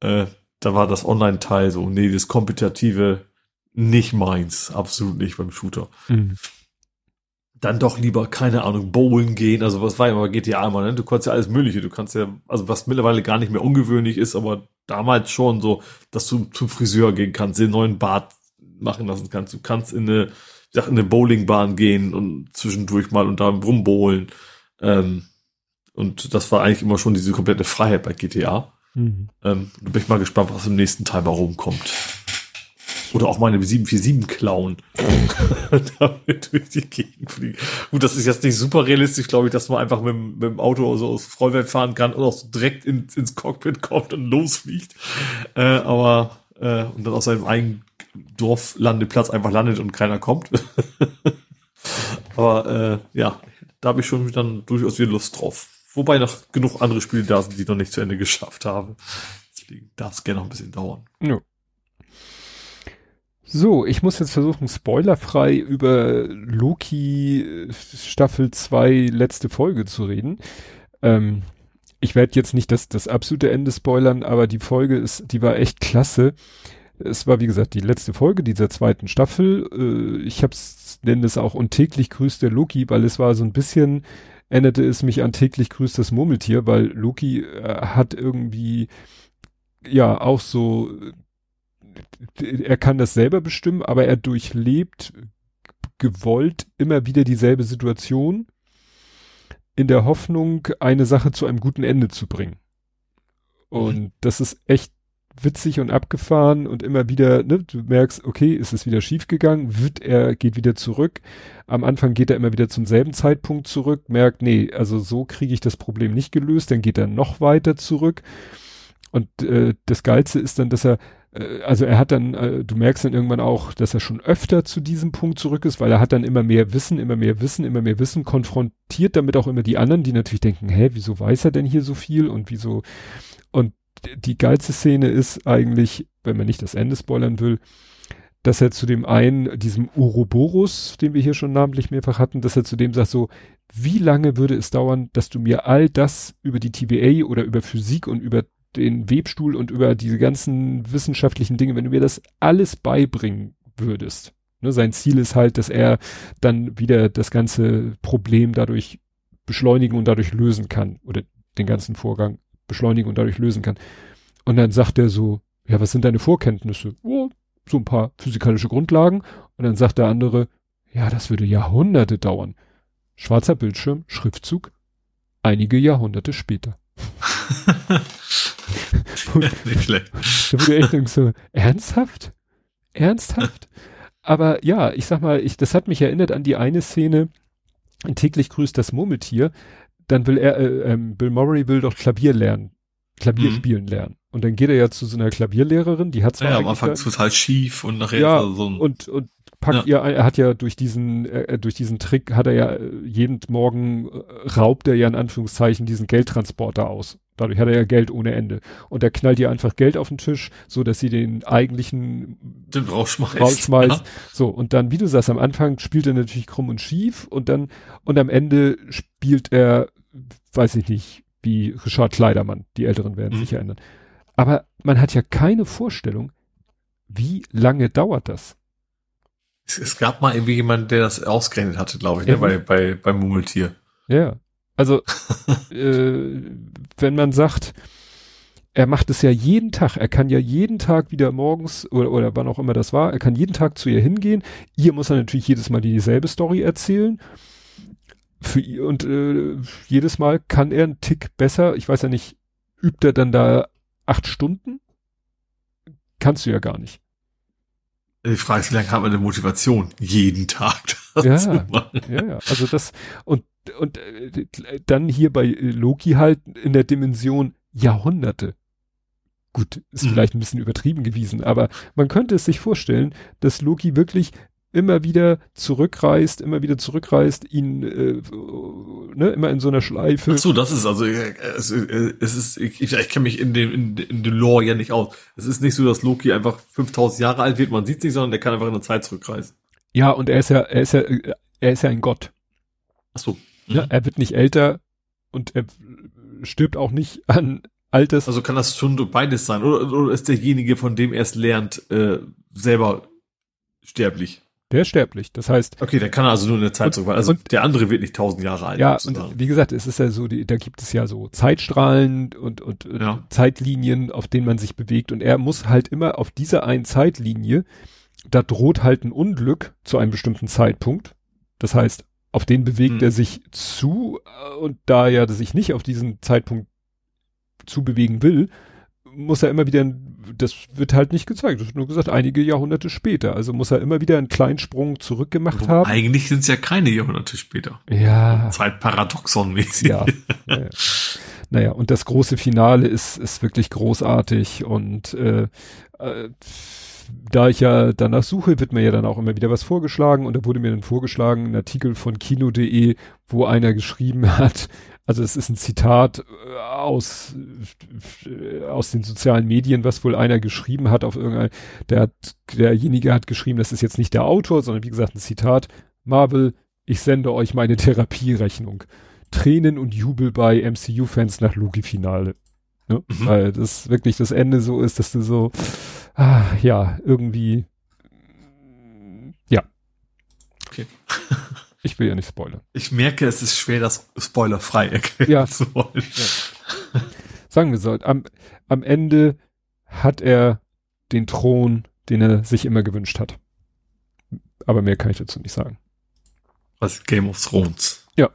Äh, da war das Online-Teil so, nee, das Kompetitive nicht meins, absolut nicht beim Shooter. Mhm dann doch lieber, keine Ahnung, bowlen gehen. Also was war ja immer GTA immer, ne? Du konntest ja alles Mögliche. Du kannst ja, also was mittlerweile gar nicht mehr ungewöhnlich ist, aber damals schon so, dass du zum Friseur gehen kannst, den neuen Bart machen lassen kannst. Du kannst in eine, ich sag, in eine Bowlingbahn gehen und zwischendurch mal und da rumbowlen. Ähm, und das war eigentlich immer schon diese komplette Freiheit bei GTA. Mhm. Ähm, da bin ich mal gespannt, was im nächsten Teil mal rumkommt. Oder auch meine 747 klauen. damit durch die Gegend fliegen. Gut, das ist jetzt nicht super realistisch, glaube ich, dass man einfach mit, mit dem Auto so aus Vollwelt fahren kann und auch so direkt in, ins Cockpit kommt und losfliegt. Äh, aber äh, und dann aus seinem eigenen Dorflandeplatz einfach landet und keiner kommt. aber äh, ja, da habe ich schon dann durchaus wieder Lust drauf. Wobei noch genug andere Spiele da sind, die noch nicht zu Ende geschafft haben. Deswegen darf es gerne noch ein bisschen dauern. Ja. So, ich muss jetzt versuchen, spoilerfrei über Loki äh, Staffel 2 letzte Folge zu reden. Ähm, ich werde jetzt nicht das, das absolute Ende spoilern, aber die Folge ist, die war echt klasse. Es war, wie gesagt, die letzte Folge dieser zweiten Staffel. Äh, ich hab's, nenne es auch und täglich grüßt der Loki, weil es war so ein bisschen, erinnerte es mich an täglich grüßt das Murmeltier, weil Loki äh, hat irgendwie, ja, auch so er kann das selber bestimmen, aber er durchlebt gewollt immer wieder dieselbe Situation in der Hoffnung, eine Sache zu einem guten Ende zu bringen. Und mhm. das ist echt witzig und abgefahren und immer wieder, ne, du merkst, okay, ist es wieder schief gegangen, wird er, geht wieder zurück. Am Anfang geht er immer wieder zum selben Zeitpunkt zurück, merkt, nee, also so kriege ich das Problem nicht gelöst, dann geht er noch weiter zurück. Und äh, das Geilste ist dann, dass er also er hat dann, äh, du merkst dann irgendwann auch, dass er schon öfter zu diesem Punkt zurück ist, weil er hat dann immer mehr Wissen, immer mehr Wissen, immer mehr Wissen, konfrontiert damit auch immer die anderen, die natürlich denken, hä, wieso weiß er denn hier so viel und wieso, und die geilste Szene ist eigentlich, wenn man nicht das Ende spoilern will, dass er zu dem einen, diesem Uroboros, den wir hier schon namentlich mehrfach hatten, dass er zu dem sagt so, wie lange würde es dauern, dass du mir all das über die TVA oder über Physik und über den Webstuhl und über diese ganzen wissenschaftlichen Dinge, wenn du mir das alles beibringen würdest. Ne, sein Ziel ist halt, dass er dann wieder das ganze Problem dadurch beschleunigen und dadurch lösen kann oder den ganzen Vorgang beschleunigen und dadurch lösen kann. Und dann sagt er so, ja, was sind deine Vorkenntnisse? Oh, so ein paar physikalische Grundlagen. Und dann sagt der andere, ja, das würde Jahrhunderte dauern. Schwarzer Bildschirm, Schriftzug, einige Jahrhunderte später. Nicht schlecht. Da wurde echt so, ernsthaft? Ernsthaft? Aber ja, ich sag mal, ich, das hat mich erinnert an die eine Szene, täglich grüßt das Murmeltier. Dann will er, äh, ähm, Bill Murray will doch Klavier lernen, Klavier mhm. spielen lernen. Und dann geht er ja zu so einer Klavierlehrerin, die hat zwar ja, am Anfang total schief und nachher ja, so ein und und packt ja. ihr, er hat ja durch diesen äh, durch diesen Trick hat er ja äh, jeden Morgen äh, raubt er ja in Anführungszeichen diesen Geldtransporter aus Dadurch hat er ja Geld ohne Ende. Und er knallt ihr einfach Geld auf den Tisch, so dass sie den eigentlichen den rausschmeißt. rausschmeißt. Ja. So, und dann, wie du sagst, am Anfang spielt er natürlich krumm und schief und dann, und am Ende spielt er, weiß ich nicht, wie Richard Kleidermann. Die Älteren werden mhm. sich erinnern. Aber man hat ja keine Vorstellung, wie lange dauert das? Es, es gab mal irgendwie jemanden, der das ausgerechnet hatte, glaube ich, ne, ja. ne, bei, bei, beim Mummeltier. Ja, also, äh, wenn man sagt, er macht es ja jeden Tag, er kann ja jeden Tag wieder morgens oder, oder wann auch immer das war, er kann jeden Tag zu ihr hingehen. Ihr muss er natürlich jedes Mal dieselbe Story erzählen. Für ihr, und äh, jedes Mal kann er einen Tick besser. Ich weiß ja nicht, übt er dann da acht Stunden? Kannst du ja gar nicht. Die Frage ist, wie lange hat man eine Motivation? Jeden Tag. Ja, ja, ja, also das, und und äh, dann hier bei Loki halt in der Dimension Jahrhunderte. Gut, ist Mhm. vielleicht ein bisschen übertrieben gewesen, aber man könnte es sich vorstellen, dass Loki wirklich immer wieder zurückreist, immer wieder zurückreist, ihn äh, ne, immer in so einer Schleife. Ach so, das ist also, äh, es, äh, es ist, ich, ich, kenne mich in dem, in, in dem Lore ja nicht aus. Es ist nicht so, dass Loki einfach 5000 Jahre alt wird, man sieht sich, sondern der kann einfach in der Zeit zurückreisen. Ja, und er ist ja, er ist ja, äh, er ist ja ein Gott. Ach so. Ja, er wird nicht älter und er stirbt auch nicht an Alters. Also kann das schon beides sein? Oder, oder ist derjenige, von dem er es lernt, äh, selber sterblich? der ist sterblich. Das heißt, Okay, der kann also nur in der Zeit Und- zurück, also und- der andere wird nicht 1000 Jahre alt. ja, und wie gesagt, es ist ja so, die, da gibt es ja so Zeitstrahlen und, und, und Ja. Zeitlinien, auf denen man sich bewegt. Und er muss halt immer auf dieser einen Zeitlinie, da droht halt ein Unglück zu einem bestimmten Zeitpunkt. Das heißt, auf den bewegt Hm. er sich zu äh, und da er sich nicht auf diesen Zeitpunkt zu bewegen will, muss er immer wieder, das wird halt nicht gezeigt, das wird nur gesagt, einige Jahrhunderte später. Also muss er immer wieder einen kleinen Sprung zurückgemacht haben. Eigentlich sind es ja keine Jahrhunderte später. Ja. Zeitparadoxon-mäßig. Ja. Naja, und das große Finale ist, ist wirklich großartig und äh, äh, da ich ja danach suche, wird mir ja dann auch immer wieder was vorgeschlagen und da wurde mir dann vorgeschlagen, ein Artikel von kino.de, wo einer geschrieben hat, also es ist ein Zitat äh, aus, äh, aus den sozialen Medien, was wohl einer geschrieben hat auf irgendein, der hat, derjenige hat geschrieben, das ist jetzt nicht der Autor, sondern wie gesagt ein Zitat, Marvel, ich sende euch meine Therapierechnung. Tränen und Jubel bei MCU-Fans nach Loki-Finale. Ne? Mhm. Weil das wirklich das Ende so ist, dass du so, ah, ja, irgendwie, ja. Okay. Ich will ja nicht spoilern. Ich merke, es ist schwer, das spoilerfrei erklären Ja. zu wollen. Sagen wir so, am, am Ende hat er den Thron, den er sich immer gewünscht hat. Aber mehr kann ich dazu nicht sagen. Was Game of Thrones. Ja.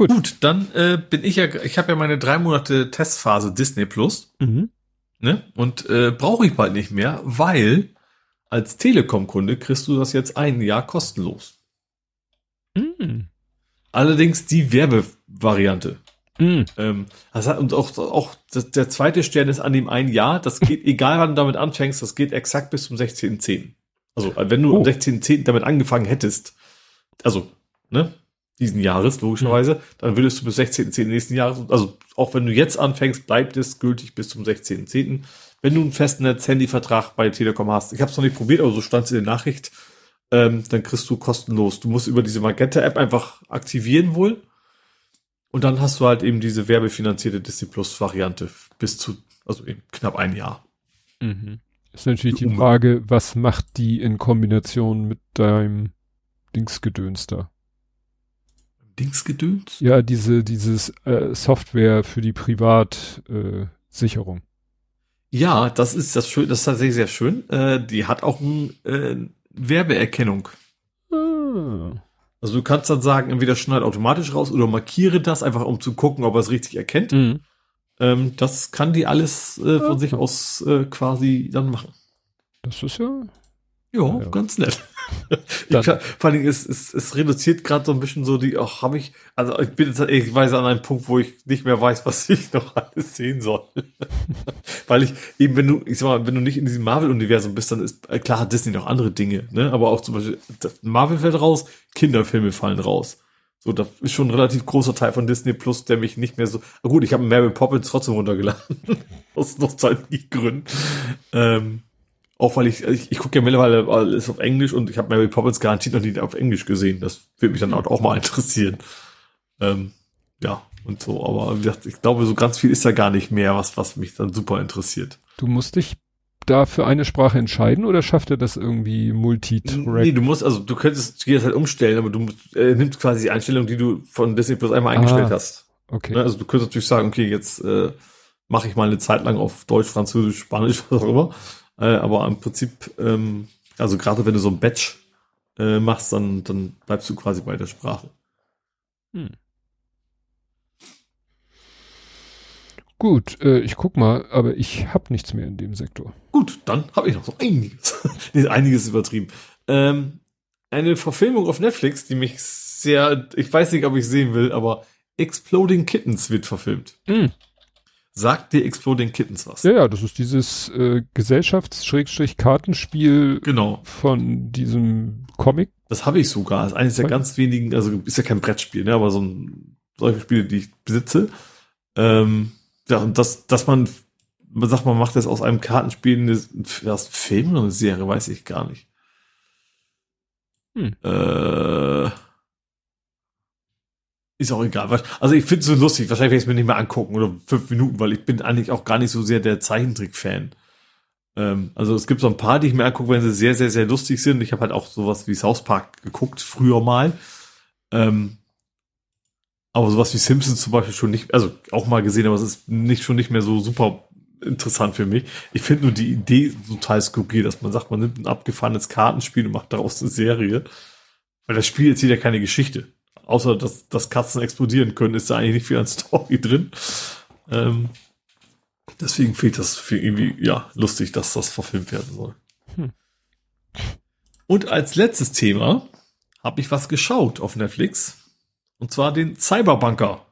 Gut. Gut, dann äh, bin ich ja, ich habe ja meine drei Monate Testphase Disney Plus, Mhm. ne? Und äh, brauche ich bald nicht mehr, weil als Telekom-Kunde kriegst du das jetzt ein Jahr kostenlos. Mhm. Allerdings die Werbevariante. Mhm. Ähm, das hat, und auch, auch das, der zweite Stern ist an dem ein Jahr. Das geht, egal wann du damit anfängst, das geht exakt bis zum 16.10. Also, äh, wenn du Oh. am 16.10. damit angefangen hättest, also, ne, diesen Jahres, logischerweise, dann würdest du bis 16.10. nächsten Jahres, also, auch wenn du jetzt anfängst, bleibt es gültig bis zum 16.10. Wenn du einen festen Netz-Handy-Vertrag bei Telekom hast, ich habe es noch nicht probiert, aber so stand es in der Nachricht, ähm, dann kriegst du kostenlos. Du musst über diese Magenta-App einfach aktivieren wohl. Und dann hast du halt eben diese werbefinanzierte Disney Plus Variante bis zu, also eben knapp ein Jahr. Mhm. Ist natürlich die Frage, was macht die in Kombination mit deinem Dingsgedöns da? Dingsgedöns? Ja, diese, dieses äh, Software für die Privatsicherung. Äh. Ja, das ist das schön, das ist tatsächlich sehr schön. Äh, die hat auch ein, äh, Werbeerkennung. ah. Also du kannst dann sagen, entweder schneid automatisch raus oder markiere das, einfach um zu gucken, ob er es richtig erkennt. Mhm. Ähm, das kann die alles äh, von Ja. sich aus äh, quasi dann machen. Das ist ja. Ja, Ja. ganz nett. Ich, kann- vor allem, es, es, es reduziert gerade so ein bisschen so die, ach, habe ich, also ich bin jetzt ehrlich an einem Punkt, wo ich nicht mehr weiß, was ich noch alles sehen soll. Weil ich eben, wenn du, ich sag mal, wenn du nicht in diesem Marvel-Universum bist, dann ist, äh, klar hat Disney noch andere Dinge, ne, aber auch zum Beispiel, Marvel fällt raus, Kinderfilme fallen raus. So, das ist schon ein relativ großer Teil von Disney Plus, der mich nicht mehr so, ah, gut, ich habe Mary Poppins trotzdem runtergeladen. Aus Nostalgiegründen. Ähm, auch weil ich, ich, ich gucke ja mittlerweile alles auf Englisch und ich habe Mary Poppins garantiert noch nie auf Englisch gesehen. Das würde mich dann auch, auch mal interessieren. Ähm, ja, und so, aber wie gesagt, ich glaube, so ganz viel ist da gar nicht mehr, was, was mich dann super interessiert. Du musst dich da für eine Sprache entscheiden oder schafft er das irgendwie Multitrack? Nee, du musst, also du könntest jedes halt umstellen, aber du äh, nimmst quasi die Einstellung, die du von Disney Plus einmal eingestellt Ah, hast. Okay. Ne? Also du könntest natürlich sagen, okay, jetzt äh, mache ich mal eine Zeit lang auf Deutsch, Französisch, Spanisch, was auch immer. Äh, aber im Prinzip, ähm, also gerade wenn du so ein Batch äh, machst, dann, dann bleibst du quasi bei der Sprache. Hm. Gut, äh, ich guck mal, aber ich habe nichts mehr in dem Sektor. Gut, dann habe ich noch so einiges. nee, einiges übertrieben. Ähm, eine Verfilmung auf Netflix, die mich sehr, ich weiß nicht, ob ich sehen will, aber Exploding Kittens wird verfilmt. Mhm. Sagt dir Exploding Kittens was? Ja, ja, das ist dieses äh, Gesellschafts-Kartenspiel genau. von diesem Comic. Das habe ich sogar. Das ist eines der ganz wenigen, also ist ja kein Brettspiel, ne, aber so ein solche Spiele, die ich besitze. Ähm, ja, und das, dass man, man sagt, man macht das aus einem Kartenspiel eine, das Film oder eine Serie, weiß ich gar nicht. Hm. Äh, ist auch egal. Also ich finde es so lustig. Wahrscheinlich werde ich es mir nicht mehr angucken oder fünf Minuten, weil ich bin eigentlich auch gar nicht so sehr der Zeichentrick-Fan. Ähm, also es gibt so ein paar, die ich mir angucke, wenn sie sehr, sehr, sehr lustig sind. Ich habe halt auch sowas wie South Park geguckt, früher mal. Ähm, aber sowas wie Simpsons zum Beispiel schon nicht, also auch mal gesehen, aber es ist nicht schon nicht mehr so super interessant für mich. Ich finde nur die Idee total skurril, dass man sagt, man nimmt ein abgefahrenes Kartenspiel und macht daraus eine Serie. Weil das Spiel erzählt ja keine Geschichte außer dass, dass Katzen explodieren können, ist da eigentlich nicht viel an Story drin. Ähm, deswegen fehlt das für irgendwie, ja, lustig, dass das verfilmt werden soll. Hm. Und als letztes Thema habe ich was geschaut auf Netflix. Und zwar den Cyberbunker.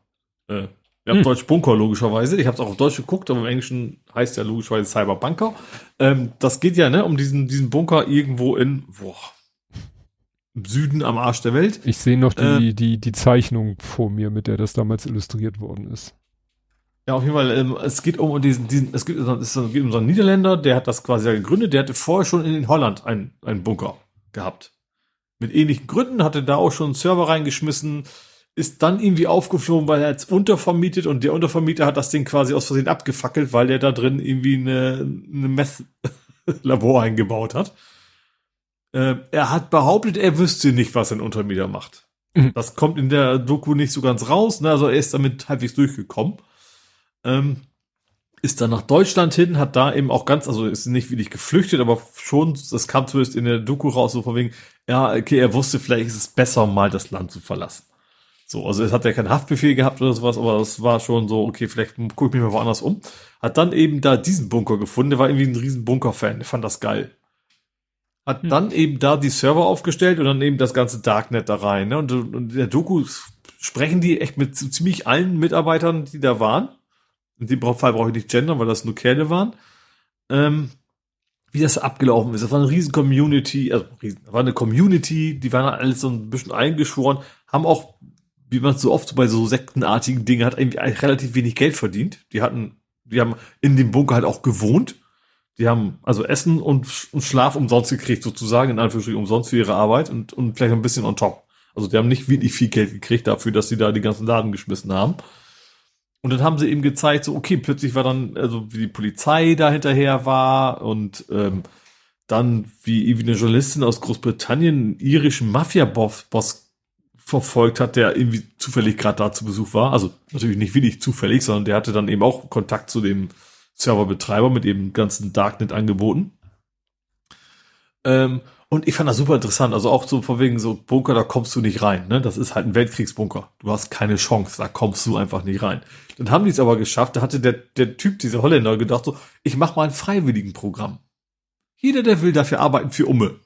Äh, wir haben hm. Deutsch Bunker logischerweise. Ich habe es auch auf Deutsch geguckt, aber im Englischen heißt ja logischerweise Cyberbunker. Ähm, das geht ja ne, um diesen, diesen Bunker irgendwo in, boah, Süden am Arsch der Welt. Ich sehe noch die, äh, die, die Zeichnung vor mir, mit der das damals illustriert worden ist. Ja, auf jeden Fall, ähm, es geht um diesen, diesen es, geht, es geht um so einen Niederländer, der hat das quasi gegründet, der hatte vorher schon in Holland einen, einen Bunker gehabt. Mit ähnlichen Gründen, hatte da auch schon einen Server reingeschmissen, ist dann irgendwie aufgeflogen, weil er jetzt untervermietet und der Untervermieter hat das Ding quasi aus Versehen abgefackelt, weil der da drin irgendwie eine, eine Meth-Labor eingebaut hat. Äh, er hat behauptet, er wüsste nicht, was ein Untermieter macht. Mhm. Das kommt in der Doku nicht so ganz raus. Ne? Also er ist damit halbwegs durchgekommen. Ähm, ist dann nach Deutschland hin, hat da eben auch ganz, also ist nicht wirklich geflüchtet, aber schon, das kam zumindest in der Doku raus, so von wegen, ja, okay, er wusste, vielleicht ist es besser, mal das Land zu verlassen. So, also es hat ja keinen Haftbefehl gehabt oder sowas, aber es war schon so, okay, vielleicht gucke ich mich mal woanders um. Hat dann eben da diesen Bunker gefunden, der war irgendwie ein riesen Bunker-Fan, der fand das geil hat hm. dann eben da die Server aufgestellt und dann eben das ganze Darknet da rein. Ne? Und, und in der Doku sprechen die echt mit ziemlich allen Mitarbeitern, die da waren. In dem Fall brauche ich nicht gendern, weil das nur Kerle waren. Ähm, wie das abgelaufen ist. Das war eine riesen Community, also riesen, war eine Community, die waren alles so ein bisschen eingeschworen, haben auch, wie man es so oft so bei so sektenartigen Dingen hat, irgendwie relativ wenig Geld verdient. Die hatten, die haben in dem Bunker halt auch gewohnt die haben also Essen und, und Schlaf umsonst gekriegt, sozusagen, in Anführungsstrichen umsonst für ihre Arbeit und, und vielleicht ein bisschen on top. Also die haben nicht wirklich viel Geld gekriegt dafür, dass sie da die ganzen Laden geschmissen haben. Und dann haben sie eben gezeigt, so, okay, plötzlich war dann, also wie die Polizei da hinterher war und ähm, dann wie irgendwie eine Journalistin aus Großbritannien einen irischen Mafia-Boss verfolgt hat, der irgendwie zufällig gerade da zu Besuch war. Also natürlich nicht wirklich zufällig, sondern der hatte dann eben auch Kontakt zu dem Serverbetreiber mit eben ganzen Darknet-Angeboten. Ähm, und ich fand das super interessant. Also auch so von wegen so Bunker, da kommst du nicht rein. Ne? Das ist halt ein Weltkriegsbunker. Du hast keine Chance, da kommst du einfach nicht rein. Dann haben die es aber geschafft. Da hatte der, der Typ, dieser Holländer, gedacht so, ich mach mal ein freiwilligen Programm. Jeder, der will, dafür arbeiten für Umme.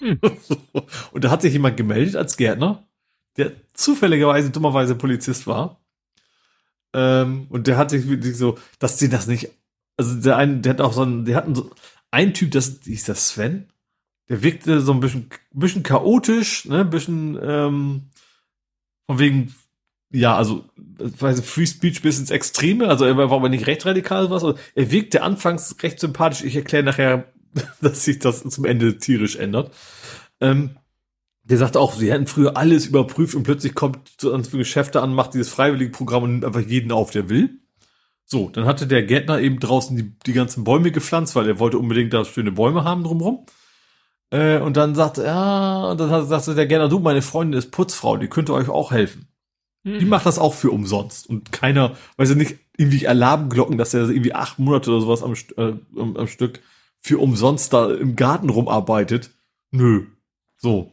Und da hat sich jemand gemeldet als Gärtner, der zufälligerweise, dummerweise Polizist war. Ähm, und der hat sich so, dass sie das nicht also der eine, der hat auch so einen, der hatten so, ein Typ, das hieß das Sven, der wirkte so ein bisschen, bisschen chaotisch, ne, ein bisschen, ähm, von wegen, ja, also, weiß ich, Free Speech bis ins Extreme, also er war aber nicht recht radikal was, also er wirkte anfangs recht sympathisch, ich erkläre nachher, dass sich das zum Ende tierisch ändert. Ähm, der sagte auch, sie hätten früher alles überprüft und plötzlich kommt so ein Geschäfte an, macht dieses freiwillige Programm und nimmt einfach jeden auf, der will. So, dann hatte der Gärtner eben draußen die, die ganzen Bäume gepflanzt, weil er wollte unbedingt da schöne Bäume haben drumherum. Äh, und dann sagte, ja, und dann sagte der Gärtner, du, meine Freundin ist Putzfrau, die könnte euch auch helfen. Mhm. Die macht das auch für umsonst. Und keiner, weiß ich nicht, irgendwie Alarmglocken, dass er irgendwie acht Monate oder sowas am, äh, am, am Stück für umsonst da im Garten rumarbeitet. Nö. So.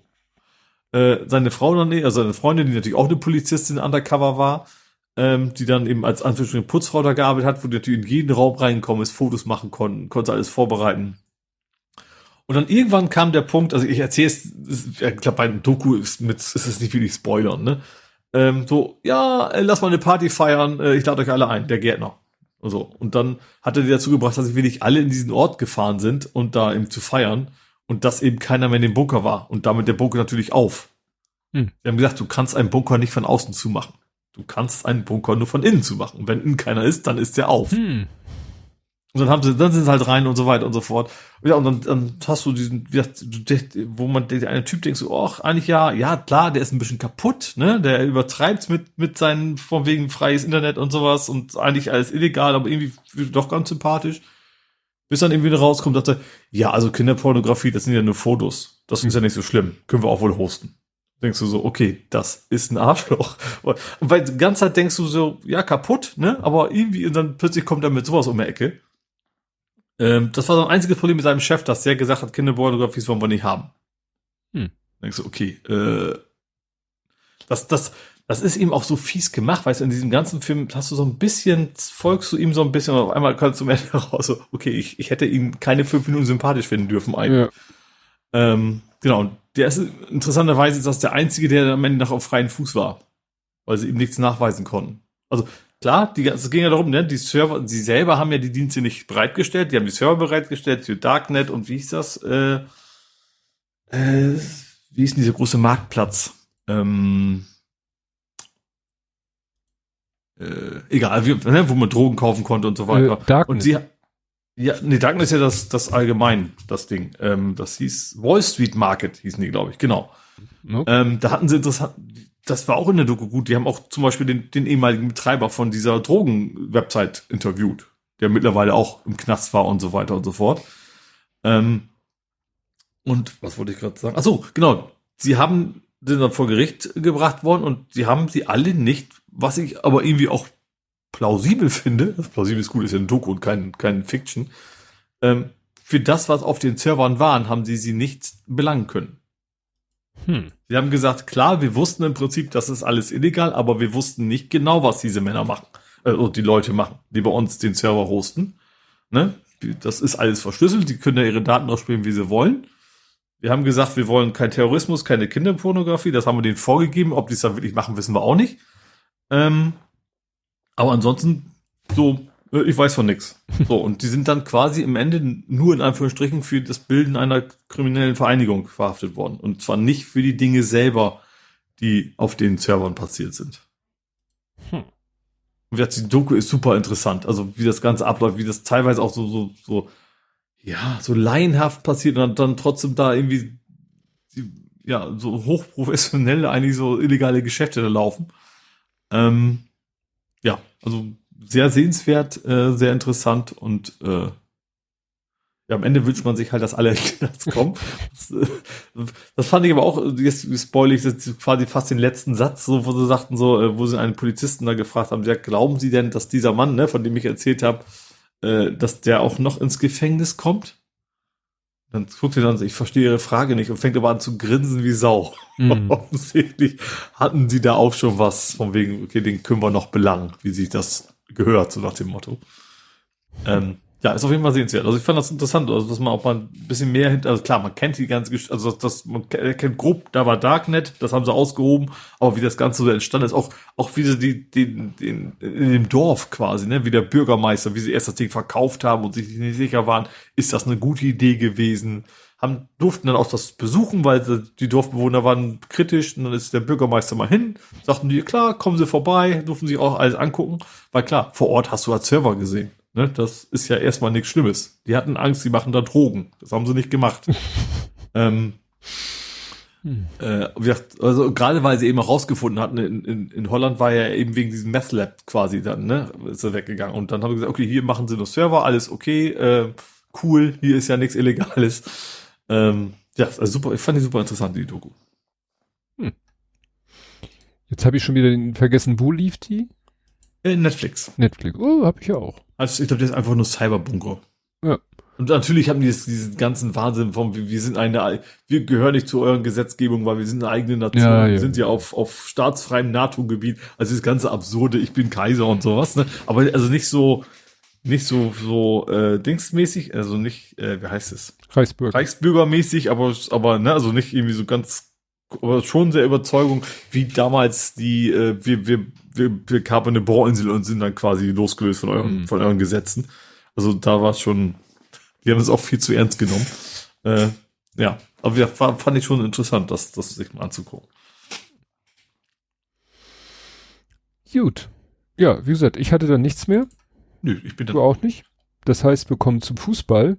Äh, seine Frau dann, also seine Freundin, die natürlich auch eine Polizistin undercover war, ähm, die dann eben als Anführungsstrichen Putzfrau da gearbeitet hat, wo die natürlich in jeden Raum reingekommen ist, Fotos machen konnten, konnte alles vorbereiten. Und dann irgendwann kam der Punkt, also ich erzähle es, ich glaube bei einem Doku ist, mit, ist es nicht wirklich Spoilern, ne? ähm, so, ja, äh, lass mal eine Party feiern, äh, ich lade euch alle ein, der Gärtner. Und so. Und dann hat er die dazu gebracht, dass wirklich alle in diesen Ort gefahren sind und da eben zu feiern und dass eben keiner mehr in dem Bunker war und damit der Bunker natürlich auf. Hm. Sie haben gesagt, du kannst einen Bunker nicht von außen zumachen. Du kannst einen Bunker nur von innen zumachen. Und wenn innen keiner ist, dann ist der auf. Hm. Und dann haben sie, dann sind sie halt rein und so weiter und so fort. Ja, und dann, dann hast du diesen, wo man der eine Typ denkt so, ach, eigentlich ja, ja, klar, der ist ein bisschen kaputt, ne? Der übertreibt mit, mit seinen, von wegen freies Internet und sowas und eigentlich alles illegal, aber irgendwie doch ganz sympathisch. Bis dann irgendwie rauskommt, dass er, ja, also Kinderpornografie, das sind ja nur Fotos. Das ist ja nicht so schlimm. Können wir auch wohl hosten. Denkst du so, okay, das ist ein Arschloch. Und weil die ganze Zeit denkst du so, ja, kaputt, ne? Aber irgendwie, und dann plötzlich kommt er mit sowas um die Ecke. Ähm, das war so ein einziges Problem mit seinem Chef, dass der gesagt hat, Kinderpornografie wollen wir nicht haben. Hm. Denkst du, okay, äh, das, das, das ist ihm auch so fies gemacht, weißt du, in diesem ganzen Film hast du so ein bisschen, folgst du ihm so ein bisschen und auf einmal kannst du zum Ende raus, so, okay, ich, ich hätte ihn keine fünf Minuten sympathisch finden dürfen eigentlich. Ja. Ähm, genau, und der ist interessanterweise ist das der einzige, der am Ende noch auf freien Fuß war, weil sie ihm nichts nachweisen konnten. Also Klar, die, es ging ja darum, ne, die Server, sie selber haben ja die Dienste nicht bereitgestellt, die haben die Server bereitgestellt für Darknet und wie hieß das? Äh, äh, wie ist denn dieser große Marktplatz? Ähm, äh, egal, wie, ne, wo man Drogen kaufen konnte und so weiter. Äh, Darknet. Und sie, ja, nee, Darknet ist ja das, das allgemein, das Ding. Ähm, das hieß Wall Street Market, hießen die, glaube ich, genau. Okay. Ähm, da hatten sie interessant, das war auch in der Doku gut. Die haben auch zum Beispiel den, den ehemaligen Betreiber von dieser Drogen-Website interviewt, der mittlerweile auch im Knast war und so weiter und so fort. Ähm, und was wollte ich gerade sagen? Ach so, genau. Sie haben sind dann vor Gericht gebracht worden und sie haben sie alle nicht, was ich aber irgendwie auch plausibel finde, plausibel ist gut, ist ja ein Doku und kein, kein Fiction, ähm, für das, was auf den Servern waren, haben sie sie nicht belangen können. Hm. Sie haben gesagt, klar, wir wussten im Prinzip, das ist alles illegal, aber wir wussten nicht genau, was diese Männer machen, äh, und die Leute machen, die bei uns den Server hosten. Ne? Das ist alles verschlüsselt, die können ja ihre Daten ausspielen, wie sie wollen. Wir haben gesagt, wir wollen kein Terrorismus, keine Kinderpornografie, das haben wir denen vorgegeben. Ob die es dann wirklich machen, wissen wir auch nicht. Ähm, aber ansonsten, so, äh, ich weiß von nix. So, und die sind dann quasi im Ende nur in Anführungsstrichen für das Bilden einer kriminellen Vereinigung verhaftet worden. Und zwar nicht für die Dinge selber, die auf den Servern passiert sind. Hm. Und die Doku ist super interessant. Also wie das Ganze abläuft, wie das teilweise auch so, so, so, ja, so laienhaft passiert und dann trotzdem da irgendwie, ja, so hochprofessionelle, eigentlich so illegale Geschäfte da laufen. Ähm, ja, also sehr sehenswert, äh, sehr interessant und äh, ja, am Ende wünscht man sich halt, dass alle Knast kommen. das, äh, das fand ich aber auch, jetzt spoil ich das quasi fast den letzten Satz, so, wo sie sagten, so, äh, wo sie einen Polizisten da gefragt haben, ja, glauben Sie denn, dass dieser Mann, ne, von dem ich erzählt habe, äh, dass der auch noch ins Gefängnis kommt? Dann guckt er dann, ich verstehe Ihre Frage nicht und fängt aber an zu grinsen wie Sau. Mhm. Offensichtlich hatten sie da auch schon was von wegen, okay, den können wir noch belangen, wie sich das gehört, so nach dem Motto. Ähm, ja, ist auf jeden Fall sehenswert. Also ich fand das interessant, also dass man auch mal ein bisschen mehr hinter, also klar, man kennt die ganze Geschichte, also das, man kennt grob, da war Darknet, das haben sie ausgehoben, aber wie das Ganze so entstanden ist, auch, auch wie sie die, die, den, in dem Dorf quasi, ne, wie der Bürgermeister, wie sie erst das Ding verkauft haben und sich nicht sicher waren, ist das eine gute Idee gewesen, haben, durften dann auch das besuchen, weil die Dorfbewohner waren kritisch und dann ist der Bürgermeister mal hin, sagten die, klar, kommen Sie vorbei, durften sich auch alles angucken, weil klar, vor Ort hast du als Server gesehen. Ne, das ist ja erstmal nichts Schlimmes. Die hatten Angst, die machen da Drogen. Das haben sie nicht gemacht. ähm, hm. äh, also gerade weil sie eben auch rausgefunden hatten, in, in, in Holland war ja eben wegen diesem Meth Lab quasi dann, ne, ist er weggegangen. Und dann haben sie gesagt, okay, hier machen sie nur Server, alles okay, äh, cool, hier ist ja nichts Illegales. Ähm, ja, also super, ich fand die super interessant, die Doku. Hm. Jetzt habe ich schon wieder vergessen, wo lief die? In Netflix. Netflix, oh, habe ich ja auch. Also ich glaube, das ist einfach nur Cyberbunker. Ja. Und natürlich haben die das, diesen ganzen Wahnsinn vom, wir sind eine, wir gehören nicht zu euren Gesetzgebung, weil wir sind eine eigene Nation, ja, ja. wir sind ja auf, auf staatsfreiem NATO-Gebiet. Also das ganze absurde, ich bin Kaiser und sowas, ne? Aber also nicht so, nicht so so äh, dingsmäßig, also nicht, äh, wie heißt es? Reichsbürger. Reichsbürgermäßig, aber aber ne, also nicht irgendwie so ganz aber schon sehr Überzeugung, wie damals die, äh, wir, wir, wir, wir kamen eine Bohrinsel und sind dann quasi losgelöst von euren, mhm. von euren Gesetzen. Also da war es schon, die haben es auch viel zu ernst genommen. Äh, ja, aber ja, fand ich schon interessant, das, das sich mal anzugucken. Gut. Ja, wie gesagt, ich hatte da nichts mehr. Nö, ich bin da. Du auch nicht. Das heißt, wir kommen zum Fußball.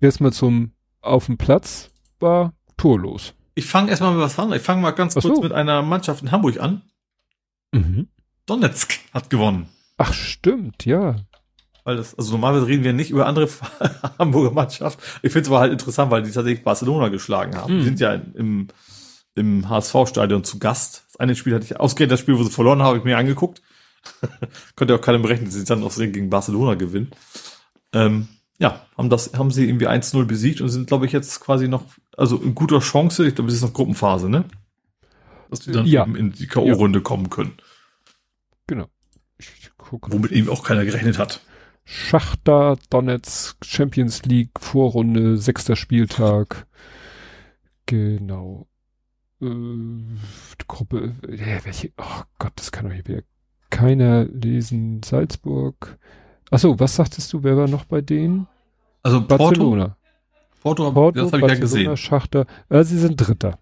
Erstmal zum auf dem Platz war torlos. Ich fange erstmal mit was an. Ich fange mal ganz Ach kurz so. mit einer Mannschaft in Hamburg an. Mhm. Donetsk hat gewonnen. Ach, stimmt, ja. Weil das, also normalerweise reden wir nicht über andere Hamburger Mannschaft. Ich finde es aber halt interessant, weil die tatsächlich Barcelona geschlagen haben. Mhm. Die sind ja im, im HSV-Stadion zu Gast. Das eine Spiel hatte ich, ausgerechnet das Spiel, wo sie verloren haben, habe ich mir angeguckt. Konnte auch keiner berechnen, dass sie dann aufs Ring gegen Barcelona gewinnen. Ähm, ja, haben das, haben sie irgendwie 1-0 besiegt und sind, glaube ich, jetzt quasi noch, also in guter Chance, ich glaube, es ist noch Gruppenphase, ne? Dass die dann ja. in die K.O.-Runde ja. kommen können. Genau. Womit eben auch keiner gerechnet hat. Schachter, Donetsk, Champions League, Vorrunde, sechster Spieltag. Genau. Äh, Gruppe, äh, welche, oh Gott, das kann doch hier wieder keiner lesen. Salzburg. Achso, was sagtest du, wer war noch bei denen? Also Barcelona. Porto, Porto das habe ich ja gesehen. Schachter, äh, sie sind Dritter.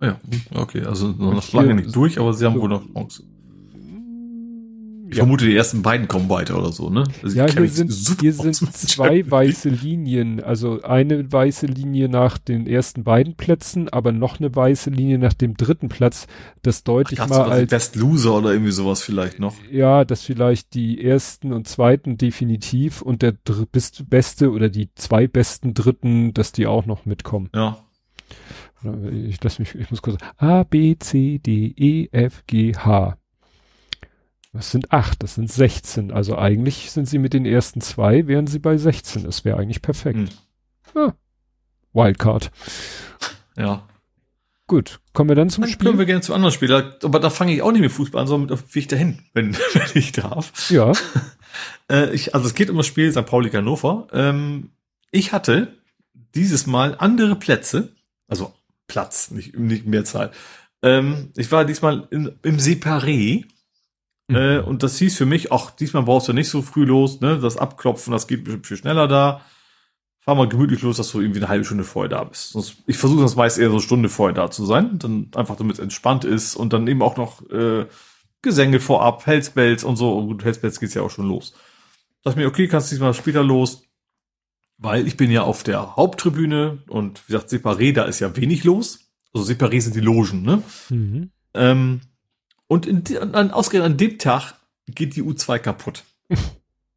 Ja, okay, also noch lange nicht durch, aber sie haben wohl noch Chance. Ich ja. vermute, die ersten beiden kommen weiter oder so, ne? Also ja, hier sind, hier sind zwei weiße Linien. Also eine weiße Linie nach den ersten beiden Plätzen, aber noch eine weiße Linie nach dem dritten Platz. Das deutlich Ach, mal als Best Loser oder irgendwie sowas vielleicht noch. Ja, das vielleicht die ersten und zweiten definitiv und der beste oder die zwei besten Dritten, dass die auch noch mitkommen. Ja. Ich lass mich, ich muss kurz A, B, C, D, E, F, G, H. Das sind acht, das sind 16. Also eigentlich sind sie mit den ersten zwei, wären sie bei 16. Das wäre eigentlich perfekt. Hm. Ja. Wildcard. Ja. Gut, kommen wir dann zum dann Spiel. Können wir gerne zu anderen Spielen. Aber da fange ich auch nicht mit Fußball an, sondern mit ich dahin, wenn, wenn ich darf. Ja. äh, ich, also es geht um das Spiel St. Pauli Hannover. Ähm, ich hatte dieses Mal andere Plätze, also Platz, nicht, nicht Mehrzahl. Ähm, ich war diesmal in, im Separé Mhm. Äh, und das hieß für mich, ach, diesmal brauchst du nicht so früh los, ne? Das Abklopfen, das geht bestimmt viel schneller da. Fahr mal gemütlich los, dass du irgendwie eine halbe Stunde vorher da bist. Sonst, ich versuche das meist eher so eine Stunde vorher da zu sein, dann einfach damit es entspannt ist und dann eben auch noch äh, Gesänge vorab, Hellsbells und so. Und gut, Hellsbells geht's ja auch schon los. Sag mir, okay, kannst du diesmal später los, weil ich bin ja auf der Haupttribüne und wie gesagt, Separé, da ist ja wenig los. Also Separé sind die Logen, ne? Mhm. Ähm, und in, an, ausgerechnet an dem Tag geht die U2 kaputt.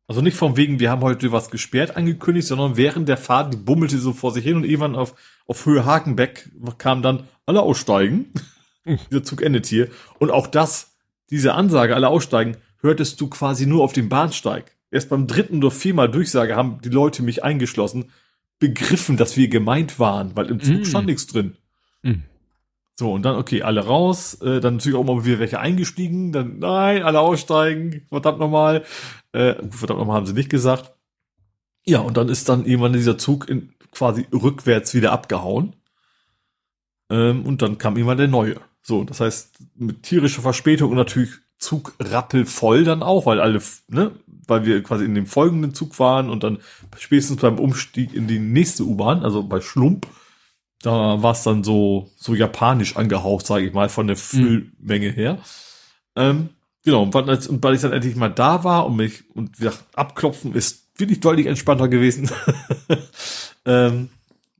Also nicht vom wegen, wir haben heute was gesperrt angekündigt, sondern während der Fahrt, die bummelte so vor sich hin und irgendwann auf, auf Höhe Hakenbeck kam dann alle aussteigen. Dieser Zug endet hier. Und auch das, diese Ansage, alle aussteigen, hörtest du quasi nur auf dem Bahnsteig. Erst beim dritten oder viermal Durchsage haben die Leute mich eingeschlossen, begriffen, dass wir gemeint waren, weil im Zug mm. stand nichts drin. Mm. So, und dann, okay, alle raus, äh, dann natürlich auch mal wieder welche eingestiegen, dann, nein, alle aussteigen, verdammt nochmal. Äh, verdammt nochmal haben sie nicht gesagt. Ja, und dann ist dann irgendwann dieser Zug in, quasi rückwärts wieder abgehauen. Ähm, und dann kam irgendwann der neue. So, das heißt, mit tierischer Verspätung und natürlich Zug rappelvoll dann auch, weil alle, ne, weil wir quasi in dem folgenden Zug waren und dann spätestens beim Umstieg in die nächste U-Bahn, also bei Schlump, da war es dann so, so japanisch angehaucht, sage ich mal, von der Füllmenge her. Ähm, genau, und weil, und weil ich dann endlich mal da war und mich, und wie gesagt, abklopfen ist wirklich deutlich entspannter gewesen. ähm,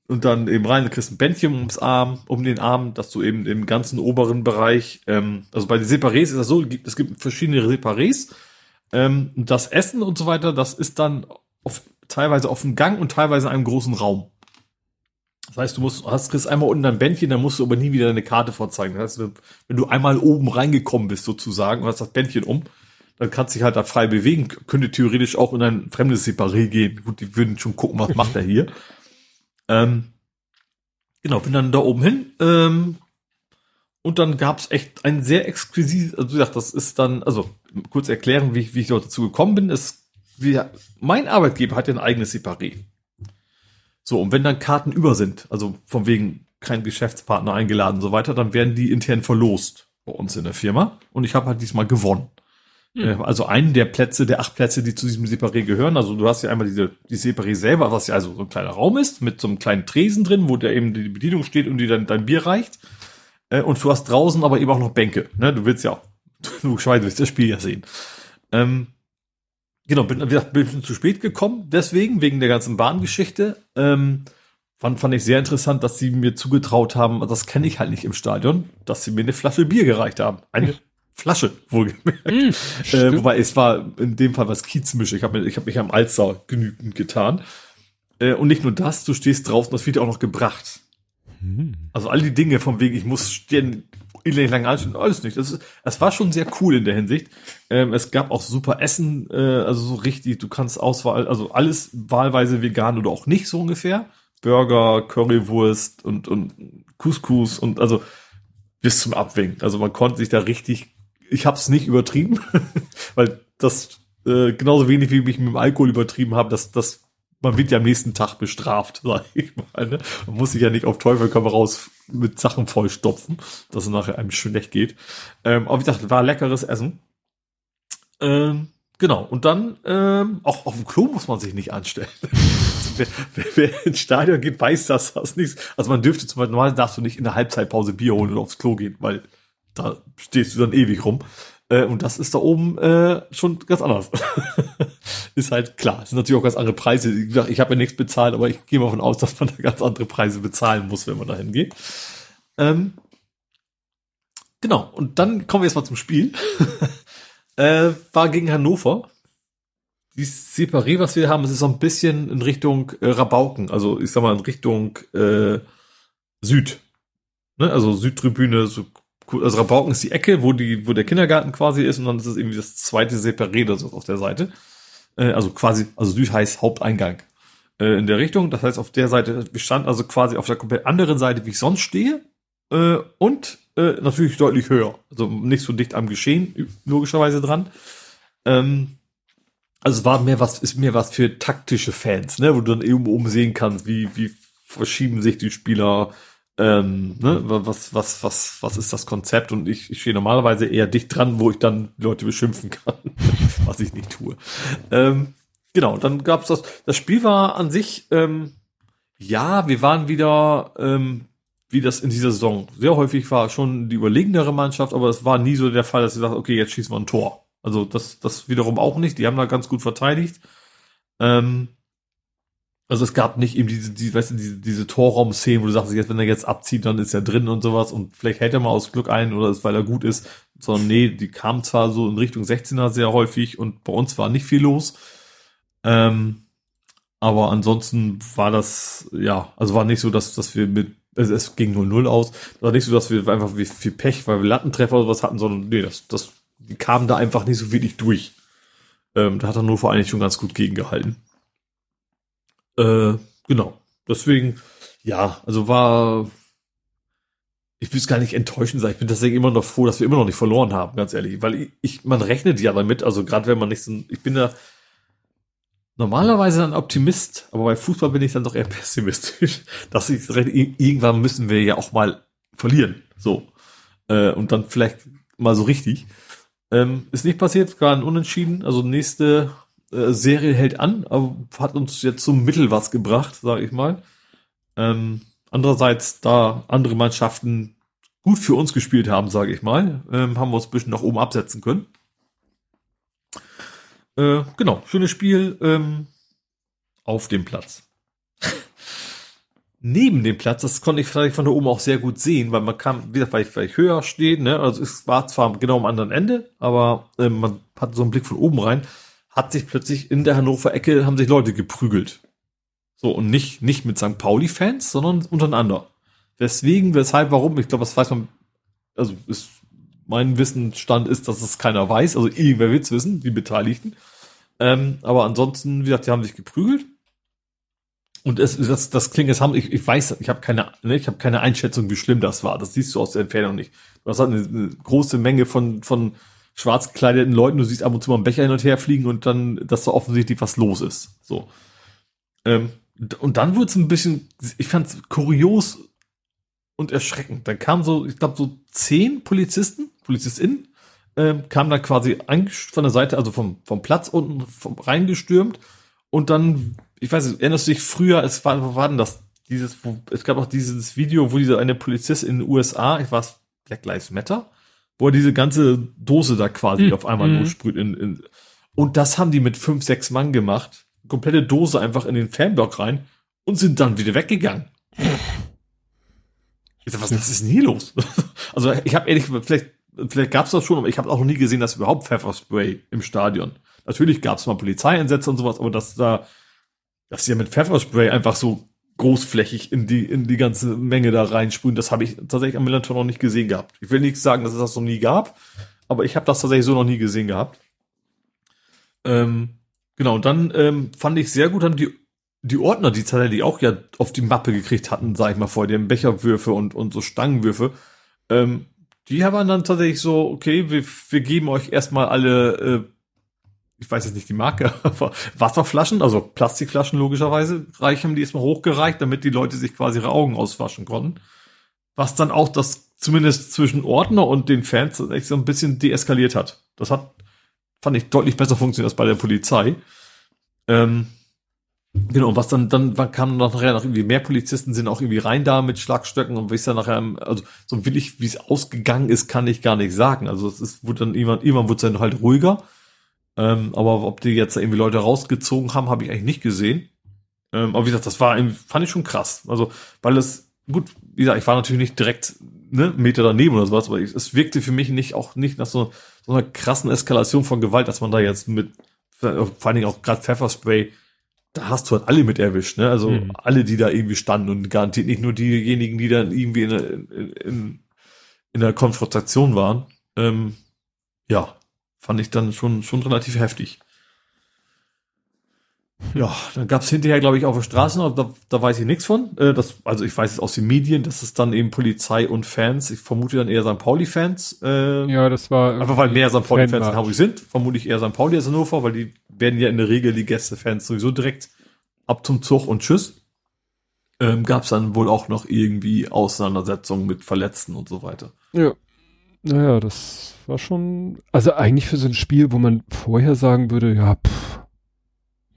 und dann eben rein, du kriegst ein Bändchen ums Arm, um den Arm, dass du eben im ganzen oberen Bereich, ähm, also bei den Separés ist das so, es gibt verschiedene Separés, ähm, das Essen und so weiter, das ist dann auf, teilweise auf dem Gang und teilweise in einem großen Raum. Das heißt, du musst, hast kriegst einmal unten ein Bändchen, dann musst du aber nie wieder deine Karte vorzeigen. Das heißt, wenn du einmal oben reingekommen bist sozusagen und hast das Bändchen um, dann kannst du dich halt da frei bewegen. Könnte theoretisch auch in ein fremdes Separé gehen. Gut, die würden schon gucken, was macht er hier. Ähm, genau, bin dann da oben hin. Ähm, und dann gab's echt ein sehr exquisit, also wie gesagt, das ist dann, also kurz erklären, wie, wie ich dort dazu gekommen bin, ist, wie, mein Arbeitgeber hat ja ein eigenes Separé. So, und wenn dann Karten über sind, also von wegen kein Geschäftspartner eingeladen und so weiter, dann werden die intern verlost bei uns in der Firma. Und ich habe halt diesmal gewonnen. Hm. Also einen der Plätze, der acht Plätze, die zu diesem Separé gehören. Also du hast ja einmal diese, die Separé selber, was ja also so ein kleiner Raum ist, mit so einem kleinen Tresen drin, wo da eben die Bedienung steht und die dann dein Bier reicht. Äh, und du hast draußen aber eben auch noch Bänke. Ne? Du willst ja auch, logischerweise willst das Spiel ja sehen. Ähm, genau, bin, bin ein bisschen zu spät gekommen, deswegen, wegen der ganzen Bahngeschichte. Ähm, fand, fand ich sehr interessant, dass sie mir zugetraut haben, das kenne ich halt nicht im Stadion, dass sie mir eine Flasche Bier gereicht haben. Eine Flasche, wohlgemerkt. Mm, äh, wobei es war in dem Fall was Kiezmische. Ich habe ich hab mich am Alster genügend getan. Äh, und nicht nur das, du stehst draußen, das wird ja auch noch gebracht. Mm. Also all die Dinge vom Wegen, ich muss stehen, ewig lang anstehen, alles nicht. Das, ist, das war schon sehr cool in der Hinsicht. Ähm, es gab auch super Essen, äh, also so richtig, du kannst Auswahl, also alles wahlweise vegan oder auch nicht so ungefähr. Burger, Currywurst und, und Couscous und also bis zum Abwinken. Also man konnte sich da richtig ich habe es nicht übertrieben, weil das äh, genauso wenig wie ich mit dem Alkohol übertrieben habe, dass das man wird ja am nächsten Tag bestraft, sag ich mal. Ne? Man muss sich ja nicht auf Teufel komm raus mit Sachen vollstopfen, dass es nachher einem schlecht geht. Ähm, aber ich dachte, war leckeres Essen. Ähm, genau. Und dann ähm, auch auf dem Klo muss man sich nicht anstellen. wer, wer, wer ins Stadion geht, weiß, dass das nichts. Also man dürfte zum Beispiel normal darfst du nicht in der Halbzeitpause Bier holen oder aufs Klo gehen, weil da stehst du dann ewig rum. Äh, und das ist da oben äh, schon ganz anders. ist halt klar. Es sind natürlich auch ganz andere Preise. Ich, ich habe ja nichts bezahlt, aber ich gehe mal davon aus, dass man da ganz andere Preise bezahlen muss, wenn man da hingeht. Ähm, genau. Und dann kommen wir jetzt mal zum Spiel. äh, war gegen Hannover. Die Separé, was wir haben, es ist so ein bisschen in Richtung äh, Rabauken. Also ich sag mal in Richtung äh, Süd. Ne? Also Südtribüne, so also Rabauken ist die Ecke, wo die, wo der Kindergarten quasi ist und dann ist es irgendwie das zweite Separé oder so auf der Seite. Äh, also quasi, also Süd heißt Haupteingang äh, in der Richtung. Das heißt, auf der Seite, wir standen also quasi auf der komplett anderen Seite, wie ich sonst stehe. Äh, und äh, natürlich deutlich höher. Also nicht so dicht am Geschehen, logischerweise dran. Ähm, also war mehr was, ist mehr was für taktische Fans, ne, wo du dann eben oben sehen kannst, wie, wie verschieben sich die Spieler, ähm, ne, was, was, was, was ist das Konzept? Und ich, ich stehe normalerweise eher dicht dran, wo ich dann Leute beschimpfen kann, was ich nicht tue. Ähm, genau, dann gab's das. Das Spiel war an sich, ähm, ja, wir waren wieder, ähm, wie das in dieser Saison sehr häufig war, schon die überlegenere Mannschaft, aber es war nie so der Fall, dass sie sagt, okay, jetzt schießen wir ein Tor. Also das, das wiederum auch nicht. Die haben da ganz gut verteidigt. Ähm, also es gab nicht eben diese, die, weißt du, diese, diese Torraum-Szenen, wo du sagst, jetzt, wenn er jetzt abzieht, dann ist er drin und sowas und vielleicht hält er mal aus Glück ein oder ist, weil er gut ist, sondern nee, die kamen zwar so in Richtung 16er sehr häufig und bei uns war nicht viel los. Ähm, aber ansonsten war das, ja, also war nicht so, dass, dass wir mit, also es ging 0-0 aus, war nicht so, dass wir einfach viel Pech, weil wir Lattentreffer oder was hatten, sondern nee, das, das, die kamen da einfach nicht so wirklich durch. Ähm, da hat er nur vor eigentlich schon ganz gut gegengehalten. Äh, genau. Deswegen, ja, also war, ich will es gar nicht enttäuschend sein. Ich bin deswegen immer noch froh, dass wir immer noch nicht verloren haben, ganz ehrlich. Weil ich, ich man rechnet ja damit, also gerade wenn man nicht so, ich bin ja normalerweise ein Optimist, aber bei Fußball bin ich dann doch eher pessimistisch, dass ich irgendwann müssen wir ja auch mal verlieren. So. Äh, und dann vielleicht mal so richtig. Ähm, ist nicht passiert, gar ein Unentschieden. Also nächste äh, Serie hält an, aber hat uns jetzt zum Mittel was gebracht, sage ich mal. Ähm, andererseits, da andere Mannschaften gut für uns gespielt haben, sage ich mal, ähm, haben wir uns ein bisschen nach oben absetzen können. Äh, genau, schönes Spiel ähm, auf dem Platz. Neben dem Platz, das konnte ich vielleicht von da oben auch sehr gut sehen, weil man kam, ich, weil ich höher stehe, ne? Also es war zwar genau am anderen Ende, aber äh, man hat so einen Blick von oben rein hat sich plötzlich in der Hannover Ecke haben sich Leute geprügelt. So, und nicht, nicht mit St. Pauli-Fans, sondern untereinander. Weswegen, weshalb, warum, ich glaube, das weiß man, also ist, mein Wissensstand ist, dass es keiner weiß, also irgendwer wird's wissen, die Beteiligten. Ähm, aber ansonsten, wie gesagt, die haben sich geprügelt. Und es, das, das klingt, es haben, ich, ich weiß, ich habe keine, ne, ich habe keine Einschätzung, wie schlimm das war. Das siehst du aus der Entfernung nicht. Du hast halt eine, eine große Menge von, von schwarz gekleideten Leuten, du siehst ab und zu mal einen Becher hin und her fliegen und dann, dass da offensichtlich was los ist. So. Ähm, und dann wurde es ein bisschen, ich fand es kurios, und erschreckend. Dann kamen so, ich glaube, so zehn Polizisten, PolizistInnen, ähm, kamen dann quasi von der Seite, also vom, vom Platz unten vom, reingestürmt und dann, ich weiß nicht, erinnerst du dich früher, es war, wo war denn das? Dieses, wo, es gab auch dieses Video, wo dieser eine Polizist in den USA, ich weiß, Black Lives Matter, wo er diese ganze Dose da quasi mhm. auf einmal mhm. lossprüht in, in, und das haben die mit fünf, sechs Mann gemacht. Komplette Dose einfach in den Fanblock rein und sind dann wieder weggegangen. Ich sag, was, was ist denn hier los? also ich habe ehrlich, vielleicht, vielleicht gab es das schon, aber ich habe auch noch nie gesehen, dass überhaupt Pfefferspray im Stadion. Natürlich gab es mal Polizeieinsätze und sowas, aber dass da, dass sie ja mit Pfefferspray einfach so großflächig in die, in die ganze Menge da reinsprühen, das habe ich tatsächlich am Millanton noch nicht gesehen gehabt. Ich will nicht sagen, dass es das noch nie gab, aber ich habe das tatsächlich so noch nie gesehen gehabt. Ähm, genau, und dann ähm, fand ich sehr gut, haben die die Ordner, die tatsächlich auch ja auf die Mappe gekriegt hatten, sag ich mal vor, den Becherwürfe und, und so Stangenwürfe, ähm, die haben dann tatsächlich so, okay, wir, wir geben euch erstmal alle, äh, ich weiß jetzt nicht die Marke, aber Wasserflaschen, also Plastikflaschen logischerweise, reich haben die erstmal hochgereicht, damit die Leute sich quasi ihre Augen auswaschen konnten. Was dann auch das zumindest zwischen Ordner und den Fans echt so ein bisschen deeskaliert hat. Das hat, fand ich, deutlich besser funktioniert als bei der Polizei. Ähm, Genau, und was dann, dann kam noch nachher noch irgendwie mehr Polizisten sind auch irgendwie rein da mit Schlagstöcken und wie es dann nachher, also so will ich, wie es ausgegangen ist, kann ich gar nicht sagen. Also es ist, wurde dann irgendwann, irgendwann wurde es dann halt ruhiger. Ähm, aber ob die jetzt irgendwie Leute rausgezogen haben, habe ich eigentlich nicht gesehen. Ähm, aber wie gesagt, das war, fand ich schon krass. Also, weil es, gut, wie gesagt, ich war natürlich nicht direkt ne, Meter daneben oder sowas, aber ich, es wirkte für mich nicht auch nicht nach so, so einer krassen Eskalation von Gewalt, dass man da jetzt mit, vor allen Dingen auch gerade Pfefferspray da hast du halt alle mit erwischt, ne? Also mhm. alle, die da irgendwie standen und garantiert nicht nur diejenigen, die dann irgendwie in, in, in, in der Konfrontation waren. Ähm, ja, fand ich dann schon, schon relativ heftig. Ja, dann gab's hinterher, glaube ich, auf der Straße, da, da weiß ich nichts von. Äh, das, also ich weiß es aus den Medien, dass es dann eben Polizei und Fans, ich vermute dann eher St. Pauli-Fans. Äh, ja, das war. Einfach weil mehr St. Pauli-Fans in Hamburg sind, vermute ich eher St. Pauli als Hannover, weil die werden ja in der Regel die Gäste-Fans sowieso direkt ab zum Zug und tschüss. Ähm, gab's dann wohl auch noch irgendwie Auseinandersetzungen mit Verletzten und so weiter. Ja. Naja, das war schon, also eigentlich für so ein Spiel, wo man vorher sagen würde, ja, pff,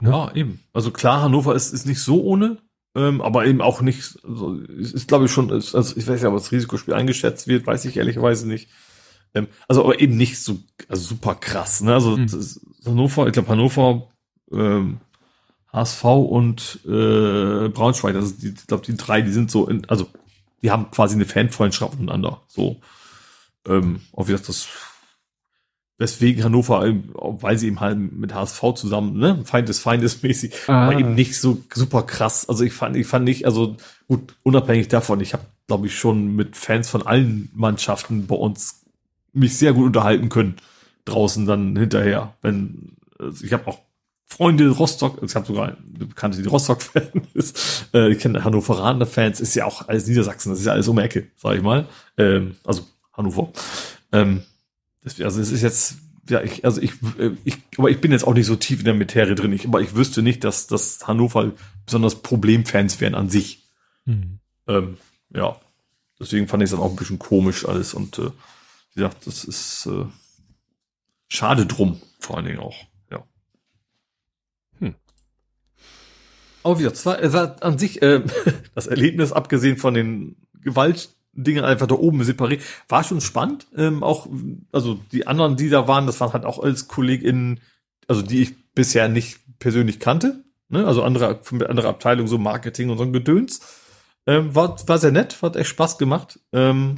Ne? Ja, eben. Also klar, Hannover ist, ist nicht so ohne, ähm, aber eben auch nicht, also, ist, ist glaube ich schon, ist, also ich weiß ja, was Risikospiel eingeschätzt wird, weiß ich ehrlicherweise nicht. Ähm, also aber eben nicht so also super krass. Ne? Also mhm. Hannover, ich glaube Hannover, ähm, HSV und äh, Braunschweig, also die, ich glaube die drei, die sind so, in, also die haben quasi eine Fanfreundschaft untereinander. So, ähm, auf das, das Weswegen Hannover, weil sie eben halt mit HSV zusammen, ne, Feind des Feindes mäßig, ah. war eben nicht so super krass. Also ich fand, ich fand nicht, also gut, unabhängig davon, ich habe, glaube ich, schon mit Fans von allen Mannschaften bei uns mich sehr gut unterhalten können. Draußen dann hinterher. Wenn, also ich habe auch Freunde Rostock, ich habe sogar eine Bekannte, die Rostock-Fan ist. Äh, ich kenne Hannoveraner Fans, ist ja auch alles Niedersachsen, das ist ja alles um die Ecke, sag ich mal. Ähm, also Hannover. Ähm, also es ist jetzt, ja, ich, also ich, ich, aber ich bin jetzt auch nicht so tief in der Materie drin. Ich, aber ich wüsste nicht, dass, dass Hannover besonders Problemfans wären an sich. Mhm. Ähm, ja, deswegen fand ich es dann auch ein bisschen komisch alles und äh, wie gesagt, das ist äh, schade drum, vor allen Dingen auch. Ja. Hm. Aber wie gesagt, es war, es war an sich äh, das Erlebnis, abgesehen von den Gewalt Dinge einfach da oben separiert. War schon spannend. Ähm, auch, also die anderen, die da waren, das waren halt auch als KollegInnen, also die ich bisher nicht persönlich kannte. Ne? Also andere, andere Abteilungen, so Marketing und so ein Gedöns. Ähm, war, war sehr nett, hat echt Spaß gemacht. Ähm,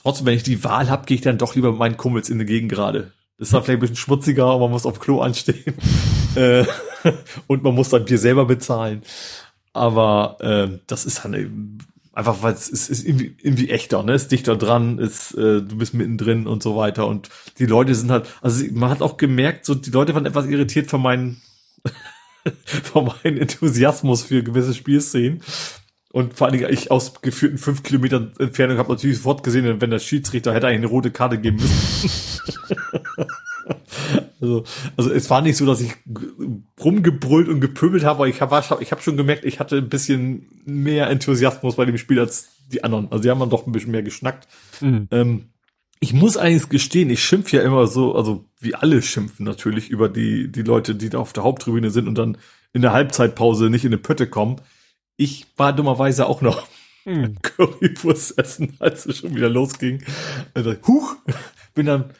trotzdem, wenn ich die Wahl habe, gehe ich dann doch lieber mit meinen Kumpels in die Gegend gerade. Das war vielleicht ein bisschen schmutziger, aber man muss auf Klo anstehen. äh, und man muss dann Bier selber bezahlen. Aber äh, das ist dann Einfach weil es ist, ist irgendwie, irgendwie echter, ne? Ist dichter dran, ist, äh, du bist mittendrin und so weiter. Und die Leute sind halt, also man hat auch gemerkt, so die Leute waren etwas irritiert von meinen, von meinem Enthusiasmus für gewisse Spielszenen. Und vor allen Dingen, ich aus geführten fünf Kilometern Entfernung habe natürlich sofort gesehen, wenn der Schiedsrichter hätte eigentlich eine rote Karte geben müssen. also, also es war nicht so, dass ich rumgebrüllt und gepöbelt habe, aber ich habe ich hab schon gemerkt, ich hatte ein bisschen mehr Enthusiasmus bei dem Spiel als die anderen. Also die haben dann doch ein bisschen mehr geschnackt. Mhm. Ähm, ich muss eigentlich gestehen, ich schimpf ja immer so, also wie alle schimpfen natürlich über die, die Leute, die da auf der Haupttribüne sind und dann in der Halbzeitpause nicht in eine Pötte kommen. Ich war dummerweise auch noch hm. Currywurst essen, als es schon wieder losging. Also, huch, bin dann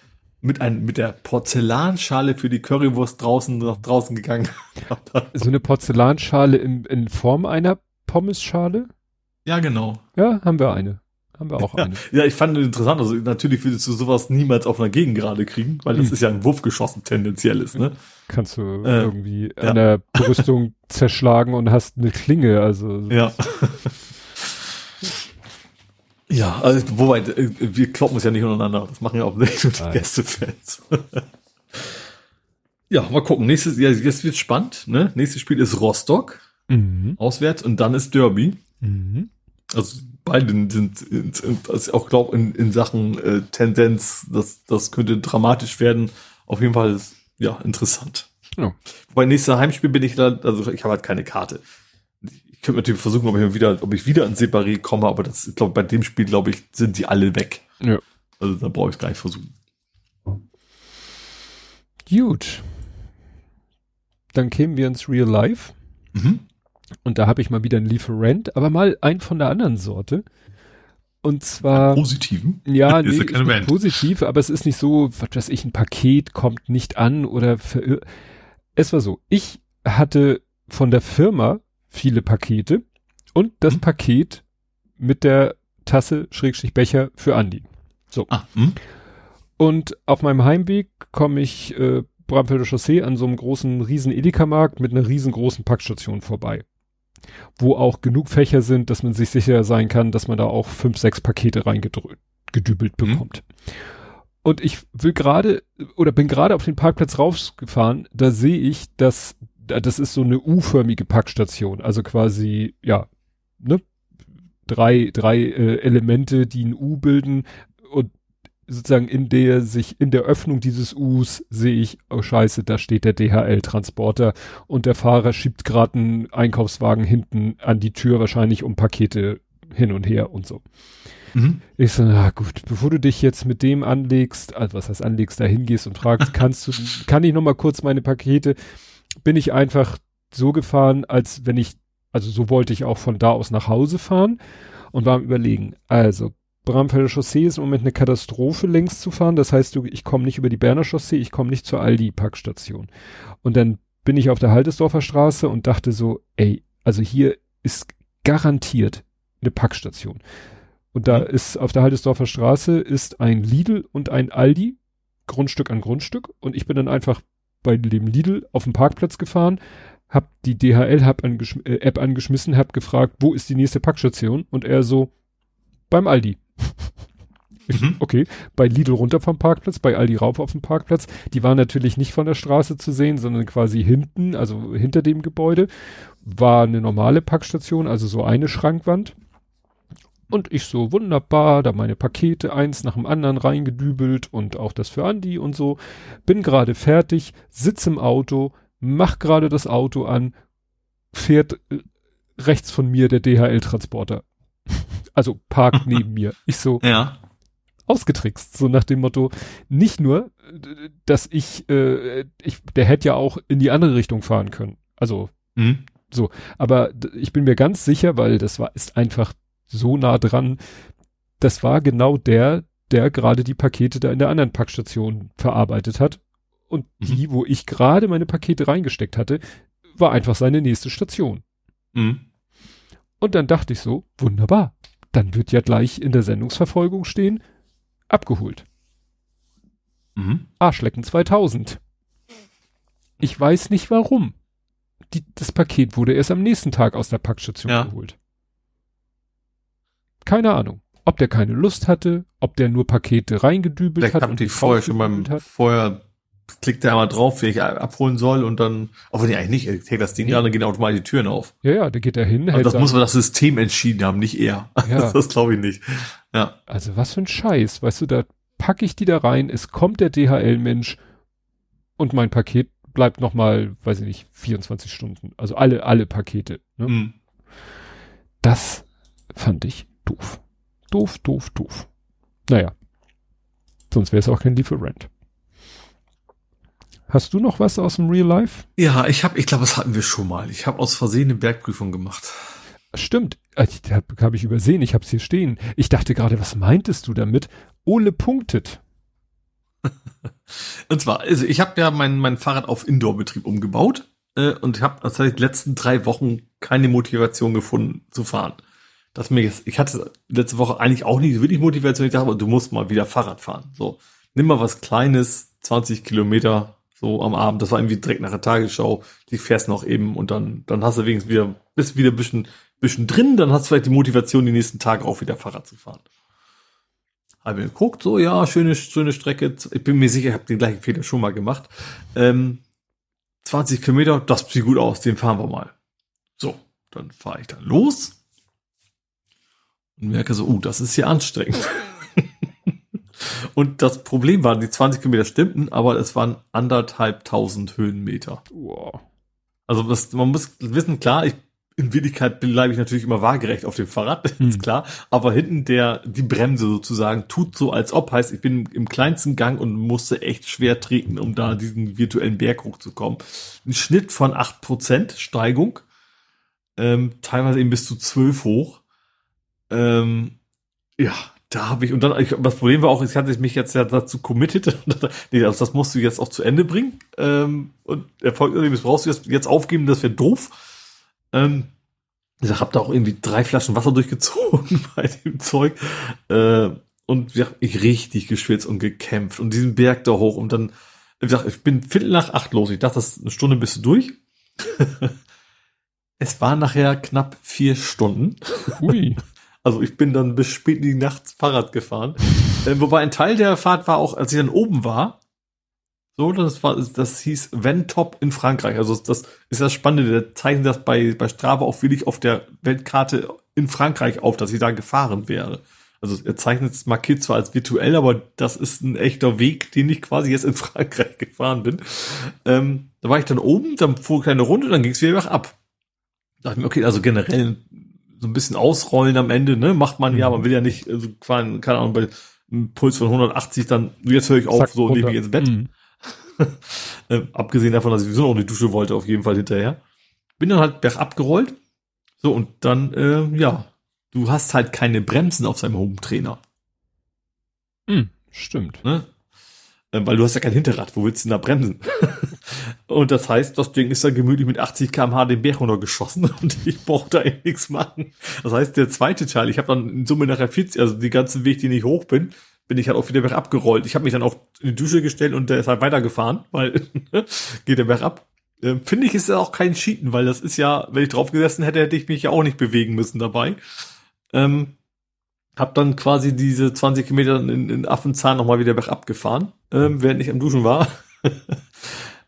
mit ein, mit der Porzellanschale für die Currywurst draußen nach draußen gegangen. so eine Porzellanschale in, in Form einer Pommesschale? Ja, genau. Ja, haben wir eine. Haben wir auch ja, eine. Ja, ich fand es interessant. Also natürlich würdest du sowas niemals auf einer Gegend gerade kriegen, weil das hm. ist ja ein Wurf geschossen tendenziell ist, ne? Kannst du äh, irgendwie ja. an der Brüstung zerschlagen und hast eine Klinge, also. Ja. Ja, also, wobei, äh, wir kloppen uns ja nicht untereinander. Das machen ja auch nicht nur die. Gästefans. ja, mal gucken. Nächstes, ja, jetzt wird spannend, ne? Nächstes Spiel ist Rostock. Mhm. Auswärts und dann ist Derby. Mhm. Also beide sind, sind, sind also auch glaube in, in Sachen äh, Tendenz, das, das könnte dramatisch werden. Auf jeden Fall ist ja interessant. Ja. Wobei nächstes Heimspiel bin ich da, also ich habe halt keine Karte könnte natürlich versuchen, ob ich wieder, ob ich wieder an Separé komme, aber das, ich glaube, bei dem Spiel, glaube ich, sind die alle weg. Ja. Also da brauche ich es gar nicht versuchen. Gut. Dann kämen wir ins Real Life. Mhm. Und da habe ich mal wieder einen Lieferant, aber mal einen von der anderen Sorte. Und zwar. Positiven? Ja, nee, ja positiv, aber es ist nicht so, was weiß ich, ein Paket kommt nicht an oder verirrt. Es war so, ich hatte von der Firma viele Pakete und das mhm. Paket mit der Tasse Schrägstrich Becher für Andi. So. Ah, hm. und auf meinem Heimweg komme ich äh, Bramfelder Chaussee an so einem großen riesen Edeka-Markt mit einer riesengroßen Packstation vorbei. Wo auch genug Fächer sind, dass man sich sicher sein kann, dass man da auch fünf, sechs Pakete reingedübelt mhm. bekommt. Mhm. Und ich will gerade oder bin gerade auf den Parkplatz rausgefahren, da sehe ich, dass das ist so eine U-förmige Packstation, also quasi, ja, ne, drei, drei äh, Elemente, die ein U bilden. Und sozusagen in der sich, in der Öffnung dieses Us sehe ich, oh scheiße, da steht der DHL-Transporter und der Fahrer schiebt gerade einen Einkaufswagen hinten an die Tür, wahrscheinlich um Pakete hin und her und so. Mhm. Ich so, na gut, bevor du dich jetzt mit dem anlegst, also was heißt anlegst, da hingehst und fragst, kannst du, kann ich noch mal kurz meine Pakete, bin ich einfach so gefahren, als wenn ich, also so wollte ich auch von da aus nach Hause fahren und war am überlegen, also Bramfelder Chaussee ist im Moment eine Katastrophe längs zu fahren, das heißt, du, ich komme nicht über die Berner Chaussee, ich komme nicht zur Aldi-Packstation. Und dann bin ich auf der Haltesdorfer Straße und dachte so, ey, also hier ist garantiert eine Packstation. Und da mhm. ist auf der Haltesdorfer Straße ist ein Lidl und ein Aldi, Grundstück an Grundstück. Und ich bin dann einfach bei dem Lidl auf dem Parkplatz gefahren, hab die DHL-App angeschm äh, angeschmissen, hab gefragt, wo ist die nächste Packstation? Und er so, beim Aldi. Mhm. Okay, bei Lidl runter vom Parkplatz, bei Aldi rauf auf dem Parkplatz. Die waren natürlich nicht von der Straße zu sehen, sondern quasi hinten, also hinter dem Gebäude. War eine normale Packstation, also so eine Schrankwand. Und ich so, wunderbar, da meine Pakete eins nach dem anderen reingedübelt und auch das für Andi und so. Bin gerade fertig, sitz im Auto, mach gerade das Auto an, fährt äh, rechts von mir der DHL-Transporter. also parkt neben mir. Ich so, ja. ausgetrickst, so nach dem Motto, nicht nur, dass ich, äh, ich, der hätte ja auch in die andere Richtung fahren können. Also, mhm. so. Aber ich bin mir ganz sicher, weil das war, ist einfach so nah dran. Das war genau der, der gerade die Pakete da in der anderen Packstation verarbeitet hat. Und mhm. die, wo ich gerade meine Pakete reingesteckt hatte, war einfach seine nächste Station. Mhm. Und dann dachte ich so, wunderbar. Dann wird ja gleich in der Sendungsverfolgung stehen, abgeholt. Mhm. Arschlecken 2000. Ich weiß nicht warum. Die, das Paket wurde erst am nächsten Tag aus der Packstation ja. geholt. Keine Ahnung. Ob der keine Lust hatte, ob der nur Pakete reingedübelt Vielleicht hat. und die vorher schon beim, hat. vorher klickt er einmal drauf, wie ich abholen soll und dann, wenn ich eigentlich nicht, er hält das Ding ja. an, dann gehen automatisch die Türen auf. Ja, ja, der geht da hin. das muss man das System entschieden haben, nicht er. Ja. das glaube ich nicht. Ja. Also was für ein Scheiß, weißt du, da packe ich die da rein, es kommt der DHL-Mensch und mein Paket bleibt noch mal, weiß ich nicht, 24 Stunden. Also alle, alle Pakete. Ne? Mhm. Das fand ich doof. Doof, doof, doof. Naja. Sonst wäre es auch kein Lieferant. Hast du noch was aus dem Real Life? Ja, ich habe, ich glaube, das hatten wir schon mal. Ich habe aus Versehen eine Bergprüfung gemacht. Stimmt, äh, habe hab ich übersehen, ich habe es hier stehen. Ich dachte gerade, was meintest du damit? Ole punktet. und zwar, also ich habe ja mein, mein Fahrrad auf Indoor-Betrieb umgebaut äh, und habe tatsächlich die letzten drei Wochen keine Motivation gefunden zu fahren. Das mir jetzt, ich hatte letzte Woche eigentlich auch nicht wirklich Motivation. Ich dachte, aber du musst mal wieder Fahrrad fahren. So, nimm mal was Kleines, 20 Kilometer, so am Abend. Das war irgendwie direkt nach der Tagesschau. Die fährst noch eben und dann, dann hast du wenigstens wieder, bist wieder ein bisschen, bisschen drin, dann hast du vielleicht die Motivation, die nächsten Tage auch wieder Fahrrad zu fahren. Habe mir geguckt, so, ja, schöne, schöne Strecke. Ich bin mir sicher, ich habe den gleichen Fehler schon mal gemacht. Ähm, 20 Kilometer, das sieht gut aus, den fahren wir mal. So, dann fahre ich dann los und merke so, uh, das ist hier anstrengend. Und das Problem war, die 20 Kilometer stimmten, aber es waren anderthalbtausend Höhenmeter. Wow. Also das, man muss wissen, klar, ich, in Wirklichkeit bleibe ich natürlich immer waagerecht auf dem Fahrrad, hm. ist klar. Aber hinten der, die Bremse sozusagen tut so, als ob heißt, ich bin im kleinsten Gang und musste echt schwer treten, um da diesen virtuellen Berg hochzukommen. Ein Schnitt von acht Prozent Steigung, ähm, teilweise eben bis zu zwölf hoch. Ähm, ja, da habe ich, und dann, ich, das Problem war auch, ich hatte mich jetzt ja dazu committed, nee, das, das musst du jetzt auch zu Ende bringen. Ähm, und Erfolg, das brauchst du jetzt, jetzt aufgeben, das wäre doof. Ähm, ich habe da auch irgendwie drei Flaschen Wasser durchgezogen bei dem Zeug. Äh, und ja, ich richtig geschwitzt und gekämpft und diesen Berg da hoch und dann, ich, sag, ich bin Viertel nach acht los. Ich dachte, das ist eine Stunde bist du durch. es waren nachher knapp vier Stunden. Ui. Also ich bin dann bis spät in die Nacht Fahrrad gefahren. Äh, wobei ein Teil der Fahrt war auch, als ich dann oben war. So, das war, das hieß Ventop in Frankreich. Also das ist das Spannende. Der zeichnet das bei, bei Strava auch wirklich auf der Weltkarte in Frankreich auf, dass ich da gefahren wäre. Also er zeichnet es markiert zwar als virtuell, aber das ist ein echter Weg, den ich quasi jetzt in Frankreich gefahren bin. Ähm, da war ich dann oben, dann fuhr eine kleine Runde, dann ging es wieder ab. Da dachte ich mir, okay, also generell so ein bisschen ausrollen am Ende, ne? Macht man ja, mhm. man will ja nicht, also, keine Ahnung, bei einem Puls von 180 dann, jetzt höre ich auf, Zack, so runter. lege ich ins Bett. Mhm. äh, abgesehen davon, dass ich sowieso noch eine Dusche wollte, auf jeden Fall hinterher. Bin dann halt bergab gerollt. So, und dann, äh, ja, du hast halt keine Bremsen auf seinem Home-Trainer. Mhm, stimmt. Ne? Äh, weil du hast ja kein Hinterrad, wo willst du denn da bremsen? und das heißt, das Ding ist dann gemütlich mit 80 km/h den Berg runtergeschossen und ich brauche da eh nichts machen. Das heißt, der zweite Teil, ich habe dann in Summe nachher 40, also die ganzen Weg, den ich hoch bin, bin ich halt auch wieder bergab gerollt. Ich habe mich dann auch in die Dusche gestellt und der ist halt weitergefahren, weil geht der bergab. Ähm, Finde ich, ist ja auch kein Cheaten, weil das ist ja, wenn ich drauf gesessen hätte, hätte ich mich ja auch nicht bewegen müssen dabei. Ähm, hab dann quasi diese 20 Kilometer in, in Affenzahn nochmal wieder bergab gefahren, ähm, während ich am Duschen war.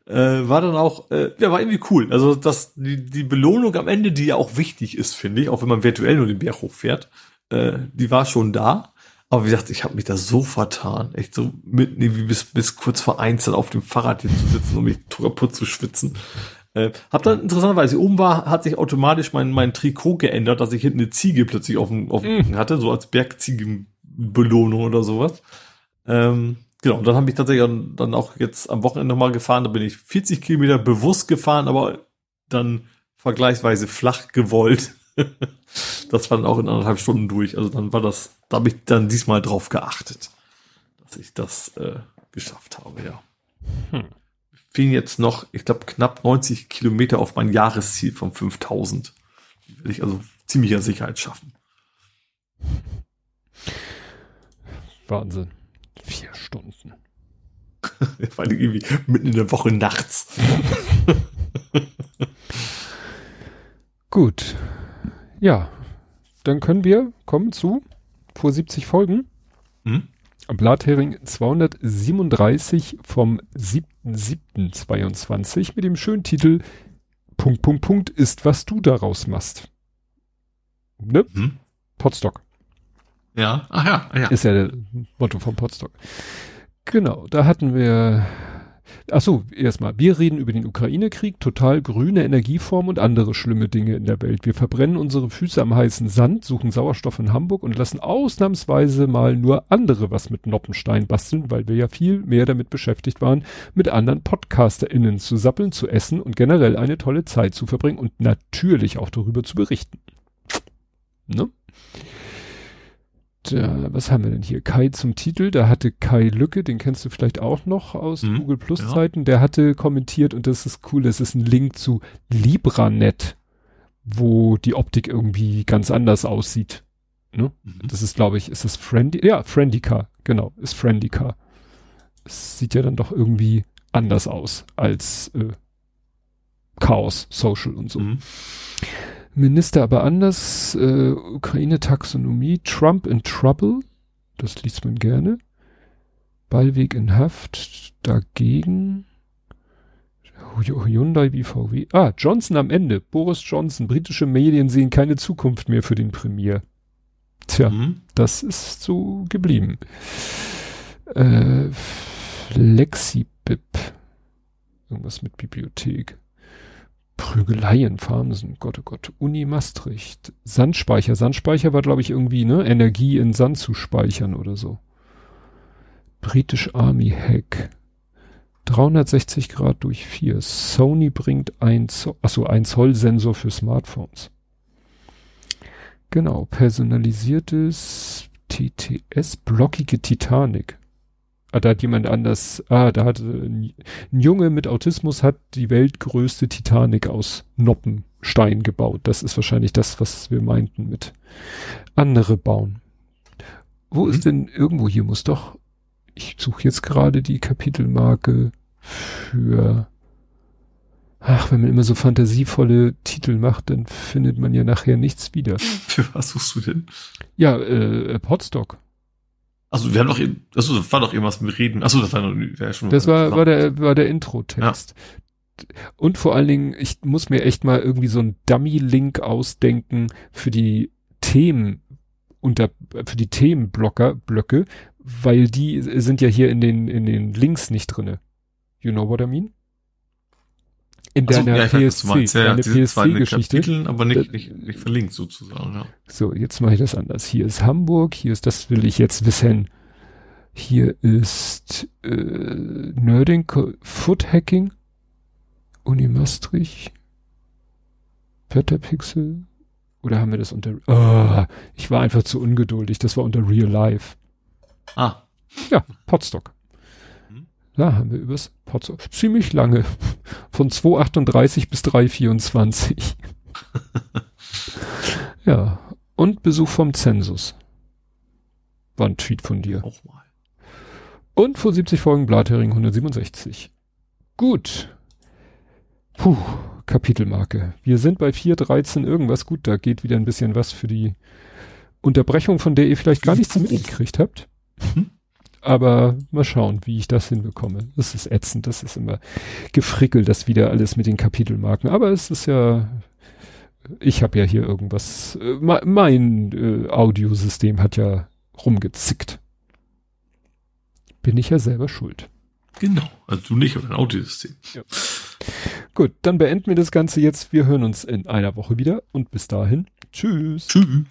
äh, war dann auch, äh, ja, war irgendwie cool. Also das, die, die Belohnung am Ende, die ja auch wichtig ist, finde ich, auch wenn man virtuell nur den Berg hochfährt, äh, die war schon da. Aber wie gesagt, ich habe mich da so vertan. Echt so mitten wie bis, bis kurz vor eins dann auf dem Fahrrad hier zu sitzen und mich kaputt zu schwitzen. Äh, hab dann interessanterweise, oben war, hat sich automatisch mein, mein Trikot geändert, dass ich hinten eine Ziege plötzlich auf dem, auf dem mm. hatte, so als Bergziegenbelohnung oder sowas. Ähm, genau, und dann habe ich tatsächlich dann auch jetzt am Wochenende nochmal gefahren, da bin ich 40 Kilometer bewusst gefahren, aber dann vergleichsweise flach gewollt. das war dann auch in anderthalb Stunden durch. Also dann war das, da habe ich dann diesmal drauf geachtet, dass ich das äh, geschafft habe, ja. Hm fehlen jetzt noch, ich glaube, knapp 90 Kilometer auf mein Jahresziel von 5000. Die will ich also ziemlicher Sicherheit schaffen. Wahnsinn. Vier Stunden. Vor allem irgendwie mitten in der Woche nachts. Gut. Ja, dann können wir kommen zu vor 70 Folgen. Hm? Blathering 237 vom 7.7.22 mit dem schönen Titel Punkt, Punkt, Punkt ist, was du daraus machst. Ne? Hm? Potstock. Ja, ach ja, ja. Ist ja der Motto vom Potstock. Genau, da hatten wir ach so, erstmal, wir reden über den Ukraine-Krieg, total grüne Energieform und andere schlimme Dinge in der Welt. Wir verbrennen unsere Füße am heißen Sand, suchen Sauerstoff in Hamburg und lassen ausnahmsweise mal nur andere was mit Noppenstein basteln, weil wir ja viel mehr damit beschäftigt waren, mit anderen PodcasterInnen zu sappeln, zu essen und generell eine tolle Zeit zu verbringen und natürlich auch darüber zu berichten. Ne? Da, was haben wir denn hier? Kai zum Titel, da hatte Kai Lücke, den kennst du vielleicht auch noch aus mhm, Google Plus ja. Zeiten, der hatte kommentiert und das ist cool, das ist ein Link zu LibraNet, wo die Optik irgendwie ganz anders aussieht. Ne? Mhm. Das ist, glaube ich, ist das Friendly, ja, Friendica, genau, ist Friendica. Es sieht ja dann doch irgendwie anders aus als äh, Chaos, Social und so. Mhm. Minister aber anders, äh, Ukraine-Taxonomie, Trump in Trouble, das liest man gerne. Ballweg in Haft, dagegen. Hyundai wie VW. Ah, Johnson am Ende. Boris Johnson. Britische Medien sehen keine Zukunft mehr für den Premier. Tja, mhm. das ist so geblieben. Äh, Lexibib. Irgendwas mit Bibliothek. Prügeleien, Farmsen, Gott, oh Gott, Uni Maastricht, Sandspeicher. Sandspeicher war, glaube ich, irgendwie, ne, Energie in Sand zu speichern oder so. British Army Hack. 360 Grad durch 4. Sony bringt ein, Zoll, achso, ein Zoll Sensor für Smartphones. Genau, personalisiertes TTS, blockige Titanic. Ah, da hat jemand anders, ah, da hat ein, ein Junge mit Autismus hat die weltgrößte Titanic aus Noppenstein gebaut. Das ist wahrscheinlich das, was wir meinten mit andere bauen. Wo mhm. ist denn irgendwo hier muss doch, ich suche jetzt gerade die Kapitelmarke für Ach, wenn man immer so fantasievolle Titel macht, dann findet man ja nachher nichts wieder. Für was suchst du denn? Ja, äh, Podstock. Also wir haben doch, also das war doch irgendwas mit Reden. Achso, das war ja schon. Das war, war der, war der Intro-Text. Ja. Und vor allen Dingen, ich muss mir echt mal irgendwie so ein Dummy-Link ausdenken für die Themen unter, für die Themenblocker, Blöcke, weil die sind ja hier in den, in den Links nicht drinne. You know what I mean? In so, deiner ja, PSC, ja, PSC-Geschichte. aber nicht, nicht, nicht verlinkt sozusagen, ja. So, jetzt mache ich das anders. Hier ist Hamburg, hier ist, das will ich jetzt wissen. Hier ist äh, Nerding, Foot Hacking, Uni Maastricht, Petapixel, oder haben wir das unter, oh, ich war einfach zu ungeduldig, das war unter Real Life. Ah. Ja, Potstock. Da haben wir übers Potsdam ziemlich lange. Von 2,38 bis 3,24. ja. Und Besuch vom Zensus. War ein Tweet von dir. Auch mal. Und vor 70 Folgen Blathering 167. Gut. Puh, Kapitelmarke. Wir sind bei 4.13 irgendwas. Gut, da geht wieder ein bisschen was für die Unterbrechung, von der ihr vielleicht gar nichts mitgekriegt habt. Mhm. Aber mal schauen, wie ich das hinbekomme. Das ist ätzend, das ist immer gefrickelt, das wieder alles mit den Kapitelmarken. Aber es ist ja, ich habe ja hier irgendwas, äh, mein äh, Audiosystem hat ja rumgezickt. Bin ich ja selber schuld. Genau, also du nicht, oder ein Audiosystem. Ja. Gut, dann beenden wir das Ganze jetzt. Wir hören uns in einer Woche wieder und bis dahin. Tschüss. Tschüss.